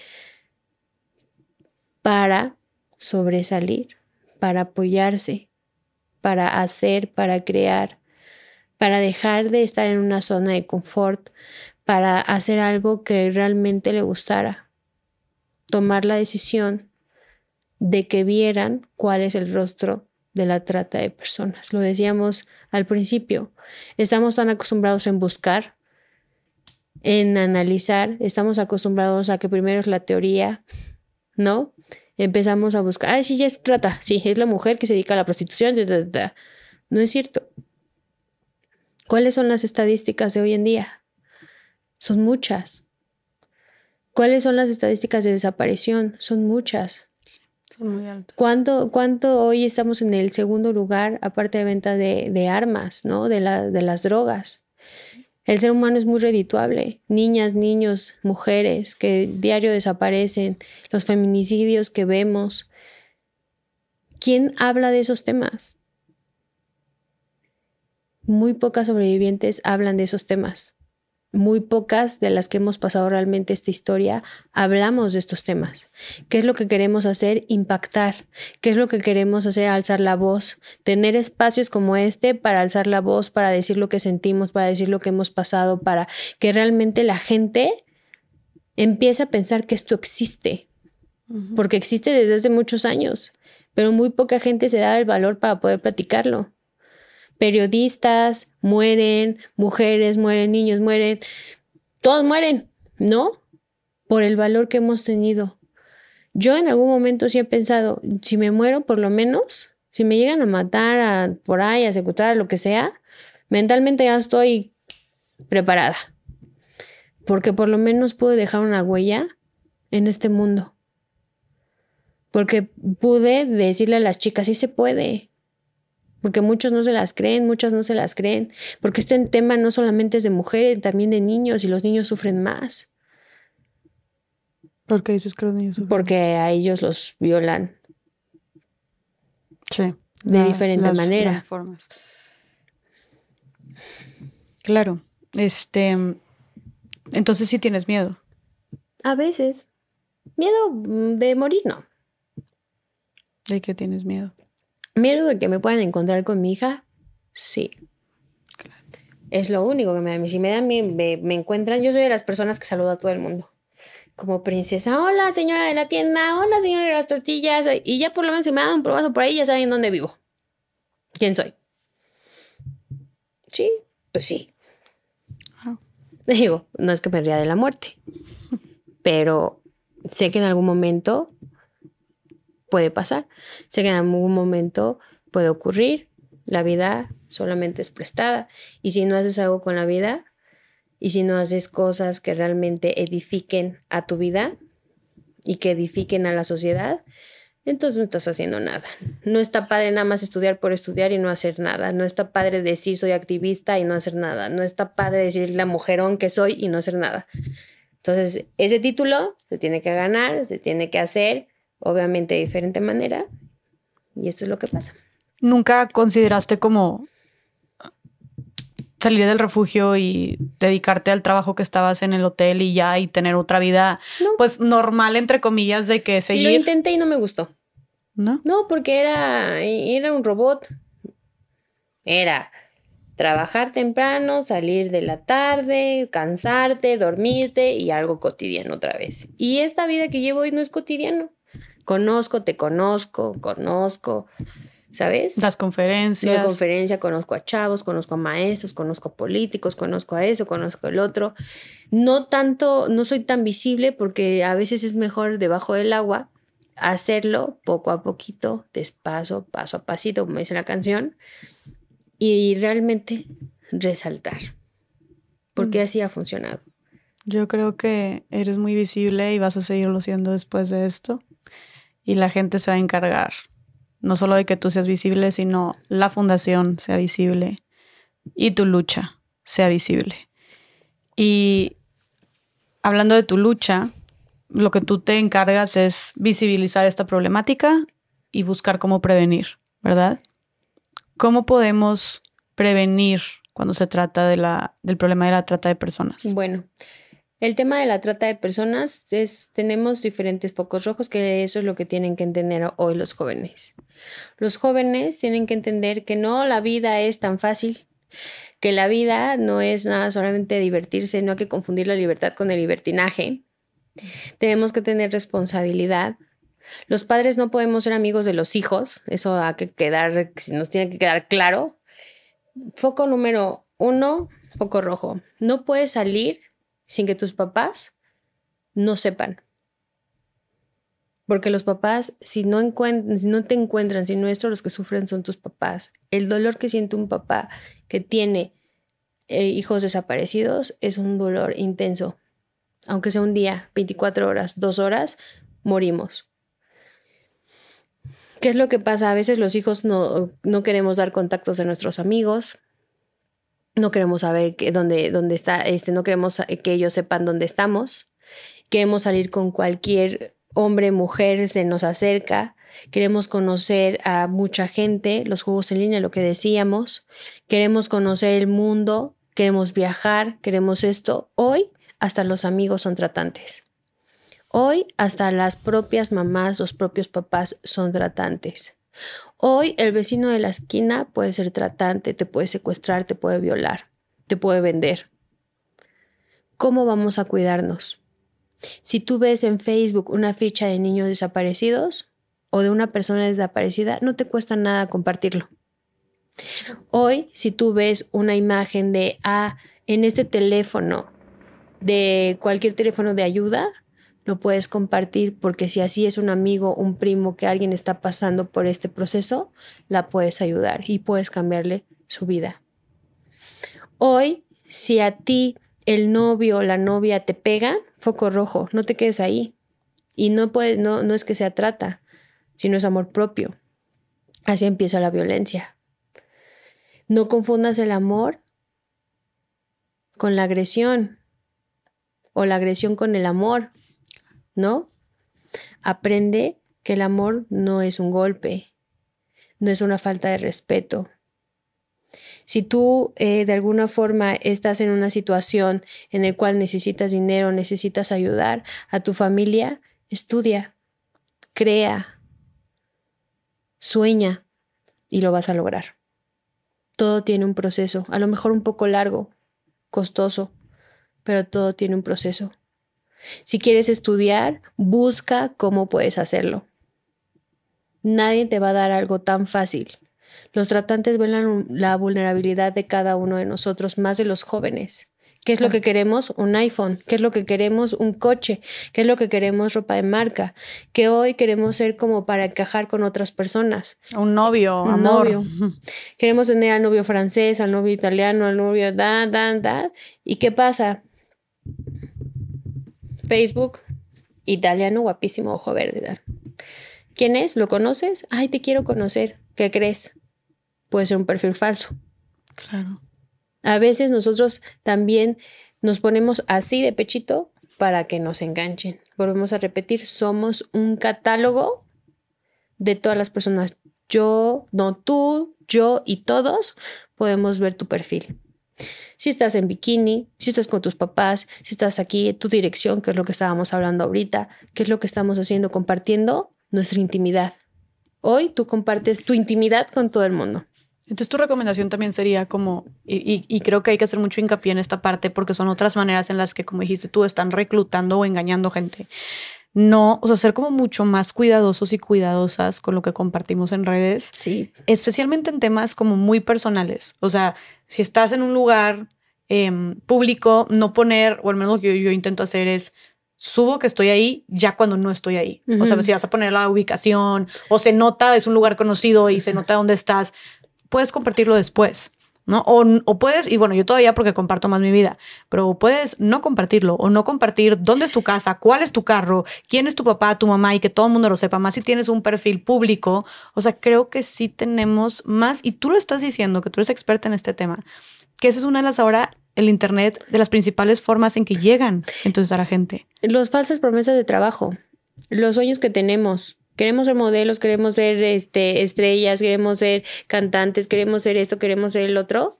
para sobresalir, para apoyarse, para hacer, para crear, para dejar de estar en una zona de confort, para hacer algo que realmente le gustara, tomar la decisión de que vieran cuál es el rostro de la trata de personas. Lo decíamos al principio, estamos tan acostumbrados en buscar, en analizar, estamos acostumbrados a que primero es la teoría, ¿no? Empezamos a buscar, ay, sí, ya se trata, sí, es la mujer que se dedica a la prostitución, no es cierto. ¿Cuáles son las estadísticas de hoy en día? Son muchas. ¿Cuáles son las estadísticas de desaparición? Son muchas. Son muy altas. ¿Cuánto, ¿Cuánto, hoy estamos en el segundo lugar, aparte de venta de, de armas, ¿no? De, la, de las drogas? El ser humano es muy redituable. Niñas, niños, mujeres que diario desaparecen, los feminicidios que vemos. ¿Quién habla de esos temas? Muy pocas sobrevivientes hablan de esos temas muy pocas de las que hemos pasado realmente esta historia hablamos de estos temas. ¿Qué es lo que queremos hacer? Impactar. ¿Qué es lo que queremos hacer? Alzar la voz. Tener espacios como este para alzar la voz, para decir lo que sentimos, para decir lo que hemos pasado, para que realmente la gente empiece a pensar que esto existe. Porque existe desde hace muchos años, pero muy poca gente se da el valor para poder platicarlo periodistas mueren, mujeres mueren, niños mueren, todos mueren, ¿no? Por el valor que hemos tenido. Yo en algún momento sí he pensado, si me muero por lo menos, si me llegan a matar a, por ahí, a secuestrar, lo que sea, mentalmente ya estoy preparada. Porque por lo menos puedo dejar una huella en este mundo. Porque pude decirle a las chicas, sí se puede, porque muchos no se las creen, muchas no se las creen, porque este tema no solamente es de mujeres, también de niños y los niños sufren más. ¿Por qué dices que los niños sufren? Porque a ellos los violan. Sí. De diferente manera. formas. Claro. Este. Entonces sí tienes miedo. A veces. Miedo de morir, no. ¿De qué tienes miedo? ¿Miedo de que me puedan encontrar con mi hija? Sí. Es lo único que me da. Si me dan, me, me, encuentran. Yo soy de las personas que saluda a todo el mundo. Como princesa. Hola, señora de la tienda. Hola, señora de las tortillas. Y ya por lo menos si me dan un probazo por ahí, ya saben dónde vivo. ¿Quién soy? Sí, pues sí. Digo, no es que me ría de la muerte. Pero sé que en algún momento puede pasar. Sé que en algún momento puede ocurrir. La vida solamente es prestada. Y si no haces algo con la vida, y si no haces cosas que realmente edifiquen a tu vida y que edifiquen a la sociedad, entonces no estás haciendo nada. No está padre nada más estudiar por estudiar y no hacer nada. No está padre decir soy activista y no hacer nada. No está padre decir la mujerón que soy y no hacer nada. Entonces, ese título se tiene que ganar, se tiene que hacer, obviamente de diferente manera, y esto es lo que pasa. ¿Nunca consideraste como salir del refugio y dedicarte al trabajo que estabas en el hotel y ya y tener otra vida pues normal entre comillas de que seguir? Lo intenté y no me gustó. ¿No? No, porque era, era un robot. Era trabajar temprano, salir de la tarde, cansarte, dormirte y algo cotidiano otra vez. Y esta vida que llevo hoy no es cotidiano. Conozco, te conozco, conozco, ¿sabes? Las conferencias. La conferencia, conozco a chavos, conozco a maestros, conozco a políticos, conozco a eso, conozco el otro. No tanto, no soy tan visible porque a veces es mejor debajo del agua hacerlo poco a poquito, despacio, paso a pasito, como dice la canción, y realmente resaltar, porque mm. así ha funcionado. Yo creo que eres muy visible y vas a seguirlo siendo después de esto, y la gente se va a encargar, no solo de que tú seas visible, sino la fundación sea visible y tu lucha sea visible. Y hablando de tu lucha, lo que tú te encargas es visibilizar esta problemática y buscar cómo prevenir, ¿verdad? ¿Cómo podemos prevenir cuando se trata de la, del problema de la trata de personas? Bueno, el tema de la trata de personas es, tenemos diferentes focos rojos, que eso es lo que tienen que entender hoy los jóvenes. Los jóvenes tienen que entender que no la vida es tan fácil, que la vida no es nada solamente divertirse, no hay que confundir la libertad con el libertinaje. Tenemos que tener responsabilidad, los padres no podemos ser amigos de los hijos, eso ha que quedar, nos tiene que quedar claro. Foco número uno, foco rojo. No puedes salir sin que tus papás no sepan. Porque los papás, si no, si no te encuentran, si no esto, los que sufren son tus papás. El dolor que siente un papá que tiene eh, hijos desaparecidos es un dolor intenso. Aunque sea un día, 24 horas, dos horas, morimos. ¿Qué es lo que pasa? A veces los hijos no, queremos dar contactos de nuestros amigos, no queremos saber dónde, dónde está, este, no queremos que ellos sepan dónde estamos, queremos salir con cualquier hombre, mujer, se nos acerca, queremos conocer a mucha gente, los juegos en línea, lo que decíamos, queremos conocer el mundo, queremos viajar, queremos esto. Hoy hasta los amigos son tratantes. Hoy hasta las propias mamás, los propios papás son tratantes. Hoy el vecino de la esquina puede ser tratante, te puede secuestrar, te puede violar, te puede vender. ¿Cómo vamos a cuidarnos? Si tú ves en Facebook una ficha de niños desaparecidos o de una persona desaparecida, no te cuesta nada compartirlo. Hoy, si tú ves una imagen de, ah, en este teléfono, de cualquier teléfono de ayuda, lo puedes compartir porque si así es un amigo, un primo que alguien está pasando por este proceso, la puedes ayudar y puedes cambiarle su vida. Hoy, si a ti el novio o la novia te pega, foco rojo, no te quedes ahí. Y no, no, no es que sea trata, sino es amor propio. Así empieza la violencia. No confundas el amor con la agresión o la agresión con el amor. ¿No? Aprende que el amor no es un golpe, no es una falta de respeto. Si tú eh, de alguna forma estás en una situación en la cual necesitas dinero, necesitas ayudar a tu familia, estudia, crea, sueña y lo vas a lograr. Todo tiene un proceso, a lo mejor un poco largo, costoso, pero todo tiene un proceso. Si quieres estudiar, busca cómo puedes hacerlo. Nadie te va a dar algo tan fácil. Los tratantes ven la, vulnerabilidad de cada uno de nosotros, más de los jóvenes. ¿Qué es lo que queremos? Un iPhone. ¿Qué es lo que queremos? Un coche. ¿Qué es lo que queremos? Ropa de marca. Que hoy queremos ser como para encajar con otras personas. Un novio, un Novio. Queremos tener al novio francés, al novio italiano, al novio da, da, da. ¿Y qué pasa? Facebook, italiano, guapísimo, ojo verde. ¿Quién es? ¿Lo conoces? Ay, te quiero conocer. ¿Qué crees? Puede ser un perfil falso. Claro. A veces nosotros también nos ponemos así de pechito para que nos enganchen. Volvemos a repetir, somos un catálogo de todas las personas. Yo, no tú, yo y todos podemos ver tu perfil. Si estás en bikini, si estás con tus papás, si estás aquí, tu dirección, que es lo que estábamos hablando ahorita, qué es lo que estamos haciendo, compartiendo nuestra intimidad. Hoy tú compartes tu intimidad con todo el mundo. Entonces tu recomendación también sería como, y, creo que hay que hacer mucho hincapié en esta parte porque son otras maneras en las que, como dijiste tú, están reclutando o engañando gente. No, o sea, ser como mucho más cuidadosos y cuidadosas con lo que compartimos en redes. Sí. Especialmente en temas como muy personales. O sea, si estás en un lugar em, público, no poner, o al menos lo que yo, intento hacer es subo que estoy ahí ya cuando no estoy ahí. O sea, si vas a poner la ubicación o se nota, es un lugar conocido y se nota dónde estás, puedes compartirlo después. ¿No? O, o, puedes, y bueno, yo todavía porque comparto más mi vida, pero puedes no compartirlo o no compartir dónde es tu casa, cuál es tu carro, quién es tu papá, tu mamá y que todo el mundo lo sepa, más si tienes un perfil público. O sea, creo que sí tenemos más, y tú lo estás diciendo, que tú eres experta en este tema, que esa es una de las ahora el Internet, de las principales formas en que llegan entonces a la gente. Los falsas promesas de trabajo, los sueños que tenemos, Queremos ser modelos, queremos ser este, estrellas, queremos ser cantantes, queremos ser esto, queremos ser el otro.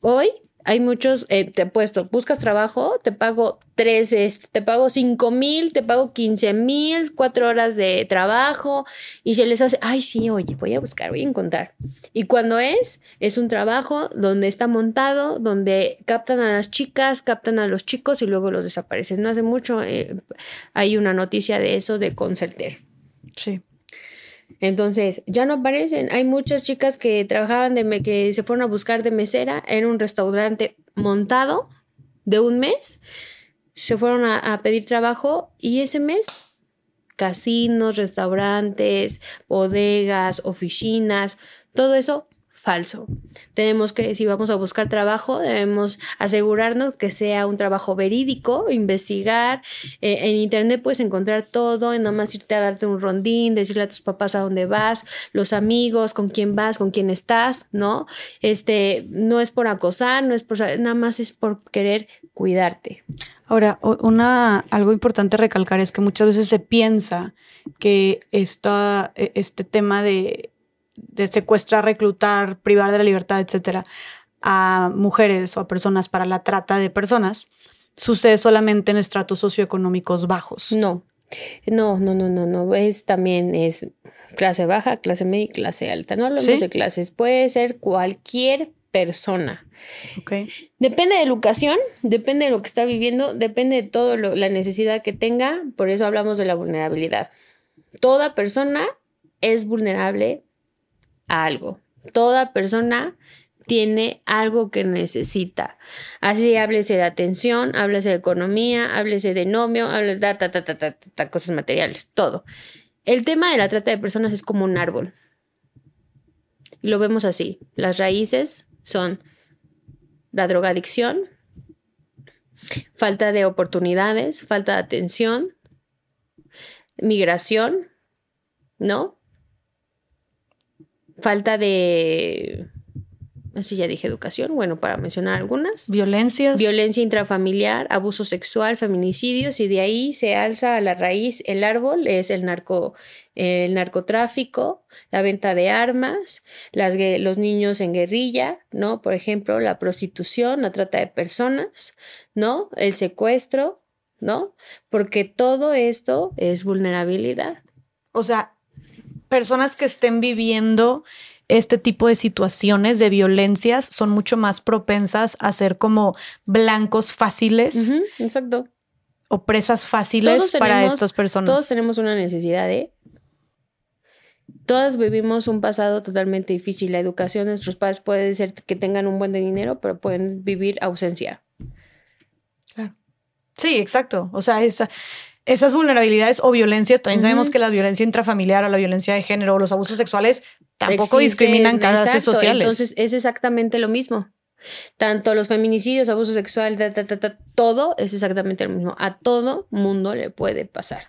Hoy hay muchos, eh, te he puesto, buscas trabajo, te pago tres, este, te pago cinco mil, te pago quince mil, cuatro horas de trabajo y se les hace, ay, sí, oye, voy a buscar, voy a encontrar. Y cuando es, es un trabajo donde está montado, donde captan a las chicas, captan a los chicos y luego los desaparecen. No hace mucho eh, hay una noticia de eso de Concerter. Sí. Entonces, ya no aparecen. Hay muchas chicas que trabajaban de que se fueron a buscar de mesera en un restaurante montado de un mes. Se fueron a pedir trabajo y ese mes casinos, restaurantes, bodegas, oficinas, todo eso falso. Tenemos que, si vamos a buscar trabajo, debemos asegurarnos que sea un trabajo verídico, investigar. Eh, en internet puedes encontrar todo, nada más irte a darte un rondín, decirle a tus papás a dónde vas, los amigos, con quién vas, con quién estás, ¿no? Este, no es por acosar, no es por, nada más es por querer cuidarte. Ahora, una, algo importante recalcar es que muchas veces se piensa que esta, e, este tema de de secuestrar, reclutar, privar de la libertad, etcétera, a mujeres o a personas para la trata de personas, sucede solamente en estratos socioeconómicos bajos. No, no, no, no, no, no. Es también es clase baja, clase media y clase alta. No hablamos de clases, puede ser cualquier persona. Okay. Depende de la educación, depende de lo que está viviendo, depende de todo la necesidad que tenga, por eso hablamos de la vulnerabilidad. Toda persona es vulnerable algo. Toda persona tiene algo que necesita. Así háblese de atención, háblese de economía, háblese de nomio, háblese de ta, ta, ta, cosas materiales, todo. El tema de la trata de personas es como un árbol. Lo vemos así. Las raíces son la drogadicción, falta de oportunidades, falta de atención, migración, ¿no? Falta de, así ya dije educación, bueno, para mencionar algunas. Violencias. Violencia intrafamiliar, abuso sexual, feminicidios, y de ahí se alza a la raíz el árbol, es el narco, el narcotráfico, la venta de armas, las, los niños en guerrilla, ¿no? Por ejemplo, la prostitución, la trata de personas, ¿no? El secuestro, ¿no? Porque todo esto es vulnerabilidad. O sea, personas que estén viviendo este tipo de situaciones de violencias son mucho más propensas a ser como blancos fáciles. exacto. O presas fáciles para estas personas. Todos tenemos una necesidad de... Todas vivimos un pasado totalmente difícil. La educación, nuestros padres puede ser que tengan un buen de dinero, pero pueden vivir ausencia. Claro. Sí, exacto. O sea, esa, esas vulnerabilidades o violencias, también sabemos que la violencia intrafamiliar o la violencia de género o los abusos sexuales tampoco discriminan clases sociales. Entonces es exactamente lo mismo. Tanto los feminicidios, abuso sexual, todo es exactamente lo mismo. A todo mundo le puede pasar.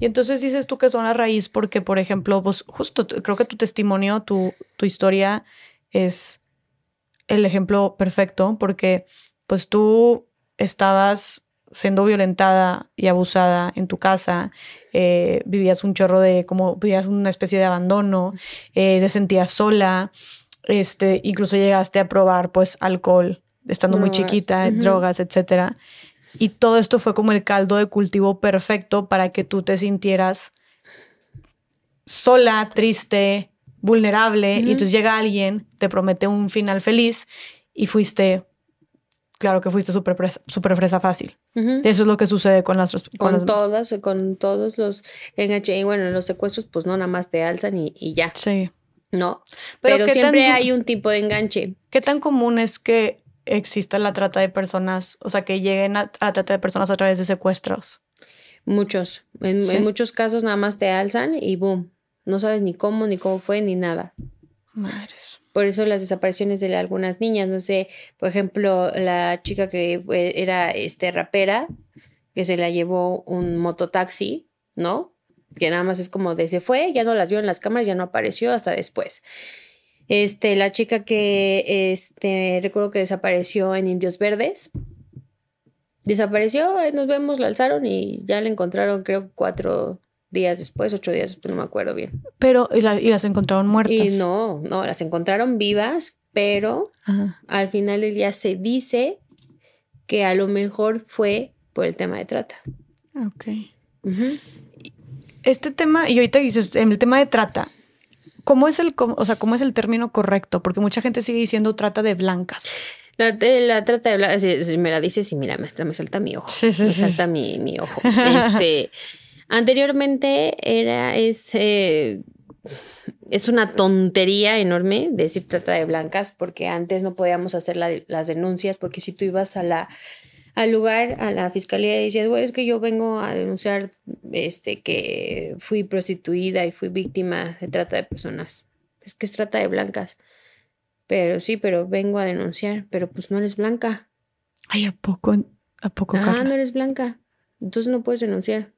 Y entonces dices tú que son la raíz porque, por ejemplo, pues justo creo que tu testimonio, tu, tu historia es el ejemplo perfecto porque pues tú estabas siendo violentada y abusada en tu casa, eh, vivías un chorro de, como vivías una especie de abandono, eh, te sentías sola, este, incluso llegaste a probar pues alcohol estando muy chiquita, drogas, etcétera. Y todo esto fue como el caldo de cultivo perfecto para que tú te sintieras sola, triste, vulnerable, y entonces llega alguien, te promete un final feliz y fuiste, claro que fuiste súper fresa, super fresa fácil. Eso es lo que sucede con las... Con, todas, con todos los enganches. Y bueno, los secuestros, pues no, nada más te alzan y, y ya. Sí. No, pero, siempre hay un tipo de enganche. ¿Qué tan común es que exista la trata de personas, o sea, que lleguen a, la trata de personas a través de secuestros? Muchos. En, muchos casos nada más te alzan y boom. No sabes ni cómo, ni cómo fue, ni nada. Madres. Por eso las desapariciones de algunas niñas, no sé, por ejemplo, la chica que era este rapera, que se la llevó un mototaxi, ¿no? Que nada más es como de se fue, ya no las vio en las cámaras, ya no apareció hasta después. Este, la chica que este, recuerdo que desapareció en Indios Verdes. Desapareció, nos vemos, la alzaron y ya la encontraron, creo, cuatro días después, ocho días después, no me acuerdo bien. Pero, y, las encontraron muertas. Y no, no, las encontraron vivas, pero al final del día se dice que a lo mejor fue por el tema de trata. Ok. Este tema, y ahorita dices, en el tema de trata, ¿Cómo es el, o sea, cómo es el término correcto? Porque mucha gente sigue diciendo trata de blancas. La, trata de blancas, si, me la dices y mira, me, me salta mi ojo. Sí, sí, me salta mi, mi, ojo. Este, anteriormente era, es, eh, es una tontería enorme decir trata de blancas porque antes no podíamos hacer las denuncias porque si tú ibas a la al lugar, a la fiscalía y decías, bueno, es que yo vengo a denunciar este, que fui prostituida y fui víctima de trata de personas. Es que es trata de blancas. Pero sí, pero vengo a denunciar, pero pues no eres blanca. Ay, ¿a poco? ¿A poco? Ah, no eres blanca. Entonces no puedes denunciar.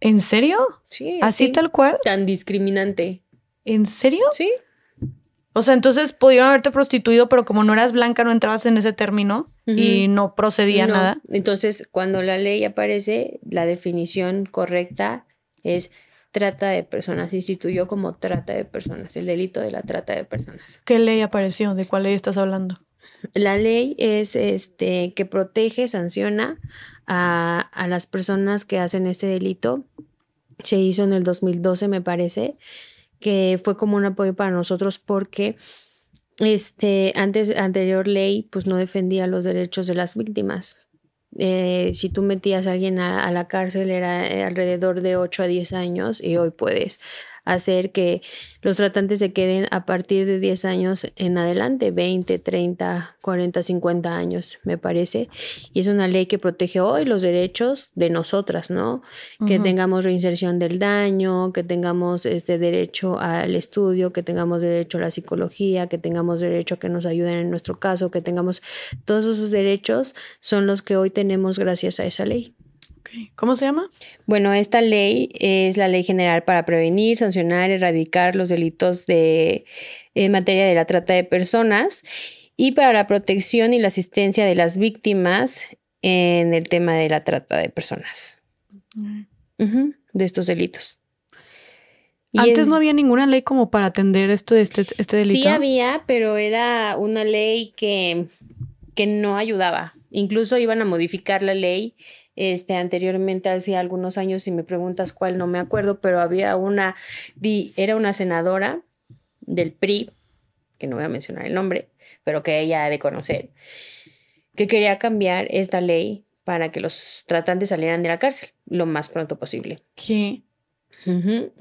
¿En serio? Sí. ¿Así tal cual? Tan discriminante. ¿En serio? Sí. O sea, entonces pudieron haberte prostituido, pero como no eras blanca, no entrabas en ese término y no procedía nada. Entonces, cuando la ley aparece, la definición correcta es trata de personas, se instituyó como trata de personas, el delito de la trata de personas. ¿Qué ley apareció? ¿De cuál ley estás hablando? La ley es este que protege, sanciona a, las personas que hacen ese delito. Se hizo en el 2012, me parece que fue como un apoyo para nosotros porque este antes anterior ley pues no defendía los derechos de las víctimas. Eh, si tú metías a alguien a, a la cárcel era eh, alrededor de 8 a 10 años y hoy puedes hacer que los tratantes se queden a partir de 10 años en adelante, 20, 30, 40, 50 años, me parece. Y es una ley que protege hoy los derechos de nosotras, ¿no? Que tengamos reinserción del daño, que tengamos este derecho al estudio, que tengamos derecho a la psicología, que tengamos derecho a que nos ayuden en nuestro caso, que tengamos todos esos derechos son los que hoy tenemos gracias a esa ley. ¿Cómo se llama? Bueno, esta ley es la Ley General para prevenir, sancionar, erradicar los delitos de, en materia de la trata de personas y para la protección y la asistencia de las víctimas en el tema de la trata de personas. de estos delitos. Antes no había ninguna ley como para atender esto de este, este delito. Sí había, pero era una ley que, que no ayudaba. Incluso iban a modificar la ley este, anteriormente, hace algunos años, si me preguntas cuál, no me acuerdo, pero había una, era una senadora del PRI, que no voy a mencionar el nombre, pero que ella ha de conocer, que quería cambiar esta ley para que los tratantes salieran de la cárcel lo más pronto posible. ¿Qué?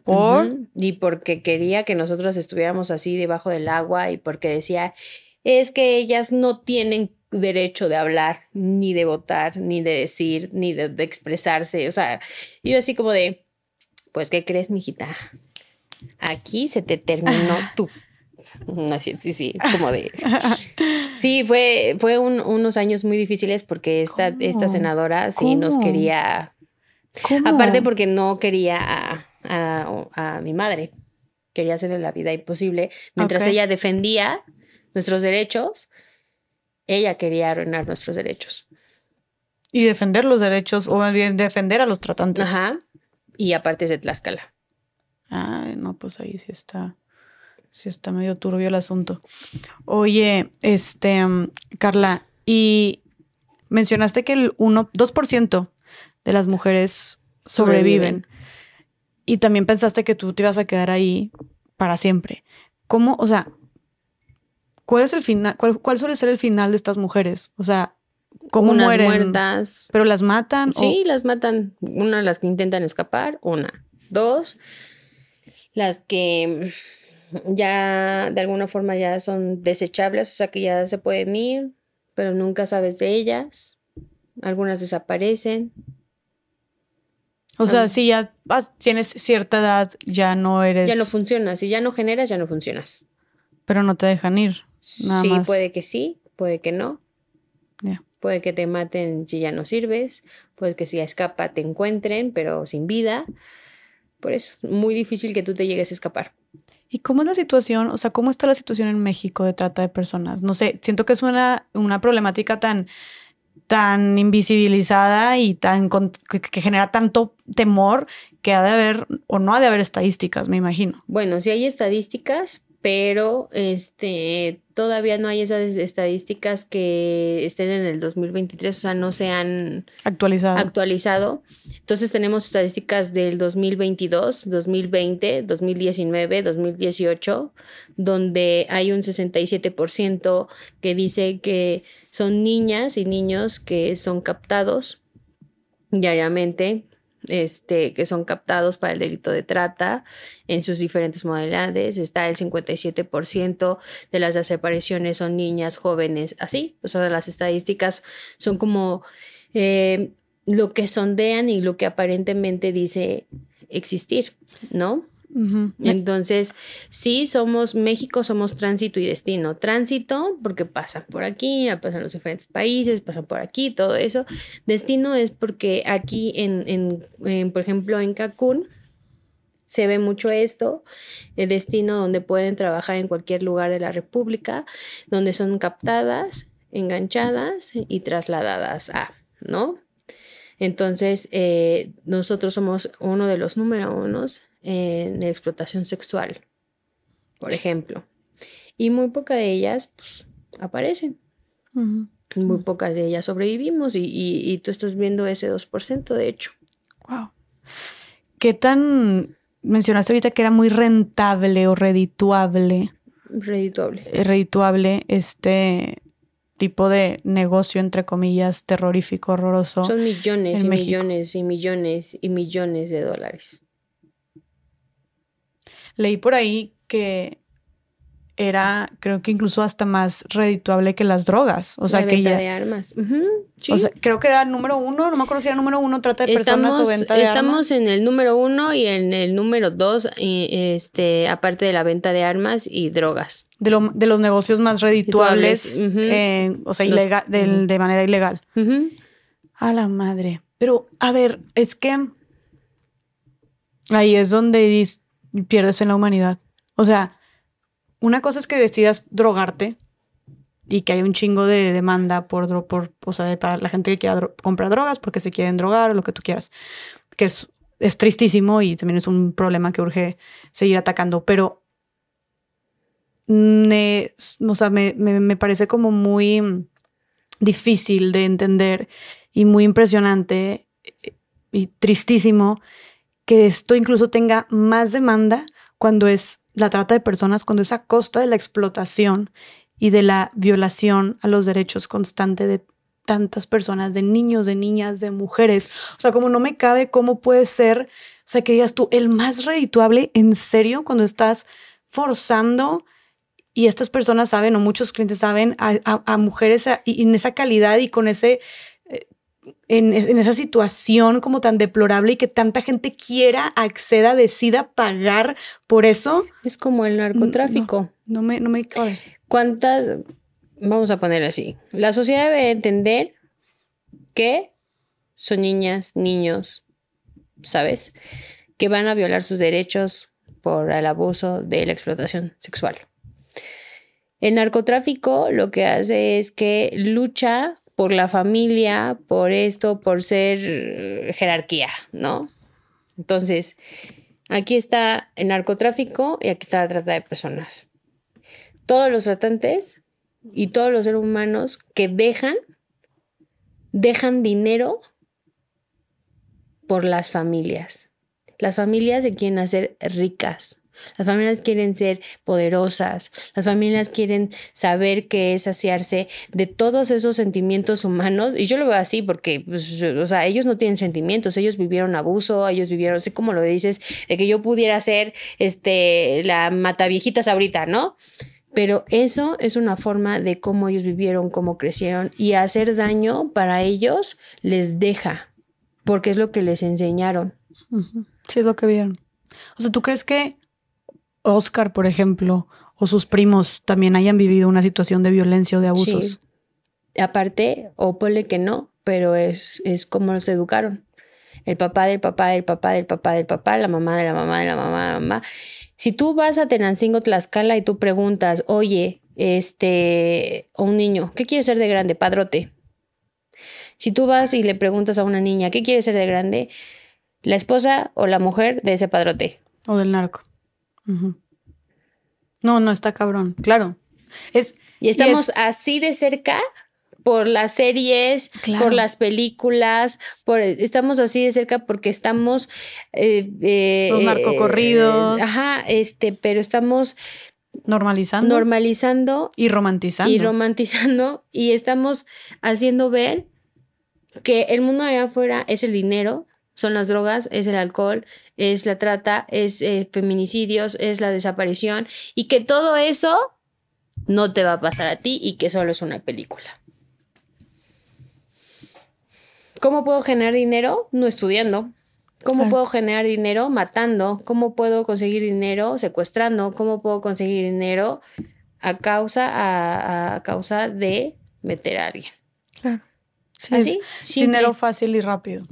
¿Por? Y porque quería que nosotros estuviéramos así debajo del agua y porque decía, es que ellas no tienen derecho de hablar, ni de votar, ni de decir, ni de, expresarse. O sea, yo así como de, pues, ¿qué crees, mijita? Aquí se te terminó tu... No, sí, sí, sí, es como de... Sí, fue, fue unos años muy difíciles porque esta, esta senadora sí nos quería... Aparte porque no quería a, a, mi madre, quería hacerle la vida imposible, mientras ella defendía nuestros derechos ella quería arruinar nuestros derechos. Y defender los derechos, o más bien defender a los tratantes. Ajá. Y aparte es de Tlaxcala. Ay, no, pues ahí sí está. Sí está medio turbio el asunto. Oye, este, mm, Carla, y mencionaste que el 1, 2% de las mujeres sobreviven. Sobreviven. Y también pensaste que tú te ibas a quedar ahí para siempre. ¿Cómo, o sea, cuál es el final, cuál, cuál suele ser el final de estas mujeres? O sea, ¿cómo Unas mueren? muertas. ¿Pero las matan? o- Sí, las matan. Una, las que intentan escapar. Una. Dos, las que ya de alguna forma ya son desechables, o sea que ya se pueden ir, pero nunca sabes de ellas. Algunas desaparecen. O sea, Ah. si ya tienes cierta edad, ya no eres. Ya no funciona. Si ya no generas, ya no funcionas. Pero no te dejan ir. Nada sí, más. puede que sí, puede que no. Ya. Puede que te maten si ya no sirves. Puede que si escapa te encuentren, pero sin vida. Por eso, muy difícil que tú te llegues a escapar. ¿Y cómo es la situación? O sea, ¿cómo está la situación en México de trata de personas? No sé, siento que es una, una problemática tan, tan invisibilizada y tan que genera tanto temor que ha de haber o no ha de haber estadísticas, me imagino. Bueno, sí hay estadísticas, pero este todavía no hay esas estadísticas que estén en el 2023, o sea, no se han Actualizada. actualizado. Entonces tenemos estadísticas del 2022, 2020, 2019, 2018, donde hay un 67% que dice que son niñas y niños que son captados diariamente, este, que son captados para el delito de trata en sus diferentes modalidades. Está el 57% de las desapariciones son niñas, jóvenes, así. O sea, las estadísticas son como eh, lo que sondean y lo que aparentemente dice existir, ¿no? Entonces, sí, somos México, somos tránsito y destino. Tránsito, porque pasan por aquí, pasan los diferentes países, pasan por aquí, todo eso. Destino es porque aquí, en, en, en, por ejemplo, en Cancún, se ve mucho esto, el destino donde pueden trabajar en cualquier lugar de la República, donde son captadas, enganchadas y trasladadas a, ¿no? Entonces, eh, nosotros somos uno de los número unos en la explotación sexual, por ejemplo. Y muy pocas de ellas pues, aparecen. Muy pocas de ellas sobrevivimos y, y- y tú estás viendo ese 2%, de hecho. Wow. ¿Qué tan mencionaste ahorita que era muy rentable o redituable, Redituable. eh, redituable este tipo de negocio entre comillas terrorífico, horroroso? Son millones y México. millones y millones y millones de dólares. Leí por ahí que era, creo que incluso hasta más redituable que las drogas. O sea, la que venta ya. de armas. Sí. O sea, creo que era el número uno, no me acuerdo si era el número uno, trata de personas Estamos, o venta de estamos armas. en el número uno y en el número dos, y, este, aparte de la venta de armas y drogas. De, lo- de los negocios más redituables, eh, o sea, Los- ilega- del- ujú. de manera ilegal. A la madre. Pero, a ver, es que ahí es donde pierdes en la humanidad. O sea, una cosa es que decidas drogarte y que hay un chingo de demanda por, por o sea, para la gente que quiera comprar drogas porque se quieren drogar o lo que tú quieras. Que es, es tristísimo y también es un problema que urge seguir atacando. Pero, me, o sea, me, me- me parece como muy difícil de entender y muy impresionante y tristísimo que esto incluso tenga más demanda cuando es la trata de personas, cuando es a costa de la explotación y de la violación a los derechos constante de tantas personas, de niños, de niñas, de mujeres. O sea, como no me cabe cómo puede ser, o sea, que digas tú, el más redituable, en serio, cuando estás forzando y estas personas saben, o muchos clientes saben, a, mujeres y en esa calidad y con ese, en, es- en esa situación como tan deplorable y que tanta gente quiera, acceda, decida pagar por eso, Es como el narcotráfico. no me, no me cabe. ¿Cuántas? Vamos a poner así. La sociedad debe entender que son niñas, niños, ¿sabes? Que van a violar sus derechos por el abuso de la explotación sexual. El narcotráfico lo que hace es que lucha por la familia, por esto, por ser jerarquía, ¿no? Entonces, aquí está el narcotráfico y aquí está la trata de personas. Todos los tratantes y todos los seres humanos que dejan, dejan dinero por las familias. Las familias se quieren hacer ricas. Las familias quieren ser poderosas, las familias quieren saber qué es saciarse de todos esos sentimientos humanos. Y yo lo veo así porque, pues, o sea, ellos no tienen sentimientos, ellos vivieron abuso, ellos vivieron, así como lo dices, de que yo pudiera ser este, la mataviejitas ahorita, ¿no? Pero eso es una forma de cómo ellos vivieron, cómo crecieron y hacer daño para ellos les deja, porque es lo que les enseñaron. Sí, es lo que vieron. O sea, ¿tú crees que Oscar, por ejemplo, o sus primos también hayan vivido una situación de violencia o de abusos. Aparte, o ponle que no, pero es, es como los educaron. El papá del papá del papá del papá del papá, la mamá de la mamá de la mamá de la mamá. Si tú vas a Tenancingo, Tlaxcala y tú preguntas, oye, este, o un niño, ¿qué quiere ser de grande? Padrote. Si tú vas y le preguntas a una niña, ¿qué quiere ser de grande? La esposa o la mujer de ese padrote. O del narco. No, no, está cabrón, claro. Es, y estamos así de cerca por las series, por las películas, por, estamos así de cerca porque estamos... Eh, eh, Los narcocorridos. ajá, este, pero estamos... Normalizando. Normalizando. Y romantizando. Y romantizando. Y estamos haciendo ver que el mundo allá afuera es el dinero, son las drogas, es el alcohol, es la trata, es eh, feminicidios, es la desaparición y que todo eso no te va a pasar a ti y que solo es una película. ¿Cómo puedo generar dinero? No estudiando. ¿Cómo puedo generar dinero? Matando. ¿Cómo puedo conseguir dinero? Secuestrando. ¿Cómo puedo conseguir dinero a causa, a, causa de meter a alguien? Claro. ¿Así? Dinero fácil y rápido.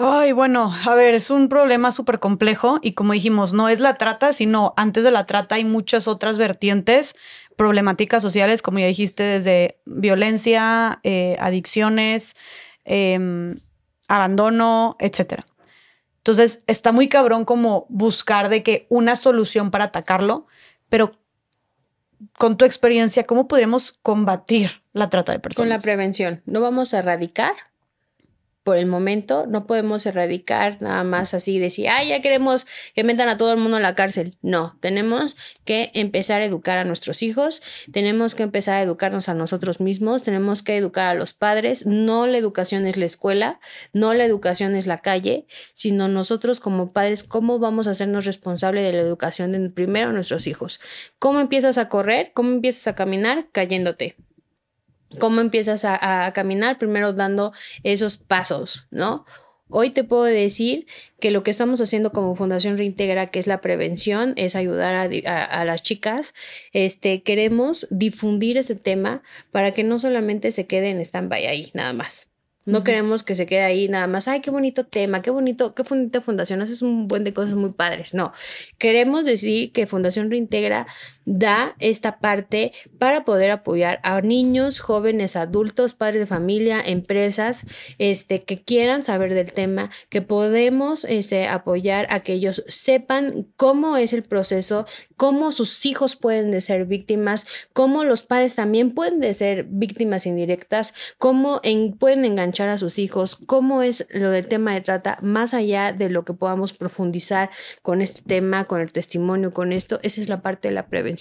Ay, bueno, a ver, es un problema súper complejo y como dijimos, no es la trata, sino antes de la trata hay muchas otras vertientes, problemáticas sociales, como ya dijiste, desde violencia, eh, adicciones, em, abandono, etc. Entonces, está muy cabrón como buscar de que una solución para atacarlo, pero con tu experiencia, ¿cómo podríamos combatir la trata de personas? Con la prevención. No vamos a erradicar, por el momento no podemos erradicar nada más así, decir, ay, ya queremos que metan a todo el mundo a la cárcel. No, tenemos que empezar a educar a nuestros hijos, tenemos que empezar a educarnos a nosotros mismos, tenemos que educar a los padres. No la educación es la escuela, no la educación es la calle, sino nosotros como padres, ¿cómo vamos a hacernos responsables de la educación de primero nuestros hijos? ¿Cómo empiezas a correr? ¿Cómo empiezas a caminar? Cayéndote cómo empiezas a, caminar, primero dando esos pasos, ¿no? Hoy te puedo decir que lo que estamos haciendo como Fundación Reintegra, que es la prevención, es ayudar a, las chicas. Este, queremos difundir este tema para que no solamente se quede en stand-by ahí, nada más. No queremos que se quede ahí nada más, ay, qué bonito tema, qué bonito, qué bonita fundación, haces un buen de cosas muy padres. No, queremos decir que Fundación Reintegra da esta parte para poder apoyar a niños, jóvenes, adultos, padres de familia, empresas, este, que quieran saber del tema, que podemos este, apoyar a que ellos sepan cómo es el proceso, cómo sus hijos pueden de ser víctimas, cómo los padres también pueden de ser víctimas indirectas, cómo pueden enganchar a sus hijos, cómo es lo del tema de trata, más allá de lo que podamos profundizar con este tema, con el testimonio, con esto, esa es la parte de la prevención.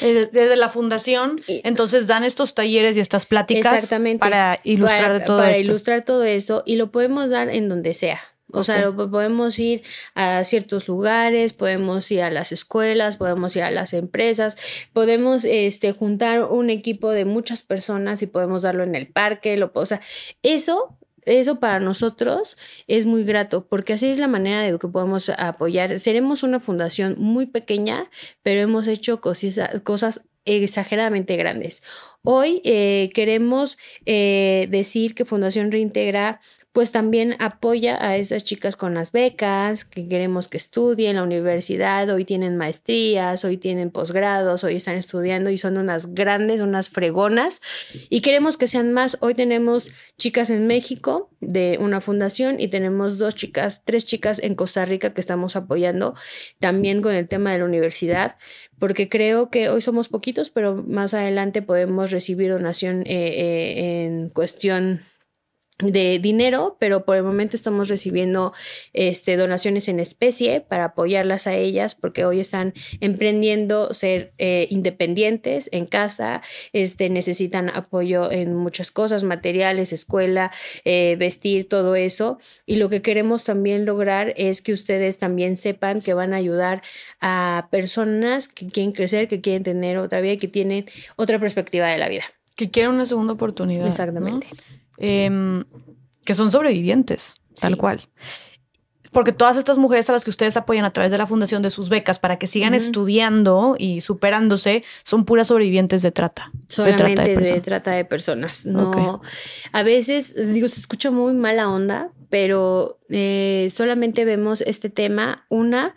Eh, desde la fundación, entonces dan estos talleres y estas pláticas para ilustrar para, todo para ilustrar todo eso y lo podemos dar en donde sea. O sea, podemos ir a ciertos lugares, podemos ir a las escuelas, podemos ir a las empresas, podemos este, juntar un equipo de muchas personas y podemos darlo en el parque. Lo, o sea, eso eso para nosotros es muy grato porque así es la manera de que podemos apoyar. Seremos una fundación muy pequeña, pero hemos hecho cosas, cosas exageradamente grandes. Hoy eh, queremos eh, decir que Fundación Reintegra pues también apoya a esas chicas con las becas, que queremos que estudien en la universidad, hoy tienen maestrías, hoy tienen posgrados, hoy están estudiando y son unas grandes, unas fregonas y queremos que sean más. Hoy tenemos chicas en México de una fundación y tenemos dos chicas, tres chicas en Costa Rica que estamos apoyando también con el tema de la universidad, porque creo que hoy somos poquitos, pero más adelante podemos recibir donación eh, eh, en cuestión de dinero, pero por el momento estamos recibiendo este, donaciones en especie para apoyarlas a ellas porque hoy están emprendiendo ser eh, independientes en casa, este, necesitan apoyo en muchas cosas, materiales, escuela, eh, vestir, todo eso. Y lo que queremos también lograr es que ustedes también sepan que van a ayudar a personas que quieren crecer, que quieren tener otra vida, que tienen otra perspectiva de la vida. Que quieren una segunda oportunidad. Exactamente. Em, que son sobrevivientes, tal cual. Porque todas estas mujeres a las que ustedes apoyan a través de la fundación de sus becas para que sigan estudiando y superándose, son puras sobrevivientes de trata. Solamente de trata de, personas. No, a veces, digo, se escucha muy mala onda, pero eh, solamente vemos este tema, una,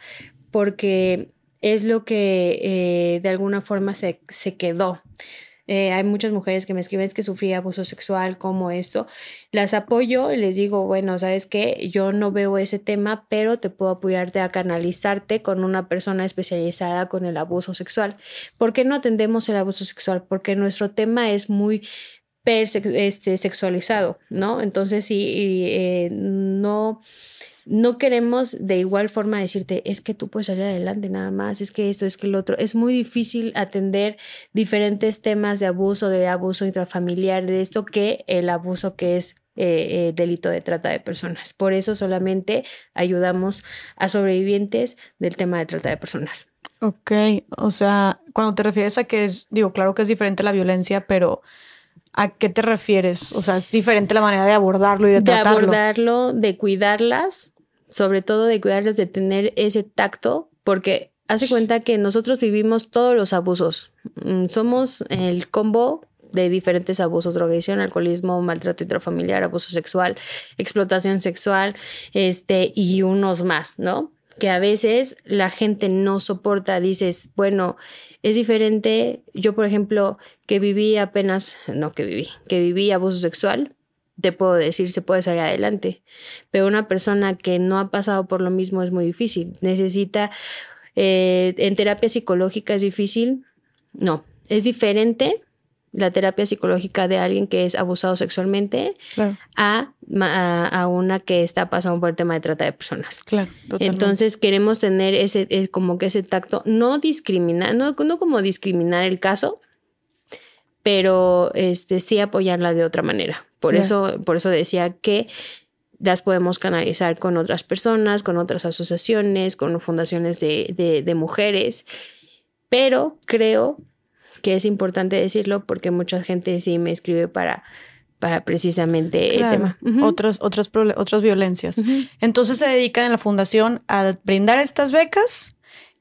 porque es lo que eh, de alguna forma se, se quedó. Eh, hay muchas mujeres que me escriben que sufrí abuso sexual, como esto. Las apoyo y les digo, bueno, sabes que yo no veo ese tema, pero te puedo apoyarte a canalizarte con una persona especializada con el abuso sexual. ¿Por qué no atendemos el abuso sexual? Porque nuestro tema es muy este, sexualizado, ¿no? Entonces, sí, eh, no no queremos de igual forma decirte, es que tú puedes salir adelante nada más, es que esto, es que el otro. Es muy difícil atender diferentes temas de abuso, de abuso intrafamiliar, de esto que el abuso que es eh, eh, delito de trata de personas. Por eso solamente ayudamos a sobrevivientes del tema de trata de personas. Ok, o sea, cuando te refieres a que es, digo, claro que es diferente la violencia, pero ¿a qué te refieres? O sea, es diferente la manera de abordarlo y de, tratarlo. De abordarlo, de cuidarlas, sobre todo de cuidarles, de tener ese tacto, porque hace cuenta que nosotros vivimos todos los abusos. Mm, somos el combo de diferentes abusos, drogadicción, alcoholismo, maltrato intrafamiliar, abuso sexual, explotación sexual, este, y unos más, ¿no? Que a veces la gente no soporta, dices, bueno, es diferente, yo por ejemplo, que viví apenas, no que viví, que viví abuso sexual, te puedo decir, se puede salir adelante. Pero una persona que no ha pasado por lo mismo es muy difícil. Necesita, eh, en terapia psicológica es difícil. No, es diferente la terapia psicológica de alguien que es abusado sexualmente a, a, una que está pasando por el tema de trata de personas. Claro. Entonces queremos tener ese, eh, como que ese tacto, no discriminar, no, no como discriminar el caso, pero este, sí apoyarla de otra manera. Por, eso, por eso decía que las podemos canalizar con otras personas, con otras asociaciones, con fundaciones de, de, mujeres, pero creo que es importante decirlo porque mucha gente sí me escribe para, para precisamente el tema. otras, otras, otras violencias. Entonces se dedican en la fundación a brindar estas becas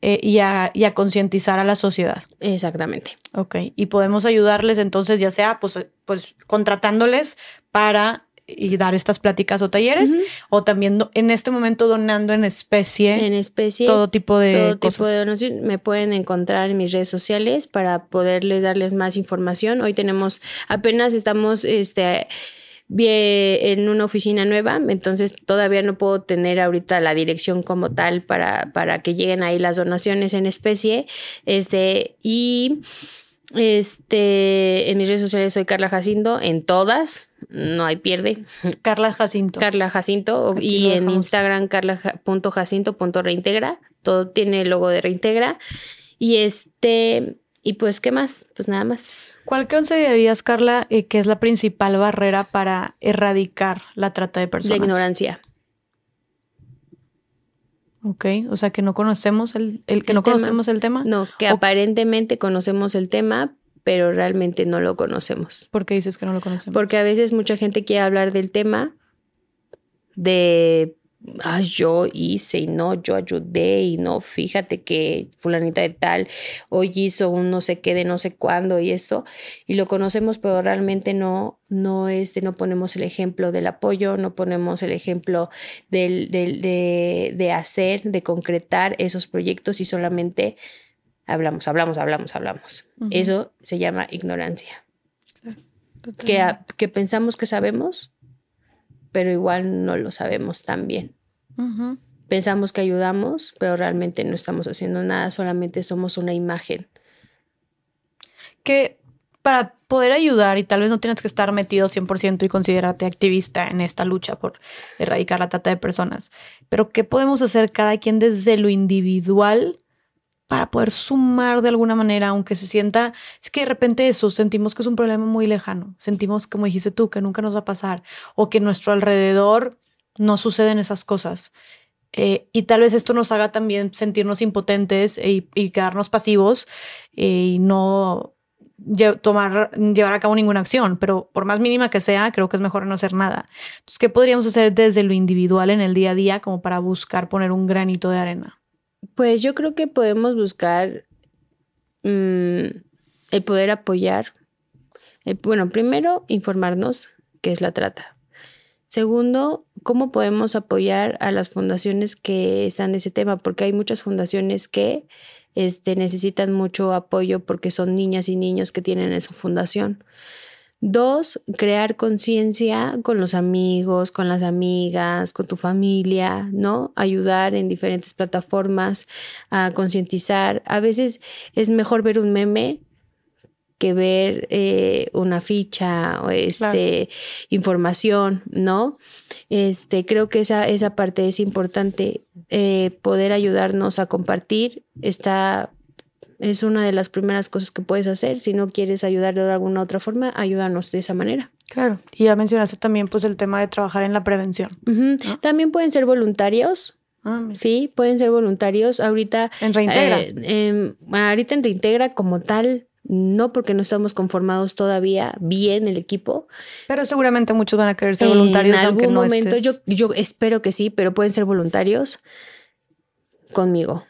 eh, y a, concientizar a la sociedad. Exactamente. Ok, y podemos ayudarles entonces, ya sea pues, pues contratándoles para y dar estas pláticas o talleres o también en este momento donando en especie en especie todo tipo de todo tipo de donación me pueden encontrar en mis redes sociales para poderles darles más información hoy tenemos apenas estamos este en una oficina nueva, entonces todavía no puedo tener ahorita la dirección como tal para, para que lleguen ahí las donaciones en especie. Este, y este, en mis redes sociales soy Carla Jacinto, en todas, no hay pierde. Carla Jacinto. Carla Jacinto, y en Instagram carla.jacinto.reintegra, todo tiene el logo de reintegra. Y este, y pues, ¿qué más? Pues nada más. ¿Cuál considerarías, Carla, eh, que es la principal barrera para erradicar la trata de personas? La ignorancia. Ok, o sea que no conocemos el, el que no conocemos el tema. No, que aparentemente conocemos el tema, pero realmente no lo conocemos. ¿Por qué dices que no lo conocemos? Porque a veces mucha gente quiere hablar del tema de ay, yo hice y no, yo ayudé y no, fíjate que fulanita de tal hoy hizo un no sé qué de no sé cuándo y esto, y lo conocemos, pero realmente no, no, este, no ponemos el ejemplo del apoyo, no ponemos el ejemplo del, de, de hacer, de concretar esos proyectos y solamente hablamos, hablamos, hablamos, hablamos. Eso se llama ignorancia. que, que pensamos que sabemos, pero igual no lo sabemos tan bien. Pensamos que ayudamos, pero realmente no estamos haciendo nada, solamente somos una imagen. Que para poder ayudar y tal vez no tienes que estar metido 100% y considerarte activista en esta lucha por erradicar la trata de personas, pero ¿qué podemos hacer cada quien desde lo individual para poder sumar de alguna manera, aunque se sienta, es que de repente eso, sentimos que es un problema muy lejano, sentimos, como dijiste tú, que nunca nos va a pasar o que nuestro alrededor no suceden esas cosas. Eh, y tal vez esto nos haga también sentirnos impotentes e, y quedarnos pasivos eh, y no tomar, llevar a cabo ninguna acción, pero por más mínima que sea, creo que es mejor no hacer nada. Entonces, ¿qué podríamos hacer desde lo individual en el día a día como para buscar poner un granito de arena? Pues yo creo que podemos buscar mm, el poder apoyar. bueno, primero, informarnos qué es la trata. Segundo, cómo podemos apoyar a las fundaciones que están en ese tema, porque hay muchas fundaciones que este, necesitan mucho apoyo porque son niñas y niños que tienen esa fundación. Dos, crear conciencia con los amigos, con las amigas, con tu familia, ¿no? Ayudar en diferentes plataformas a concientizar. A veces es mejor ver un meme que ver eh, una ficha o este información, ¿no? Este, creo que esa, esa parte es importante, eh, poder ayudarnos a compartir. Está es una de las primeras cosas que puedes hacer. Si no quieres ayudarle de alguna otra forma, ayúdanos de esa manera. Claro. Y ya mencionaste también pues el tema de trabajar en la prevención. También pueden ser voluntarios. Ah, sí, pueden ser voluntarios. Ahorita. En Reintegra. Eh, em, ahorita en Reintegra como tal, no porque no estamos conformados todavía bien el equipo. Pero seguramente muchos van a querer ser voluntarios. En algún momento yo, yo espero que sí, pero pueden ser voluntarios conmigo.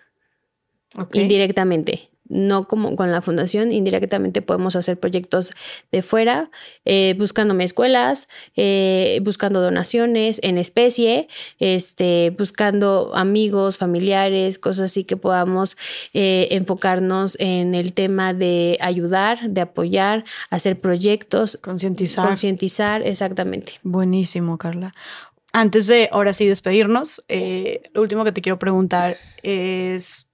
Indirectamente no como con la fundación, indirectamente podemos hacer proyectos de fuera, eh, buscándome escuelas, eh, buscando donaciones en especie, este, buscando amigos, familiares, cosas así que podamos eh, enfocarnos en el tema de ayudar, de apoyar, hacer proyectos. Concientizar. Concientizar, exactamente. Buenísimo, Carla. Antes de ahora sí despedirnos, lo último que te quiero preguntar es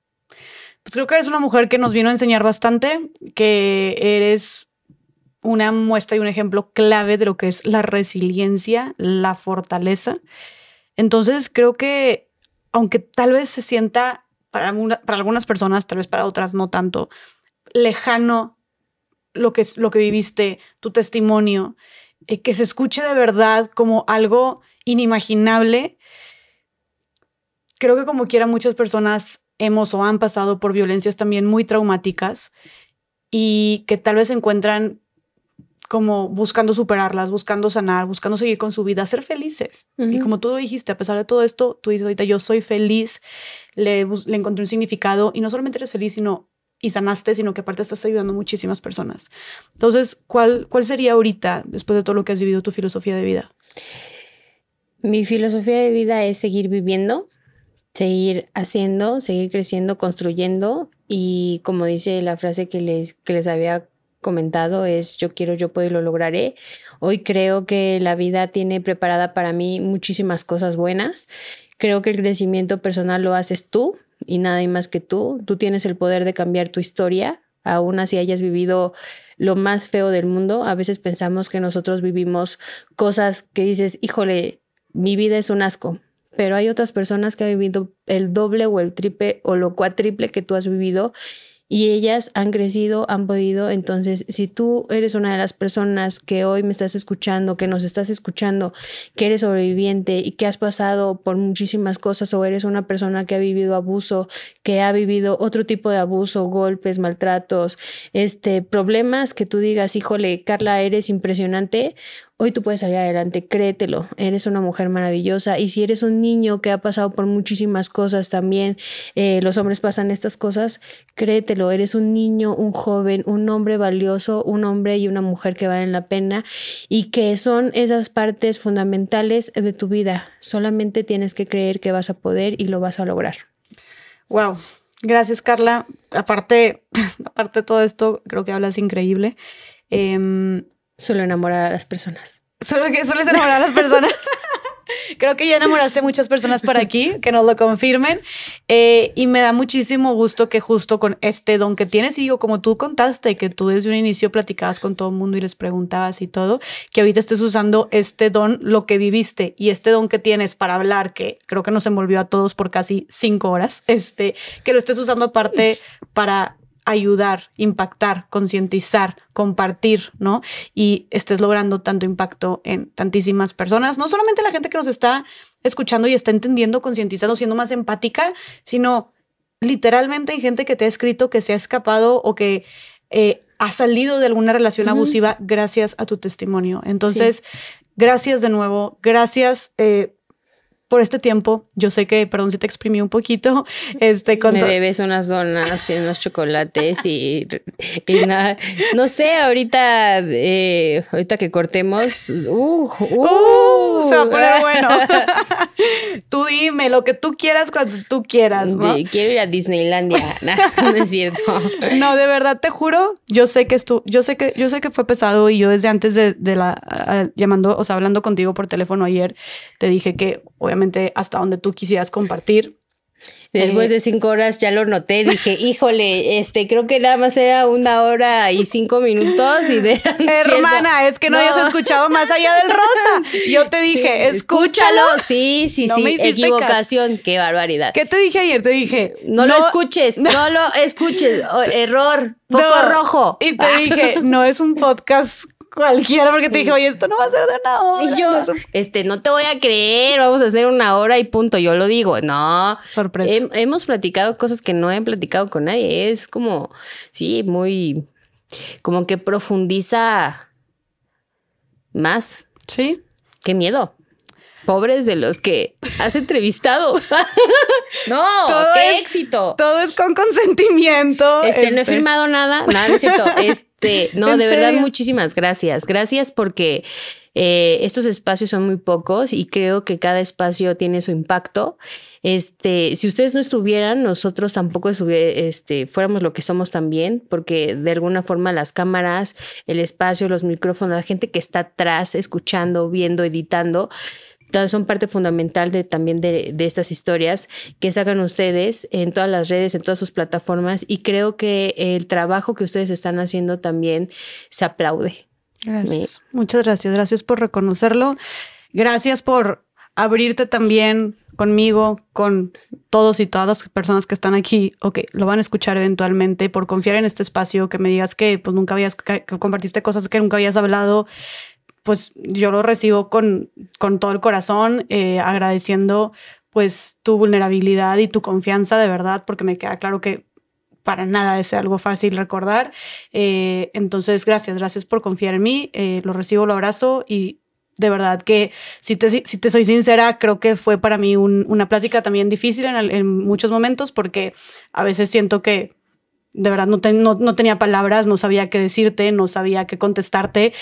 pues creo que eres una mujer que nos vino a enseñar bastante, que eres una muestra y un ejemplo clave de lo que es la resiliencia, la fortaleza. Entonces creo que, aunque tal vez se sienta para, algunas personas, tal vez para otras no tanto, lejano lo que, es, lo que viviste, tu testimonio, eh, que se escuche de verdad como algo inimaginable, creo que como quiera muchas personas hemos o han pasado por violencias también muy traumáticas y que tal vez se encuentran como buscando superarlas, buscando sanar, buscando seguir con su vida, ser felices. Y como tú lo dijiste, a pesar de todo esto, tú dices ahorita, yo soy feliz, le, le encontré un significado y no solamente eres feliz, sino y sanaste, sino que aparte estás ayudando a muchísimas personas. Entonces, ¿cuál, ¿cuál sería ahorita, después de todo lo que has vivido, tu filosofía de vida? Mi filosofía de vida es seguir viviendo, seguir haciendo, seguir creciendo, construyendo y como dice la frase que les, que les había comentado es yo quiero, yo puedo y lo lograré. Hoy creo que la vida tiene preparada para mí muchísimas cosas buenas. Creo que el crecimiento personal lo haces tú y nada más que tú. Tú tienes el poder de cambiar tu historia, aún así hayas vivido lo más feo del mundo. A veces pensamos que nosotros vivimos cosas que dices, híjole, mi vida es un asco pero hay otras personas que han vivido el doble o el triple o lo cuatriple que tú has vivido y ellas han crecido, han podido. Entonces, si tú eres una de las personas que hoy me estás escuchando, que nos estás escuchando, que eres sobreviviente y que has pasado por muchísimas cosas o eres una persona que ha vivido abuso, que ha vivido otro tipo de abuso, golpes, maltratos, este, problemas que tú digas, híjole, Carla, eres impresionante. Hoy tú puedes salir adelante, créetelo, eres una mujer maravillosa y si eres un niño que ha pasado por muchísimas cosas también, eh, los hombres pasan estas cosas, créetelo, eres un niño, un joven, un hombre valioso, un hombre y una mujer que valen la pena y que son esas partes fundamentales de tu vida. Solamente tienes que creer que vas a poder y lo vas a lograr. Wow, gracias Carla. Aparte, aparte de todo esto, creo que hablas increíble. Eh, Solo enamorar a las personas. Solo que sueles enamorar a las personas. Creo que ya enamoraste a muchas personas por aquí que nos lo confirmen. Eh, y me da muchísimo gusto que justo con este don que tienes, y digo, como tú contaste, que tú desde un inicio platicabas con todo el mundo y les preguntabas y todo, que ahorita estés usando este don, lo que viviste y este don que tienes para hablar, que creo que nos envolvió a todos por casi cinco horas, este, que lo estés usando aparte para ayudar, impactar, concientizar, compartir, ¿no? Y estés logrando tanto impacto en tantísimas personas, no solamente la gente que nos está escuchando y está entendiendo, concientizando, siendo más empática, sino literalmente hay gente que te ha escrito que se ha escapado o que eh, ha salido de alguna relación uh -huh. abusiva gracias a tu testimonio. Entonces, sí. gracias de nuevo, gracias. Eh, por este tiempo. Yo sé que, perdón si te exprimí un poquito. Este, con Me debes unas donas y unos chocolates y, y nada. No sé, ahorita, eh, ahorita que cortemos, uh, uh, uh, se va a poner bueno. tú dime lo que tú quieras cuando tú quieras. ¿no? Sí, quiero ir a Disneylandia. no, no es cierto. No, de verdad te juro, yo sé que esto, yo sé que, yo sé que fue pesado y yo desde antes de, de la llamando, o sea, hablando contigo por teléfono ayer, te dije que obviamente hasta donde tú quisieras compartir. Después eh, de cinco horas ya lo noté, dije, híjole, este, creo que nada más era una hora y cinco minutos y de Hermana, es que no, no, habías escuchado más allá del rosa. Yo te dije, escúchalo. Sí, sí, no sí, equivocación, caso. qué barbaridad. ¿Qué te dije ayer? Te dije, no, no lo escuches, no, lo escuches, oh, error, foco rojo. Y te dije, no es un podcast cualquiera porque te dije, oye, esto no va a ser de una hora. Y yo, no este, no te voy a creer, vamos a hacer una hora y punto. Yo lo digo, no. Sorpresa. He, hemos platicado cosas que no he platicado con nadie. Es como, sí, muy, como que profundiza más. Sí. Qué miedo. Pobres de los que has entrevistado. no, todo qué es, éxito. Todo es con consentimiento. Este, este. no he firmado nada. Nada, no es cierto. Este, no, de verdad, muchísimas gracias. Gracias porque eh, estos espacios son muy pocos y creo que cada espacio tiene su impacto. Este, si ustedes no estuvieran, nosotros tampoco este, fuéramos lo que somos también, porque de alguna forma las cámaras, el espacio, los micrófonos, la gente que está atrás, escuchando, viendo, editando, son parte fundamental de también de, de, estas historias que sacan ustedes en todas las redes, en todas sus plataformas y creo que el trabajo que ustedes están haciendo también se aplaude. Gracias. Me... Muchas gracias. Gracias por reconocerlo. Gracias por abrirte también conmigo, con todos y todas las personas que están aquí o que lo van a escuchar eventualmente, por confiar en este espacio, que me digas que pues nunca habías, que compartiste cosas que nunca habías hablado, pues yo lo recibo con, con todo el corazón, eh, agradeciendo pues tu vulnerabilidad y tu confianza de verdad, porque me queda claro que para nada es algo fácil recordar. Eh, entonces, gracias, gracias por confiar en mí, eh, lo recibo, lo abrazo y de verdad que si te, si te soy sincera, creo que fue para mí un, una plática también difícil en, en, muchos momentos porque a veces siento que de verdad no, te, no, no tenía palabras, no sabía qué decirte, no sabía qué contestarte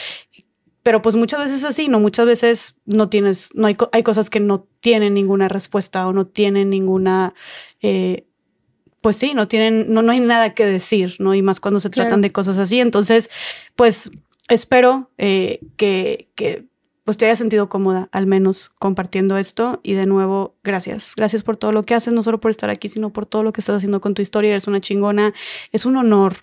pero pues muchas veces así, ¿no? Muchas veces no tienes, no hay, hay cosas que no tienen ninguna respuesta o no tienen ninguna, eh, pues sí, no tienen, no, no hay nada que decir, ¿no? Y más cuando se claro. tratan de cosas así. Entonces, pues espero eh, que, que pues te hayas sentido cómoda, al menos compartiendo esto. Y de nuevo, gracias. Gracias por todo lo que haces, no solo por estar aquí, sino por todo lo que estás haciendo con tu historia. Eres una chingona. Es un honor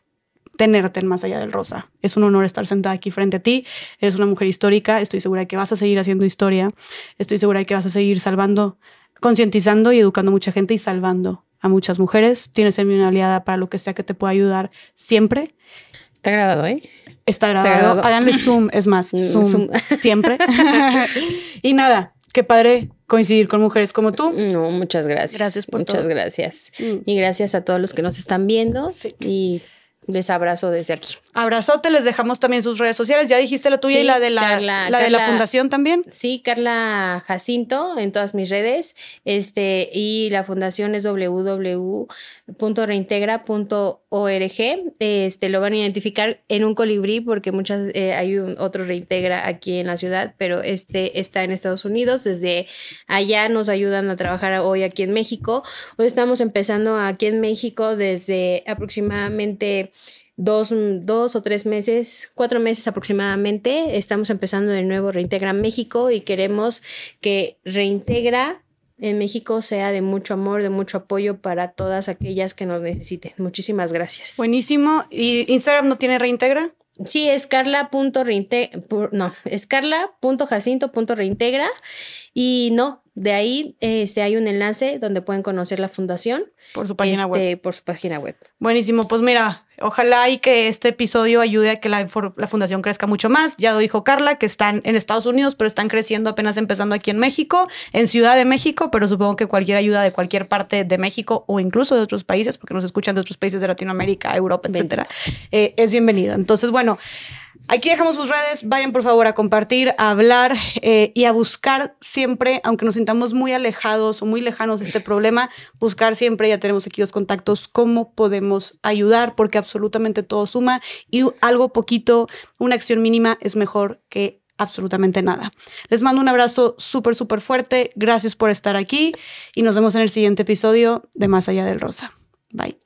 tenerte en Más Allá del Rosa. Es un honor estar sentada aquí frente a ti. Eres una mujer histórica. Estoy segura de que vas a seguir haciendo historia. Estoy segura de que vas a seguir salvando, concientizando y educando a mucha gente y salvando a muchas mujeres. Tienes en mí una aliada para lo que sea que te pueda ayudar siempre. Está grabado, ¿eh? Está grabado. Está grabado. Háganle zoom, es más, zoom, zoom. siempre. y nada, qué padre coincidir con mujeres como tú. No, muchas gracias. Gracias por Muchas todo. gracias. Mm. Y gracias a todos los que nos están viendo. Sí. Y les abrazo desde aquí. Abrazote, les dejamos también sus redes sociales. Ya dijiste la tuya y la de la, la de la fundación también. Sí, Carla Jacinto en todas mis redes. Este, y la fundación es www.reintegra.org. Este, lo van a identificar en un colibrí porque muchas eh, hay un, otro reintegra aquí en la ciudad, pero este está en Estados Unidos. Desde allá nos ayudan a trabajar hoy aquí en México. Hoy estamos empezando aquí en México desde aproximadamente dos, dos, o tres meses, cuatro meses aproximadamente. Estamos empezando de nuevo Reintegra México y queremos que Reintegra en México sea de mucho amor, de mucho apoyo para todas aquellas que nos necesiten. Muchísimas gracias. Buenísimo. ¿Y Instagram no tiene Reintegra? Sí, es carla.reintegra, no, es carla.jacinto.reintegra y no, de ahí este, hay un enlace donde pueden conocer la fundación. Por su página este, web. Por su página web. Buenísimo, pues mira, ojalá y que este episodio ayude a que la, la, fundación crezca mucho más. Ya lo dijo Carla, que están en Estados Unidos, pero están creciendo apenas empezando aquí en México, en Ciudad de México, pero supongo que cualquier ayuda de cualquier parte de México o incluso de otros países, porque nos escuchan de otros países de Latinoamérica, Europa, etcétera, eh, es bienvenida. Entonces, bueno. Aquí dejamos sus redes, vayan por favor a compartir, a hablar eh, y a buscar siempre, aunque nos sintamos muy alejados o muy lejanos de este problema, buscar siempre, ya tenemos aquí los contactos, cómo podemos ayudar, porque absolutamente todo suma y algo poquito, una acción mínima es mejor que absolutamente nada. Les mando un abrazo súper, súper fuerte, gracias por estar aquí y nos vemos en el siguiente episodio de Más allá del Rosa. Bye.